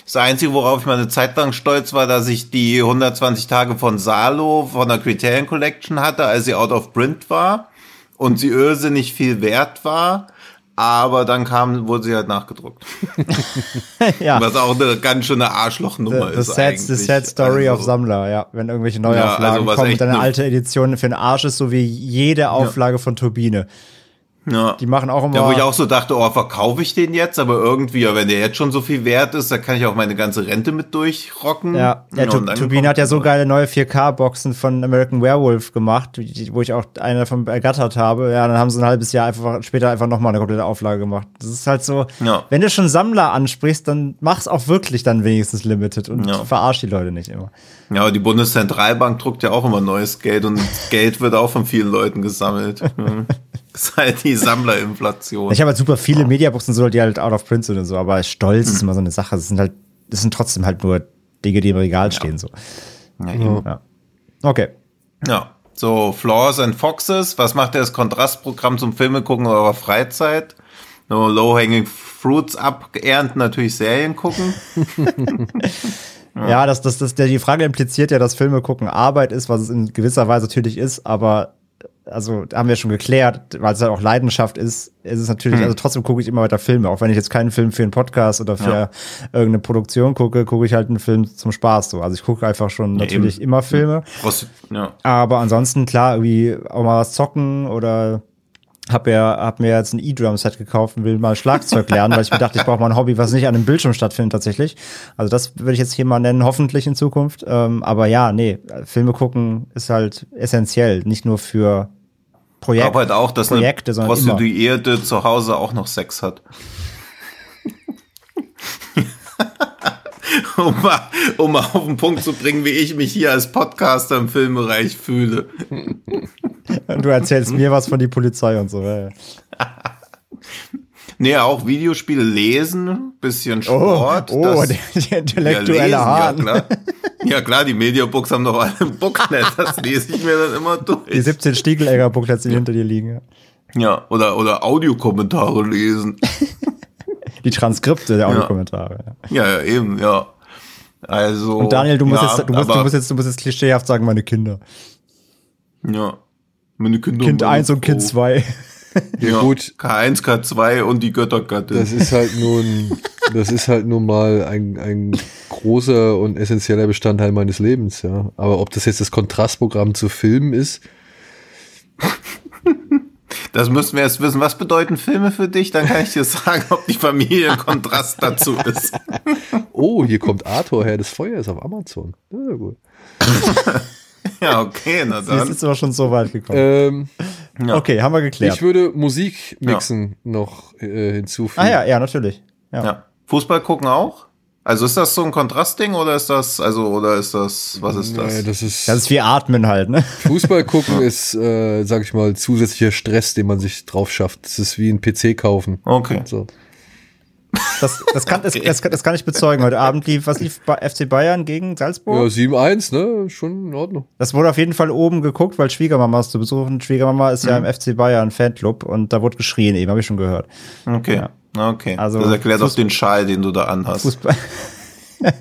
Das Einzige, worauf ich mal eine Zeit lang stolz war, dass ich die 120 Tage von Salo von der Criterion Collection hatte, als sie out of print war und sie irrsinnig viel wert war. Aber dann kam, wurde sie halt nachgedruckt. ja. Was auch eine ganz schöne Arschlochnummer The, the, ist. sad, the eigentlich. sad story Also, of Sammler, ja. Wenn irgendwelche Ja, also Neuauflagen kommen und eine ne- alte Edition für den Arsch ist, so wie jede Auflage von Turbine. Ja. Die machen auch immer. Ja, wo ich auch so dachte, oh, verkaufe ich den jetzt? Aber irgendwie, ja, wenn der jetzt schon so viel wert ist, da kann ich auch meine ganze Rente mit durchrocken. Ja, ja dann Turbine hat ja so geile neue 4K-Boxen von American Werewolf gemacht, wo ich auch eine davon ergattert habe. Ja, dann haben sie ein halbes Jahr einfach später einfach nochmal eine komplette Auflage gemacht. Das ist halt so, Ja. wenn du schon Sammler ansprichst, dann mach's auch wirklich dann wenigstens limited und Ja. verarsch die Leute nicht immer. Ja, aber die Bundeszentralbank druckt ja auch immer neues Geld und Geld wird auch von vielen Leuten gesammelt. Hm. Das ist halt die Sammlerinflation. Ich habe halt super viele Mediaboxen, so, die halt out of print sind und so, aber Stolz Hm. ist immer so eine Sache. Das sind halt, das sind trotzdem halt nur Dinge, die im Regal stehen, so. Ja, eben. Ja. Okay. ja. So, Flaws and Foxes. Was macht das Kontrastprogramm zum Filme gucken in eurer Freizeit? No Low-Hanging Fruits abernten, natürlich Serien gucken. Ja, das, das, das, der, die Frage impliziert ja, dass Filme gucken Arbeit ist, was es in gewisser Weise natürlich ist, aber also haben wir schon geklärt, weil es halt auch Leidenschaft ist, ist es natürlich, Hm. also trotzdem gucke ich immer weiter Filme, auch wenn ich jetzt keinen Film für einen Podcast oder für Ja. irgendeine Produktion gucke, gucke ich halt einen Film zum Spaß so. Also ich gucke einfach schon natürlich eben. immer Filme, Was, ja. aber ansonsten klar, irgendwie auch mal was zocken oder hab ja hab mir jetzt ein E-Drum-Set gekauft und will mal Schlagzeug lernen, weil ich mir dachte, ich brauche mal ein Hobby, was nicht an einem Bildschirm stattfindet tatsächlich. Also das würde ich jetzt hier mal nennen, hoffentlich in Zukunft. Ähm, aber ja, nee, Filme gucken ist halt essentiell, nicht nur für Ich Projekt, glaube halt auch, dass Projekte, eine sondern immer. Prostituierte zu Hause auch noch Sex hat. um, mal, um mal auf den Punkt zu bringen, wie ich mich hier als Podcaster im Filmbereich fühle. Du erzählst mir was von die Polizei und so. Ja. Nee, auch Videospiele lesen, bisschen Oh, Sport. oh das- der, der ja, intellektuelle lesen, ja klar. Ja klar, die Mediabooks haben doch alle ein Booklet, das lese ich mir dann immer Die durch. 17 Stiegelegger-Booklets, die hinter dir liegen. Ja. Ja, oder, oder Audiokommentare lesen. Die Transkripte der Audiokommentare. Ja. Ja, ja, eben, ja. Also. Und Daniel, du musst, ja, jetzt, du, musst, du, musst jetzt, du musst jetzt klischeehaft sagen, meine Kinder. Ja. Meine Kinder Kind meine 1 und Kind Frau. 2. Ja, gut. K1, K2 und die Göttergattin. Das ist halt nun, das ist halt nun mal ein, ein großer und essentieller Bestandteil meines Lebens, ja. Aber ob das jetzt das Kontrastprogramm zu Filmen ist, Das müssen wir erst wissen. Was bedeuten Filme für dich? Dann kann ich dir sagen, ob die Familie ein Kontrast dazu ist. Oh, hier kommt Arthur Herr des Feuers auf Amazon. Ja, gut. Ja, okay, na Sie ist dann. jetzt aber schon so weit gekommen. Ähm, Ja. Okay, haben wir geklärt. ich würde Musik mixen noch äh, hinzufügen. ah ja, ja, natürlich. Ja. Ja. Fußball gucken auch? Also ist das so ein Kontrastding oder ist das, also, oder ist das, was ist das? Nee, das ist, Das ist wie Atmen halt, ne? Fußball gucken ist, äh, sag ich mal, zusätzlicher Stress, den man sich drauf schafft. Das ist wie ein PC kaufen. Okay. So. Das, das, kann, das, das, kann, das kann ich bezeugen. Heute Abend lief, was lief bei FC Bayern gegen Salzburg? Ja, 7-1, ne? Schon in Ordnung. Das wurde auf jeden Fall oben geguckt, weil Schwiegermama ist zu besuchen. Schwiegermama ist ja im FC Bayern Fanclub und da wurde geschrien, eben, habe ich schon gehört. Okay. Ja. Okay. Also, das erklärt auch Fuß- den Schal, den du da anhast. Fußball.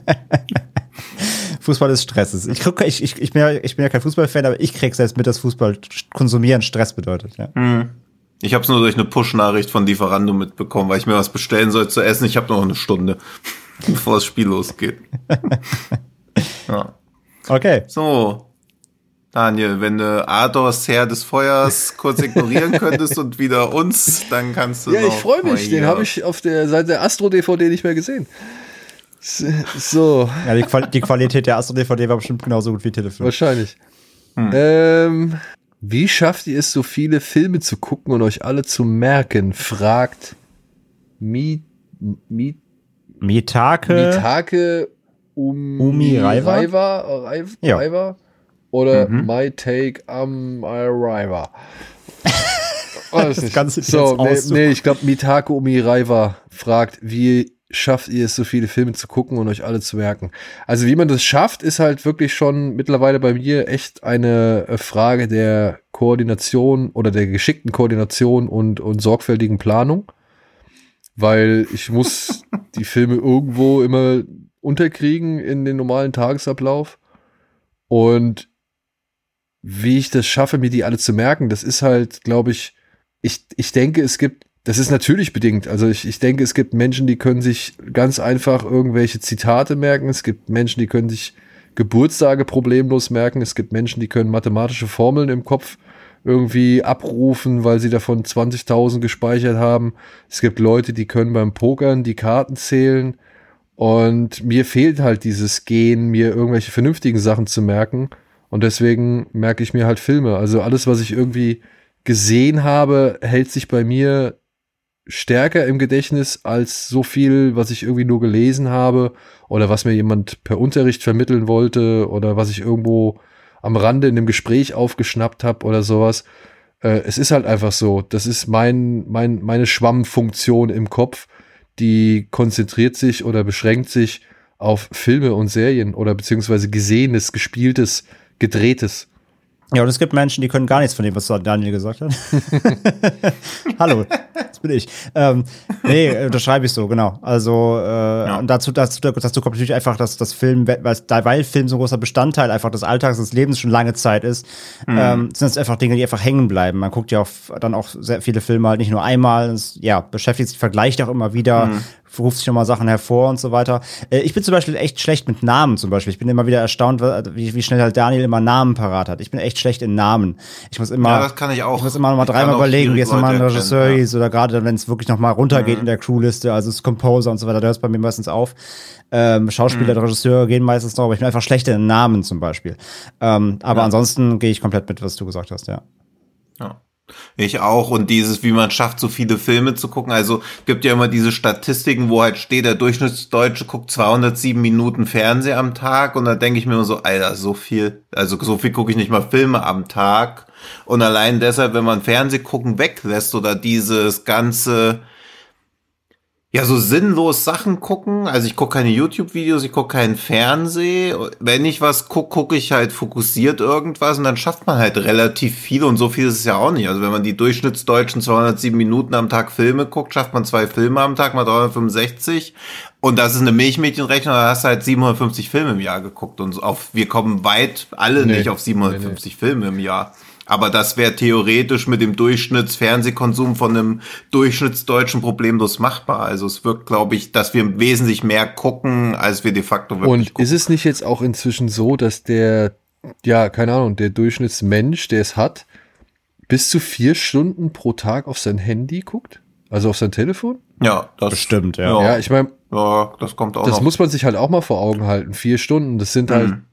Fußball ist Stress. Ich, guck, ich, ich, ich, bin ja, ich bin ja kein Fußballfan, aber ich krieg selbst mit, dass Fußball konsumieren Stress bedeutet. Ja. Ich habe es nur durch eine Push-Nachricht von Lieferando mitbekommen, weil ich mir was bestellen soll zu essen. Ich habe noch eine Stunde, bevor das Spiel losgeht. ja. Okay. So, Daniel, wenn du Adors Herr des Feuers kurz ignorieren könntest und wieder uns, dann kannst du Ja, ich freue mich. Den habe ich auf der Seite der Astro-DVD nicht mehr gesehen. So, Ja, die, Qual die Qualität der Astro-DVD war bestimmt genauso gut wie Telefon. wahrscheinlich. Ähm, wie schafft ihr es, so viele Filme zu gucken und euch alle zu merken? Fragt Mi, Mi, Mitake. Mitake um Umi Raiva? Raiva, Raiva, Ja. Raiva oder My Take am Raiva. Weiß Das nicht. Ganze so, nee, nee, ich glaube, Mitake Umi Raiva fragt, wie schafft ihr es, so viele Filme zu gucken und euch alle zu merken? Also, wie man das schafft, ist halt wirklich schon mittlerweile bei mir echt eine äh, Frage der Koordination oder der geschickten Koordination und, und sorgfältigen Planung. Weil ich muss die Filme irgendwo immer unterkriegen in den normalen Tagesablauf. Und wie ich das schaffe, mir die alle zu merken, das ist halt, glaube ich, ich, ich denke, es gibt, das ist natürlich bedingt. Also ich, ich denke, es gibt Menschen, die können sich ganz einfach irgendwelche Zitate merken. Es gibt Menschen, die können sich Geburtstage problemlos merken. Es gibt Menschen, die können mathematische Formeln im Kopf irgendwie abrufen, weil sie davon 20.000 gespeichert haben. Es gibt Leute, die können beim Pokern die Karten zählen. Und mir fehlt halt dieses Gehen, mir irgendwelche vernünftigen Sachen zu merken. Und deswegen merke ich mir halt Filme. Also alles, was ich irgendwie gesehen habe, hält sich bei mir stärker im Gedächtnis als so viel, was ich irgendwie nur gelesen habe oder was mir jemand per Unterricht vermitteln wollte oder was ich irgendwo am Rande in einem Gespräch aufgeschnappt habe oder sowas. Äh, es ist halt einfach so. Das ist mein, mein, meine Schwammfunktion im Kopf, die konzentriert sich oder beschränkt sich auf Filme und Serien oder beziehungsweise Gesehenes, Gespieltes, Gedrehtes. Ja, und es gibt Menschen, die können gar nichts von dem, was Daniel gesagt hat. Hallo, das bin ich. Ähm, nee, äh, das schreibe ich so, genau. Also, äh, und dazu, dazu, dazu kommt natürlich einfach, dass das Film, weil, weil Film so ein großer Bestandteil einfach des Alltags, des Lebens schon lange Zeit ist, ähm, sind es einfach Dinge, die einfach hängen bleiben. Man guckt ja auch dann auch sehr viele Filme halt nicht nur einmal, es, ja, beschäftigt sich, vergleicht auch immer wieder, ruft sich nochmal Sachen hervor und so weiter. Äh, ich bin zum Beispiel echt schlecht mit Namen zum Beispiel. Ich bin immer wieder erstaunt, wie, wie schnell halt Daniel immer Namen parat hat. Ich bin echt schlecht in Namen. Ich muss immer, Ja, das kann ich auch. ich muss immer noch mal dreimal überlegen, wie jetzt nochmal ein Regisseur ja. hieß oder gerade wenn es wirklich nochmal runtergeht in der Crewliste, also das Composer und so weiter, da hört es bei mir meistens auf. Ähm, Schauspieler, Regisseure gehen meistens noch, aber ich bin einfach schlecht in Namen zum Beispiel. Ähm, aber ansonsten gehe ich komplett mit, was du gesagt hast, ja. Ja. Ich auch. Und dieses, wie man schafft, so viele Filme zu gucken. Also gibt ja immer diese Statistiken, wo halt steht, der Durchschnittsdeutsche guckt 207 Minuten Fernseher am Tag. Und da denke ich mir immer so, Alter, so viel. Also so viel gucke ich nicht mal Filme am Tag. Und allein deshalb, wenn man Fernseh gucken weglässt oder dieses ganze ja, so sinnlos Sachen gucken. Also ich gucke keine YouTube-Videos, ich gucke keinen Fernseh. Wenn ich was gucke, gucke ich halt fokussiert irgendwas und dann schafft man halt relativ viel und so viel ist es ja auch nicht. Also wenn man die Durchschnittsdeutschen 207 Minuten am Tag Filme guckt, schafft man zwei Filme am Tag, mal 365 und das ist eine Milchmädchenrechnung, da hast du halt 750 Filme im Jahr geguckt und auf, wir kommen weit alle Nee. nicht auf 750 Filme im Jahr. Aber das wäre theoretisch mit dem Durchschnittsfernsehkonsum von einem Durchschnittsdeutschen problemlos machbar. Also es wirkt, glaube ich, dass wir wesentlich mehr gucken, als wir de facto wirklich Und gucken. ist es nicht jetzt auch inzwischen so, dass der, ja, keine Ahnung, der Durchschnittsmensch, der es hat, bis zu vier Stunden pro Tag auf sein Handy guckt? Also auf sein Telefon? Ja, das Bestimmt, ja. Ja, ich meine, ja, das kommt auch das noch. muss man sich halt auch mal vor Augen halten. Vier Stunden, das sind halt Mhm.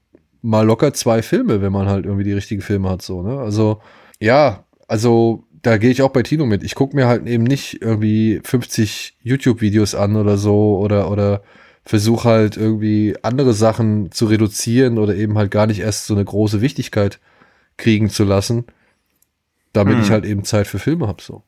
Mal locker zwei Filme, wenn man halt irgendwie die richtigen Filme hat, so, ne? Also, ja, also da gehe ich auch bei Tino mit. Ich gucke mir halt eben nicht irgendwie 50 YouTube-Videos an oder so oder, oder versuche halt irgendwie andere Sachen zu reduzieren oder eben halt gar nicht erst so eine große Wichtigkeit kriegen zu lassen, damit Mhm. ich halt eben Zeit für Filme habe, so.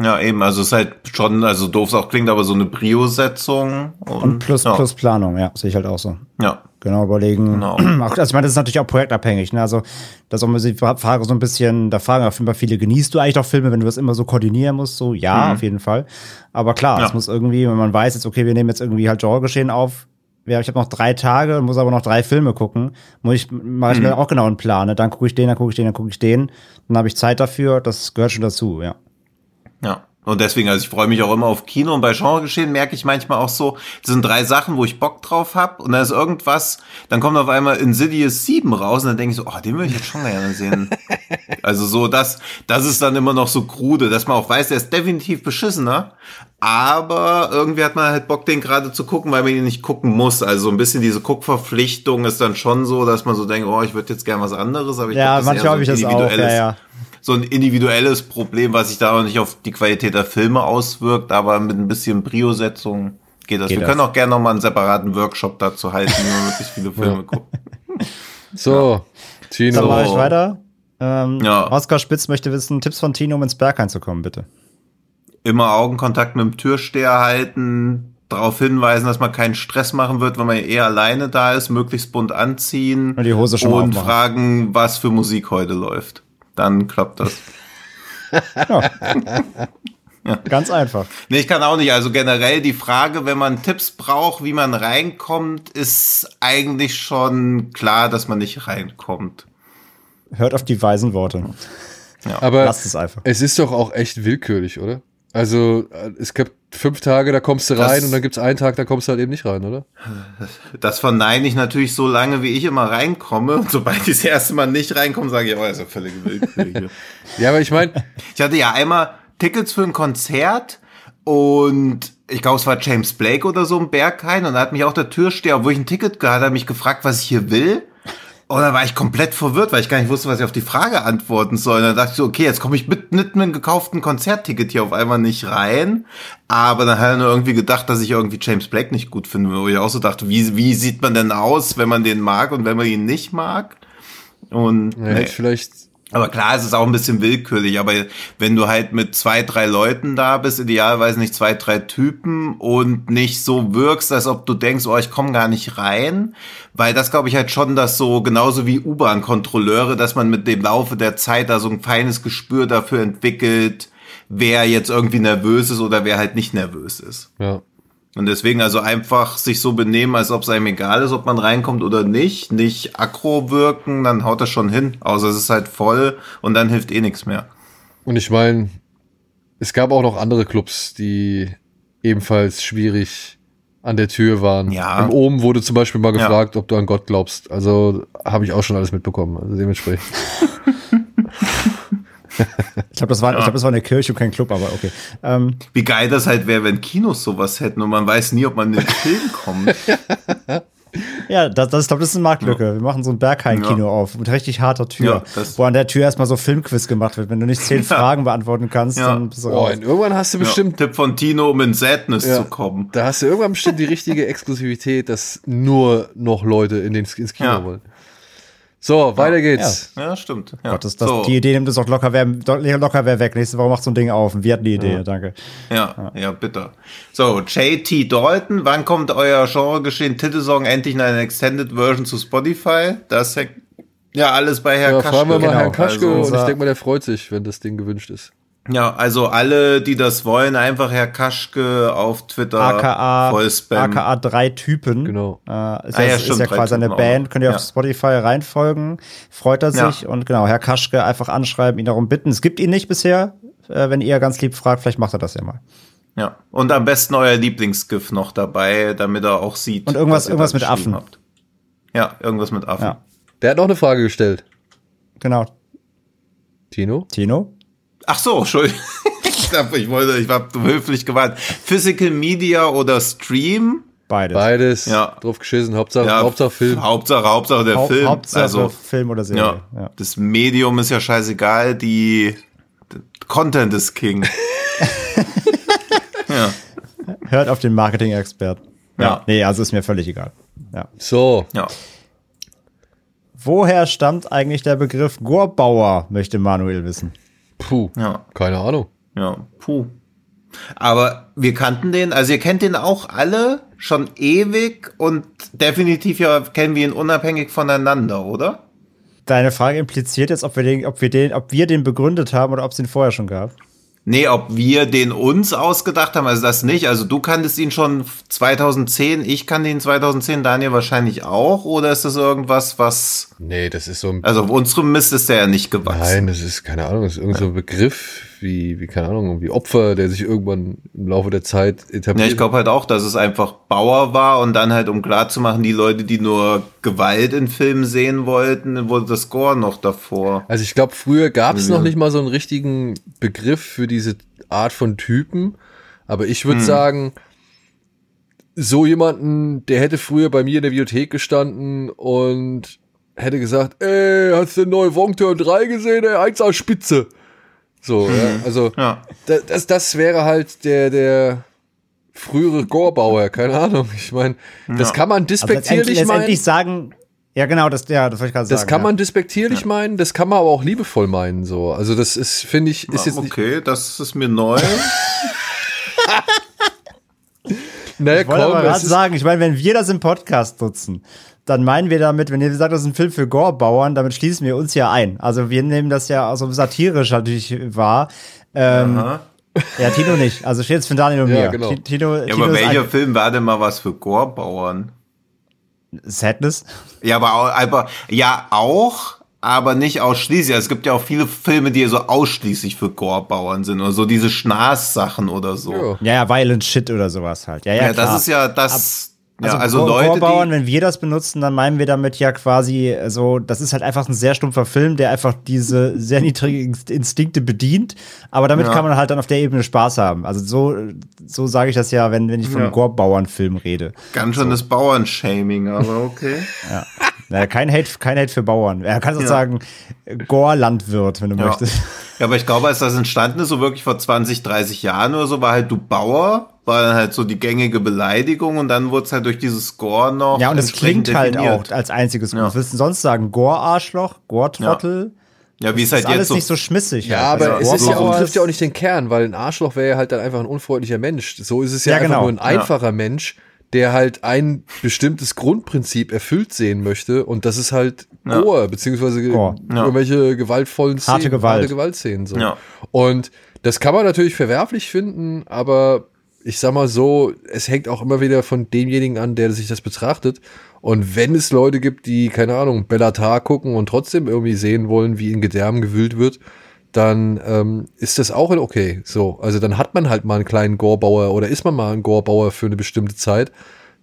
Ja, eben, also es ist halt schon, also doof es auch klingt, aber so eine Brio-Setzung. Und plus, ja, plus Planung, ja, sehe ich halt auch so. Ja, Genau, überlegen. Genau. Also ich meine, das ist natürlich auch projektabhängig. Ne? Also, das ist auch immer die Frage so ein bisschen, da fragen auf jeden Fall viele, genießt du eigentlich auch Filme, wenn du das immer so koordinieren musst? So, ja, Mhm. auf jeden Fall. Aber klar, Ja. es muss irgendwie, wenn man weiß jetzt, okay, wir nehmen jetzt irgendwie halt Genregeschehen auf, ja, ich habe noch drei Tage und muss aber noch drei Filme gucken, muss ich, mache ich Mhm. mir auch genau einen Plan. Ne? Dann gucke ich den, dann gucke ich den, dann gucke ich den. Dann habe ich Zeit dafür, das gehört schon dazu, ja. ja. Und deswegen, also ich freue mich auch immer auf Kino und bei Genregeschehen merke ich manchmal auch so, das sind drei Sachen, wo ich Bock drauf habe und da ist irgendwas, dann kommt auf einmal Insidious 7 raus und dann denke ich so, oh, den würde ich jetzt schon gerne sehen. also so, das, das ist dann immer noch so krude, dass man auch weiß, der ist definitiv beschissener, aber irgendwie hat man halt Bock, den gerade zu gucken, weil man ihn nicht gucken muss. Also so ein bisschen diese Guckverpflichtung ist dann schon so, dass man so denkt, oh, ich würde jetzt gerne was anderes, aber ich Ja, glaub, das ist manchmal habe ich das auch, ja, ja. So ein individuelles Problem, was sich da auch nicht auf die Qualität der Filme auswirkt, aber mit ein bisschen Brio-Setzung geht das. Geht Wir das. können auch gerne noch mal einen separaten Workshop dazu halten, wie man möglichst viele Filme guckt. So, Tino. Dann mache ich weiter. Ähm, Ja. Oskar Spitz möchte wissen, Tipps von Tino, um ins Berg einzukommen, bitte. Immer Augenkontakt mit dem Türsteher halten, darauf hinweisen, dass man keinen Stress machen wird, wenn man eh alleine da ist, möglichst bunt anziehen Und die Hose schon mal und fragen, was für Musik heute läuft. Dann klappt das. Ganz einfach. Nee, ich kann auch nicht. Also generell die Frage, wenn man Tipps braucht, wie man reinkommt, ist eigentlich schon klar, dass man nicht reinkommt. Hört auf die weisen Worte. Aber Lasst es einfach. es ist doch auch echt willkürlich, oder? Also, äh, es gibt fünf Tage, da kommst du rein Das- und dann gibt's einen Tag, da kommst du halt eben nicht rein, oder? Das verneine ich natürlich so lange, wie ich immer reinkomme. Und sobald ich das erste Mal nicht reinkomme, sage ich, oh, das ist ja völlig willkürlich. Ja, aber ich meine, ich hatte ja einmal Tickets für ein Konzert und ich glaube, es war James Blake oder so im Berghain und da hat mich auch der Türsteher, obwohl ich ein Ticket gehabt habe, mich gefragt, was ich hier will. Und dann war ich komplett verwirrt, weil ich gar nicht wusste, was ich auf die Frage antworten soll. Und dann dachte ich so, okay, jetzt komme ich mit, mit einem gekauften Konzertticket hier auf einmal nicht rein. Aber dann hat er nur irgendwie gedacht, dass ich irgendwie James Blake nicht gut finde. Wo ich auch so dachte, wie, wie sieht man denn aus, wenn man den mag und wenn man ihn nicht mag? Und ja, nee. vielleicht, Aber klar, es ist auch ein bisschen willkürlich, aber wenn du halt mit zwei, drei Leuten da bist, idealerweise nicht zwei, drei Typen und nicht so wirkst, als ob du denkst, oh, ich komme gar nicht rein, weil das glaube ich halt schon, dass so genauso wie U-Bahn-Kontrolleure, dass man mit dem Laufe der Zeit da so ein feines Gespür dafür entwickelt, wer jetzt irgendwie nervös ist oder wer halt nicht nervös ist. ja. Und deswegen also einfach sich so benehmen, als ob es einem egal ist, ob man reinkommt oder nicht. Nicht aggro wirken, dann haut das schon hin. Außer es ist halt voll und dann hilft eh nichts mehr. Und ich meine, es gab auch noch andere Clubs, die ebenfalls schwierig an der Tür waren. Ja. Im Oben wurde zum Beispiel mal Ja. gefragt, ob du an Gott glaubst. Also habe ich auch schon alles mitbekommen. Also dementsprechend. Ich glaube, das, war, ich glaub, das war eine Kirche und kein Club, aber okay. Ähm, Wie geil das halt wäre, wenn Kinos sowas hätten und man weiß nie, ob man in den Film kommt. ja, das, das, ich glaube, das ist eine Marktlücke. Wir machen so ein Berghain-Kino Ja. auf mit richtig harter Tür, Ja, wo an der Tür erstmal so Filmquiz gemacht wird. Wenn du nicht zehn Fragen beantworten kannst, Ja. dann bist du Boah, raus. und irgendwann hast du Ja, bestimmt, Tipp von Tino, um in Sadness Ja. zu kommen. da hast du irgendwann bestimmt die richtige Exklusivität, dass nur noch Leute in den, ins Kino Ja. wollen. So, weiter geht's. Ja, stimmt. Ja. Gott, das, das, so. Die Idee nimmt es auch locker wer, locker wer weg. Nächste Woche macht so ein Ding auf. Und wir hatten die Idee, danke. Ja, ja, bitter. So, JT Dalton, wann kommt euer Genregeschehen Titelsong endlich in einer Extended Version zu Spotify? Das hängt ja alles bei Herrn Ja, Kaschke. fragen wir mal genau. Herrn Kaschke Also, und ich denke mal, der freut sich, wenn das Ding gewünscht ist. Ja, also alle, die das wollen, einfach Herr Kaschke auf Twitter AKA, voll spam. AKA drei Typen. Genau. Äh, ist, Ah, ja, ja, ist stimmt, ja quasi eine Typen auch Band. noch. Könnt ihr Ja. auf Spotify reinfolgen. Freut er Ja. sich. Und genau, Herr Kaschke einfach anschreiben, ihn darum bitten. Es gibt ihn nicht bisher. Äh, wenn ihr ganz lieb fragt, vielleicht macht er das ja mal. Ja. Und am besten euer Lieblingsgif noch dabei, damit er auch sieht. Und irgendwas- was ihr irgendwas mit Affen. Habt. Ja, irgendwas mit Affen. Ja. Der hat noch eine Frage gestellt. Genau. Tino? Tino? Ach so, Entschuldigung. Ich, dachte, ich wollte, ich war höflich gewarnt. Physical Media oder Stream? Beides. Beides. Ja. Drauf geschissen. Hauptsache, Ja, Hauptsache Film. Hauptsache, Hauptsache der Hau Film. Hauptsache also, Film oder Serie. ja, Ja. das Medium ist ja scheißegal, die der Content ist King. ja, Hört auf den Marketing-Experten. Ja. Nee, also ist mir völlig egal. Ja. So. ja. Woher stammt eigentlich der Begriff Gorbauer, möchte Manuel wissen. Puh. Ja. Keine Ahnung. Ja, puh. Aber wir kannten den, also ihr kennt den auch alle schon ewig und definitiv ja kennen wir ihn unabhängig voneinander, oder? Deine Frage impliziert jetzt, ob wir den, ob wir den, ob wir den begründet haben oder ob es den vorher schon gab. Nee, ob wir den uns ausgedacht haben, also das nicht. Also du kanntest ihn schon 2010, ich kannte ihn 2010, Daniel wahrscheinlich auch. Oder ist das irgendwas, was, Nee, das ist so ein. also auf unserem Mist ist der ja nicht gewachsen. Nein, das ist keine Ahnung, das ist irgendein so ein Begriff wie, wie, keine Ahnung, wie Opfer, der sich irgendwann im Laufe der Zeit etabliert. Ja, ich glaube halt auch, dass es einfach Bauer war und dann halt, um klarzumachen, die Leute, die nur Gewalt in Filmen sehen wollten, wurde das Gore noch davor. Also ich glaube, früher gab es Ja. noch nicht mal so einen richtigen Begriff für diese Art von Typen. Aber ich Hm. würde sagen, so jemanden, der hätte früher bei mir in der Bibliothek gestanden und hätte gesagt, ey, hast du den neuen Wongturn 3 gesehen? Ey, eins aus Spitze. So, ja, also. Ja. da- das, das wäre halt der, der frühere Gorbauer, keine Ahnung. Ich meine, das Ja. kann man Also despektierlich letztendlich, meinen. sagen, ja genau, das, ja, das wollte ich gerade sagen. Das kann ja. man despektierlich meinen, das kann man aber auch liebevoll meinen, so. Also das ist, finde ich, ist jetzt nicht, okay, das ist mir neu. naja, Ich wollte komm, aber gerade sagen, ich meine, wenn wir das im Podcast nutzen, dann meinen wir damit, wenn ihr sagt, das ist ein Film für Gorbauern, damit schließen wir uns ja ein. Also wir nehmen das ja auch so satirisch natürlich wahr. Ähm, Aha. ja, Tino nicht. Also steht jetzt für Daniel und Ja, mir. genau. Ti- Tino, Ja, Tino aber welcher Film war denn mal was für Gorbauern? Sadness. Ja, aber, auch, aber ja auch, aber nicht ausschließlich. Es gibt ja auch viele Filme, die so ausschließlich für Gorbauern sind oder so diese Schnaß-Sachen oder so. ja. Ja, Violent Shit oder sowas halt. Ja, ja, Ja, klar. das ist ja das. Also, ja, also Gore- Leute, Gorebauern, die, wenn wir das benutzen, dann meinen wir damit ja quasi so, das ist halt einfach ein sehr stumpfer Film, der einfach diese sehr niedrigen Inst- Instinkte bedient, aber damit Ja. kann man halt dann auf der Ebene Spaß haben. Also so, so sage ich das ja, wenn, wenn ich von Ja. einem Gorebauern-Film rede. ganz schönes Bauernshaming, aber okay. Naja, kein Hate, kein Hate für Bauern. Er kann auch Ja. Gore-Landwirt, wenn du Ja. möchtest. ja, aber ich glaube, als das entstanden ist, so wirklich vor 20, 30 Jahren oder so, war halt du Bauer, war dann halt so die gängige Beleidigung und dann wurde es halt durch dieses Score noch. Ja, und es klingt halt definiert. auch als einziges. Ja. Was willst du sonst sagen? Gore-Arschloch? Gore-Trottel? Ja, wie es Das halt ist alles jetzt so. nicht so schmissig. Ja, halt. aber Also es ist ja auch, trifft ja auch nicht den Kern, weil ein Arschloch wäre ja halt dann einfach ein unfreundlicher Mensch. So ist es ja, Ja, einfach genau. nur ein einfacher Mensch, der halt ein bestimmtes Grundprinzip erfüllt sehen möchte und das ist halt Ja. Gore, beziehungsweise Gore. Ja. irgendwelche gewaltvollen Szenen, Harte Gewalt. harte Gewaltszenen. So. Ja. Und das kann man natürlich verwerflich finden, aber ich sag mal so, es hängt auch immer wieder von demjenigen an, der sich das betrachtet. Und wenn es Leute gibt, die, keine Ahnung, Bellatar gucken und trotzdem irgendwie sehen wollen, wie in Gedärmen gewühlt wird, dann ähm, ist das auch okay. So, also dann hat man halt mal einen kleinen Gorbauer oder ist man mal ein Gorbauer für eine bestimmte Zeit,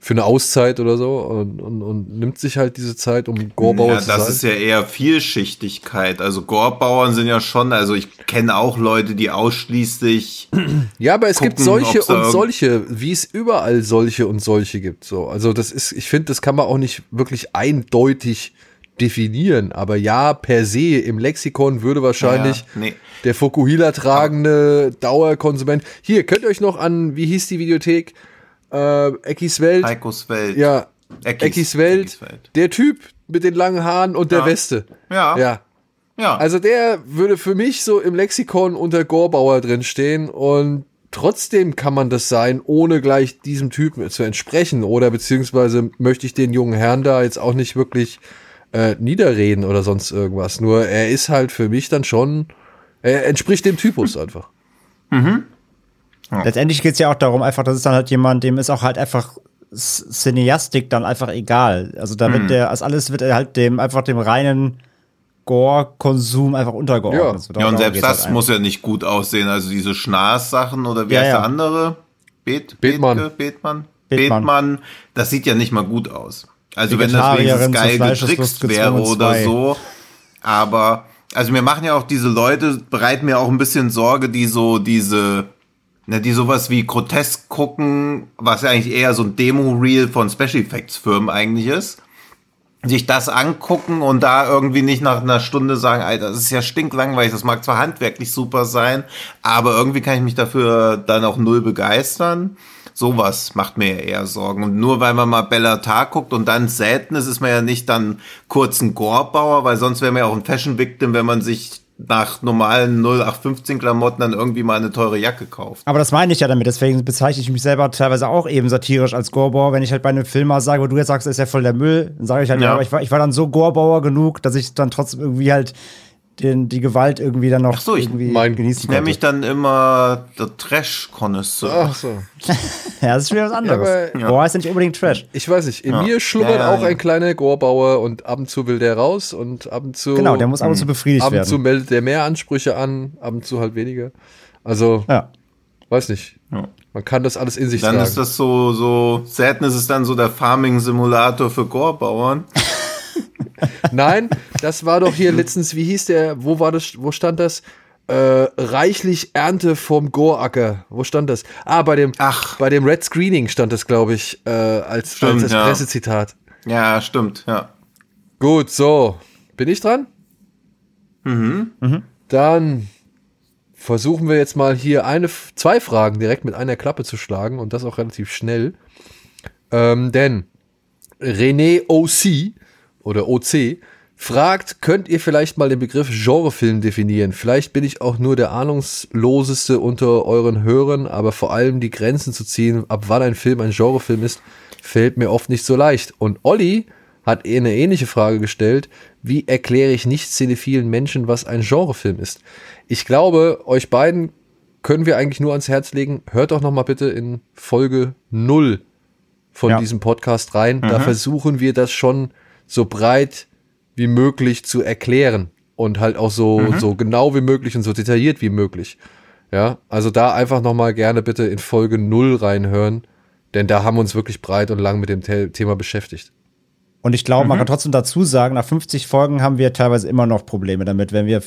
für eine Auszeit oder so und, und, und nimmt sich halt diese Zeit, um Gorbauer Ja, zu das sein. ist ja eher Vielschichtigkeit. Also Gorbauern sind ja schon, also ich kenne auch Leute, die ausschließlich Ja, aber es gibt gucken, solche ob's da und solche, wie es überall solche und solche gibt. So, also das ist, ich finde, das kann man auch nicht wirklich eindeutig definieren. Aber ja, per se im Lexikon würde wahrscheinlich Ja, nee. der Fukuhila tragende Dauerkonsument. Hier könnt ihr euch noch an, wie hieß die Videothek? Äh, Eckis Welt. Heikos Welt. Ja, Eckis, Eckis Welt. Eckis Welt. Der Typ mit den langen Haaren und der Ja. Weste. Ja. Ja. Ja. Also der würde für mich so im Lexikon unter Gorbauer drin stehen und trotzdem kann man das sein, ohne gleich diesem Typen zu entsprechen oder beziehungsweise möchte ich den jungen Herrn da jetzt auch nicht wirklich äh, niederreden oder sonst irgendwas. Nur er ist halt für mich dann schon, er entspricht dem Typus einfach. Letztendlich geht es ja auch darum, einfach, das ist dann halt jemand, dem ist auch halt einfach Cineastik dann einfach egal. Also damit Hm. der, als alles wird er halt dem, einfach dem reinen Gore-Konsum einfach untergeordnet. Ja. So, ja, und selbst geht's das halt muss ja nicht gut aussehen. Also diese Schnaß-Sachen oder wie Ja, heißt ja. der andere? Bet? Bethmann? Bethmann. Bethmann. Das sieht ja nicht mal gut aus. Also wenn das wenigstens geil getrickst wäre oder zwei. so. Aber also mir machen ja auch diese Leute, bereiten mir auch ein bisschen Sorge, die so diese, ne, die sowas wie grotesk gucken, was ja eigentlich eher so ein Demo-Reel von Special Effects Firmen eigentlich ist sich das angucken und da irgendwie nicht nach einer Stunde sagen, Alter, das ist ja stinklangweilig, das mag zwar handwerklich super sein, aber irgendwie kann ich mich dafür dann auch null begeistern. Sowas macht mir eher Sorgen. Und nur weil man mal Bellatar guckt und dann selten ist, ist man ja nicht dann kurz ein Gorbauer, weil sonst wäre man ja auch ein Fashion-Victim, wenn man sich nach normalen 0815 Klamotten dann irgendwie mal eine teure Jacke kauft. Aber das meine ich ja damit, deswegen bezeichne ich mich selber teilweise auch eben satirisch als Gorbauer, wenn ich halt bei einem Film mal sage, wo du jetzt sagst, ist ja voll der Müll, dann sage ich halt, ja aber ich war, ich war dann so Gorbauer genug, dass ich dann trotzdem irgendwie halt den, die Gewalt irgendwie dann noch Ach so, ich irgendwie mein, genießen Ich nenne mich dann immer der Trash-Connoisseur. Ach so. ja, das ist wieder was anderes. Ja, Gore ist ja nicht unbedingt Trash. Ich weiß nicht, in ja. mir schlummert auch ein kleiner Gorbauer und ab und zu will der raus und ab und zu. Genau, der muss ab und zu befriedigt werden. Ab und zu meldet der mehr Ansprüche an, ab und zu halt weniger. Also, ja. weiß nicht. Man kann das alles in sich dann tragen. Dann ist das so, so, selten ist es dann so der Farming-Simulator für Gorbauern. Nein, das war doch hier letztens, wie hieß der, wo war das, wo stand das? Äh, reichlich Ernte vom Goracker. Wo stand das? Ah, bei dem, Ach. bei dem Red Screening stand das, glaube ich, äh, als, stimmt, als das ja. Pressezitat. Ja, stimmt, ja. Gut, so. Bin ich dran? Mhm. mhm. Dann versuchen wir jetzt mal hier eine, zwei Fragen direkt mit einer Klappe zu schlagen und das auch relativ schnell. Ähm, denn René O.C oder OC fragt, könnt ihr vielleicht mal den Begriff Genrefilm definieren? Vielleicht bin ich auch nur der ahnungsloseste unter euren Hörern, aber vor allem die Grenzen zu ziehen, ab wann ein Film ein Genrefilm ist, fällt mir oft nicht so leicht. Und Olli hat eine ähnliche Frage gestellt. Wie erkläre ich nicht cinephilen Menschen, was ein Genrefilm ist? Ich glaube, euch beiden können wir eigentlich nur ans Herz legen. Hört doch noch mal bitte in Folge 0 von ja. diesem Podcast rein. Mhm. Da versuchen wir das schon so breit wie möglich zu erklären und halt auch so, mhm. so genau wie möglich und so detailliert wie möglich. Ja, also da einfach nochmal gerne bitte in Folge 0 reinhören, denn da haben wir uns wirklich breit und lang mit dem Thema beschäftigt. Und ich glaube, mhm. man kann trotzdem dazu sagen, nach 50 Folgen haben wir teilweise immer noch Probleme damit, wenn wir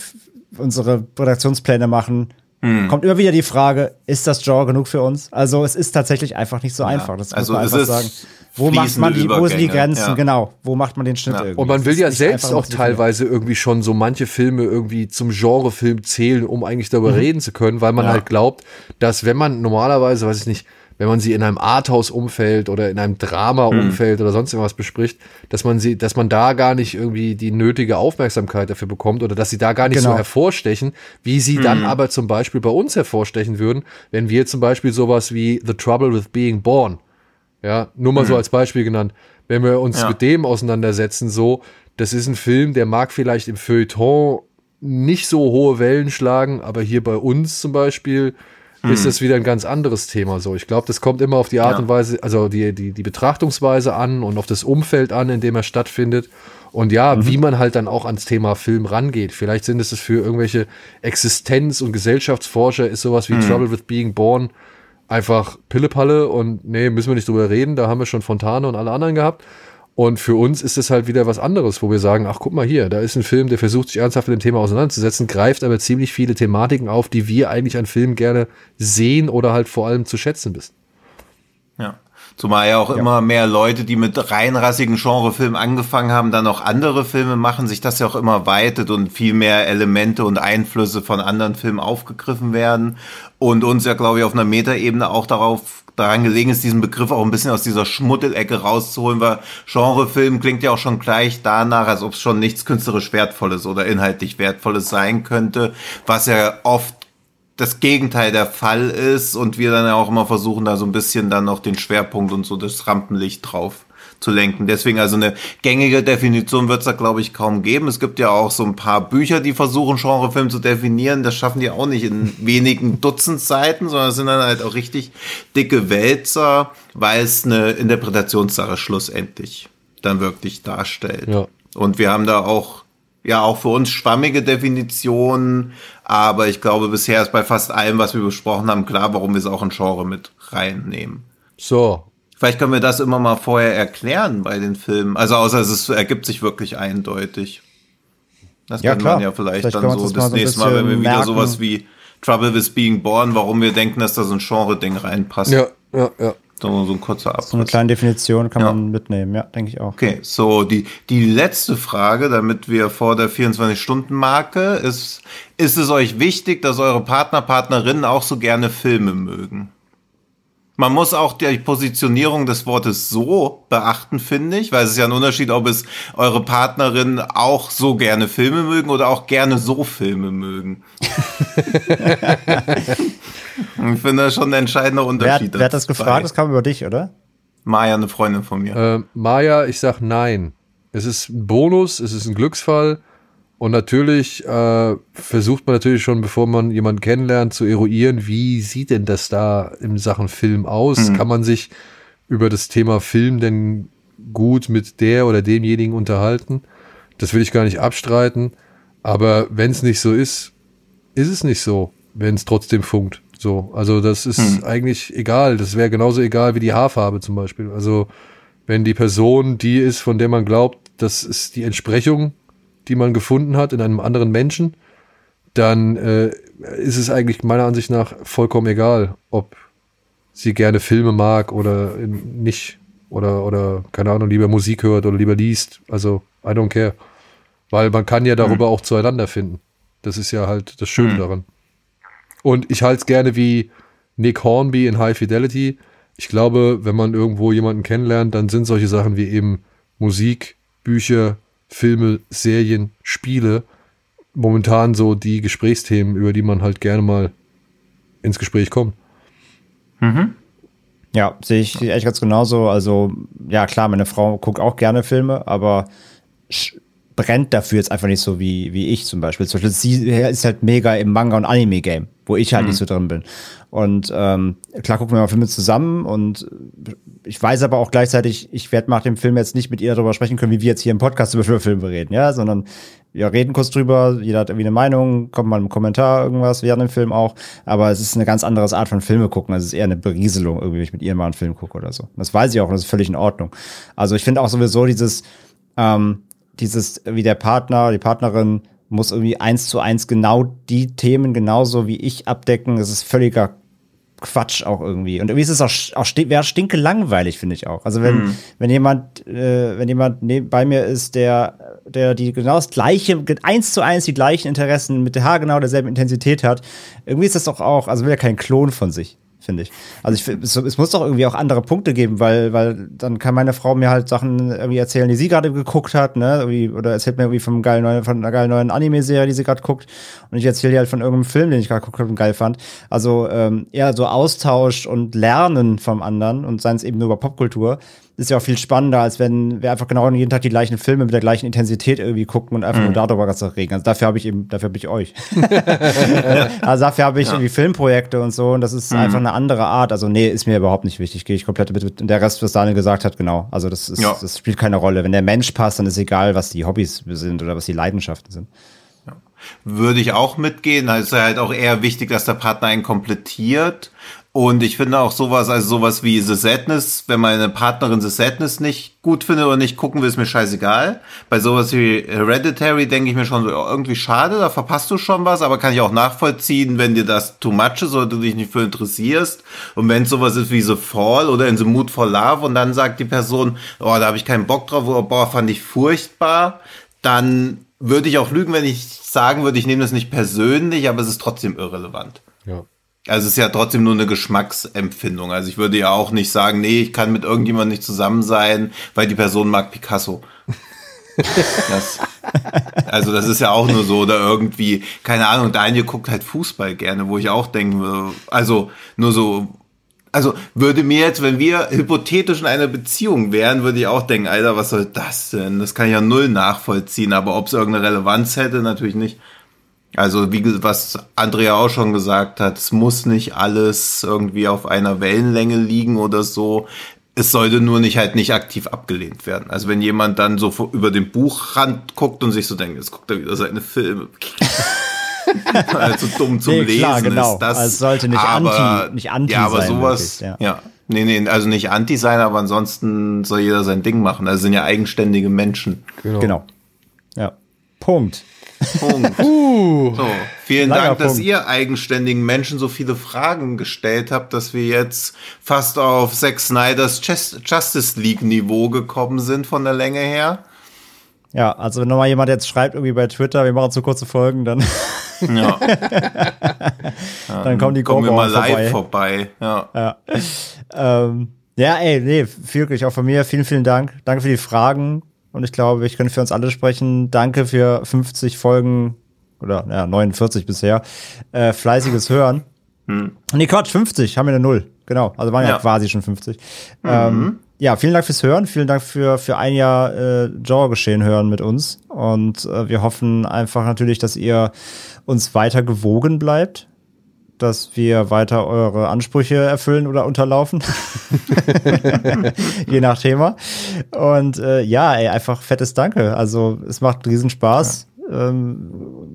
unsere Redaktionspläne machen. Mhm. Kommt immer wieder die Frage, ist das Genre genug für uns? Also es ist tatsächlich einfach nicht so ja. einfach. Das also muss man einfach sagen wo macht man die, wo sind die Grenzen, ja. genau, wo macht man den Schnitt ja. irgendwie. Und man will ja selbst auch teilweise irgendwie schon so manche Filme irgendwie zum Genrefilm zählen, um eigentlich darüber mhm. reden zu können, weil man ja. halt glaubt, dass wenn man normalerweise, weiß ich nicht, wenn man sie in einem Arthouse-Umfeld oder in einem Drama-Umfeld mhm. oder sonst irgendwas bespricht, dass man sie, dass man da gar nicht irgendwie die nötige Aufmerksamkeit dafür bekommt oder dass sie da gar nicht genau. so hervorstechen, wie sie mhm. dann aber zum Beispiel bei uns hervorstechen würden, wenn wir zum Beispiel sowas wie The Trouble with Being Born ja, nur mal mhm. so als Beispiel genannt. Wenn wir uns ja. mit dem auseinandersetzen, so, das ist ein Film, der mag vielleicht im Feuilleton nicht so hohe Wellen schlagen, aber hier bei uns zum Beispiel mhm. ist das wieder ein ganz anderes Thema. So, ich glaube, das kommt immer auf die Art ja. und Weise, also die, die, die Betrachtungsweise an und auf das Umfeld an, in dem er stattfindet. Und ja, mhm. wie man halt dann auch ans Thema Film rangeht. Vielleicht sind es für irgendwelche Existenz- und Gesellschaftsforscher ist sowas wie mhm. Trouble with Being Born einfach Pillepalle und nee, müssen wir nicht drüber reden, da haben wir schon Fontane und alle anderen gehabt. Und für uns ist es halt wieder was anderes, wo wir sagen, ach guck mal hier, da ist ein Film, der versucht sich ernsthaft mit dem Thema auseinanderzusetzen, greift aber ziemlich viele Thematiken auf, die wir eigentlich an Filmen gerne sehen oder halt vor allem zu schätzen wissen. Zumal ja auch ja. immer mehr Leute, die mit reinrassigen Genrefilmen angefangen haben, dann auch andere Filme machen, sich das ja auch immer weitet und viel mehr Elemente und Einflüsse von anderen Filmen aufgegriffen werden und uns ja, glaube ich, auf einer Metaebene auch darauf daran gelegen ist, diesen Begriff auch ein bisschen aus dieser Schmuddelecke rauszuholen, weil Genrefilm klingt ja auch schon gleich danach, als ob es schon nichts künstlerisch Wertvolles oder inhaltlich Wertvolles sein könnte, was ja oft das Gegenteil der Fall ist und wir dann ja auch immer versuchen, da so ein bisschen dann noch den Schwerpunkt und so das Rampenlicht drauf zu lenken. Deswegen also eine gängige Definition wird es da, glaube ich, kaum geben. Es gibt ja auch so ein paar Bücher, die versuchen, Genrefilm zu definieren. Das schaffen die auch nicht in wenigen Dutzend Seiten, sondern es sind dann halt auch richtig dicke Wälzer, weil es eine Interpretationssache schlussendlich dann wirklich darstellt. Ja. Und wir haben da auch ja auch für uns schwammige Definitionen, aber ich glaube, bisher ist bei fast allem, was wir besprochen haben, klar, warum wir es auch in Genre mit reinnehmen. So. Vielleicht können wir das immer mal vorher erklären bei den Filmen. Also außer es ergibt sich wirklich eindeutig. Das Ja, könnte klar. man ja vielleicht, Vielleicht dann so das, das so nächste Mal, wenn wir bisschen wieder merken. sowas wie Trouble with Being Born, warum wir denken, dass da so ein Genre-Ding reinpasst. Ja, ja, ja. So, so ein kurzer Abriss. So eine kleine Definition kann Ja. man mitnehmen, ja, denke ich auch. Okay, so die, die letzte Frage, damit wir vor der 24-Stunden-Marke, ist, ist es euch wichtig, dass eure Partner, Partnerinnen auch so gerne Filme mögen? Man muss auch die Positionierung des Wortes so beachten, finde ich, weil es ist ja ein Unterschied, ob es eure Partnerinnen auch so gerne Filme mögen oder auch gerne so Filme mögen. ich finde das schon ein entscheidender Wer, Unterschied. hat- wer hat das gefragt? Das kam über dich, oder? Maya, eine Freundin von mir. Äh, Maja, ich sag nein. Es ist ein Bonus, es ist ein Glücksfall. Und natürlich äh, versucht man natürlich schon, bevor man jemanden kennenlernt, zu eruieren, wie sieht denn das da in Sachen Film aus? Kann man sich über das Thema Film denn gut mit der oder demjenigen unterhalten? Das will ich gar nicht abstreiten. Aber wenn es nicht so ist, ist es nicht so, wenn es trotzdem funkt. So, also das ist eigentlich egal. Das wäre genauso egal wie die Haarfarbe zum Beispiel. Also wenn die Person die ist, von der man glaubt, das ist die Entsprechung, die man gefunden hat in einem anderen Menschen, dann äh, ist es eigentlich meiner Ansicht nach vollkommen egal, ob sie gerne Filme mag oder nicht oder oder keine Ahnung lieber Musik hört oder lieber liest. Also I don't care, weil man kann ja darüber auch zueinander finden. Das ist ja halt das Schöne daran. Und ich halte es gerne wie Nick Hornby in High Fidelity. Ich glaube, wenn man irgendwo jemanden kennenlernt, dann sind solche Sachen wie eben Musik, Bücher, Filme, Serien, Spiele momentan so die Gesprächsthemen, über die man halt gerne mal ins Gespräch kommt. Ja, sehe ich eigentlich ganz genauso. Also, ja, klar, meine Frau guckt auch gerne Filme, aber brennt dafür jetzt einfach nicht so wie, wie ich zum Beispiel. Zum Beispiel, sie ist halt mega im Manga- und Anime-Game, wo ich halt nicht so drin bin. Und ähm, klar gucken wir mal Filme zusammen und ich weiß aber auch gleichzeitig, ich werde nach dem Film jetzt nicht mit ihr darüber sprechen können, wie wir jetzt hier im Podcast über Filme reden, ja, sondern wir reden kurz drüber, jeder hat irgendwie eine Meinung, kommt mal ein Kommentar, irgendwas während dem Film auch, aber es ist eine ganz andere Art von Filme gucken, also es ist eher eine Berieselung, irgendwie, wenn ich mit ihr mal einen Film gucke oder so. Das weiß ich auch und das ist völlig in Ordnung. Also ich finde auch sowieso dieses, ähm, dieses, wie der Partner, die Partnerin muss irgendwie eins zu eins genau die Themen genauso wie ich abdecken. Das ist völliger Quatsch auch irgendwie. Und irgendwie ist es auch, auch wäre stinke langweilig, finde ich auch. Also wenn, wenn jemand, äh, wenn jemand neben, bei mir ist, der, der die genau das gleiche, eins zu eins die gleichen Interessen mit der haargenau derselben Intensität hat, irgendwie ist das doch auch, also will er kein Klon von sich. Finde ich. Also ich, es, es muss doch irgendwie auch andere Punkte geben, weil, weil dann kann meine Frau mir halt Sachen irgendwie erzählen, die sie gerade geguckt hat, ne? Irgendwie, oder erzählt mir irgendwie vom geilen neuen, von einer geilen neuen Anime-Serie, die sie gerade guckt. Und ich erzähle ihr halt von irgendeinem Film, den ich gerade geguckt habe und geil fand. Also ähm, eher so Austausch und Lernen vom anderen und seien es eben nur über Popkultur, ist ja auch viel spannender, als wenn wir einfach genau jeden Tag die gleichen Filme mit der gleichen Intensität irgendwie gucken und einfach nur darüber ganz reden. Also dafür habe ich eben, dafür habe ich euch. also dafür habe ich irgendwie Filmprojekte und so und das ist einfach eine andere Art. Also nee, ist mir überhaupt nicht wichtig. Gehe ich komplett mit, mit der Rest, was Daniel gesagt hat, genau. Also das ist, Ja. das spielt keine Rolle. Wenn der Mensch passt, dann ist egal, was die Hobbys sind oder was die Leidenschaften sind. Würde ich auch mitgehen. Da ist halt auch eher wichtig, dass der Partner einen komplettiert. Und ich finde auch sowas, also sowas wie The Sadness, wenn meine Partnerin The Sadness nicht gut findet oder nicht gucken will, ist mir scheißegal. Bei sowas wie Hereditary denke ich mir schon oh, irgendwie schade, da verpasst du schon was, aber kann ich auch nachvollziehen, wenn dir das too much ist oder du dich nicht für interessierst. Und wenn sowas ist wie The Fall oder in The Mood for Love und dann sagt die Person, oh, da habe ich keinen Bock drauf, oder boah, fand ich furchtbar, dann würde ich auch lügen, wenn ich sagen würde, ich nehme das nicht persönlich, aber es ist trotzdem irrelevant. Ja. Also es ist ja trotzdem nur eine Geschmacksempfindung. Also ich würde ja auch nicht sagen, nee, ich kann mit irgendjemandem nicht zusammen sein, weil die Person mag Picasso. Das, also das ist ja auch nur so oder irgendwie, keine Ahnung, Daniel guckt halt Fußball gerne, wo ich auch denke, also nur so, also würde mir jetzt, wenn wir hypothetisch in einer Beziehung wären, würde ich auch denken, Alter, was soll das denn? Das kann ich ja null nachvollziehen, aber ob es irgendeine Relevanz hätte, natürlich nicht. Also wie was Andrea auch schon gesagt hat, es muss nicht alles irgendwie auf einer Wellenlänge liegen oder so. Es sollte nur nicht halt nicht aktiv abgelehnt werden. Also wenn jemand dann so vor- über den Buchrand guckt und sich so denkt, jetzt guckt er wieder seine Filme. also dumm zum Nee, Lesen klar, genau. ist das. Also es sollte nicht anti- nicht anti ja, aber sein, sowas, wirklich, ja. ja. Nee, nee, also nicht anti sein, aber ansonsten soll jeder sein Ding machen. Also sind ja eigenständige Menschen. Genau. Genau. Ja. Punkt. Punkt. Uh, So, vielen Dank, dass Punkt. ihr eigenständigen Menschen so viele Fragen gestellt habt, dass wir jetzt fast auf Zack Snyders Justice League Niveau gekommen sind von der Länge her. Ja, also wenn nochmal jemand jetzt schreibt irgendwie bei Twitter, wir machen zu kurze Folgen, dann, Ja, dann kommen die kommen wir mal Gorbauern live vorbei. vorbei. Ja. Ja. ähm, ja, ey, nee, wirklich auch von mir. Vielen, vielen Dank. Danke für die Fragen. Und ich glaube, ich könnte für uns alle sprechen. Danke für 50 Folgen oder ja, 49 bisher. Äh, fleißiges Hören. Nee, Quatsch, 50 haben wir eine Null. Genau, also waren ja, Ja. quasi schon 50. Ähm, ja, vielen Dank fürs Hören. Vielen Dank für, für ein Jahr äh, Genre-Geschehen hören mit uns. Und äh, wir hoffen einfach natürlich, dass ihr uns weiter gewogen bleibt. Dass wir weiter eure Ansprüche erfüllen oder unterlaufen. Je nach Thema. Und äh, ja, ey, einfach fettes Danke. Also es macht riesen Spaß. Ähm,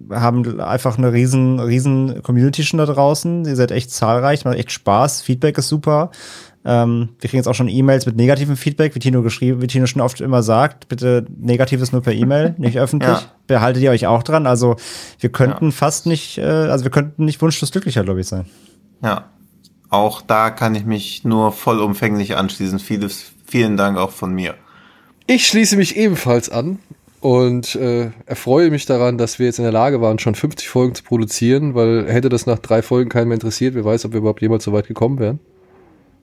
wir haben einfach eine riesen, riesen Community schon da draußen. Ihr seid echt zahlreich, macht echt Spaß. Feedback ist super. Ähm, wir kriegen jetzt auch schon E-Mails mit negativem Feedback, wie Tino geschrieben, wie Tino schon oft immer sagt. Bitte Negatives nur per E-Mail, nicht öffentlich. Ja. Behaltet ihr euch auch dran. Also wir könnten fast nicht, äh, also wir könnten nicht wunschlos glücklicher, glaube ich, sein. ja. Auch da kann ich mich nur vollumfänglich anschließen. Vieles, vielen Dank auch von mir. ich schließe mich ebenfalls an und äh, erfreue mich daran, dass wir jetzt in der Lage waren, schon 50 Folgen zu produzieren, weil hätte das nach drei Folgen keinen mehr interessiert, wer weiß, ob wir überhaupt jemals so weit gekommen wären.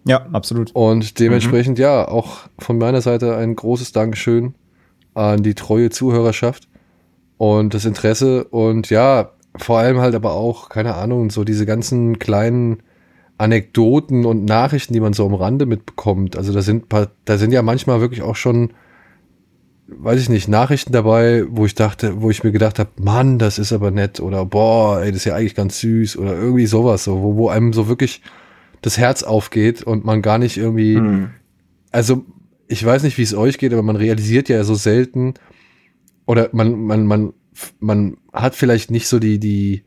Ja, absolut. Und dementsprechend, ja, auch von meiner Seite ein großes Dankeschön an die treue Zuhörerschaft und das Interesse und ja, vor allem halt aber auch, keine Ahnung, so diese ganzen kleinen Anekdoten und Nachrichten, die man so am Rande mitbekommt. Also da sind paar, da sind ja manchmal wirklich auch schon, weiß ich nicht, Nachrichten dabei, wo ich dachte, wo ich mir gedacht habe, Mann, das ist aber nett oder boah, ey, das ist ja eigentlich ganz süß oder irgendwie sowas, so, wo, wo einem so wirklich das Herz aufgeht und man gar nicht irgendwie, also ich weiß nicht, wie es euch geht, aber man realisiert ja so selten oder man, man, man, man hat vielleicht nicht so die, die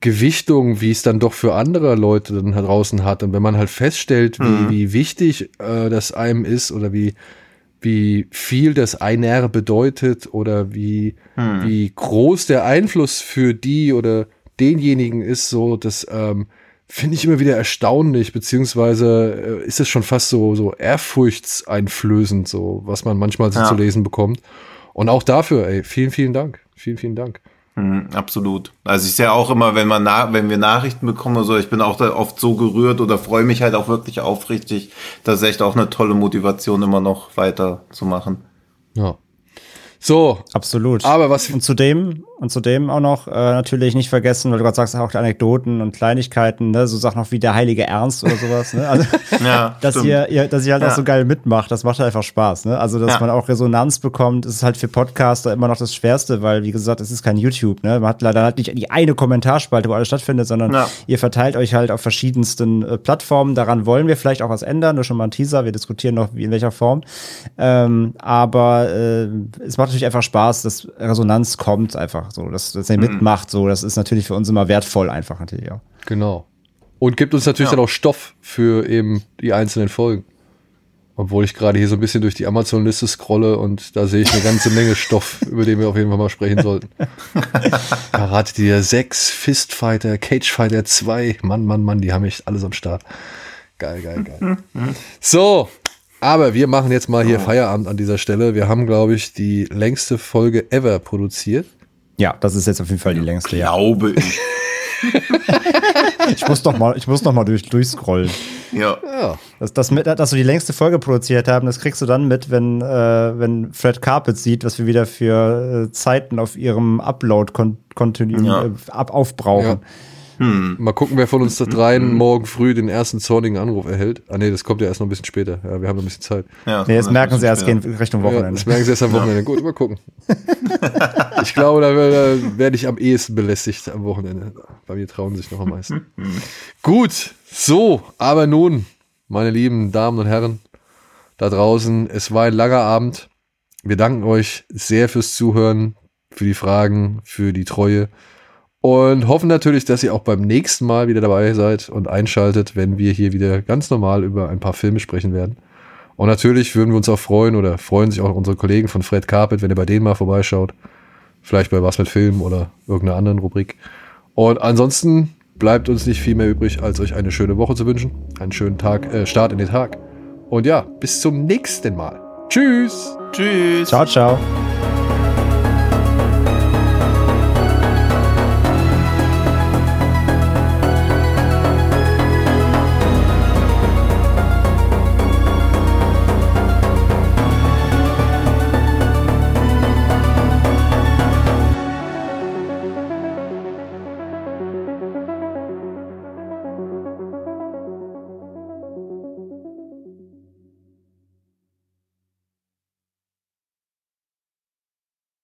Gewichtung, wie es dann doch für andere Leute dann draußen hat. Und wenn man halt feststellt, wie, Mhm. wie wichtig äh, das einem ist oder wie, wie viel das einer bedeutet oder wie, Hm. wie groß der Einfluss für die oder denjenigen ist, so, das ähm, finde ich immer wieder erstaunlich, beziehungsweise äh, ist es schon fast so, so ehrfurchtseinflößend, so, was man manchmal so Ja. zu lesen bekommt. Und auch dafür, ey, vielen, vielen Dank. Vielen, vielen Dank. Mhm, absolut. Also ich sehe auch immer, wenn man na wenn wir Nachrichten bekommen oder so, ich bin auch da oft so gerührt oder freue mich halt auch wirklich aufrichtig. Das ist echt auch eine tolle Motivation, immer noch weiter zu machen. Ja. So, Absolut. aber was, Und zudem, und zudem auch noch äh, natürlich nicht vergessen, weil du gerade sagst, auch die Anekdoten und Kleinigkeiten, ne, so Sachen noch wie der heilige Ernst oder sowas, ne? Also, Ja, dass stimmt. ihr, ihr, dass ihr halt Ja. auch so geil mitmacht, das macht halt einfach Spaß, ne? Also, dass Ja. man auch Resonanz bekommt, ist halt für Podcaster immer noch das Schwerste, weil, wie gesagt, es ist kein YouTube, ne? Man hat leider halt nicht die eine Kommentarspalte, wo alles stattfindet, sondern ihr verteilt euch halt auf verschiedensten äh, Plattformen. Daran wollen wir vielleicht auch was ändern, nur schon mal ein Teaser, wir diskutieren noch, wie in welcher Form. Ähm, aber äh, es macht natürlich einfach Spaß, dass Resonanz kommt einfach so, dass, dass ihr Mhm. mitmacht, so, das ist natürlich für uns immer wertvoll einfach natürlich auch. genau. Und gibt uns natürlich Ja. dann auch Stoff für eben die einzelnen Folgen. Obwohl ich gerade hier so ein bisschen durch die Amazon-Liste scrolle und da sehe ich eine ganze Menge Stoff, über den wir auf jeden Fall mal sprechen sollten. Karate Tiger 6, Fistfighter, Cagefighter 2. Mann, Mann, Mann, die haben echt alles am Start. Geil, geil, geil. So, aber wir machen jetzt mal hier Feierabend an dieser Stelle. Wir haben, glaube ich, die längste Folge ever produziert. Ja, das ist jetzt auf jeden Fall die längste, ja. Glaube ich. Ich muss noch mal, ich muss noch mal durch, durchscrollen. Ja. Ja, Das, das mit, dass wir die längste Folge produziert haben, das kriegst du dann mit, wenn, äh, wenn Fred Carpet sieht, was wir wieder für äh, Zeiten auf ihrem Upload-Kontinuum Ja. äh, ab aufbrauchen. Mal gucken, wer von uns da dreien morgen früh den ersten zornigen Anruf erhält. Ah nee, das kommt ja erst noch ein bisschen später. Ja, wir haben noch ein bisschen Zeit. ja Nee, jetzt merken sie erst, gehen Richtung Ja, Wochenende. das merken sie erst am Wochenende. Gut, mal gucken. ich glaube, da werde werd ich am ehesten belästigt am Wochenende. Bei mir trauen sich noch am meisten. Gut, so, aber nun, meine lieben Damen und Herren da draußen, es war ein langer Abend. Wir danken euch sehr fürs Zuhören, für die Fragen, für die Treue und hoffen natürlich, dass ihr auch beim nächsten Mal wieder dabei seid und einschaltet, wenn wir hier wieder ganz normal über ein paar Filme sprechen werden. Und natürlich würden wir uns auch freuen oder freuen sich auch unsere Kollegen von Fred Carpet, wenn ihr bei denen mal vorbeischaut. Vielleicht bei Was mit Film oder irgendeiner anderen Rubrik. Und ansonsten bleibt uns nicht viel mehr übrig, als euch eine schöne Woche zu wünschen. Einen schönen Tag, äh, Start in den Tag. Und ja, bis zum nächsten Mal. Tschüss. Tschüss. Ciao, ciao.